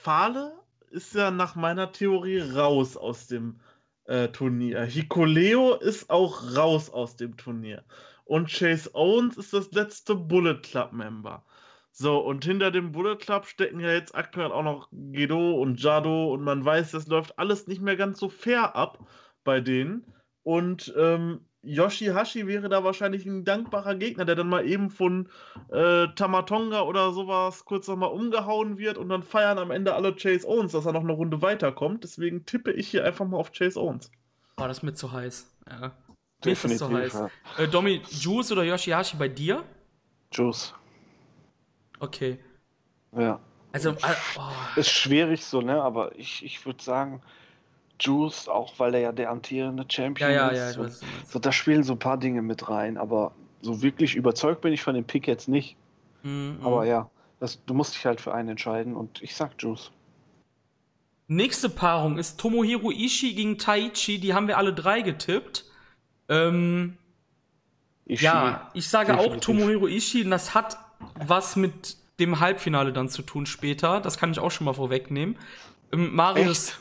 Speaker 3: Fahle ist ja nach meiner Theorie raus aus dem äh, Turnier. Hikuleo ist auch raus aus dem Turnier. Und Chase Owens ist das letzte Bullet Club-Member. So, und hinter dem Bullet Club stecken ja jetzt aktuell auch noch Gedo und Jado und man weiß, das läuft alles nicht mehr ganz so fair ab bei denen. Und ähm, Yoshihashi wäre da wahrscheinlich ein dankbarer Gegner, der dann mal eben von äh, Tamatonga oder sowas kurz nochmal umgehauen wird und dann feiern am Ende alle Chase Owens, dass er noch eine Runde weiterkommt. Deswegen tippe ich hier einfach mal auf Chase Owens.
Speaker 1: War das mit zu heiß? Ja. Definitiv, zu heiß. Ja. Äh, Domi, Juice oder Yoshihashi bei dir?
Speaker 2: Juice.
Speaker 1: Okay.
Speaker 2: Ja.
Speaker 1: Also, äh,
Speaker 2: oh. ist schwierig so, ne? Aber ich, ich würde sagen, Juice, auch weil er ja der amtierende Champion
Speaker 1: ja, ja,
Speaker 2: ist.
Speaker 1: Ja, ich
Speaker 2: weiß, so, da spielen so ein paar Dinge mit rein, aber so wirklich überzeugt bin ich von dem Pick jetzt nicht. Mhm, aber mhm. ja, das, du musst dich halt für einen entscheiden und ich sag Juice.
Speaker 1: Nächste Paarung ist Tomohiro Ishii gegen Taichi, die haben wir alle drei getippt. Ähm, Ishii. Ja, ich sage Definitiv. auch Tomohiro Ishii und das hat was mit dem Halbfinale dann zu tun später. Das kann ich auch schon mal vorwegnehmen. Ähm, Marius?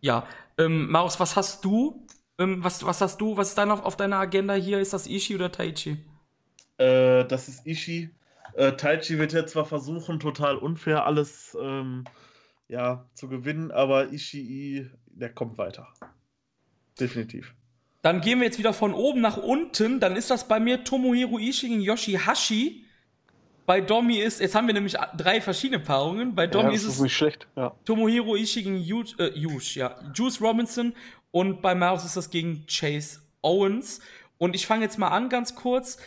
Speaker 1: Ja, Ähm, Maus, was hast du? Ähm, was, was hast du? Was ist dein auf, auf deiner Agenda hier? Ist das Ishii oder Taichi?
Speaker 3: Äh, das ist Ishii. Äh, Taichi wird jetzt zwar versuchen, total unfair alles ähm, ja, zu gewinnen, aber Ishii, der kommt weiter. Definitiv.
Speaker 1: Dann gehen wir jetzt wieder von oben nach unten. Dann ist das bei mir Tomohiro Ishii gegen Yoshihashi. Bei Domi ist, jetzt haben wir nämlich drei verschiedene Paarungen. Bei Domi
Speaker 2: ja,
Speaker 1: ist
Speaker 2: das
Speaker 1: es
Speaker 2: nicht schlecht. Ja.
Speaker 1: Tomohiro Ishii gegen Yu- äh, Yush, ja. Juice Robinson. Und bei Miles ist das gegen Chase Owens. Und ich fange jetzt mal an ganz kurz.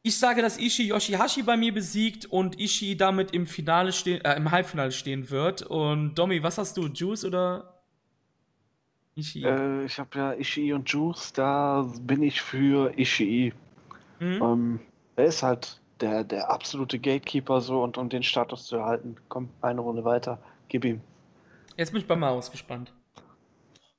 Speaker 1: Ich sage, dass Ishii Yoshihashi bei mir besiegt und Ishii damit im Finale stehen, äh, im Halbfinale stehen wird. Und Domi, was hast du? Juice oder Ishii?
Speaker 2: Äh, ich habe ja Ishii und Juice, da bin ich für Ishii.
Speaker 1: Hm?
Speaker 2: Ähm, er ist halt der, der absolute Gatekeeper so und um den Status zu erhalten. Komm, eine Runde weiter, gib ihm.
Speaker 1: Jetzt bin ich bei Maus gespannt.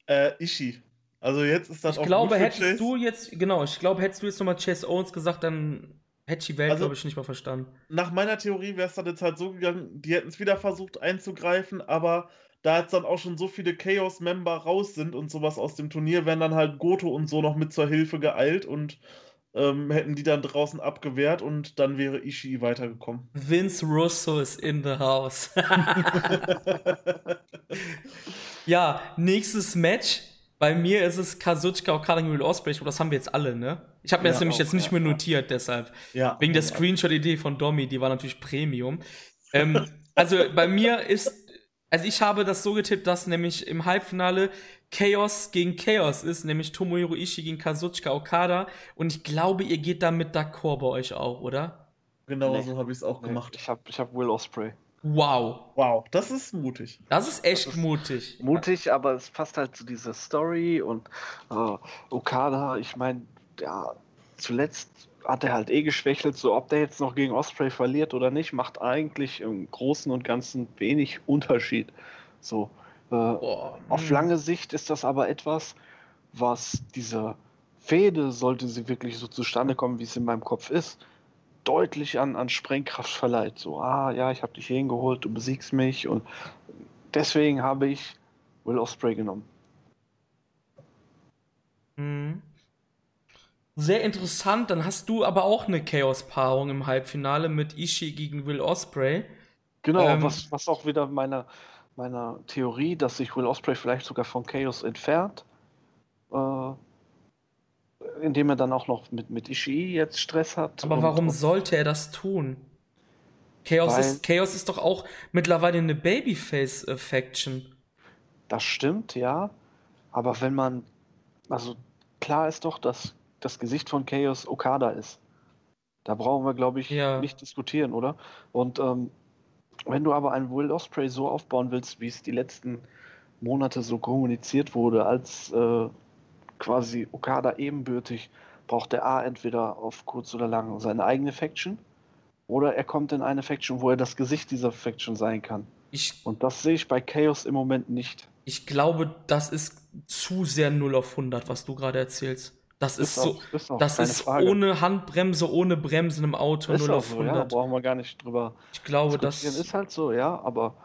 Speaker 3: Äh, Ishii. Also jetzt ist das
Speaker 1: Ich
Speaker 3: auch
Speaker 1: glaube,
Speaker 3: gut für
Speaker 1: hättest
Speaker 3: Chase.
Speaker 1: du jetzt, genau, ich glaube, hättest du jetzt nochmal Chase Owens gesagt, dann hätte ich die Welt,
Speaker 3: Also-
Speaker 1: glaube ich, nicht mal verstanden.
Speaker 3: Nach meiner Theorie wäre es dann jetzt halt so gegangen, die hätten es wieder versucht einzugreifen, aber da jetzt dann auch schon so viele Chaos-Member raus sind und sowas aus dem Turnier, wären dann halt Goto und so noch mit zur Hilfe geeilt und ähm, hätten die dann draußen abgewehrt und dann wäre Ishii weitergekommen.
Speaker 1: Vince Russo is in the house. ja, nächstes Match. Bei mir ist es Kazuchika Okada gegen Will Ospreay. Das haben wir jetzt alle, ne? Ich habe mir
Speaker 3: Ja,
Speaker 1: das nämlich
Speaker 2: auch,
Speaker 1: jetzt nicht
Speaker 2: ja,
Speaker 1: mehr
Speaker 2: ja.
Speaker 1: notiert, deshalb.
Speaker 3: ja.
Speaker 1: Wegen der Screenshot-Idee von Domi, die war natürlich Premium. Ähm, also bei mir ist, also ich habe das so getippt, dass nämlich im Halbfinale Chaos gegen Chaos ist, nämlich Tomohiro Ishii gegen Kazuchika Okada. Und ich glaube, ihr geht damit d'accord bei euch auch, oder?
Speaker 3: Genau
Speaker 2: Nee.
Speaker 3: so habe ich es auch
Speaker 2: Nee,
Speaker 3: gemacht.
Speaker 2: Ich habe ich hab Will Osprey.
Speaker 1: Wow.
Speaker 3: Wow, das ist mutig.
Speaker 1: Das ist echt
Speaker 2: Das ist-
Speaker 1: mutig.
Speaker 2: Mutig, aber es passt halt zu dieser Story und äh, Okada, ich meine, ja, zuletzt hat er halt eh geschwächelt, so ob der jetzt noch gegen Osprey verliert oder nicht, macht eigentlich im Großen und Ganzen wenig Unterschied. So, äh, auf
Speaker 1: hm.
Speaker 2: lange Sicht ist das aber etwas, was diese Fehde, sollte sie wirklich so zustande kommen, wie es in meinem Kopf ist, deutlich an, an Sprengkraft verleiht. So, ah ja, ich habe dich hier hingeholt, du besiegst mich und deswegen habe ich Will Osprey genommen.
Speaker 1: Mhm. Sehr interessant. Dann hast du aber auch eine Chaos-Paarung im Halbfinale mit Ishii gegen Will Osprey.
Speaker 2: Genau,
Speaker 1: Ähm,
Speaker 2: was, was auch wieder meiner meiner Theorie, dass sich Will Osprey vielleicht sogar von Chaos entfernt, äh, indem er dann auch noch mit, mit Ishii jetzt Stress hat.
Speaker 1: Aber
Speaker 2: und-
Speaker 1: warum
Speaker 2: und-
Speaker 1: sollte er das tun? Chaos ist, Chaos ist doch auch mittlerweile eine Babyface-Faction.
Speaker 2: Das stimmt, ja. Aber wenn man, also klar ist doch, dass das Gesicht von Chaos Okada ist. Da brauchen wir, glaube ich,
Speaker 1: Ja.
Speaker 2: nicht diskutieren, oder? Und ähm, wenn du aber einen Will Osprey so aufbauen willst, wie es die letzten Monate so kommuniziert wurde, als äh, quasi Okada ebenbürtig, braucht er A entweder auf kurz oder lang seine eigene Faction oder er kommt in eine Faction, wo er das Gesicht dieser Faction sein kann.
Speaker 1: Ich,
Speaker 2: Und das sehe ich bei Chaos im Moment nicht.
Speaker 1: ich glaube, das ist zu sehr 0 auf 100, was du gerade erzählst. Das ist, so,
Speaker 2: auch- ist
Speaker 1: das ist
Speaker 2: Frage.
Speaker 1: ohne Handbremse, ohne Bremsen im Auto,
Speaker 2: Ist
Speaker 1: 0
Speaker 2: auch
Speaker 1: auf
Speaker 2: so, ja,
Speaker 1: 100.
Speaker 2: brauchen wir gar nicht drüber
Speaker 1: ich glaube, das.
Speaker 2: Ist halt so, ja, aber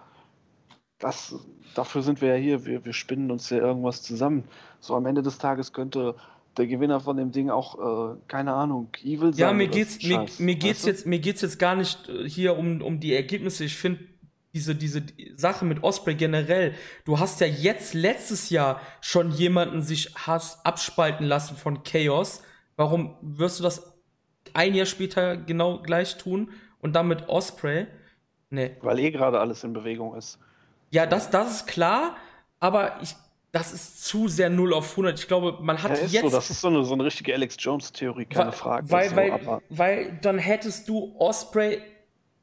Speaker 2: das, dafür sind wir ja hier. Wir, wir spinnen uns ja irgendwas zusammen. So am Ende des Tages könnte der Gewinner von dem Ding auch, äh, keine Ahnung, Evil sein.
Speaker 1: Ja, mir geht's, mir, mir geht's
Speaker 2: weißt du?
Speaker 1: jetzt, mir geht's jetzt gar nicht äh, hier um, um die Ergebnisse. Ich finde diese, diese Sache mit Osprey generell. Du hast ja jetzt letztes Jahr schon jemanden sich Hass abspalten lassen von Chaos. Warum wirst du das ein Jahr später genau gleich tun und dann mit Osprey? Nee.
Speaker 2: Weil eh gerade alles in Bewegung ist.
Speaker 1: Ja, das, das ist klar, aber ich, das ist zu sehr 0 auf 100. Ich glaube, man hat
Speaker 2: Ja,
Speaker 1: jetzt
Speaker 2: so, das ist so eine, so eine richtige Alex Jones-Theorie, keine
Speaker 1: Wa-
Speaker 2: Frage.
Speaker 1: Weil,
Speaker 2: so,
Speaker 1: weil, weil dann hättest du Osprey,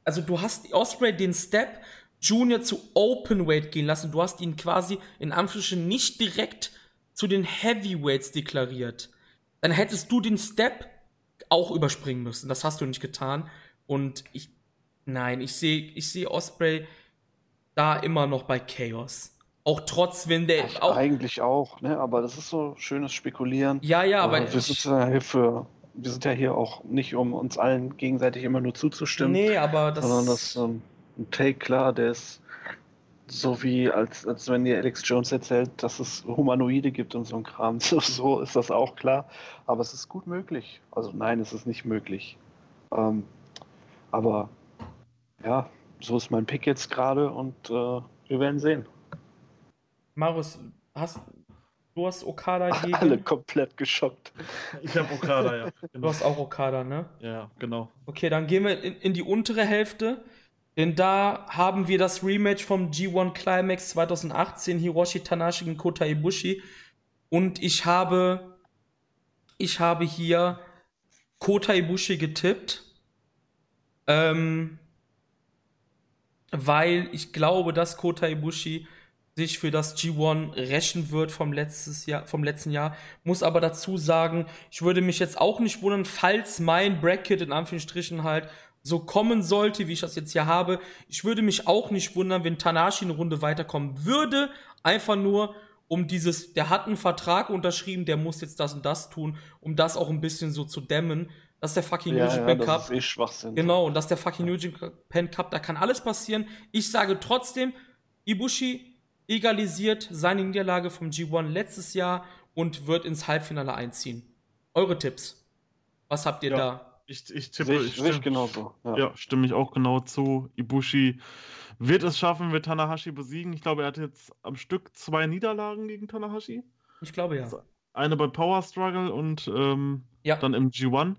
Speaker 1: also du hast Osprey den Step Junior zu Openweight gehen lassen. Du hast ihn quasi in Anführungsstrichen nicht direkt zu den Heavyweights deklariert. Dann hättest du den Step auch überspringen müssen. Das hast du nicht getan. Und ich, nein, ich sehe, ich sehe Osprey da immer noch bei Chaos. Auch trotz, wenn der,
Speaker 2: ich
Speaker 1: auch,
Speaker 2: eigentlich auch, ne? Aber das ist so schönes Spekulieren.
Speaker 1: ja, ja, aber
Speaker 2: wir sind ja hier für, wir sind ja hier auch nicht, um uns allen gegenseitig immer nur zuzustimmen.
Speaker 1: nee, aber das,
Speaker 2: sondern das ähm, ein Take, klar, der ist so wie als, als wenn dir Alex Jones erzählt, dass es Humanoide gibt und so ein Kram. So, so ist das auch klar. Aber es ist gut möglich. Also nein, es ist nicht möglich. Ähm, aber ja, so ist mein Pick jetzt gerade und äh, wir werden sehen.
Speaker 1: Marius, hast du hast Okada
Speaker 2: gegen... Alle komplett geschockt.
Speaker 3: Ich habe Okada, ja.
Speaker 1: Genau. Du hast auch Okada, ne?
Speaker 3: Ja, genau.
Speaker 1: Okay, dann gehen wir in, in die untere Hälfte. Denn da haben wir das Rematch vom G1 Climax 2018, Hiroshi Tanashi gegen Kota Ibushi. Und ich habe, ich habe hier Kota Ibushi getippt. Ähm, weil ich glaube, dass Kota Ibushi sich für das G1 rächen wird vom, letztes Jahr, vom letzten Jahr. Muss aber dazu sagen, ich würde mich jetzt auch nicht wundern, falls mein Bracket in Anführungsstrichen halt so kommen sollte, wie ich das jetzt hier habe. Ich würde mich auch nicht wundern, wenn Tanashi eine Runde weiterkommen würde. Einfach nur, um dieses, der hat einen Vertrag unterschrieben, der muss jetzt das und das tun, um das auch ein bisschen so zu dämmen. Das ist der fucking
Speaker 2: ja, New Japan
Speaker 1: ja,
Speaker 2: Cup. Ist eh.
Speaker 1: Genau, und das ist der fucking New Japan Cup, da kann alles passieren. Ich sage trotzdem, Ibushi egalisiert seine Niederlage vom G1 letztes Jahr und wird ins Halbfinale einziehen. Eure Tipps. Was habt ihr ja. da?
Speaker 3: Ich, ich tippe,
Speaker 2: ich, stimme, genauso.
Speaker 3: Ja. ja, stimme ich auch genau zu. Ibushi wird es schaffen, wird Tanahashi besiegen. Ich glaube, er hat jetzt am Stück zwei Niederlagen gegen Tanahashi.
Speaker 1: Ich glaube ja.
Speaker 3: Eine bei Power Struggle und ähm, ja. dann im G1.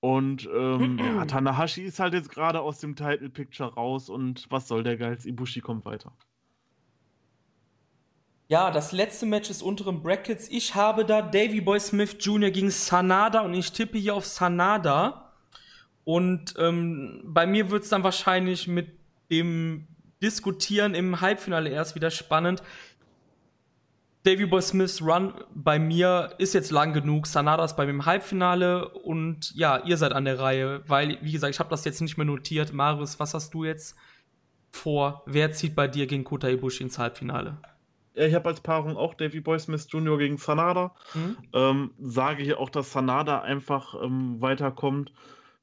Speaker 3: Und ähm, ja, Tanahashi ist halt jetzt gerade aus dem Title Picture raus und was soll der Geiz? Ibushi kommt weiter.
Speaker 1: Ja, das letzte Match des unteren Brackets. Ich habe da Davy Boy Smith Jr. gegen Sanada und ich tippe hier auf Sanada. Und ähm, bei mir wird es dann wahrscheinlich mit dem Diskutieren im Halbfinale erst wieder spannend. Davy Boy Smiths Run bei mir ist jetzt lang genug. Sanada ist bei mir im Halbfinale und ja, ihr seid an der Reihe, weil, wie gesagt, ich habe das jetzt nicht mehr notiert. Marius, was hast du jetzt vor? Wer zieht bei dir gegen Kota Ibushi ins Halbfinale?
Speaker 3: Ja, ich habe als Paarung auch Davy Boy Smith Jr. gegen Sanada. Mhm. Ähm, sage hier auch, dass Sanada einfach ähm, weiterkommt,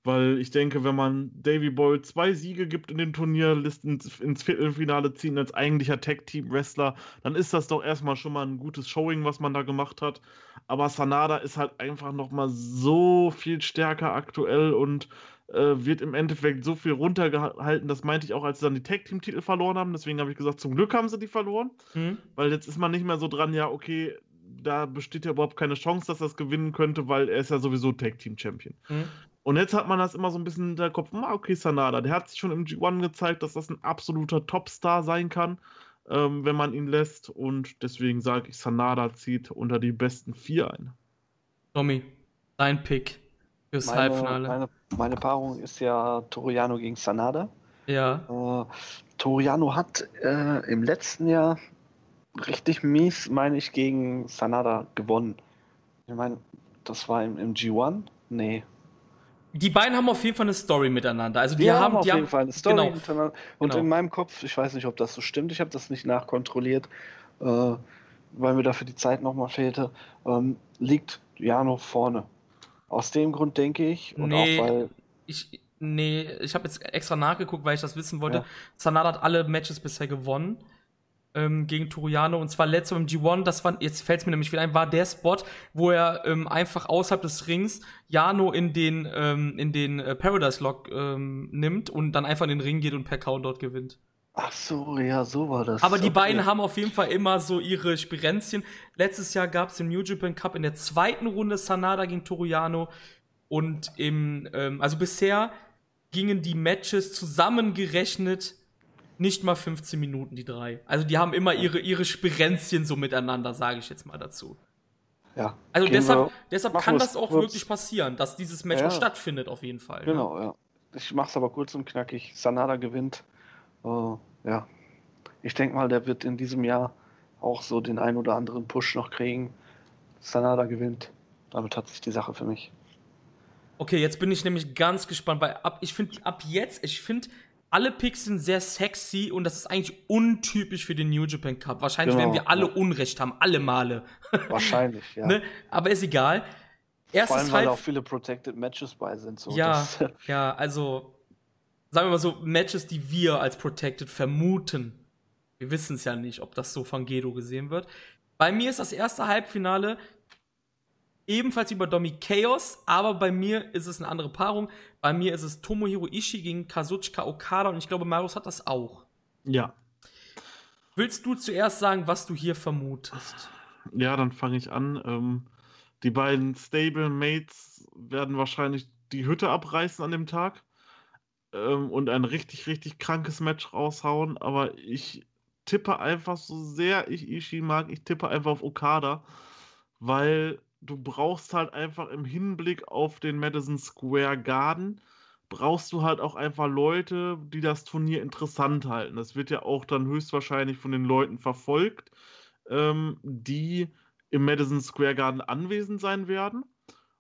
Speaker 3: weil ich denke, wenn man Davy Boy zwei Siege gibt in den Turnierlisten ins, ins Viertelfinale ziehen als eigentlicher Tag-Team-Wrestler, dann ist das doch erstmal schon mal ein gutes Showing, was man da gemacht hat. Aber Sanada ist halt einfach nochmal so viel stärker aktuell und wird im Endeffekt so viel runtergehalten. Das meinte ich auch, als sie dann die Tag-Team-Titel verloren haben. Deswegen habe ich gesagt, zum Glück haben sie die verloren. Mhm. Weil jetzt ist man nicht mehr so dran, ja, okay, da besteht ja überhaupt keine Chance, dass es gewinnen könnte, weil er ist ja sowieso Tag-Team-Champion. Mhm. Und jetzt hat man das immer so ein bisschen in der Kopf, ah, okay, Sanada, der hat sich schon im G1 gezeigt, dass das ein absoluter Topstar sein kann, ähm, wenn man ihn lässt. Und deswegen sage ich, Sanada zieht unter die besten vier ein.
Speaker 1: Tommy, dein Pick fürs
Speaker 2: meine,
Speaker 1: Halbfinale.
Speaker 2: Meine, meine Paarung ist ja Toriano gegen Sanada.
Speaker 1: Ja.
Speaker 2: Äh, Toriano hat äh, im letzten Jahr richtig mies, meine ich, gegen Sanada gewonnen. Ich meine, das war im, im G1? Nee.
Speaker 1: Die beiden haben auf jeden Fall eine Story miteinander. Also die,
Speaker 2: die
Speaker 1: haben,
Speaker 2: haben auf
Speaker 1: die
Speaker 2: jeden
Speaker 1: haben,
Speaker 2: Fall eine Story
Speaker 1: genau.
Speaker 2: miteinander. Und
Speaker 1: genau.
Speaker 2: in meinem Kopf, ich weiß nicht, ob das so stimmt, ich habe das nicht nachkontrolliert, äh, weil mir dafür die Zeit nochmal fehlte, ähm, liegt Jano vorne. Aus dem Grund denke ich. Und
Speaker 1: nee,
Speaker 2: auch weil.
Speaker 1: Ich, nee, ich habe jetzt extra nachgeguckt, weil ich das wissen wollte. Ja. Sanada hat alle Matches bisher gewonnen ähm, gegen Turiano und zwar letztes im G1. Das war, jetzt fällt es mir nämlich wieder ein, war der Spot, wo er ähm, einfach außerhalb des Rings Jano in den, ähm, in den äh, Paradise Lock ähm, nimmt und dann einfach in den Ring geht und per Count dort gewinnt.
Speaker 2: Ach so, ja, so war das.
Speaker 1: Aber die okay. beiden haben auf jeden Fall immer so ihre Spirenzchen. Letztes Jahr gab es im New Japan Cup in der zweiten Runde Sanada gegen Toruyano. Und im, ähm, also bisher gingen die Matches zusammengerechnet nicht mal 15 Minuten, die drei. Also die haben immer ihre, ihre Spirenzchen so miteinander, sage ich jetzt mal dazu.
Speaker 2: Ja.
Speaker 1: Also deshalb, deshalb kann das auch kurz. wirklich passieren, dass dieses Match ja. auch stattfindet, auf jeden Fall.
Speaker 2: Ne? Genau, ne? ja. Ich mach's aber kurz und knackig. Sanada gewinnt. Uh, ja, ich denke mal, der wird in diesem Jahr auch so den ein oder anderen Push noch kriegen. Sanada gewinnt. Damit hat sich die Sache für mich.
Speaker 1: Okay, jetzt bin ich nämlich ganz gespannt, weil ab, ich finde ab jetzt, ich finde, alle Picks sind sehr sexy und das ist eigentlich untypisch für den New Japan Cup. Wahrscheinlich genau, werden wir alle ja. Unrecht haben, alle Male.
Speaker 2: Wahrscheinlich, ja. ne?
Speaker 1: Aber ist egal.
Speaker 2: Erstes Vor allem, weil da auch viele Protected Matches bei sind. So.
Speaker 1: Ja, ja, also sagen wir mal so, Matches, die wir als Protected vermuten. Wir wissen es ja nicht, ob das so von Gedo gesehen wird. Bei mir ist das erste Halbfinale ebenfalls über Domi Chaos, aber bei mir ist es eine andere Paarung. Bei mir ist es Tomohiro Ishii gegen Kazuchika Okada und ich glaube, Marius hat das auch.
Speaker 3: Ja.
Speaker 1: Willst du zuerst sagen, was du hier vermutest?
Speaker 3: Ja, dann fange ich an. Ähm, die beiden Stable-Mates werden wahrscheinlich die Hütte abreißen an dem Tag ähm, und ein richtig, richtig krankes Match raushauen, aber ich tippe einfach so sehr ich Ishii mag, ich tippe einfach auf Okada, weil du brauchst halt einfach im Hinblick auf den Madison Square Garden, brauchst du halt auch einfach Leute, die das Turnier interessant halten. Das wird ja auch dann höchstwahrscheinlich von den Leuten verfolgt, ähm, die im Madison Square Garden anwesend sein werden.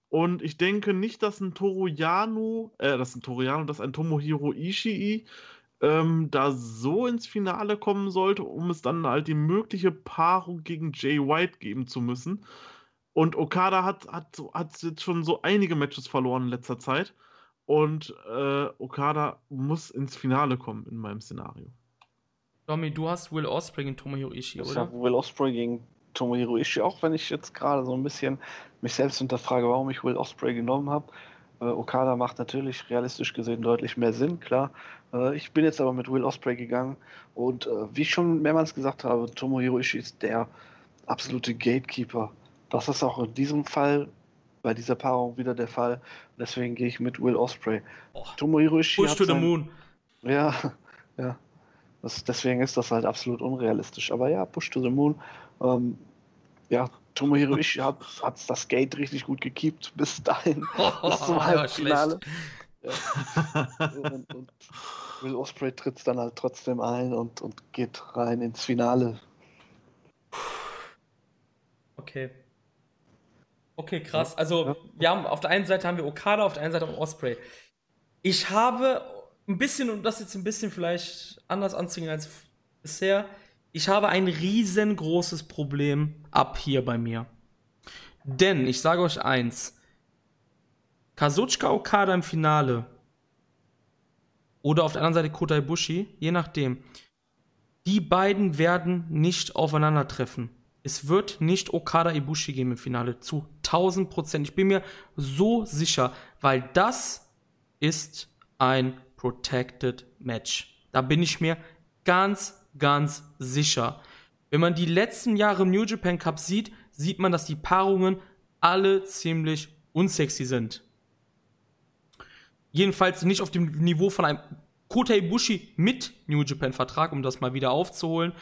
Speaker 3: Und ich denke nicht, dass ein Toriano, äh, dass ein Toriano, dass ein Tomohiro Ishii ähm, da so ins Finale kommen sollte, um es dann halt die mögliche Paarung gegen Jay White geben zu müssen. Und Okada hat, hat, hat jetzt schon so einige Matches verloren in letzter Zeit. Und äh, Okada muss ins Finale kommen in meinem Szenario.
Speaker 1: Tommy, du hast Will Osprey gegen Tomohiro Ishii,
Speaker 2: Ich
Speaker 1: oder?
Speaker 2: habe Will Osprey gegen Tomohiro Ishii, auch wenn ich jetzt gerade so ein bisschen mich selbst hinterfrage, warum ich Will Osprey genommen habe. Äh, Okada macht natürlich realistisch gesehen deutlich mehr Sinn, klar. Äh, ich bin jetzt aber mit Will Osprey gegangen und äh, wie ich schon mehrmals gesagt habe, Tomohiro Ishii ist der absolute Gatekeeper. Das ist auch in diesem Fall bei dieser Paarung wieder der Fall. Deswegen gehe ich mit Will Osprey.
Speaker 1: Oh,
Speaker 2: Tomohiro Ishii
Speaker 1: Push
Speaker 2: hat
Speaker 1: to the Moon.
Speaker 2: ja, ja. Das, deswegen ist das halt absolut unrealistisch. Aber ja, Push to the Moon. Ähm, ja, Tomohiro Ishii hat, hat das Gate richtig gut gekiept bis dahin, bis zum Halbfinale. Ja. Und, und Will Osprey tritt dann halt trotzdem ein und, und geht rein ins Finale.
Speaker 1: Okay. Okay, krass. Also,
Speaker 2: Ja.
Speaker 1: wir haben auf der einen Seite haben wir Okada, auf der einen Seite haben wir Osprey. Ich habe ein bisschen, um das jetzt ein bisschen vielleicht anders anzugehen als bisher, ich habe ein riesengroßes Problem ab hier bei mir. Denn, ich sage euch eins, Kazuchika Okada im Finale oder auf der anderen Seite Kota Ibushi, je nachdem, die beiden werden nicht aufeinandertreffen. Es wird nicht Okada Ibushi geben im Finale. Zu 1000 Prozent. Ich bin mir so sicher, weil das ist ein Protected Match. Da bin ich mir ganz, ganz sicher. Wenn man die letzten Jahre im New Japan Cup sieht, sieht man, dass die Paarungen alle ziemlich unsexy sind. Jedenfalls nicht auf dem Niveau von einem Kota Ibushi mit New Japan Vertrag, um das mal wieder aufzuholen,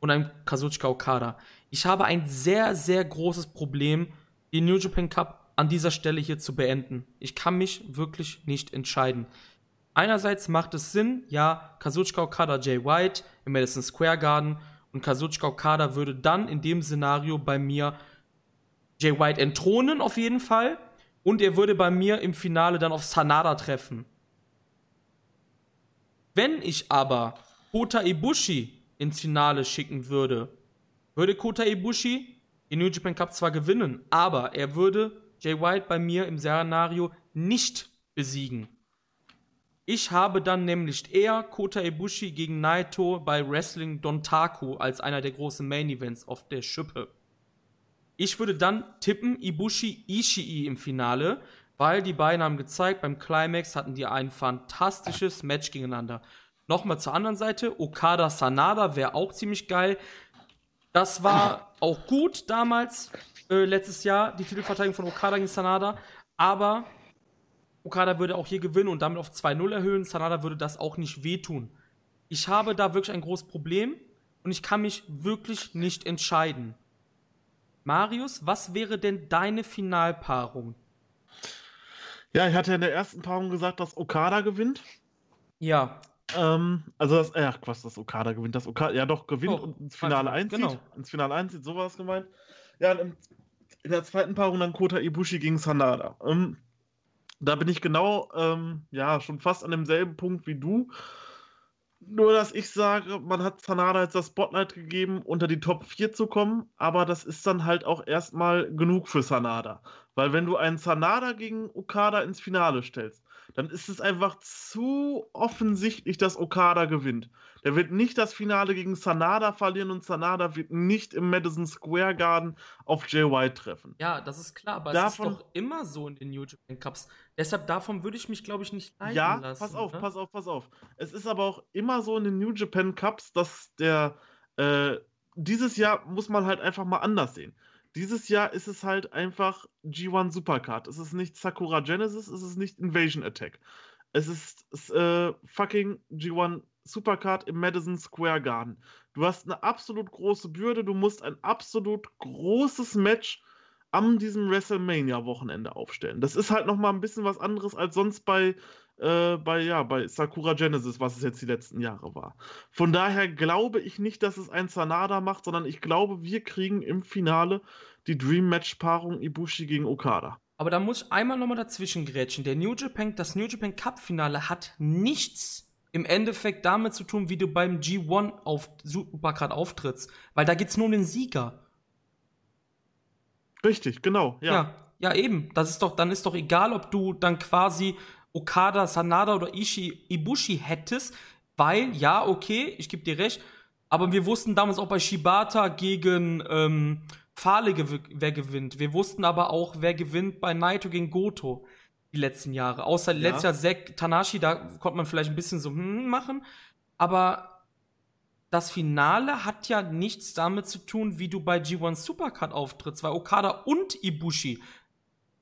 Speaker 1: und einem Kazuchika Okada. Ich habe ein sehr, sehr großes Problem, den New Japan Cup an dieser Stelle hier zu beenden. Ich kann mich wirklich nicht entscheiden. Einerseits macht es Sinn, ja, Kazuchika Okada, Jay White im Madison Square Garden und Kazuchika Okada würde dann in dem Szenario bei mir Jay White entthronen auf jeden Fall und er würde bei mir im Finale dann auf Sanada treffen. Wenn ich aber Kota Ibushi ins Finale schicken würde, würde Kota Ibushi den New Japan Cup zwar gewinnen, aber er würde Jay White bei mir im Szenario nicht besiegen. Ich habe dann nämlich eher Kota Ibushi gegen Naito bei Wrestling Dontaku als einer der großen Main Events auf der Schippe. Ich würde dann tippen Ibushi Ishii im Finale, weil die beiden haben gezeigt, beim Climax hatten die ein fantastisches Match gegeneinander. Nochmal zur anderen Seite, Okada Sanada wäre auch ziemlich geil. Das war auch gut damals, äh, letztes Jahr, die Titelverteidigung von Okada gegen Sanada. Aber Okada würde auch hier gewinnen und damit auf 2-0 erhöhen. Sanada würde das auch nicht wehtun. Ich habe da wirklich ein großes Problem und ich kann mich wirklich nicht entscheiden. Marius, was wäre denn deine Finalpaarung?
Speaker 3: Ja, ich hatte ja in der ersten Paarung gesagt, dass Okada gewinnt.
Speaker 1: Ja,
Speaker 3: Ähm, also das, ach Quatsch, dass Okada gewinnt, dass Okada, ja doch, gewinnt
Speaker 1: Doch,
Speaker 3: und ins Finale
Speaker 1: einfach,
Speaker 3: einzieht.
Speaker 1: genau.
Speaker 3: Ins Finale einzieht, so war es gemeint. Ja, im, in der zweiten Paarung dann Kota Ibushi gegen Sanada. Ähm, da bin ich genau, ähm, ja, schon fast an demselben Punkt wie du. Nur, dass ich sage, man hat Sanada jetzt das Spotlight gegeben, unter die Top 4 zu kommen, aber das ist dann halt auch erstmal genug für Sanada. Weil wenn du einen Sanada gegen Okada ins Finale stellst, dann ist es einfach zu offensichtlich, dass Okada gewinnt. Der wird nicht das Finale gegen Sanada verlieren und Sanada wird nicht im Madison Square Garden auf Jay White treffen.
Speaker 1: Ja, das ist klar, aber
Speaker 3: Davon-
Speaker 1: es ist doch immer so in den New Japan Cups. Deshalb davon würde ich mich, glaube ich, nicht leiten
Speaker 3: Ja,
Speaker 1: lassen.
Speaker 3: pass auf,
Speaker 1: ne?
Speaker 3: pass auf, pass auf. Es ist aber auch immer so in den New Japan Cups, dass der äh, dieses Jahr muss man halt einfach mal anders sehen. Dieses Jahr ist es halt einfach G1 Supercard. Es ist nicht Sakura Genesis, es ist nicht Invasion Attack. Es ist es, äh, fucking G1 Supercard im Madison Square Garden. Du hast eine absolut große Bürde, du musst ein absolut großes Match am diesem WrestleMania-Wochenende aufstellen. Das ist halt nochmal ein bisschen was anderes als sonst bei, äh, bei, ja, bei Sakura Genesis, was es jetzt die letzten Jahre war. Von daher glaube ich nicht, dass es ein Sanada macht, sondern ich glaube, wir kriegen im Finale die Dream Match-Paarung Ibushi gegen Okada.
Speaker 1: Aber da muss ich einmal nochmal dazwischen grätschen. Der New Japan, das New Japan Cup Finale hat nichts im Endeffekt damit zu tun, wie du beim G1 auf Supercard auftrittst. Weil da geht's nur um den Sieger.
Speaker 3: Richtig, genau, ja.
Speaker 1: Ja. ja, eben. Das ist doch, dann ist doch egal, ob du dann quasi Okada, Sanada oder Ishii, Ibushi hättest, weil, ja, okay, ich gebe dir recht, aber wir wussten damals auch bei Shibata gegen ähm, Fale, gew wer gewinnt. Wir wussten aber auch, wer gewinnt bei Naito gegen Goto die letzten Jahre. Außer
Speaker 3: Ja.
Speaker 1: letztes Jahr Zack Tanashi, da konnte man vielleicht ein bisschen so hm machen, aber das Finale hat ja nichts damit zu tun, wie du bei G1 Supercard auftrittst, weil Okada und Ibushi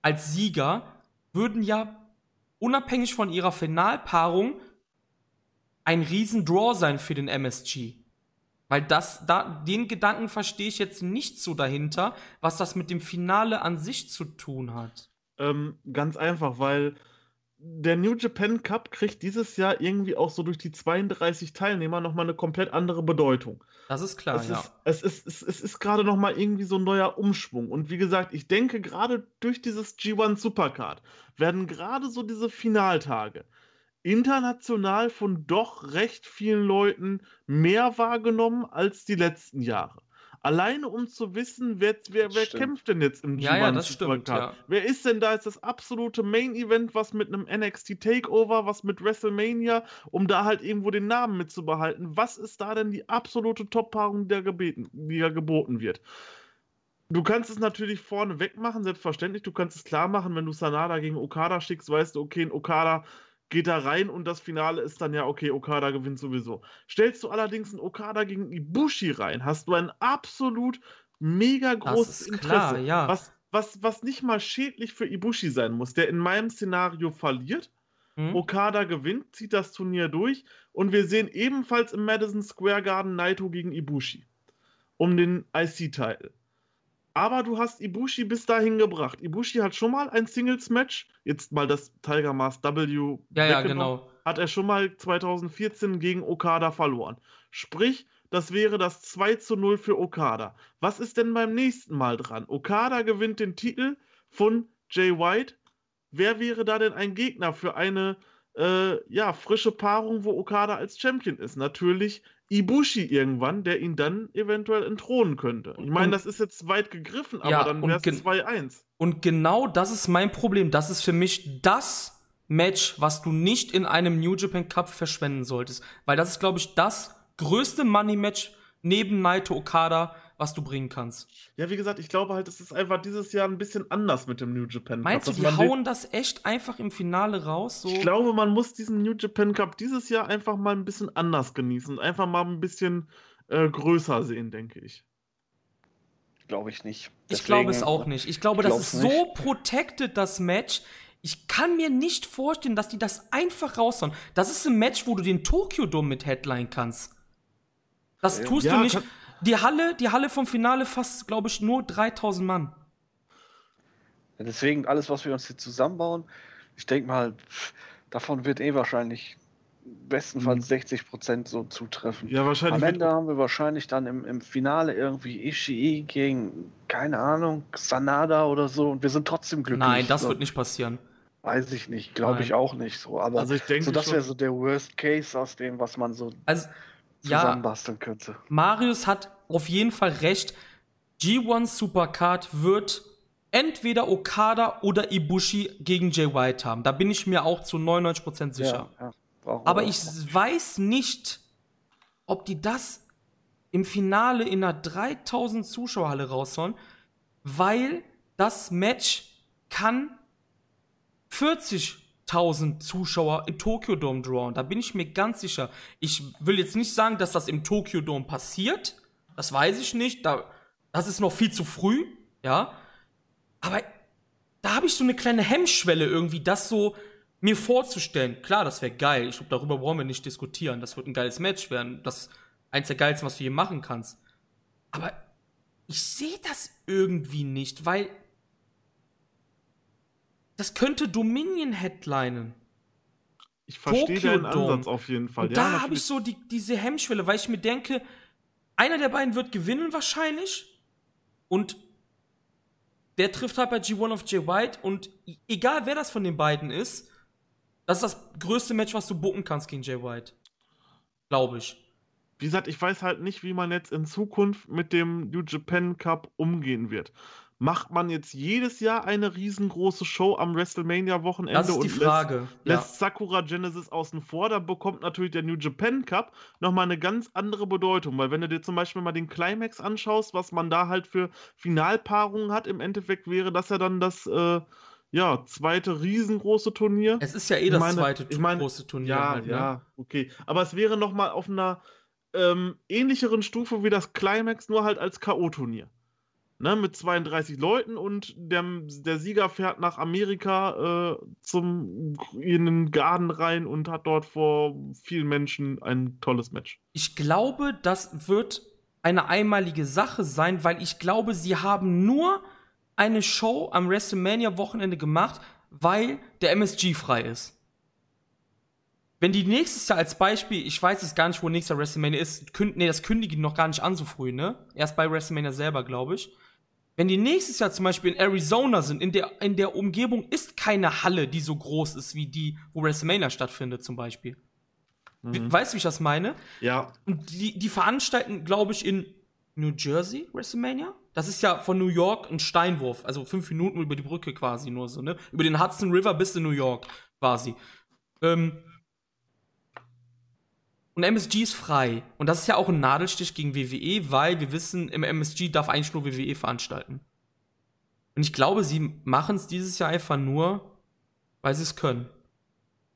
Speaker 1: als Sieger würden ja unabhängig von ihrer Finalpaarung ein Riesen-Draw sein für den MSG. Weil das, da, den Gedanken verstehe ich jetzt nicht so dahinter, was das mit dem Finale an sich zu tun hat.
Speaker 3: Ähm, ganz einfach, weil der New Japan Cup kriegt dieses Jahr irgendwie auch so durch die 32 Teilnehmer nochmal eine komplett andere Bedeutung.
Speaker 1: Das ist klar,
Speaker 3: es,
Speaker 1: ja.
Speaker 3: ist, es ist, es, es ist gerade nochmal irgendwie so ein neuer Umschwung. Und wie gesagt, ich denke, gerade durch dieses G1 Supercard werden gerade so diese Finaltage international von doch recht vielen Leuten mehr wahrgenommen als die letzten Jahre. Alleine um zu wissen, wer, wer, wer kämpft denn jetzt im G1
Speaker 1: Ja, ja, das stimmt, ja.
Speaker 3: Wer ist denn da jetzt das absolute Main-Event, was mit einem NXT Takeover, was mit WrestleMania, um da halt irgendwo den Namen mitzubehalten? Was ist da denn die absolute Top-Paarung, die, die da geboten wird? Du kannst es natürlich vorne wegmachen, selbstverständlich. Du kannst es klar machen, wenn du Sanada gegen Okada schickst, weißt du, okay, ein Okada geht da rein und das Finale ist dann ja, okay, Okada gewinnt sowieso. Stellst du allerdings einen Okada gegen Ibushi rein, hast du ein absolut mega großes Interesse.
Speaker 1: klar, ja.
Speaker 3: Was, was, was nicht mal schädlich für Ibushi sein muss, der in meinem Szenario verliert.
Speaker 1: Hm?
Speaker 3: Okada gewinnt, zieht das Turnier durch und wir sehen ebenfalls im Madison Square Garden Naito gegen Ibushi um den IC-Title. Aber du hast Ibushi bis dahin gebracht. Ibushi hat schon mal ein Singles-Match, jetzt mal das Tiger Mask W.
Speaker 1: Ja, ja, genau.
Speaker 3: Hat er schon mal 2014 gegen Okada verloren. Sprich, das wäre das 2 zu 0 für Okada. Was ist denn beim nächsten Mal dran? Okada gewinnt den Titel von Jay White. Wer wäre da denn ein Gegner für eine äh, ja, frische Paarung, wo Okada als Champion ist? Natürlich Ibushi irgendwann, der ihn dann eventuell entthronen könnte. Ich meine, das ist jetzt weit gegriffen, aber
Speaker 1: Ja,
Speaker 3: dann wäre es
Speaker 1: gen-
Speaker 3: 2-1.
Speaker 1: Und genau das ist mein Problem. Das ist für mich das Match, was du nicht in einem New Japan Cup verschwenden solltest. Weil das ist, glaube ich, das größte Money-Match neben Naito Okada, was du bringen kannst.
Speaker 3: Ja, wie gesagt, ich glaube halt, es ist einfach dieses Jahr ein bisschen anders mit dem New Japan
Speaker 1: Meinst du,
Speaker 3: Cup,
Speaker 1: die
Speaker 3: den-
Speaker 1: hauen das echt einfach im Finale raus? So?
Speaker 3: Ich glaube, man muss diesen New Japan Cup dieses Jahr einfach mal ein bisschen anders genießen. Einfach mal ein bisschen äh, größer sehen, denke ich.
Speaker 2: Glaube ich nicht.
Speaker 1: Ich glaube es
Speaker 2: Deswegen-
Speaker 1: auch nicht. Ich glaube,
Speaker 2: ich
Speaker 1: das ist
Speaker 2: glaub's
Speaker 1: so protected, das Match. Ich kann mir nicht vorstellen, dass die das einfach raushauen. Das ist ein Match, wo du den Tokyo Dome mit Headline kannst. Das
Speaker 2: Ja.
Speaker 1: tust
Speaker 3: Ja,
Speaker 1: du nicht.
Speaker 3: kann-
Speaker 1: Die Halle, die Halle vom Finale fasst, glaube ich, nur 3000 Mann.
Speaker 2: Ja, deswegen alles, was wir uns hier zusammenbauen, ich denke mal, davon wird eh wahrscheinlich bestenfalls 60 Prozent so zutreffen.
Speaker 3: Ja, wahrscheinlich.
Speaker 2: Am Ende haben wir wahrscheinlich dann im, im Finale irgendwie Ishii gegen, keine Ahnung, Sanada oder so und wir sind trotzdem glücklich.
Speaker 1: Nein, das
Speaker 2: so.
Speaker 1: wird nicht passieren.
Speaker 2: Weiß ich nicht, glaube ich auch nicht so. Aber
Speaker 3: Also ich denke
Speaker 2: so, das wäre so der Worst Case aus dem, was man so
Speaker 1: Also, ja,
Speaker 2: zusammenbasteln könnte.
Speaker 1: Marius hat auf jeden Fall recht. G1 Supercard wird entweder Okada oder Ibushi gegen Jay White haben. Da bin ich mir auch zu 99% sicher.
Speaker 2: Ja, ja.
Speaker 1: Aber ich weiß nicht, ob die das im Finale in einer 3000 Zuschauerhalle raushauen, weil das Match kann 40.000 Zuschauer im Tokyo Dome drawen. Da bin ich mir ganz sicher. Ich will jetzt nicht sagen, dass das im Tokyo Dome passiert. Das weiß ich nicht. Da, das ist noch viel zu früh. Ja. Aber da habe ich so eine kleine Hemmschwelle irgendwie, das so mir vorzustellen. Klar, das wäre geil. Ich glaube, darüber brauchen wir nicht diskutieren. Das wird ein geiles Match werden. Das ist eins der geilsten, was du hier machen kannst. Aber ich sehe das irgendwie nicht, weil das könnte Dominion headlinen.
Speaker 3: Ich verstehe deinen. Ansatz auf jeden Fall.
Speaker 1: Und
Speaker 3: ja,
Speaker 1: da habe ich so die, diese Hemmschwelle, weil ich mir denke, einer der beiden wird gewinnen wahrscheinlich. Und der trifft halt bei G1 of Jay White. Und e- egal wer das von den beiden ist, das ist das größte Match, was du booken kannst gegen Jay White. Glaube ich.
Speaker 3: Wie gesagt, ich weiß halt nicht, wie man jetzt in Zukunft mit dem New Japan Cup umgehen wird. Macht man jetzt jedes Jahr eine riesengroße Show am WrestleMania-Wochenende
Speaker 1: Das ist die
Speaker 3: und lässt,
Speaker 1: Frage. Ja.
Speaker 3: lässt Sakura Genesis außen vor, da bekommt natürlich der New Japan Cup nochmal eine ganz andere Bedeutung. Weil wenn du dir zum Beispiel mal den Climax anschaust, was man da halt für Finalpaarungen hat, im Endeffekt wäre das ja dann das äh, ja, zweite riesengroße Turnier.
Speaker 1: Es ist ja eh das
Speaker 3: meine-
Speaker 1: zweite
Speaker 3: ich meine,
Speaker 1: große Turnier.
Speaker 3: Ja,
Speaker 1: halt, ne?
Speaker 3: ja, okay. Aber es wäre noch mal auf einer ähm, ähnlicheren Stufe wie das Climax, nur halt als K.O.-Turnier. Ne, mit 32 Leuten und der, der Sieger fährt nach Amerika äh, zum in den Garten rein und hat dort vor vielen Menschen ein tolles Match.
Speaker 1: Ich glaube, das wird eine einmalige Sache sein, weil ich glaube, sie haben nur eine Show am WrestleMania-Wochenende gemacht, weil der MSG frei ist. Wenn die nächstes Jahr als Beispiel, ich weiß es gar nicht, wo nächster WrestleMania ist, künd, nee, das kündigen noch gar nicht an so früh, ne? Erst bei WrestleMania selber, glaube ich. Wenn die nächstes Jahr zum Beispiel in Arizona sind, in der, in der Umgebung ist keine Halle, die so groß ist wie die, wo WrestleMania stattfindet, zum Beispiel.
Speaker 3: Mhm.
Speaker 1: Weißt du, wie ich das meine?
Speaker 3: Ja,
Speaker 1: Und die, die veranstalten, glaube ich, in New Jersey WrestleMania. Das ist ja von New York ein Steinwurf, also fünf Minuten über die Brücke quasi nur so, ne? Über den Hudson River bis in New York quasi. Ähm und MSG ist frei. Und das ist ja auch ein Nadelstich gegen WWE, weil wir wissen, im MSG darf eigentlich nur WWE veranstalten. Und ich glaube, sie machen es dieses Jahr einfach nur, weil sie es können.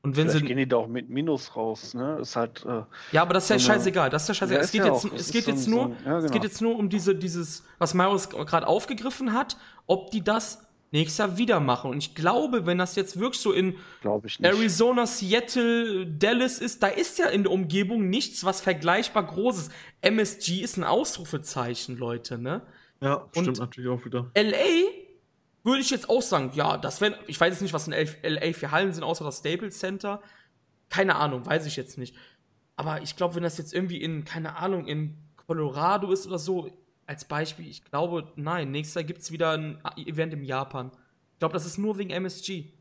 Speaker 1: Und wenn
Speaker 2: Vielleicht
Speaker 1: sie
Speaker 2: gehen die da auch mit Minus raus, ne? Ist halt. Äh,
Speaker 1: ja, aber das ist ja
Speaker 2: So
Speaker 1: scheißegal. Das ist ja scheißegal.
Speaker 2: Ja,
Speaker 1: es geht
Speaker 2: ja
Speaker 1: jetzt, es geht
Speaker 2: so
Speaker 1: jetzt nur,
Speaker 2: so ein- ja,
Speaker 1: es geht
Speaker 2: genau.
Speaker 1: jetzt nur um diese, dieses, was Marius gerade aufgegriffen hat, ob die das nächstes Jahr wieder machen. Und ich glaube, wenn das jetzt wirklich so in. Arizona, Seattle, Dallas ist, da ist ja in der Umgebung nichts, was vergleichbar Großes. MSG ist ein Ausrufezeichen, Leute, ne?
Speaker 3: ja,
Speaker 1: Und-
Speaker 3: stimmt natürlich auch wieder.
Speaker 1: LA würde ich jetzt auch sagen, ja, das wäre, ich weiß jetzt nicht, was in LA für Hallen sind, außer das Staples Center. Keine Ahnung, weiß ich jetzt nicht. Aber ich glaube, wenn das jetzt irgendwie in, keine Ahnung, in Colorado ist oder so, als Beispiel, ich glaube, nein, nächstes Jahr gibt es wieder ein Event in Japan. Ich glaube, das ist nur wegen MSG.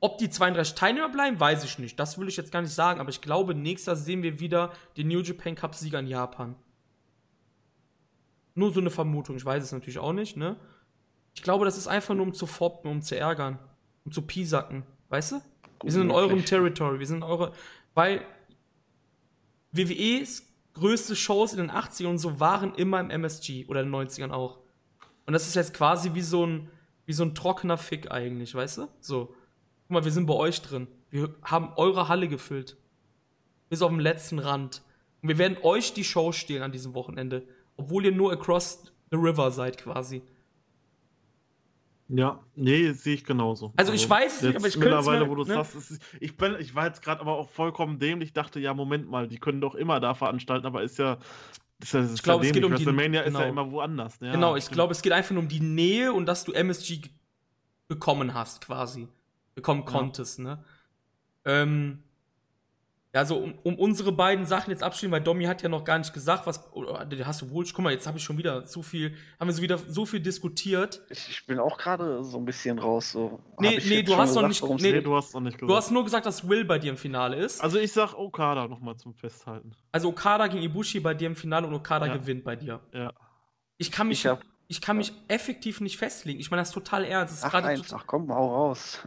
Speaker 1: Ob die 32 Teilnehmer bleiben, weiß ich nicht. Das will ich jetzt gar nicht sagen, aber ich glaube, nächstes Jahr sehen wir wieder den New Japan Cup-Sieger in Japan. Nur so eine Vermutung, ich weiß es natürlich auch nicht, ne? Ich glaube, das ist einfach nur um zu foppen, um zu ärgern, um zu piesacken, weißt du? Wir sind in eurem. Territory, wir sind in eure, weil WWEs größte Shows in den 80ern und so waren immer im MSG oder in den 90ern auch. Und das ist jetzt quasi wie so ein, wie so ein trockener Fick eigentlich, weißt du? So. Guck mal, wir sind bei euch drin. Wir haben eure Halle gefüllt. Bis auf den letzten Rand. Und wir werden euch die Show stehlen an diesem Wochenende. Obwohl ihr nur across the river seid quasi.
Speaker 3: Ja, nee, sehe ich genauso.
Speaker 1: Also ich weiß es nicht, aber ich könnte es
Speaker 3: mittlerweile,
Speaker 1: mir-
Speaker 3: wo du
Speaker 1: ne?
Speaker 3: sagst, ist, ich bin, ich war jetzt gerade aber auch vollkommen dämlich, dachte, ja, Moment mal, die können doch immer da veranstalten, aber ist ja, ist ja, ist
Speaker 1: glaube,
Speaker 3: ja
Speaker 1: es geht um die-
Speaker 3: WrestleMania ist ja
Speaker 1: genau.
Speaker 3: immer woanders. Ja,
Speaker 1: genau, ich glaube, es geht einfach nur um die Nähe und dass du MSG bekommen hast, quasi. Bekommen
Speaker 3: Ja.
Speaker 1: konntest, ne? Ähm, ja, so um, um unsere beiden Sachen jetzt abschließen, weil Domi hat ja noch gar nicht gesagt, was. Hast du wohl. Guck mal, jetzt habe ich schon wieder so viel. Haben wir so wieder so viel diskutiert.
Speaker 2: Ich, ich bin auch gerade so ein bisschen raus. So.
Speaker 1: Nee,
Speaker 2: Hab
Speaker 1: nee, du hast noch
Speaker 2: gesagt,
Speaker 1: nicht- nee,
Speaker 3: du hast noch nicht gesagt.
Speaker 1: Du hast nur gesagt, dass Will bei dir im Finale ist.
Speaker 3: also ich sag Okada nochmal zum Festhalten.
Speaker 1: Also Okada gegen Ibushi bei dir im Finale und Okada
Speaker 3: Ja.
Speaker 1: gewinnt bei dir.
Speaker 3: Ja.
Speaker 1: Ich kann mich.
Speaker 2: Ich habe
Speaker 1: Ich kann mich effektiv nicht festlegen. Ich meine das ist total ernst. Das ist
Speaker 2: Ach, eins,
Speaker 1: total-
Speaker 2: ach komm, hau raus.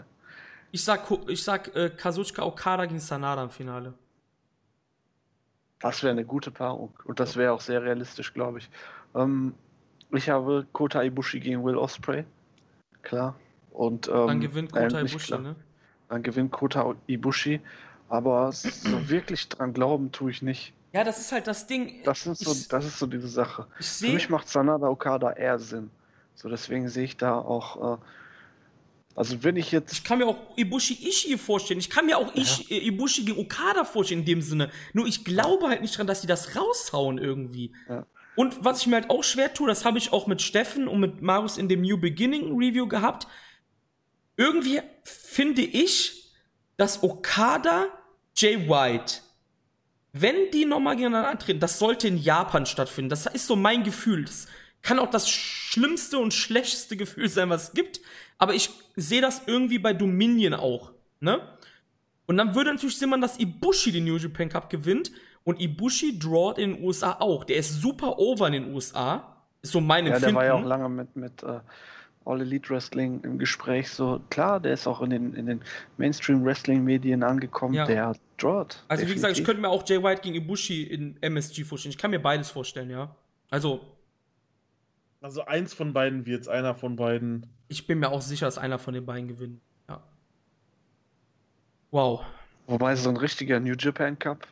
Speaker 1: Ich sag, ich sag äh, Kazuchika Okada gegen Sanada im Finale.
Speaker 2: Das wäre eine gute Paarung. Und das wäre auch sehr realistisch, glaube ich. Ähm, ich habe Kota Ibushi gegen Will Osprey. Klar. Und, ähm,
Speaker 1: Dann gewinnt
Speaker 2: äh,
Speaker 1: Kota
Speaker 2: nicht
Speaker 1: Ibushi,
Speaker 2: klar.
Speaker 1: ne?
Speaker 2: Dann gewinnt Kota Ibushi. Aber so wirklich dran glauben tue ich nicht.
Speaker 1: Ja, das ist halt das Ding.
Speaker 2: Das, sind so,
Speaker 1: ich,
Speaker 2: das ist so diese Sache. Für mich macht Sanada Okada eher Sinn. So, deswegen sehe ich da auch. Äh, also, wenn ich jetzt.
Speaker 1: Ich kann mir auch Ibushi Ishii vorstellen. Ich kann mir auch Ishi, äh, Ibushi gegen Okada vorstellen in dem Sinne. Nur ich glaube halt nicht dran, dass die das raushauen irgendwie.
Speaker 2: Ja.
Speaker 1: Und was ich mir halt auch schwer tue, das habe ich auch mit Steffen und mit Marius in dem New Beginning Review gehabt. Irgendwie finde ich, dass Okada, Jay White, wenn die nochmal gegeneinander antreten, das sollte in Japan stattfinden. Das ist so mein Gefühl. Das kann auch das schlimmste und schlechteste Gefühl sein, was es gibt. Aber ich sehe das irgendwie bei Dominion auch, ne? Und dann würde natürlich machen, dass Ibushi den New Japan Cup gewinnt und Ibushi drawt in den USA auch. Der ist super over in den USA. Ist so mein
Speaker 2: Ja, der
Speaker 1: Empfinden.
Speaker 2: war ja auch lange mit, mit äh, All Elite Wrestling im Gespräch. So, klar, der ist auch in den, in den Mainstream Wrestling Medien angekommen.
Speaker 1: Ja.
Speaker 2: Der drawt.
Speaker 1: Also wie gesagt, ich
Speaker 2: definitiv.
Speaker 1: könnte mir auch Jay White gegen Ibushi in MSG vorstellen. Ich kann mir beides vorstellen, ja. Also
Speaker 3: Also eins von beiden wird's, einer von beiden.
Speaker 1: ich bin mir auch sicher, dass einer von den beiden gewinnt. Ja. Wow.
Speaker 2: Wobei so ein richtiger New Japan Cup,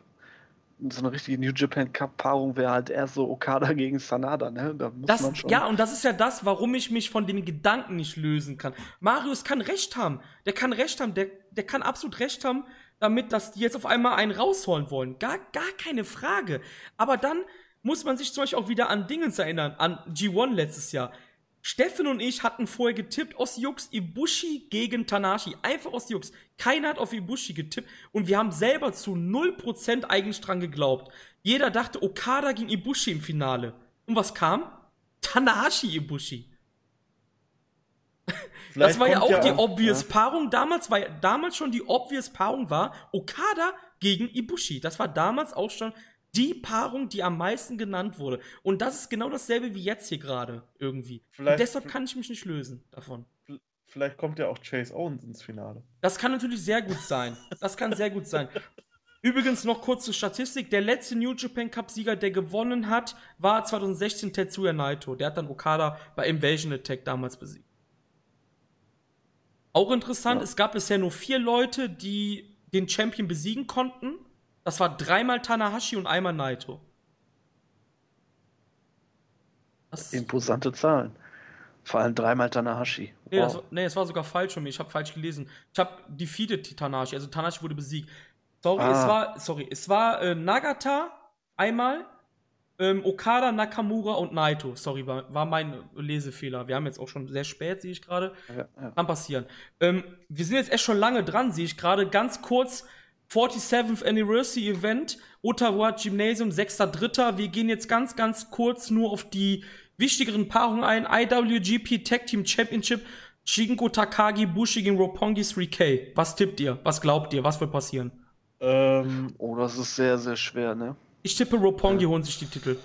Speaker 2: so eine richtige New Japan Cup Paarung wäre halt eher so Okada gegen Sanada, ne? Da muss
Speaker 1: Das,
Speaker 2: man schon.
Speaker 1: ja, und das ist ja das, warum ich mich von den Gedanken nicht lösen kann. Marius kann recht haben. Der kann recht haben. Der, der kann absolut recht haben, damit, dass die jetzt auf einmal einen rausholen wollen. Gar, gar keine Frage. Aber dann muss man sich zum Beispiel auch wieder an Dingens erinnern, an G1 letztes Jahr. Steffen und ich hatten vorher getippt aus Jux Ibushi gegen Tanashi. Einfach aus Jux. Keiner hat auf Ibushi getippt und wir haben selber zu 0% eigentlich dran geglaubt. Jeder dachte Okada gegen Ibushi im Finale. Und was kam? Tanahashi Ibushi. Das
Speaker 3: Vielleicht
Speaker 1: war ja auch die
Speaker 3: auch-
Speaker 1: obvious Paarung. Damals war ja- damals schon die obvious Paarung war Okada gegen Ibushi. Das war damals auch schon die Paarung, die am meisten genannt wurde. Und das ist genau dasselbe wie jetzt hier gerade irgendwie. Deshalb kann ich mich nicht lösen davon.
Speaker 3: Vielleicht kommt ja auch Chase Owens ins Finale.
Speaker 1: Das kann natürlich sehr gut sein. Das kann sehr gut sein. Übrigens noch kurze Statistik. Der letzte New Japan Cup Sieger, der gewonnen hat, war 2016 Tetsuya Naito. Der hat dann Okada bei Invasion Attack damals besiegt. Auch interessant,
Speaker 2: Ja.
Speaker 1: es gab bisher nur vier Leute, die den Champion besiegen konnten. Das war dreimal Tanahashi und einmal Naito. Das,
Speaker 2: Imposante Zahlen. Vor allem dreimal Tanahashi.
Speaker 1: nee, das,
Speaker 2: Wow.
Speaker 1: war- nee, das war sogar falsch von mir. Ich habe falsch gelesen. Ich habe defeated Tanahashi, also Tanahashi wurde besiegt. Sorry,
Speaker 2: Ah.
Speaker 1: es war, sorry, es war äh, Nagata einmal, ähm, Okada, Nakamura und Naito. Sorry, war, war mein Lesefehler. Wir haben jetzt auch schon sehr spät, sehe ich gerade.
Speaker 2: Ja, ja.
Speaker 1: Kann passieren. Ähm, wir sind jetzt echt schon lange dran, sehe ich gerade. Ganz kurz, 47th Anniversary Event, Ottawa Gymnasium, 6.3. Wir gehen jetzt ganz, ganz kurz nur auf die wichtigeren Paarungen ein. IWGP Tag Team Championship, Shingo Takagi, Bushi gegen Roppongi 3K. Was tippt ihr? Was glaubt ihr? Was wird passieren?
Speaker 3: Ähm,
Speaker 2: Oh, das ist sehr, sehr schwer, ne?
Speaker 1: Ich tippe, Roppongi holen sich die Titel.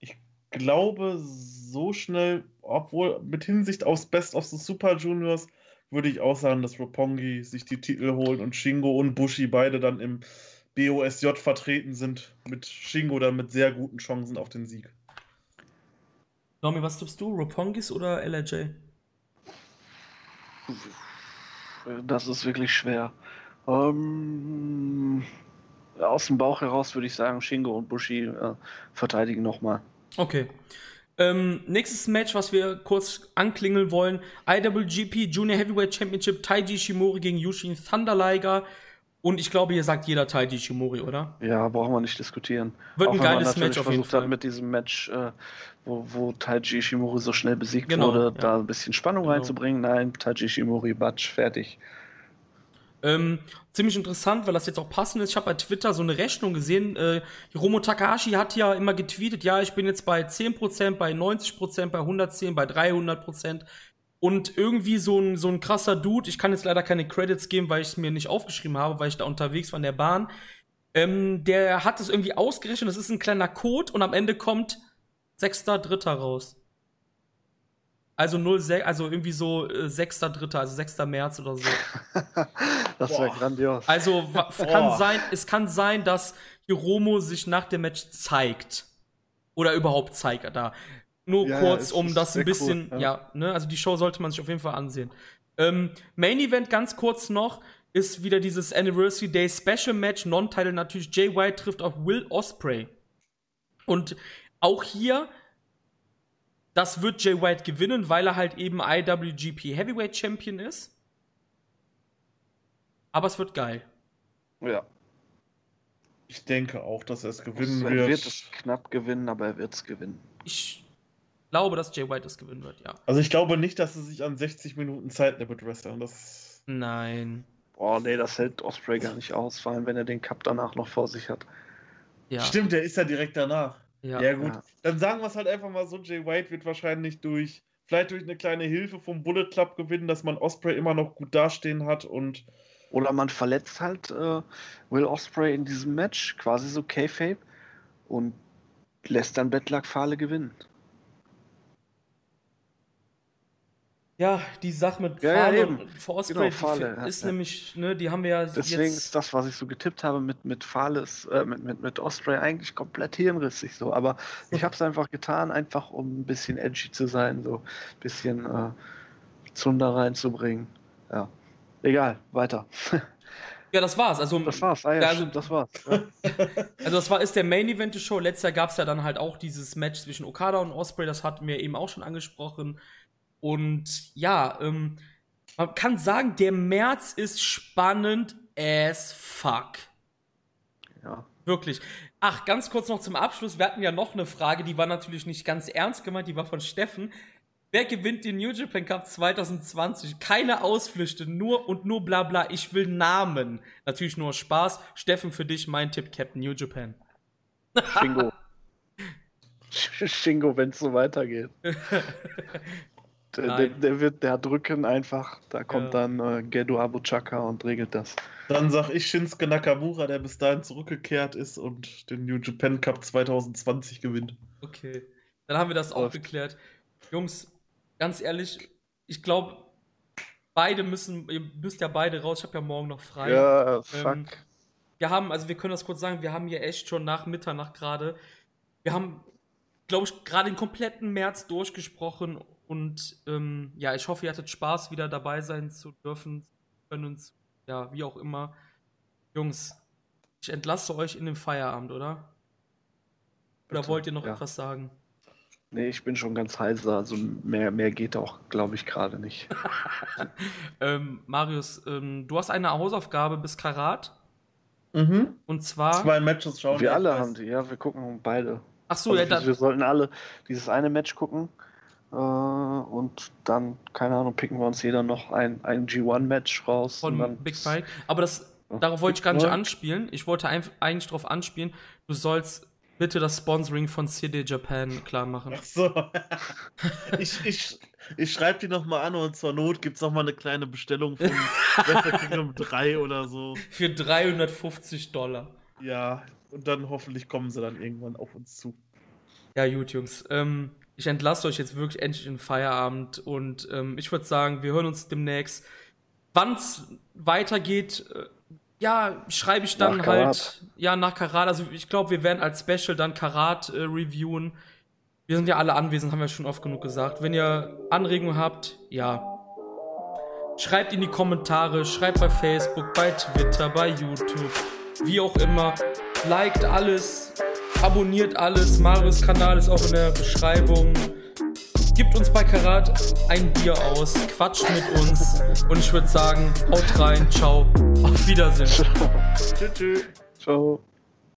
Speaker 3: ich glaube, so schnell, obwohl mit Hinsicht aufs Best of the Super Juniors, würde ich auch sagen, dass Roppongi sich die Titel holen und Shingo und Bushi beide dann im BOSJ vertreten sind. Mit Shingo dann mit sehr guten Chancen auf den Sieg.
Speaker 1: Nomi, was tippst du? Roppongis oder LRJ?
Speaker 2: Das ist wirklich schwer. Ähm, aus dem Bauch heraus würde ich sagen, Shingo und Bushi äh, verteidigen nochmal.
Speaker 1: Okay. Ähm, nächstes Match, was wir kurz anklingeln wollen: IWGP Junior Heavyweight Championship Taiji Shimori gegen Yushin Thunder Liger. Und ich glaube, hier sagt jeder Taiji Shimori, oder?
Speaker 2: Ja, brauchen wir nicht diskutieren.
Speaker 1: Wird ein
Speaker 2: wenn man
Speaker 1: geiles Match auf jeden
Speaker 2: versucht hat,
Speaker 1: Fall.
Speaker 2: mit diesem Match, äh, wo, wo Taiji Ishimori so schnell besiegt
Speaker 1: Genau,
Speaker 2: wurde,
Speaker 1: ja.
Speaker 2: da ein bisschen Spannung
Speaker 1: Genau.
Speaker 2: reinzubringen. Nein, Taiji Ishimori, Batsch, fertig.
Speaker 1: Ähm, ziemlich interessant, weil das jetzt auch passend ist. Ich habe bei Twitter so eine Rechnung gesehen. Äh, Hiromo Takahashi hat ja immer getweetet, ja, ich bin jetzt bei 10%, bei 90%, bei 110%, bei 300%. Und irgendwie so ein, so ein krasser Dude, ich kann jetzt leider keine Credits geben, weil ich es mir nicht aufgeschrieben habe, weil ich da unterwegs war in der Bahn. Ähm, der hat es irgendwie ausgerechnet, das ist ein kleiner Code und am Ende kommt 6.3. raus. Also 06, also irgendwie so äh, 6.3., also 6. März oder so.
Speaker 2: das wäre grandios.
Speaker 1: Also kann sein, es kann sein, dass Hiromo sich nach dem Match zeigt. Oder überhaupt zeigt da. Nur ja, kurz, um das ein bisschen, cool, ja. ja, ne, also die Show sollte man sich auf jeden Fall ansehen. Ähm, Main Event ganz kurz noch ist wieder dieses Anniversary Day Special Match, Non-Title natürlich. Jay White trifft auf Will Osprey. Und auch hier, das wird Jay White gewinnen, weil er halt eben IWGP Heavyweight Champion ist. Aber es wird geil.
Speaker 2: Ja.
Speaker 3: Ich denke auch, dass er es gewinnen
Speaker 2: wird. Er wird es knapp gewinnen, aber er wird es gewinnen.
Speaker 1: Ich glaube, dass Jay White es gewinnen wird, ja.
Speaker 3: Also ich glaube nicht, dass er sich an 60 Minuten Zeit nimmt mit Wrestling. Das
Speaker 1: Nein.
Speaker 2: Boah, nee, das hält Osprey gar nicht aus, vor allem wenn er den Cup danach noch vor sich hat.
Speaker 3: Ja. Stimmt, der ist ja direkt danach. Ja, ja gut. Ja. Dann sagen wir es halt einfach mal so, Jay White wird wahrscheinlich durch, vielleicht durch eine kleine Hilfe vom Bullet Club gewinnen, dass man Osprey immer noch gut dastehen hat und
Speaker 2: oder man verletzt halt äh, Will Osprey in diesem Match, quasi so K-Fape, und lässt dann Bedlack Fahle gewinnen.
Speaker 1: Ja, die Sache mit
Speaker 2: ja,
Speaker 1: Fahle
Speaker 2: ja,
Speaker 1: und für Osprey genau, ist ja. nämlich, ne, die haben wir ja
Speaker 2: Deswegen jetzt... ist das, was ich so getippt habe mit, mit Fahle, äh, mit, mit, mit Osprey eigentlich komplett hirnrissig so. Aber ich habe es einfach getan, einfach um ein bisschen edgy zu sein, so ein bisschen äh, Zunder reinzubringen. Ja. Egal, weiter.
Speaker 1: Ja, das war's. Also,
Speaker 2: das war's, ah, ja, also, das war's. Ja.
Speaker 1: also das war ist der Main Event der Show. Letztes Jahr gab's ja dann halt auch dieses Match zwischen Okada und Osprey, das hatten wir eben auch schon angesprochen. Und ja, ähm, man kann sagen, der März ist spannend as fuck.
Speaker 2: Ja.
Speaker 1: Wirklich. Ach, ganz kurz noch zum Abschluss. Wir hatten ja noch eine Frage, die war natürlich nicht ganz ernst gemeint, die war von Steffen. Wer gewinnt den New Japan Cup 2020? Keine Ausflüchte, nur und nur bla bla. Ich will Namen. Natürlich nur Spaß. Steffen, für dich mein Tipp, Captain New Japan.
Speaker 2: Shingo. Shingo, wenn es so weitergeht. Der, der, der, wird der drücken einfach. Da kommt ja. dann äh, Gedo Abuchaka und regelt das.
Speaker 3: Dann sag ich Shinsuke Nakamura, der bis dahin zurückgekehrt ist und den New Japan Cup 2020 gewinnt.
Speaker 1: Okay. Dann haben wir das auch geklärt. Jungs, ganz ehrlich, ich glaube, beide müssen, ihr müsst ja beide raus. Ich habe ja morgen noch frei.
Speaker 2: Ja, fuck. Ähm,
Speaker 1: wir haben, also wir können das kurz sagen, wir haben hier echt schon nach Mitternacht gerade. Wir haben, glaube ich, gerade den kompletten März durchgesprochen und ähm, ja, ich hoffe, ihr hattet Spaß, wieder dabei sein zu dürfen, können uns, ja, wie auch immer. Jungs, ich entlasse euch in den Feierabend, oder? Oder Bitte, wollt ihr noch ja. etwas sagen?
Speaker 2: Nee, ich bin schon ganz heiser, also mehr, mehr geht auch, glaube ich, gerade nicht.
Speaker 1: ähm, Marius, ähm, du hast eine Hausaufgabe bis Karat.
Speaker 3: Mhm.
Speaker 1: Und zwar.
Speaker 3: Zwei Matches schauen.
Speaker 2: Wir alle haben die, ja, wir gucken beide.
Speaker 1: Ach so,
Speaker 2: also
Speaker 1: ja,
Speaker 2: dann. Wir sollten alle dieses eine Match gucken. Äh, und dann, keine Ahnung, picken wir uns jeder noch ein, ein G1-Match raus.
Speaker 1: Von Big Fight. Aber das, darauf wollte ich gar nicht anspielen. Ich wollte eigentlich darauf anspielen, du sollst bitte das Sponsoring von CD Japan klar machen.
Speaker 3: Ach so. ich ich, ich schreibe die nochmal an und zur Not gibt es nochmal eine kleine Bestellung von Wrestle Kingdom 3 oder so.
Speaker 1: Für 350 Dollar.
Speaker 3: Ja, und dann hoffentlich kommen sie dann irgendwann auf uns zu.
Speaker 1: Ja, gut, Jungs. Ähm, ich entlasse euch jetzt wirklich endlich in Feierabend und ähm, ich würde sagen, wir hören uns demnächst. Wann es weitergeht, äh, ja, schreibe ich dann nach halt, Karat. ja, nach Karat. Also ich glaube, wir werden als Special dann Karat äh, reviewen. Wir sind ja alle anwesend, haben wir schon oft genug gesagt. Wenn ihr Anregungen habt, ja. Schreibt in die Kommentare, schreibt bei Facebook, bei Twitter, bei YouTube, wie auch immer. Liked alles, abonniert alles. Marius Kanal ist auch in der Beschreibung. Gibt uns bei Karat ein Bier aus, quatscht mit uns und ich würde sagen, haut rein, ciao, auf Wiedersehen.
Speaker 2: Tschüss. Ciao.